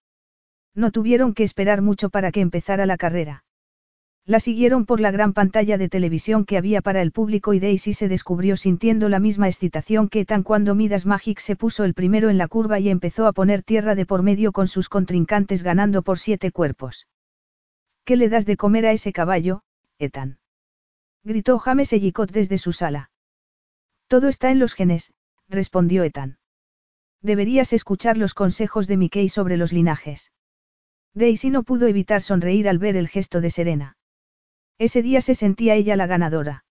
No tuvieron que esperar mucho para que empezara la carrera. La siguieron por la gran pantalla de televisión que había para el público y Daisy se descubrió sintiendo la misma excitación que tan cuando Midas Magic se puso el primero en la curva y empezó a poner tierra de por medio con sus contrincantes ganando por siete cuerpos. ¿Qué le das de comer a ese caballo, Ethan? gritó James Ellicott desde su sala. Todo está en los genes, respondió Ethan. Deberías escuchar los consejos de Mickey sobre los linajes. Daisy no pudo evitar sonreír al ver el gesto de Serena. Ese día se sentía ella la ganadora.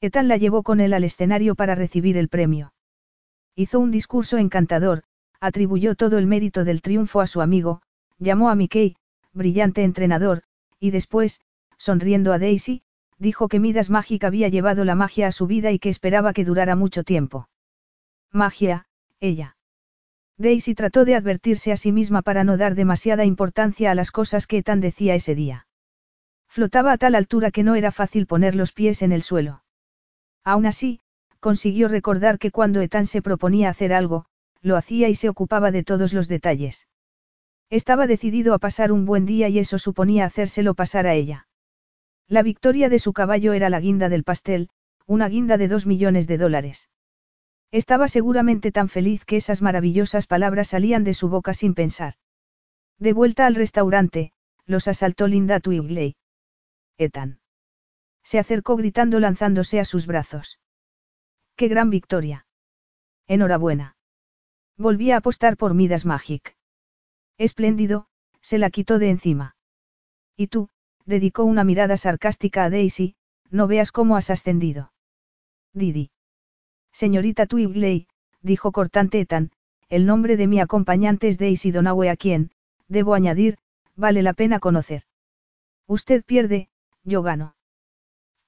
Ethan la llevó con él al escenario para recibir el premio. Hizo un discurso encantador, atribuyó todo el mérito del triunfo a su amigo, llamó a Mickey, brillante entrenador, y después, sonriendo a Daisy, dijo que Midas Mágica había llevado la magia a su vida y que esperaba que durara mucho tiempo. Magia, ella. Daisy trató de advertirse a sí misma para no dar demasiada importancia a las cosas que Ethan decía ese día. Flotaba a tal altura que no era fácil poner los pies en el suelo. Aún así, consiguió recordar que cuando Ethan se proponía hacer algo, lo hacía y se ocupaba de todos los detalles. Estaba decidido a pasar un buen día y eso suponía hacérselo pasar a ella. La victoria de su caballo era la guinda del pastel, una guinda de dos millones de dólares. Estaba seguramente tan feliz que esas maravillosas palabras salían de su boca sin pensar. De vuelta al restaurante, los asaltó Linda Twigley. Ethan. Se acercó gritando lanzándose a sus brazos. ¡Qué gran victoria! Enhorabuena. Volví a apostar por Midas Magic. Espléndido, se la quitó de encima. Y tú, dedicó una mirada sarcástica a Daisy, no veas cómo has ascendido. Didi. Señorita Twigley, dijo cortante Ethan, el nombre de mi acompañante es Daisy Donawe a quien, debo añadir, vale la pena conocer. Usted pierde, yo gano.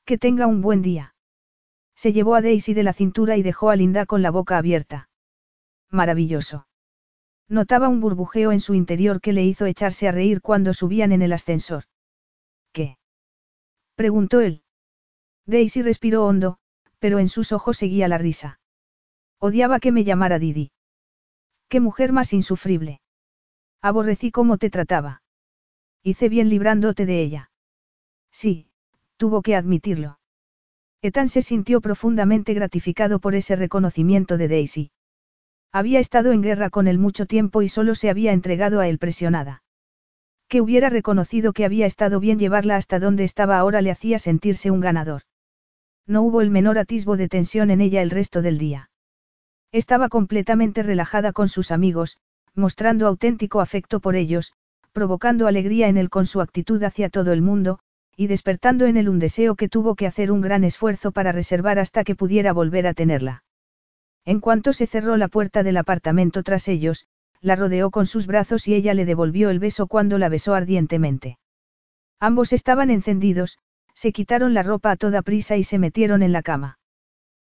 Que tenga un buen día. Se llevó a Daisy de la cintura y dejó a Linda con la boca abierta. Maravilloso. Notaba un burbujeo en su interior que le hizo echarse a reír cuando subían en el ascensor. ¿Qué? Preguntó él. Daisy respiró hondo, pero en sus ojos seguía la risa. Odiaba que me llamara Didi. Qué mujer más insufrible. Aborrecí cómo te trataba. Hice bien librándote de ella. Sí, tuvo que admitirlo. Ethan se sintió profundamente gratificado por ese reconocimiento de Daisy. Había estado en guerra con él mucho tiempo y solo se había entregado a él presionada. Que hubiera reconocido que había estado bien llevarla hasta donde estaba ahora le hacía sentirse un ganador. No hubo el menor atisbo de tensión en ella el resto del día. Estaba completamente relajada con sus amigos, mostrando auténtico afecto por ellos, provocando alegría en él con su actitud hacia todo el mundo, y despertando en él un deseo que tuvo que hacer un gran esfuerzo para reservar hasta que pudiera volver a tenerla. En cuanto se cerró la puerta del apartamento tras ellos, la rodeó con sus brazos y ella le devolvió el beso cuando la besó ardientemente. Ambos estaban encendidos, se quitaron la ropa a toda prisa y se metieron en la cama.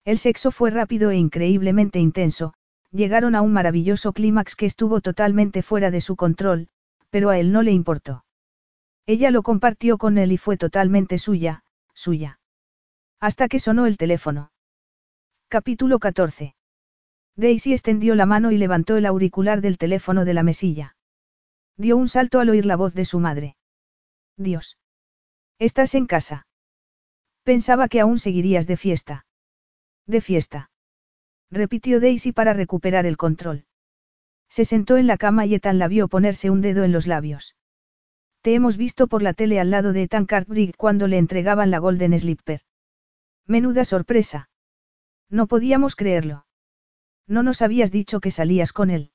El sexo fue rápido e increíblemente intenso, llegaron a un maravilloso clímax que estuvo totalmente fuera de su control, pero a él no le importó. Ella lo compartió con él y fue totalmente suya, suya. Hasta que sonó el teléfono. Capítulo 14. Daisy extendió la mano y levantó el auricular del teléfono de la mesilla. Dio un salto al oír la voz de su madre. Dios. ¿Estás en casa? Pensaba que aún seguirías de fiesta. De fiesta. Repitió Daisy para recuperar el control. Se sentó en la cama y Ethan la vio ponerse un dedo en los labios. Te hemos visto por la tele al lado de Ethan Cartwright cuando le entregaban la Golden Slipper. Menuda sorpresa. No podíamos creerlo. No nos habías dicho que salías con él.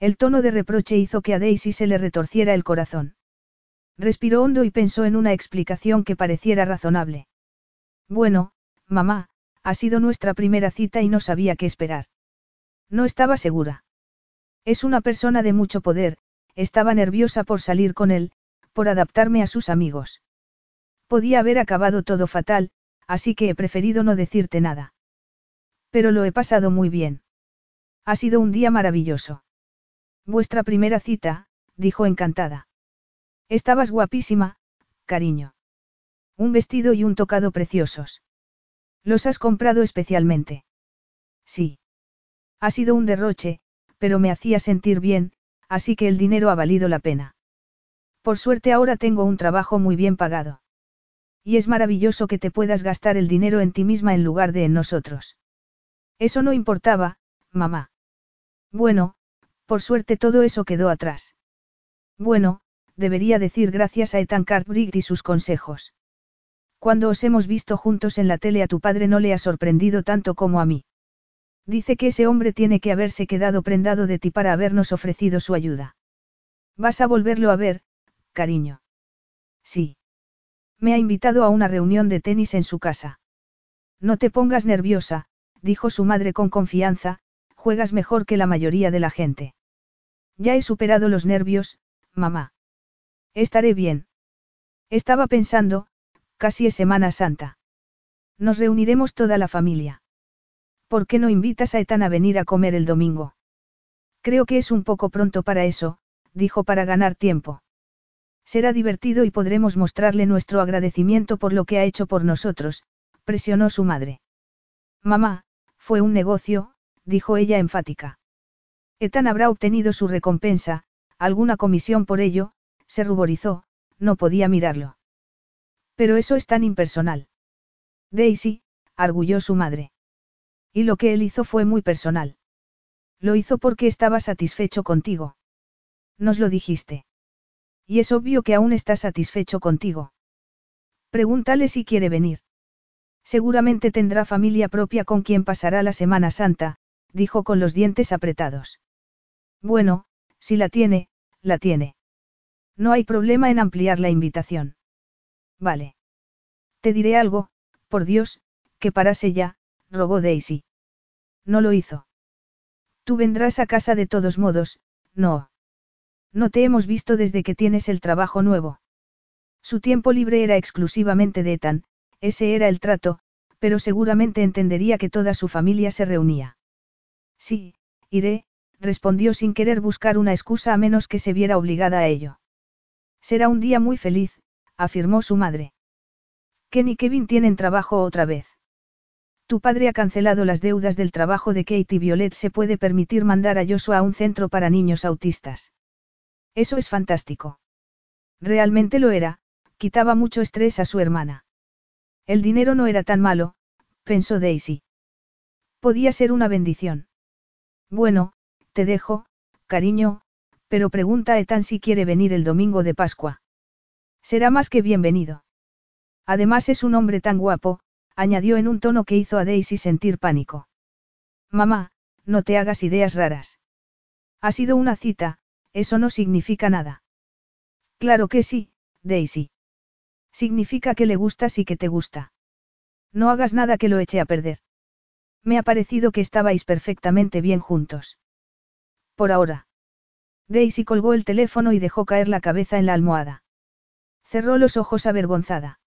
El tono de reproche hizo que a Daisy se le retorciera el corazón. Respiró hondo y pensó en una explicación que pareciera razonable. Bueno, mamá, ha sido nuestra primera cita y no sabía qué esperar. No estaba segura. Es una persona de mucho poder, estaba nerviosa por salir con él, por adaptarme a sus amigos. Podía haber acabado todo fatal, así que he preferido no decirte nada. Pero lo he pasado muy bien. Ha sido un día maravilloso. Vuestra primera cita, dijo encantada. Estabas guapísima, cariño. Un vestido y un tocado preciosos. ¿Los has comprado especialmente? Sí. Ha sido un derroche, pero me hacía sentir bien, así que el dinero ha valido la pena. Por suerte ahora tengo un trabajo muy bien pagado. Y es maravilloso que te puedas gastar el dinero en ti misma en lugar de en nosotros. Eso no importaba, mamá. Bueno, por suerte todo eso quedó atrás. Bueno, debería decir gracias a Ethan Cartwright y sus consejos. Cuando os hemos visto juntos en la tele a tu padre no le ha sorprendido tanto como a mí. Dice que ese hombre tiene que haberse quedado prendado de ti para habernos ofrecido su ayuda. Vas a volverlo a ver, cariño. Sí. Me ha invitado a una reunión de tenis en su casa. No te pongas nerviosa, dijo su madre con confianza, juegas mejor que la mayoría de la gente. Ya he superado los nervios, mamá. Estaré bien. Estaba pensando, casi es Semana Santa. Nos reuniremos toda la familia. ¿Por qué no invitas a Ethan a venir a comer el domingo? Creo que es un poco pronto para eso, dijo para ganar tiempo. Será divertido y podremos mostrarle nuestro agradecimiento por lo que ha hecho por nosotros, presionó su madre. Mamá, fue un negocio, dijo ella enfática. Ethan habrá obtenido su recompensa, alguna comisión por ello, se ruborizó, no podía mirarlo. Pero eso es tan impersonal. Daisy, arguyó su madre. Y lo que él hizo fue muy personal. Lo hizo porque estaba satisfecho contigo. Nos lo dijiste. Y es obvio que aún está satisfecho contigo. Pregúntale si quiere venir. Seguramente tendrá familia propia con quien pasará la Semana Santa, dijo con los dientes apretados. Bueno, si la tiene, la tiene. No hay problema en ampliar la invitación. Vale. Te diré algo, por Dios, que parase ya, rogó Daisy. No lo hizo. Tú vendrás a casa de todos modos, no. No te hemos visto desde que tienes el trabajo nuevo. Su tiempo libre era exclusivamente de Ethan, ese era el trato, pero seguramente entendería que toda su familia se reunía. Sí, iré, respondió sin querer buscar una excusa a menos que se viera obligada a ello. Será un día muy feliz, afirmó su madre. Ken y Kevin tienen trabajo otra vez. Tu padre ha cancelado las deudas del trabajo de Kate y Violet se puede permitir mandar a Joshua a un centro para niños autistas. Eso es fantástico. Realmente lo era, quitaba mucho estrés a su hermana. El dinero no era tan malo, pensó Daisy. Podía ser una bendición. Bueno, te dejo, cariño, pero pregunta a Ethan si quiere venir el domingo de Pascua. Será más que bienvenido. Además es un hombre tan guapo, añadió en un tono que hizo a Daisy sentir pánico. Mamá, no te hagas ideas raras. Ha sido una cita, eso no significa nada. Claro que sí, Daisy. Significa que le gustas y que te gusta. No hagas nada que lo eche a perder. Me ha parecido que estabais perfectamente bien juntos. Por ahora. Daisy colgó el teléfono y dejó caer la cabeza en la almohada. Cerró los ojos avergonzada.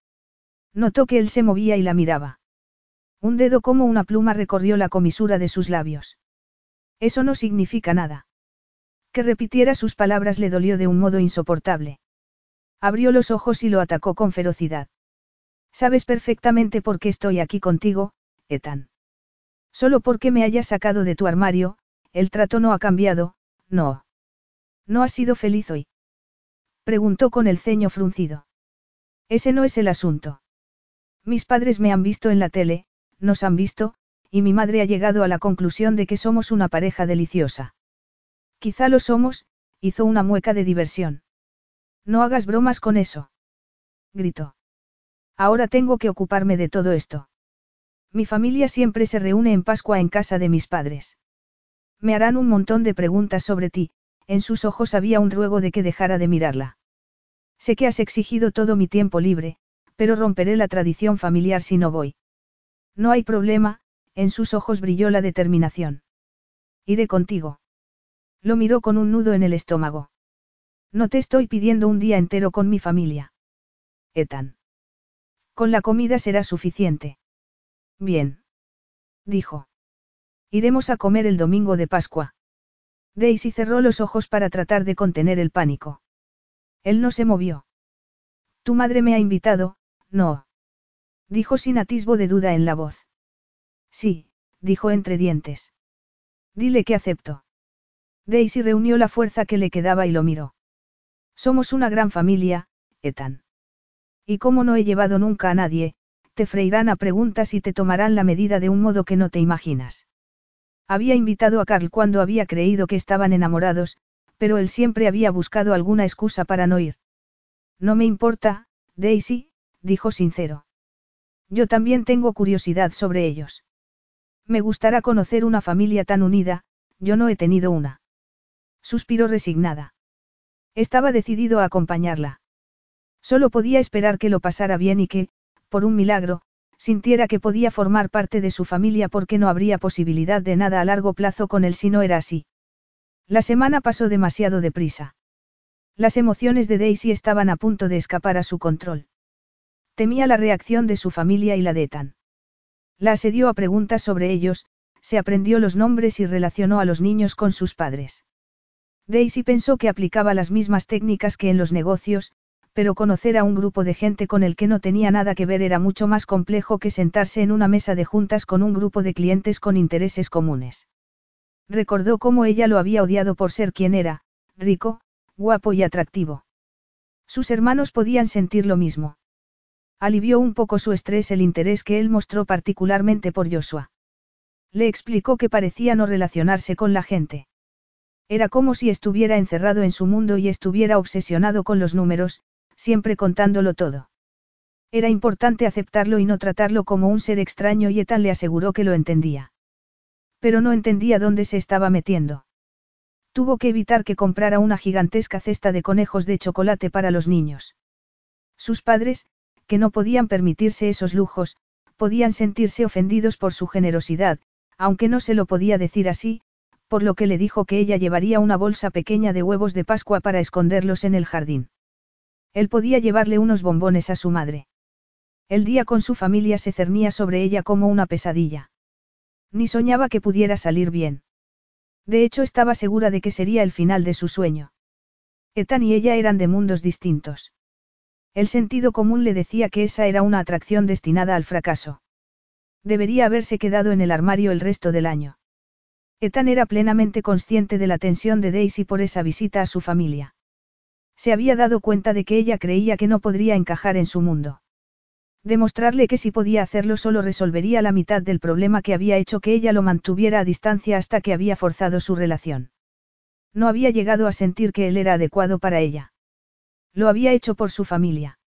Notó que él se movía y la miraba. Un dedo como una pluma recorrió la comisura de sus labios. Eso no significa nada. Que repitiera sus palabras le dolió de un modo insoportable. Abrió los ojos y lo atacó con ferocidad. Sabes perfectamente por qué estoy aquí contigo, Ethan. Solo porque me hayas sacado de tu armario, el trato no ha cambiado, no. ¿No has sido feliz hoy? Preguntó con el ceño fruncido. Ese no es el asunto. Mis padres me han visto en la tele, nos han visto, y mi madre ha llegado a la conclusión de que somos una pareja deliciosa. Quizá lo somos, hizo una mueca de diversión. No hagas bromas con eso. Gritó. Ahora tengo que ocuparme de todo esto. Mi familia siempre se reúne en Pascua en casa de mis padres. Me harán un montón de preguntas sobre ti, en sus ojos había un ruego de que dejara de mirarla. Sé que has exigido todo mi tiempo libre, pero romperé la tradición familiar si no voy. No hay problema, en sus ojos brilló la determinación. Iré contigo. Lo miró con un nudo en el estómago. No te estoy pidiendo un día entero con mi familia. Etan. Con la comida será suficiente. Bien. Dijo. Iremos a comer el domingo de Pascua. Daisy cerró los ojos para tratar de contener el pánico. Él no se movió. Tu madre me ha invitado, no. Dijo sin atisbo de duda en la voz. Sí, dijo entre dientes. Dile que acepto. Daisy reunió la fuerza que le quedaba y lo miró. Somos una gran familia, Ethan. Y como no he llevado nunca a nadie, te freirán a preguntas y te tomarán la medida de un modo que no te imaginas. Había invitado a Carl cuando había creído que estaban enamorados, pero él siempre había buscado alguna excusa para no ir. No me importa, Daisy, dijo sincero. Yo también tengo curiosidad sobre ellos. Me gustará conocer una familia tan unida, yo no he tenido una. Suspiró resignada. Estaba decidido a acompañarla. Solo podía esperar que lo pasara bien y que, por un milagro, sintiera que podía formar parte de su familia porque no habría posibilidad de nada a largo plazo con él si no era así. La semana pasó demasiado deprisa. Las emociones de Daisy estaban a punto de escapar a su control. Temía la reacción de su familia y la de Ethan. La asedió a preguntas sobre ellos, se aprendió los nombres y relacionó a los niños con sus padres. Daisy pensó que aplicaba las mismas técnicas que en los negocios, pero conocer a un grupo de gente con el que no tenía nada que ver era mucho más complejo que sentarse en una mesa de juntas con un grupo de clientes con intereses comunes. Recordó cómo ella lo había odiado por ser quien era, rico, guapo y atractivo. Sus hermanos podían sentir lo mismo. Alivió un poco su estrés el interés que él mostró particularmente por Joshua. Le explicó que parecía no relacionarse con la gente. Era como si estuviera encerrado en su mundo y estuviera obsesionado con los números, siempre contándolo todo. Era importante aceptarlo y no tratarlo como un ser extraño y Ethan le aseguró que lo entendía. Pero no entendía dónde se estaba metiendo. Tuvo que evitar que comprara una gigantesca cesta de conejos de chocolate para los niños. Sus padres, que no podían permitirse esos lujos, podían sentirse ofendidos por su generosidad, aunque no se lo podía decir así, por lo que le dijo que ella llevaría una bolsa pequeña de huevos de Pascua para esconderlos en el jardín. Él podía llevarle unos bombones a su madre. El día con su familia se cernía sobre ella como una pesadilla. Ni soñaba que pudiera salir bien. De hecho estaba segura de que sería el final de su sueño. Ethan y ella eran de mundos distintos. El sentido común le decía que esa era una atracción destinada al fracaso. Debería haberse quedado en el armario el resto del año. Ethan era plenamente consciente de la tensión de Daisy por esa visita a su familia. Se había dado cuenta de que ella creía que no podría encajar en su mundo. Demostrarle que si podía hacerlo solo resolvería la mitad del problema que había hecho que ella lo mantuviera a distancia hasta que había forzado su relación. No había llegado a sentir que él era adecuado para ella. Lo había hecho por su familia.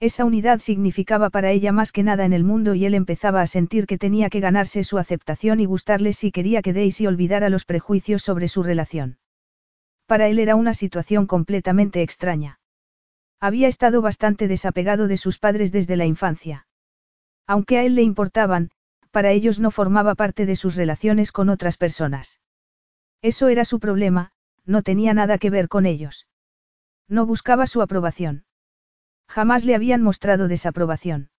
Esa unidad significaba para ella más que nada en el mundo y él empezaba a sentir que tenía que ganarse su aceptación y gustarle si quería que Daisy olvidara los prejuicios sobre su relación. Para él era una situación completamente extraña. Había estado bastante desapegado de sus padres desde la infancia. Aunque a él le importaban, para ellos no formaba parte de sus relaciones con otras personas. Eso era su problema, no tenía nada que ver con ellos. No buscaba su aprobación. Jamás le habían mostrado desaprobación.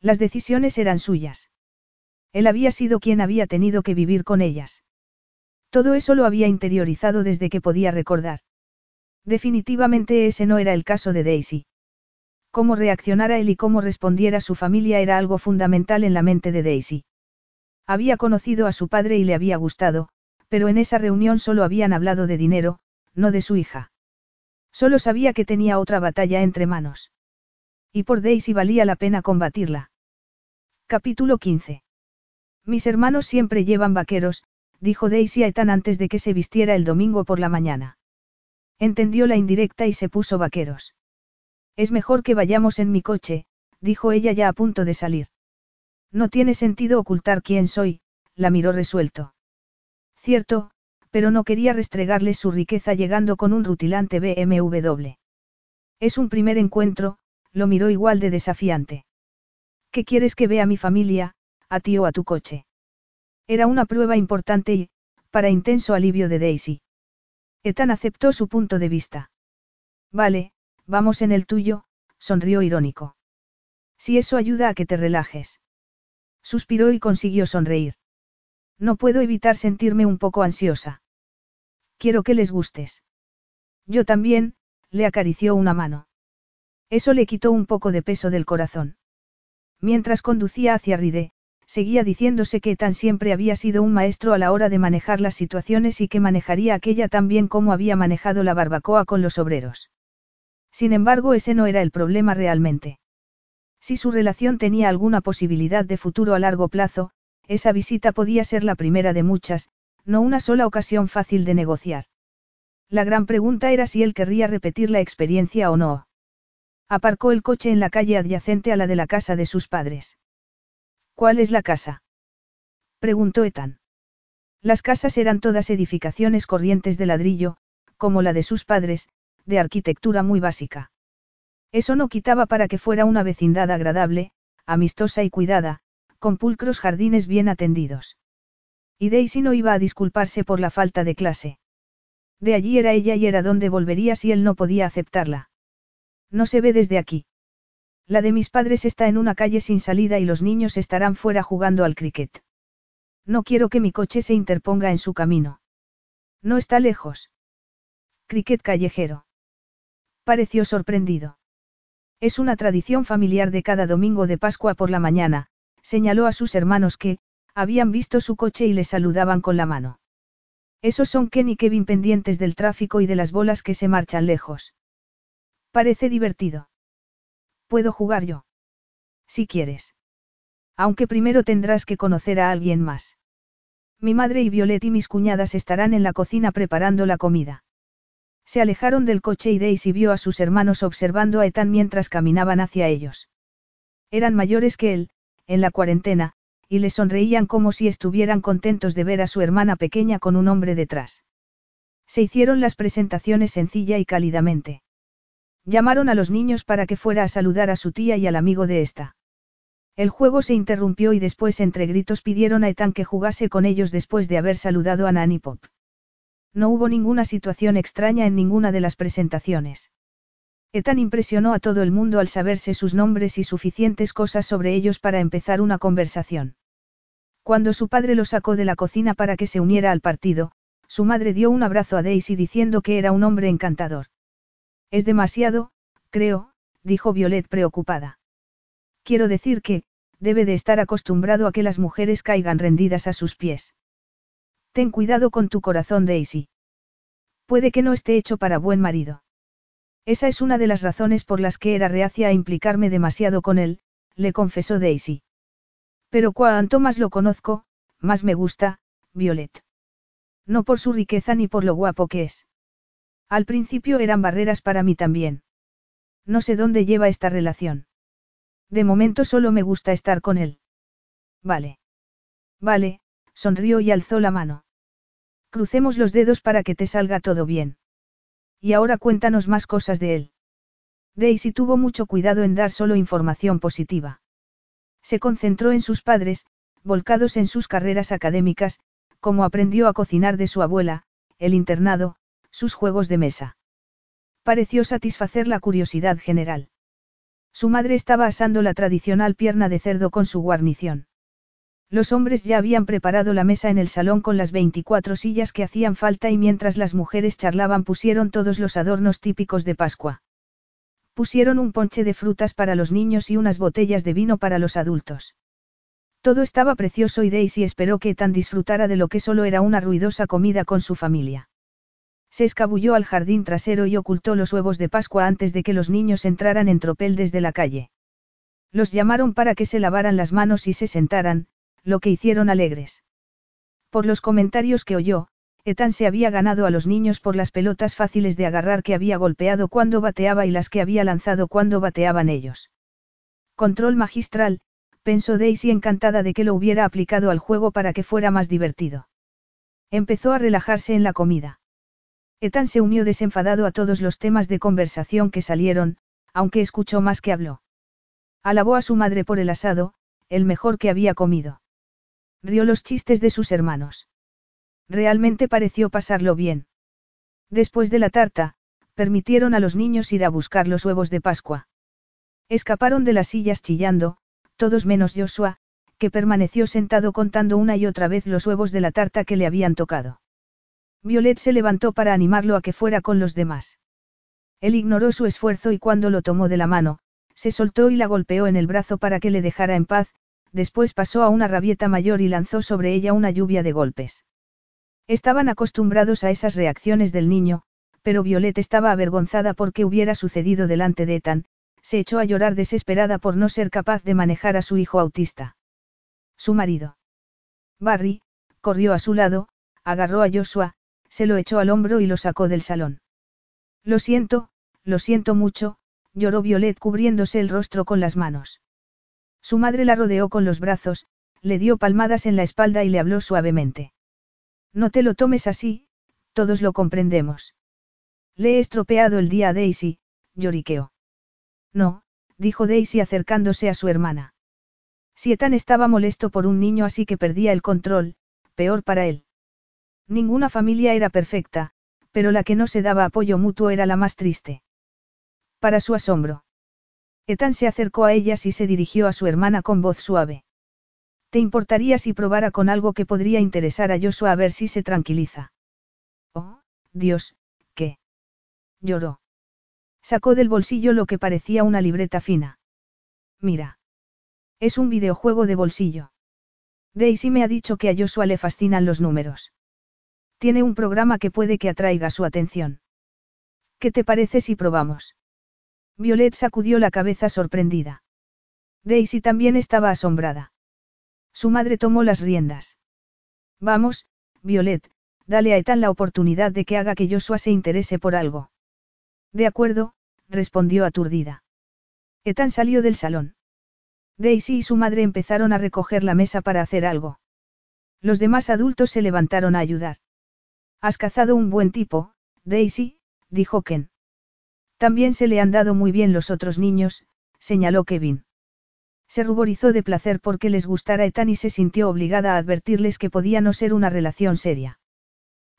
Las decisiones eran suyas. Él había sido quien había tenido que vivir con ellas. Todo eso lo había interiorizado desde que podía recordar. Definitivamente ese no era el caso de Daisy. Cómo reaccionara él y cómo respondiera su familia era algo fundamental en la mente de Daisy. Había conocido a su padre y le había gustado, pero en esa reunión solo habían hablado de dinero, no de su hija. Solo sabía que tenía otra batalla entre manos. Y por Daisy valía la pena combatirla. Capítulo 15. Mis hermanos siempre llevan vaqueros, dijo Daisy a antes de que se vistiera el domingo por la mañana. Entendió la indirecta y se puso vaqueros. Es mejor que vayamos en mi coche, dijo ella ya a punto de salir. No tiene sentido ocultar quién soy, la miró resuelto. Cierto, pero no quería restregarle su riqueza llegando con un rutilante BMW. Es un primer encuentro, lo miró igual de desafiante. ¿Qué quieres que vea mi familia, a ti o a tu coche? Era una prueba importante y, para intenso alivio de Daisy. Ethan aceptó su punto de vista. Vale, vamos en el tuyo, sonrió irónico. Si eso ayuda a que te relajes. Suspiró y consiguió sonreír. No puedo evitar sentirme un poco ansiosa. Quiero que les gustes. Yo también, le acarició una mano. Eso le quitó un poco de peso del corazón. Mientras conducía hacia Ride, seguía diciéndose que tan siempre había sido un maestro a la hora de manejar las situaciones y que manejaría aquella tan bien como había manejado la barbacoa con los obreros. Sin embargo, ese no era el problema realmente. Si su relación tenía alguna posibilidad de futuro a largo plazo, esa visita podía ser la primera de muchas, no una sola ocasión fácil de negociar. La gran pregunta era si él querría repetir la experiencia o no. Aparcó el coche en la calle adyacente a la de la casa de sus padres. ¿Cuál es la casa? preguntó Ethan. Las casas eran todas edificaciones corrientes de ladrillo, como la de sus padres, de arquitectura muy básica. Eso no quitaba para que fuera una vecindad agradable, amistosa y cuidada, con pulcros jardines bien atendidos. Y Daisy no iba a disculparse por la falta de clase. De allí era ella y era donde volvería si él no podía aceptarla. No se ve desde aquí. La de mis padres está en una calle sin salida y los niños estarán fuera jugando al cricket. No quiero que mi coche se interponga en su camino. No está lejos. Cricket callejero. Pareció sorprendido. Es una tradición familiar de cada domingo de Pascua por la mañana, señaló a sus hermanos que, habían visto su coche y le saludaban con la mano. Esos son Ken y Kevin pendientes del tráfico y de las bolas que se marchan lejos. Parece divertido. ¿Puedo jugar yo? Si quieres. Aunque primero tendrás que conocer a alguien más. Mi madre y Violet y mis cuñadas estarán en la cocina preparando la comida. Se alejaron del coche y Daisy vio a sus hermanos observando a Ethan mientras caminaban hacia ellos. Eran mayores que él, en la cuarentena, y le sonreían como si estuvieran contentos de ver a su hermana pequeña con un hombre detrás. Se hicieron las presentaciones sencilla y cálidamente. Llamaron a los niños para que fuera a saludar a su tía y al amigo de esta. El juego se interrumpió y después entre gritos pidieron a Ethan que jugase con ellos después de haber saludado a Nanny Pop. No hubo ninguna situación extraña en ninguna de las presentaciones. Ethan impresionó a todo el mundo al saberse sus nombres y suficientes cosas sobre ellos para empezar una conversación. Cuando su padre lo sacó de la cocina para que se uniera al partido, su madre dio un abrazo a Daisy diciendo que era un hombre encantador. Es demasiado, creo, dijo Violet preocupada. Quiero decir que, debe de estar acostumbrado a que las mujeres caigan rendidas a sus pies. Ten cuidado con tu corazón, Daisy. Puede que no esté hecho para buen marido. Esa es una de las razones por las que era reacia a implicarme demasiado con él, le confesó Daisy. Pero cuanto más lo conozco, más me gusta, Violet. No por su riqueza ni por lo guapo que es. Al principio eran barreras para mí también. No sé dónde lleva esta relación. De momento solo me gusta estar con él. Vale. Vale, sonrió y alzó la mano. Crucemos los dedos para que te salga todo bien. Y ahora cuéntanos más cosas de él. Daisy tuvo mucho cuidado en dar solo información positiva. Se concentró en sus padres, volcados en sus carreras académicas, como aprendió a cocinar de su abuela, el internado, sus juegos de mesa. Pareció satisfacer la curiosidad general. Su madre estaba asando la tradicional pierna de cerdo con su guarnición. Los hombres ya habían preparado la mesa en el salón con las 24 sillas que hacían falta y mientras las mujeres charlaban pusieron todos los adornos típicos de Pascua. Pusieron un ponche de frutas para los niños y unas botellas de vino para los adultos. Todo estaba precioso y Daisy esperó que tan disfrutara de lo que solo era una ruidosa comida con su familia. Se escabulló al jardín trasero y ocultó los huevos de Pascua antes de que los niños entraran en tropel desde la calle. Los llamaron para que se lavaran las manos y se sentaran, lo que hicieron alegres. Por los comentarios que oyó, Ethan se había ganado a los niños por las pelotas fáciles de agarrar que había golpeado cuando bateaba y las que había lanzado cuando bateaban ellos. Control magistral, pensó Daisy encantada de que lo hubiera aplicado al juego para que fuera más divertido. Empezó a relajarse en la comida. Ethan se unió desenfadado a todos los temas de conversación que salieron, aunque escuchó más que habló. Alabó a su madre por el asado, el mejor que había comido. Rió los chistes de sus hermanos. Realmente pareció pasarlo bien. Después de la tarta, permitieron a los niños ir a buscar los huevos de Pascua. Escaparon de las sillas chillando, todos menos Joshua, que permaneció sentado contando una y otra vez los huevos de la tarta que le habían tocado. Violet se levantó para animarlo a que fuera con los demás. Él ignoró su esfuerzo y cuando lo tomó de la mano, se soltó y la golpeó en el brazo para que le dejara en paz, después pasó a una rabieta mayor y lanzó sobre ella una lluvia de golpes. Estaban acostumbrados a esas reacciones del niño, pero Violet estaba avergonzada porque hubiera sucedido delante de Ethan, se echó a llorar desesperada por no ser capaz de manejar a su hijo autista. Su marido. Barry, corrió a su lado, agarró a Joshua, se lo echó al hombro y lo sacó del salón. Lo siento, lo siento mucho, lloró Violet cubriéndose el rostro con las manos. Su madre la rodeó con los brazos, le dio palmadas en la espalda y le habló suavemente. No te lo tomes así, todos lo comprendemos. Le he estropeado el día a Daisy, lloriqueó. No, dijo Daisy acercándose a su hermana. Si Ethan estaba molesto por un niño así que perdía el control, peor para él. Ninguna familia era perfecta, pero la que no se daba apoyo mutuo era la más triste. Para su asombro. Ethan se acercó a ellas y se dirigió a su hermana con voz suave. ¿Te importaría si probara con algo que podría interesar a Joshua a ver si se tranquiliza? Oh, Dios, ¿qué? Lloró. Sacó del bolsillo lo que parecía una libreta fina. Mira. Es un videojuego de bolsillo. Daisy me ha dicho que a Joshua le fascinan los números. Tiene un programa que puede que atraiga su atención. ¿Qué te parece si probamos? Violet sacudió la cabeza sorprendida. Daisy también estaba asombrada. Su madre tomó las riendas. Vamos, Violet, dale a Ethan la oportunidad de que haga que Joshua se interese por algo. De acuerdo, respondió aturdida. Ethan salió del salón. Daisy y su madre empezaron a recoger la mesa para hacer algo. Los demás adultos se levantaron a ayudar. Has cazado un buen tipo, Daisy, dijo Ken. También se le han dado muy bien los otros niños, señaló Kevin. Se ruborizó de placer porque les gustara Ethan y se sintió obligada a advertirles que podía no ser una relación seria.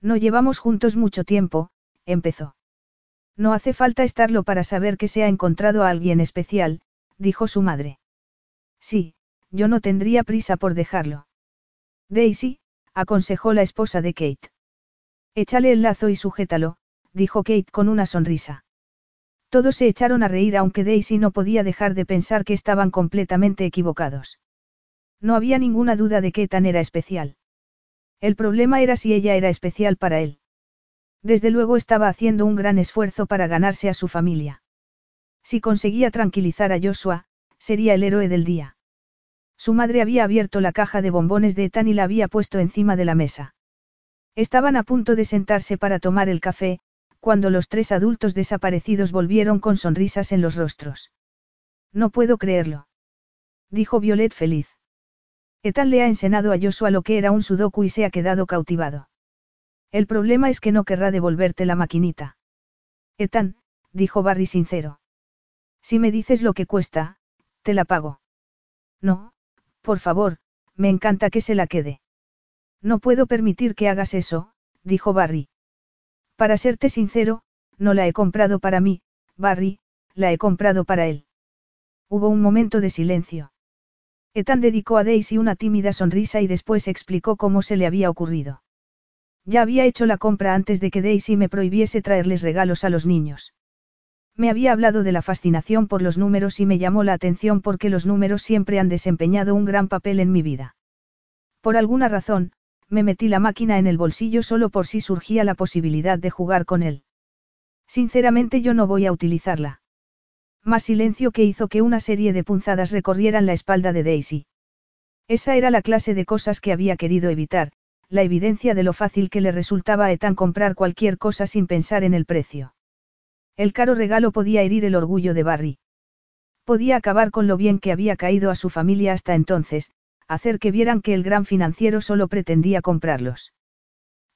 No llevamos juntos mucho tiempo, empezó. No hace falta estarlo para saber que se ha encontrado a alguien especial, dijo su madre. Sí, yo no tendría prisa por dejarlo. Daisy, aconsejó la esposa de Kate. Échale el lazo y sujétalo, dijo Kate con una sonrisa. Todos se echaron a reír aunque Daisy no podía dejar de pensar que estaban completamente equivocados. No había ninguna duda de que Ethan era especial. El problema era si ella era especial para él. Desde luego estaba haciendo un gran esfuerzo para ganarse a su familia. Si conseguía tranquilizar a Joshua, sería el héroe del día. Su madre había abierto la caja de bombones de Ethan y la había puesto encima de la mesa. Estaban a punto de sentarse para tomar el café, cuando los tres adultos desaparecidos volvieron con sonrisas en los rostros. No puedo creerlo. Dijo Violet feliz. Ethan le ha enseñado a Joshua lo que era un sudoku y se ha quedado cautivado. El problema es que no querrá devolverte la maquinita. Ethan, dijo Barry sincero. Si me dices lo que cuesta, te la pago. No, por favor, me encanta que se la quede. No puedo permitir que hagas eso, dijo Barry. Para serte sincero, no la he comprado para mí, Barry, la he comprado para él. Hubo un momento de silencio. Ethan dedicó a Daisy una tímida sonrisa y después explicó cómo se le había ocurrido. Ya había hecho la compra antes de que Daisy me prohibiese traerles regalos a los niños. Me había hablado de la fascinación por los números y me llamó la atención porque los números siempre han desempeñado un gran papel en mi vida. Por alguna razón, me metí la máquina en el bolsillo solo por si surgía la posibilidad de jugar con él. Sinceramente yo no voy a utilizarla. Más silencio que hizo que una serie de punzadas recorrieran la espalda de Daisy. Esa era la clase de cosas que había querido evitar, la evidencia de lo fácil que le resultaba a Ethan comprar cualquier cosa sin pensar en el precio. El caro regalo podía herir el orgullo de Barry. Podía acabar con lo bien que había caído a su familia hasta entonces, hacer que vieran que el gran financiero solo pretendía comprarlos.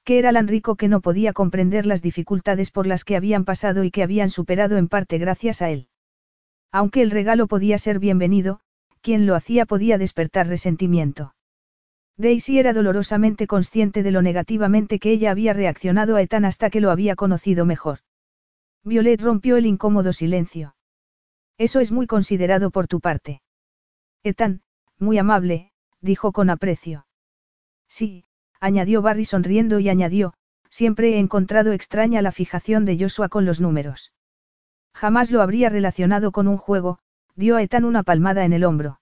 Que era tan rico que no podía comprender las dificultades por las que habían pasado y que habían superado en parte gracias a él. Aunque el regalo podía ser bienvenido, quien lo hacía podía despertar resentimiento. Daisy era dolorosamente consciente de lo negativamente que ella había reaccionado a Ethan hasta que lo había conocido mejor. Violet rompió el incómodo silencio. Eso es muy considerado por tu parte. Ethan, muy amable, dijo con aprecio. Sí, añadió Barry sonriendo y añadió, siempre he encontrado extraña la fijación de Joshua con los números. Jamás lo habría relacionado con un juego, dio a Ethan una palmada en el hombro.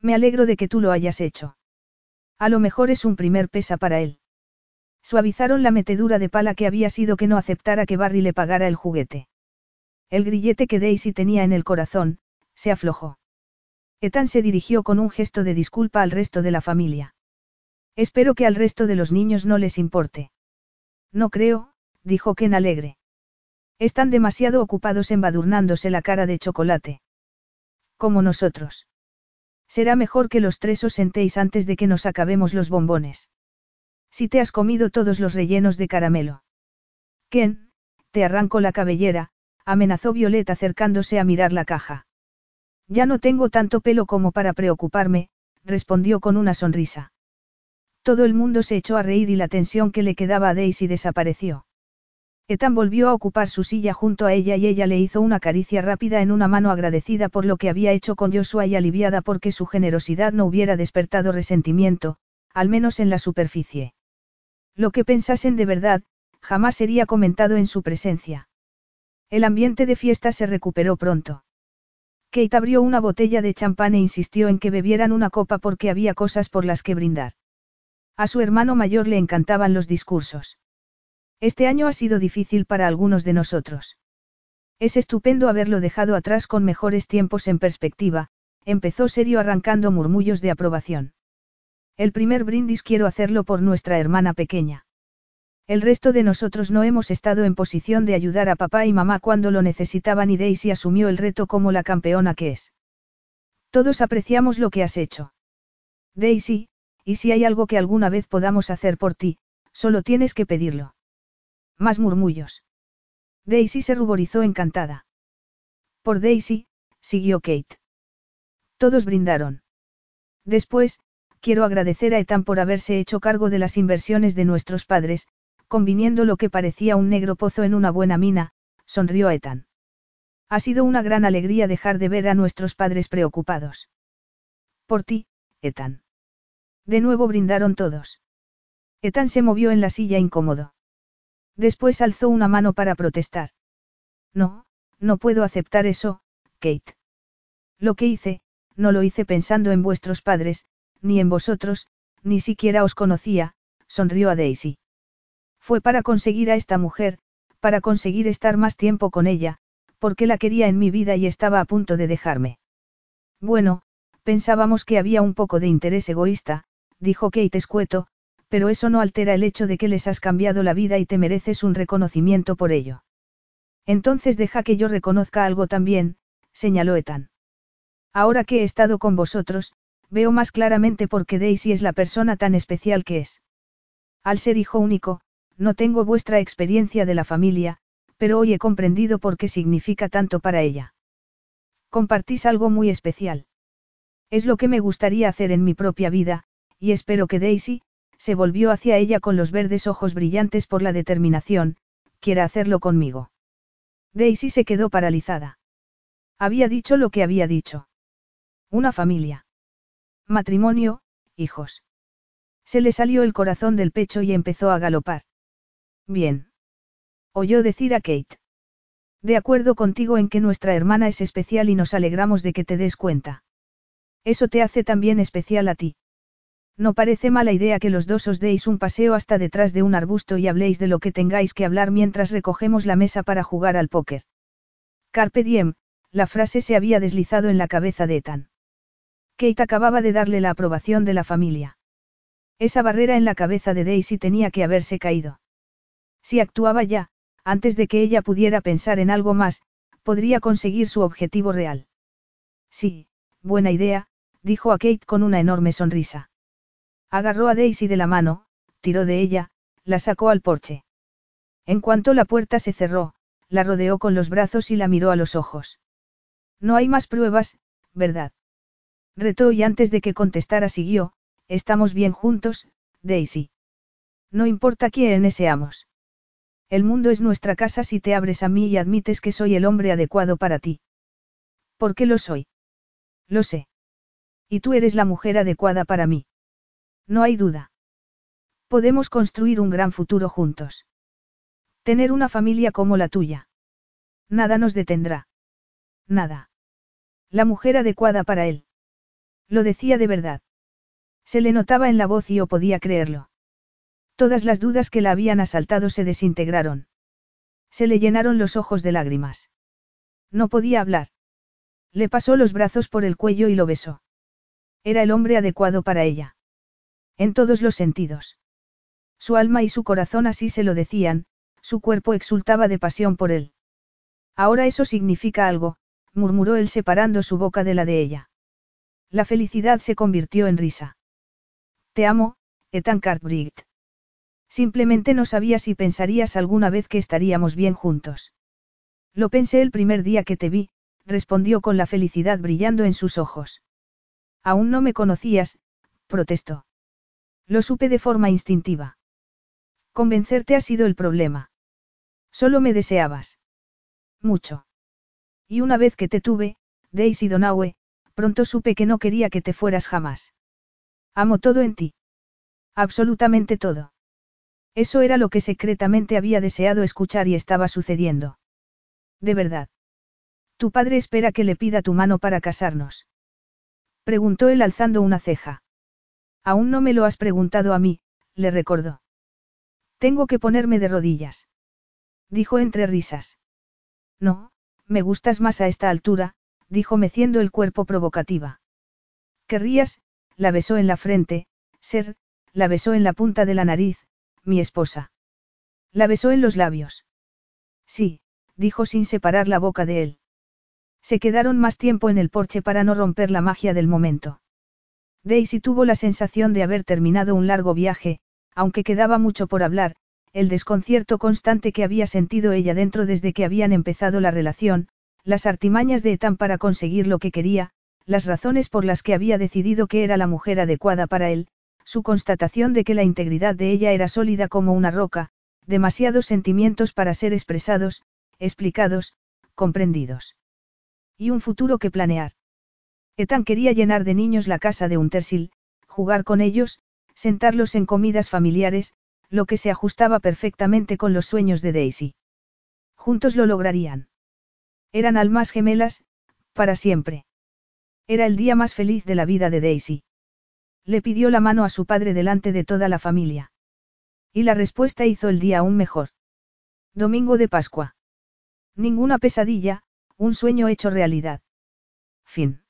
Me alegro de que tú lo hayas hecho. A lo mejor es un primer pesa para él. Suavizaron la metedura de pala que había sido que no aceptara que Barry le pagara el juguete. El grillete que Daisy tenía en el corazón, se aflojó. Ethan se dirigió con un gesto de disculpa al resto de la familia. Espero que al resto de los niños no les importe. No creo, dijo Ken alegre. Están demasiado ocupados embadurnándose la cara de chocolate. Como nosotros. Será mejor que los tres os sentéis antes de que nos acabemos los bombones. Si te has comido todos los rellenos de caramelo. Ken, te arranco la cabellera, amenazó Violet acercándose a mirar la caja. Ya no tengo tanto pelo como para preocuparme, respondió con una sonrisa. Todo el mundo se echó a reír y la tensión que le quedaba a Daisy desapareció. Ethan volvió a ocupar su silla junto a ella y ella le hizo una caricia rápida en una mano agradecida por lo que había hecho con Joshua y aliviada porque su generosidad no hubiera despertado resentimiento, al menos en la superficie. Lo que pensasen de verdad, jamás sería comentado en su presencia. El ambiente de fiesta se recuperó pronto. Kate abrió una botella de champán e insistió en que bebieran una copa porque había cosas por las que brindar. A su hermano mayor le encantaban los discursos. Este año ha sido difícil para algunos de nosotros. Es estupendo haberlo dejado atrás con mejores tiempos en perspectiva, empezó serio arrancando murmullos de aprobación. El primer brindis quiero hacerlo por nuestra hermana pequeña. El resto de nosotros no hemos estado en posición de ayudar a papá y mamá cuando lo necesitaban y Daisy asumió el reto como la campeona que es. Todos apreciamos lo que has hecho. Daisy, y si hay algo que alguna vez podamos hacer por ti, solo tienes que pedirlo. Más murmullos. Daisy se ruborizó encantada. Por Daisy, siguió Kate. Todos brindaron. Después, quiero agradecer a Ethan por haberse hecho cargo de las inversiones de nuestros padres, conviniendo lo que parecía un negro pozo en una buena mina, sonrió Ethan. Ha sido una gran alegría dejar de ver a nuestros padres preocupados. Por ti, Ethan. De nuevo brindaron todos. Ethan se movió en la silla incómodo. Después alzó una mano para protestar. No, No puedo aceptar eso, Kate. Lo que hice, no lo hice pensando en vuestros padres, ni en vosotros, ni siquiera os conocía, sonrió a Daisy. Fue para conseguir a esta mujer, para conseguir estar más tiempo con ella, porque la quería en mi vida y estaba a punto de dejarme. Bueno, pensábamos que había un poco de interés egoísta, dijo Kate escueto, pero eso no altera el hecho de que les has cambiado la vida y te mereces un reconocimiento por ello. Entonces deja que yo reconozca algo también, señaló Ethan. Ahora que he estado con vosotros, veo más claramente por qué Daisy es la persona tan especial que es. Al ser hijo único, no tengo vuestra experiencia de la familia, pero hoy he comprendido por qué significa tanto para ella. Compartís algo muy especial. Es lo que me gustaría hacer en mi propia vida, y espero que Daisy, se volvió hacia ella con los verdes ojos brillantes por la determinación, quiera hacerlo conmigo. Daisy se quedó paralizada. Había dicho lo que había dicho. Una familia. Matrimonio, hijos. Se le salió el corazón del pecho y empezó a galopar. Bien. Oyó decir a Kate. De acuerdo contigo en que nuestra hermana es especial y nos alegramos de que te des cuenta. Eso te hace también especial a ti. No parece mala idea que los dos os deis un paseo hasta detrás de un arbusto y habléis de lo que tengáis que hablar mientras recogemos la mesa para jugar al póker. Carpe diem, la frase se había deslizado en la cabeza de Ethan. Kate acababa de darle la aprobación de la familia. Esa barrera en la cabeza de Daisy tenía que haberse caído. Si actuaba ya, antes de que ella pudiera pensar en algo más, podría conseguir su objetivo real. Sí, buena idea, dijo a Kate con una enorme sonrisa. Agarró a Daisy de la mano, tiró de ella, la sacó al porche. En cuanto la puerta se cerró, la rodeó con los brazos y la miró a los ojos. No hay más pruebas, ¿verdad? Retó y antes de que contestara siguió, estamos bien juntos, Daisy. No importa quién seamos. El mundo es nuestra casa si te abres a mí y admites que soy el hombre adecuado para ti. ¿Por qué lo soy? Lo sé. Y tú eres la mujer adecuada para mí. No hay duda. Podemos construir un gran futuro juntos. Tener una familia como la tuya. Nada nos detendrá. Nada. La mujer adecuada para él. Lo decía de verdad. Se le notaba en la voz y yo podía creerlo. Todas las dudas que la habían asaltado se desintegraron. Se le llenaron los ojos de lágrimas. No podía hablar. Le pasó los brazos por el cuello y lo besó. Era el hombre adecuado para ella. En todos los sentidos. Su alma y su corazón así se lo decían, su cuerpo exultaba de pasión por él. Ahora eso significa algo, murmuró él separando su boca de la de ella. La felicidad se convirtió en risa. Te amo, Ethan Cartwright. Simplemente no sabía si pensarías alguna vez que estaríamos bien juntos. Lo pensé el primer día que te vi, respondió con la felicidad brillando en sus ojos. Aún no me conocías, protestó. Lo supe de forma instintiva. Convencerte ha sido el problema. Solo me deseabas. Mucho. Y una vez que te tuve, Daisy Donaue, pronto supe que no quería que te fueras jamás. Amo todo en ti. Absolutamente todo. Eso era lo que secretamente había deseado escuchar y estaba sucediendo. De verdad. Tu padre espera que le pida tu mano para casarnos. Preguntó él alzando una ceja. Aún no me lo has preguntado a mí, le recordó. Tengo que ponerme de rodillas. Dijo entre risas. No, me gustas más a esta altura, dijo meciendo el cuerpo provocativa. Querrías, la besó en la frente, ser, la besó en la punta de la nariz, mi esposa. La besó en los labios. Sí, dijo sin separar la boca de él. Se quedaron más tiempo en el porche para no romper la magia del momento. Daisy tuvo la sensación de haber terminado un largo viaje, aunque quedaba mucho por hablar, el desconcierto constante que había sentido ella dentro desde que habían empezado la relación, las artimañas de Ethan para conseguir lo que quería, las razones por las que había decidido que era la mujer adecuada para él, su constatación de que la integridad de ella era sólida como una roca, demasiados sentimientos para ser expresados, explicados, comprendidos. Y un futuro que planear. Ethan quería llenar de niños la casa de Untersil, jugar con ellos, sentarlos en comidas familiares, lo que se ajustaba perfectamente con los sueños de Daisy. Juntos lo lograrían. Eran almas gemelas, para siempre. Era el día más feliz de la vida de Daisy. Le pidió la mano a su padre delante de toda la familia. Y la respuesta hizo el día aún mejor. Domingo de Pascua. Ninguna pesadilla, un sueño hecho realidad. Fin.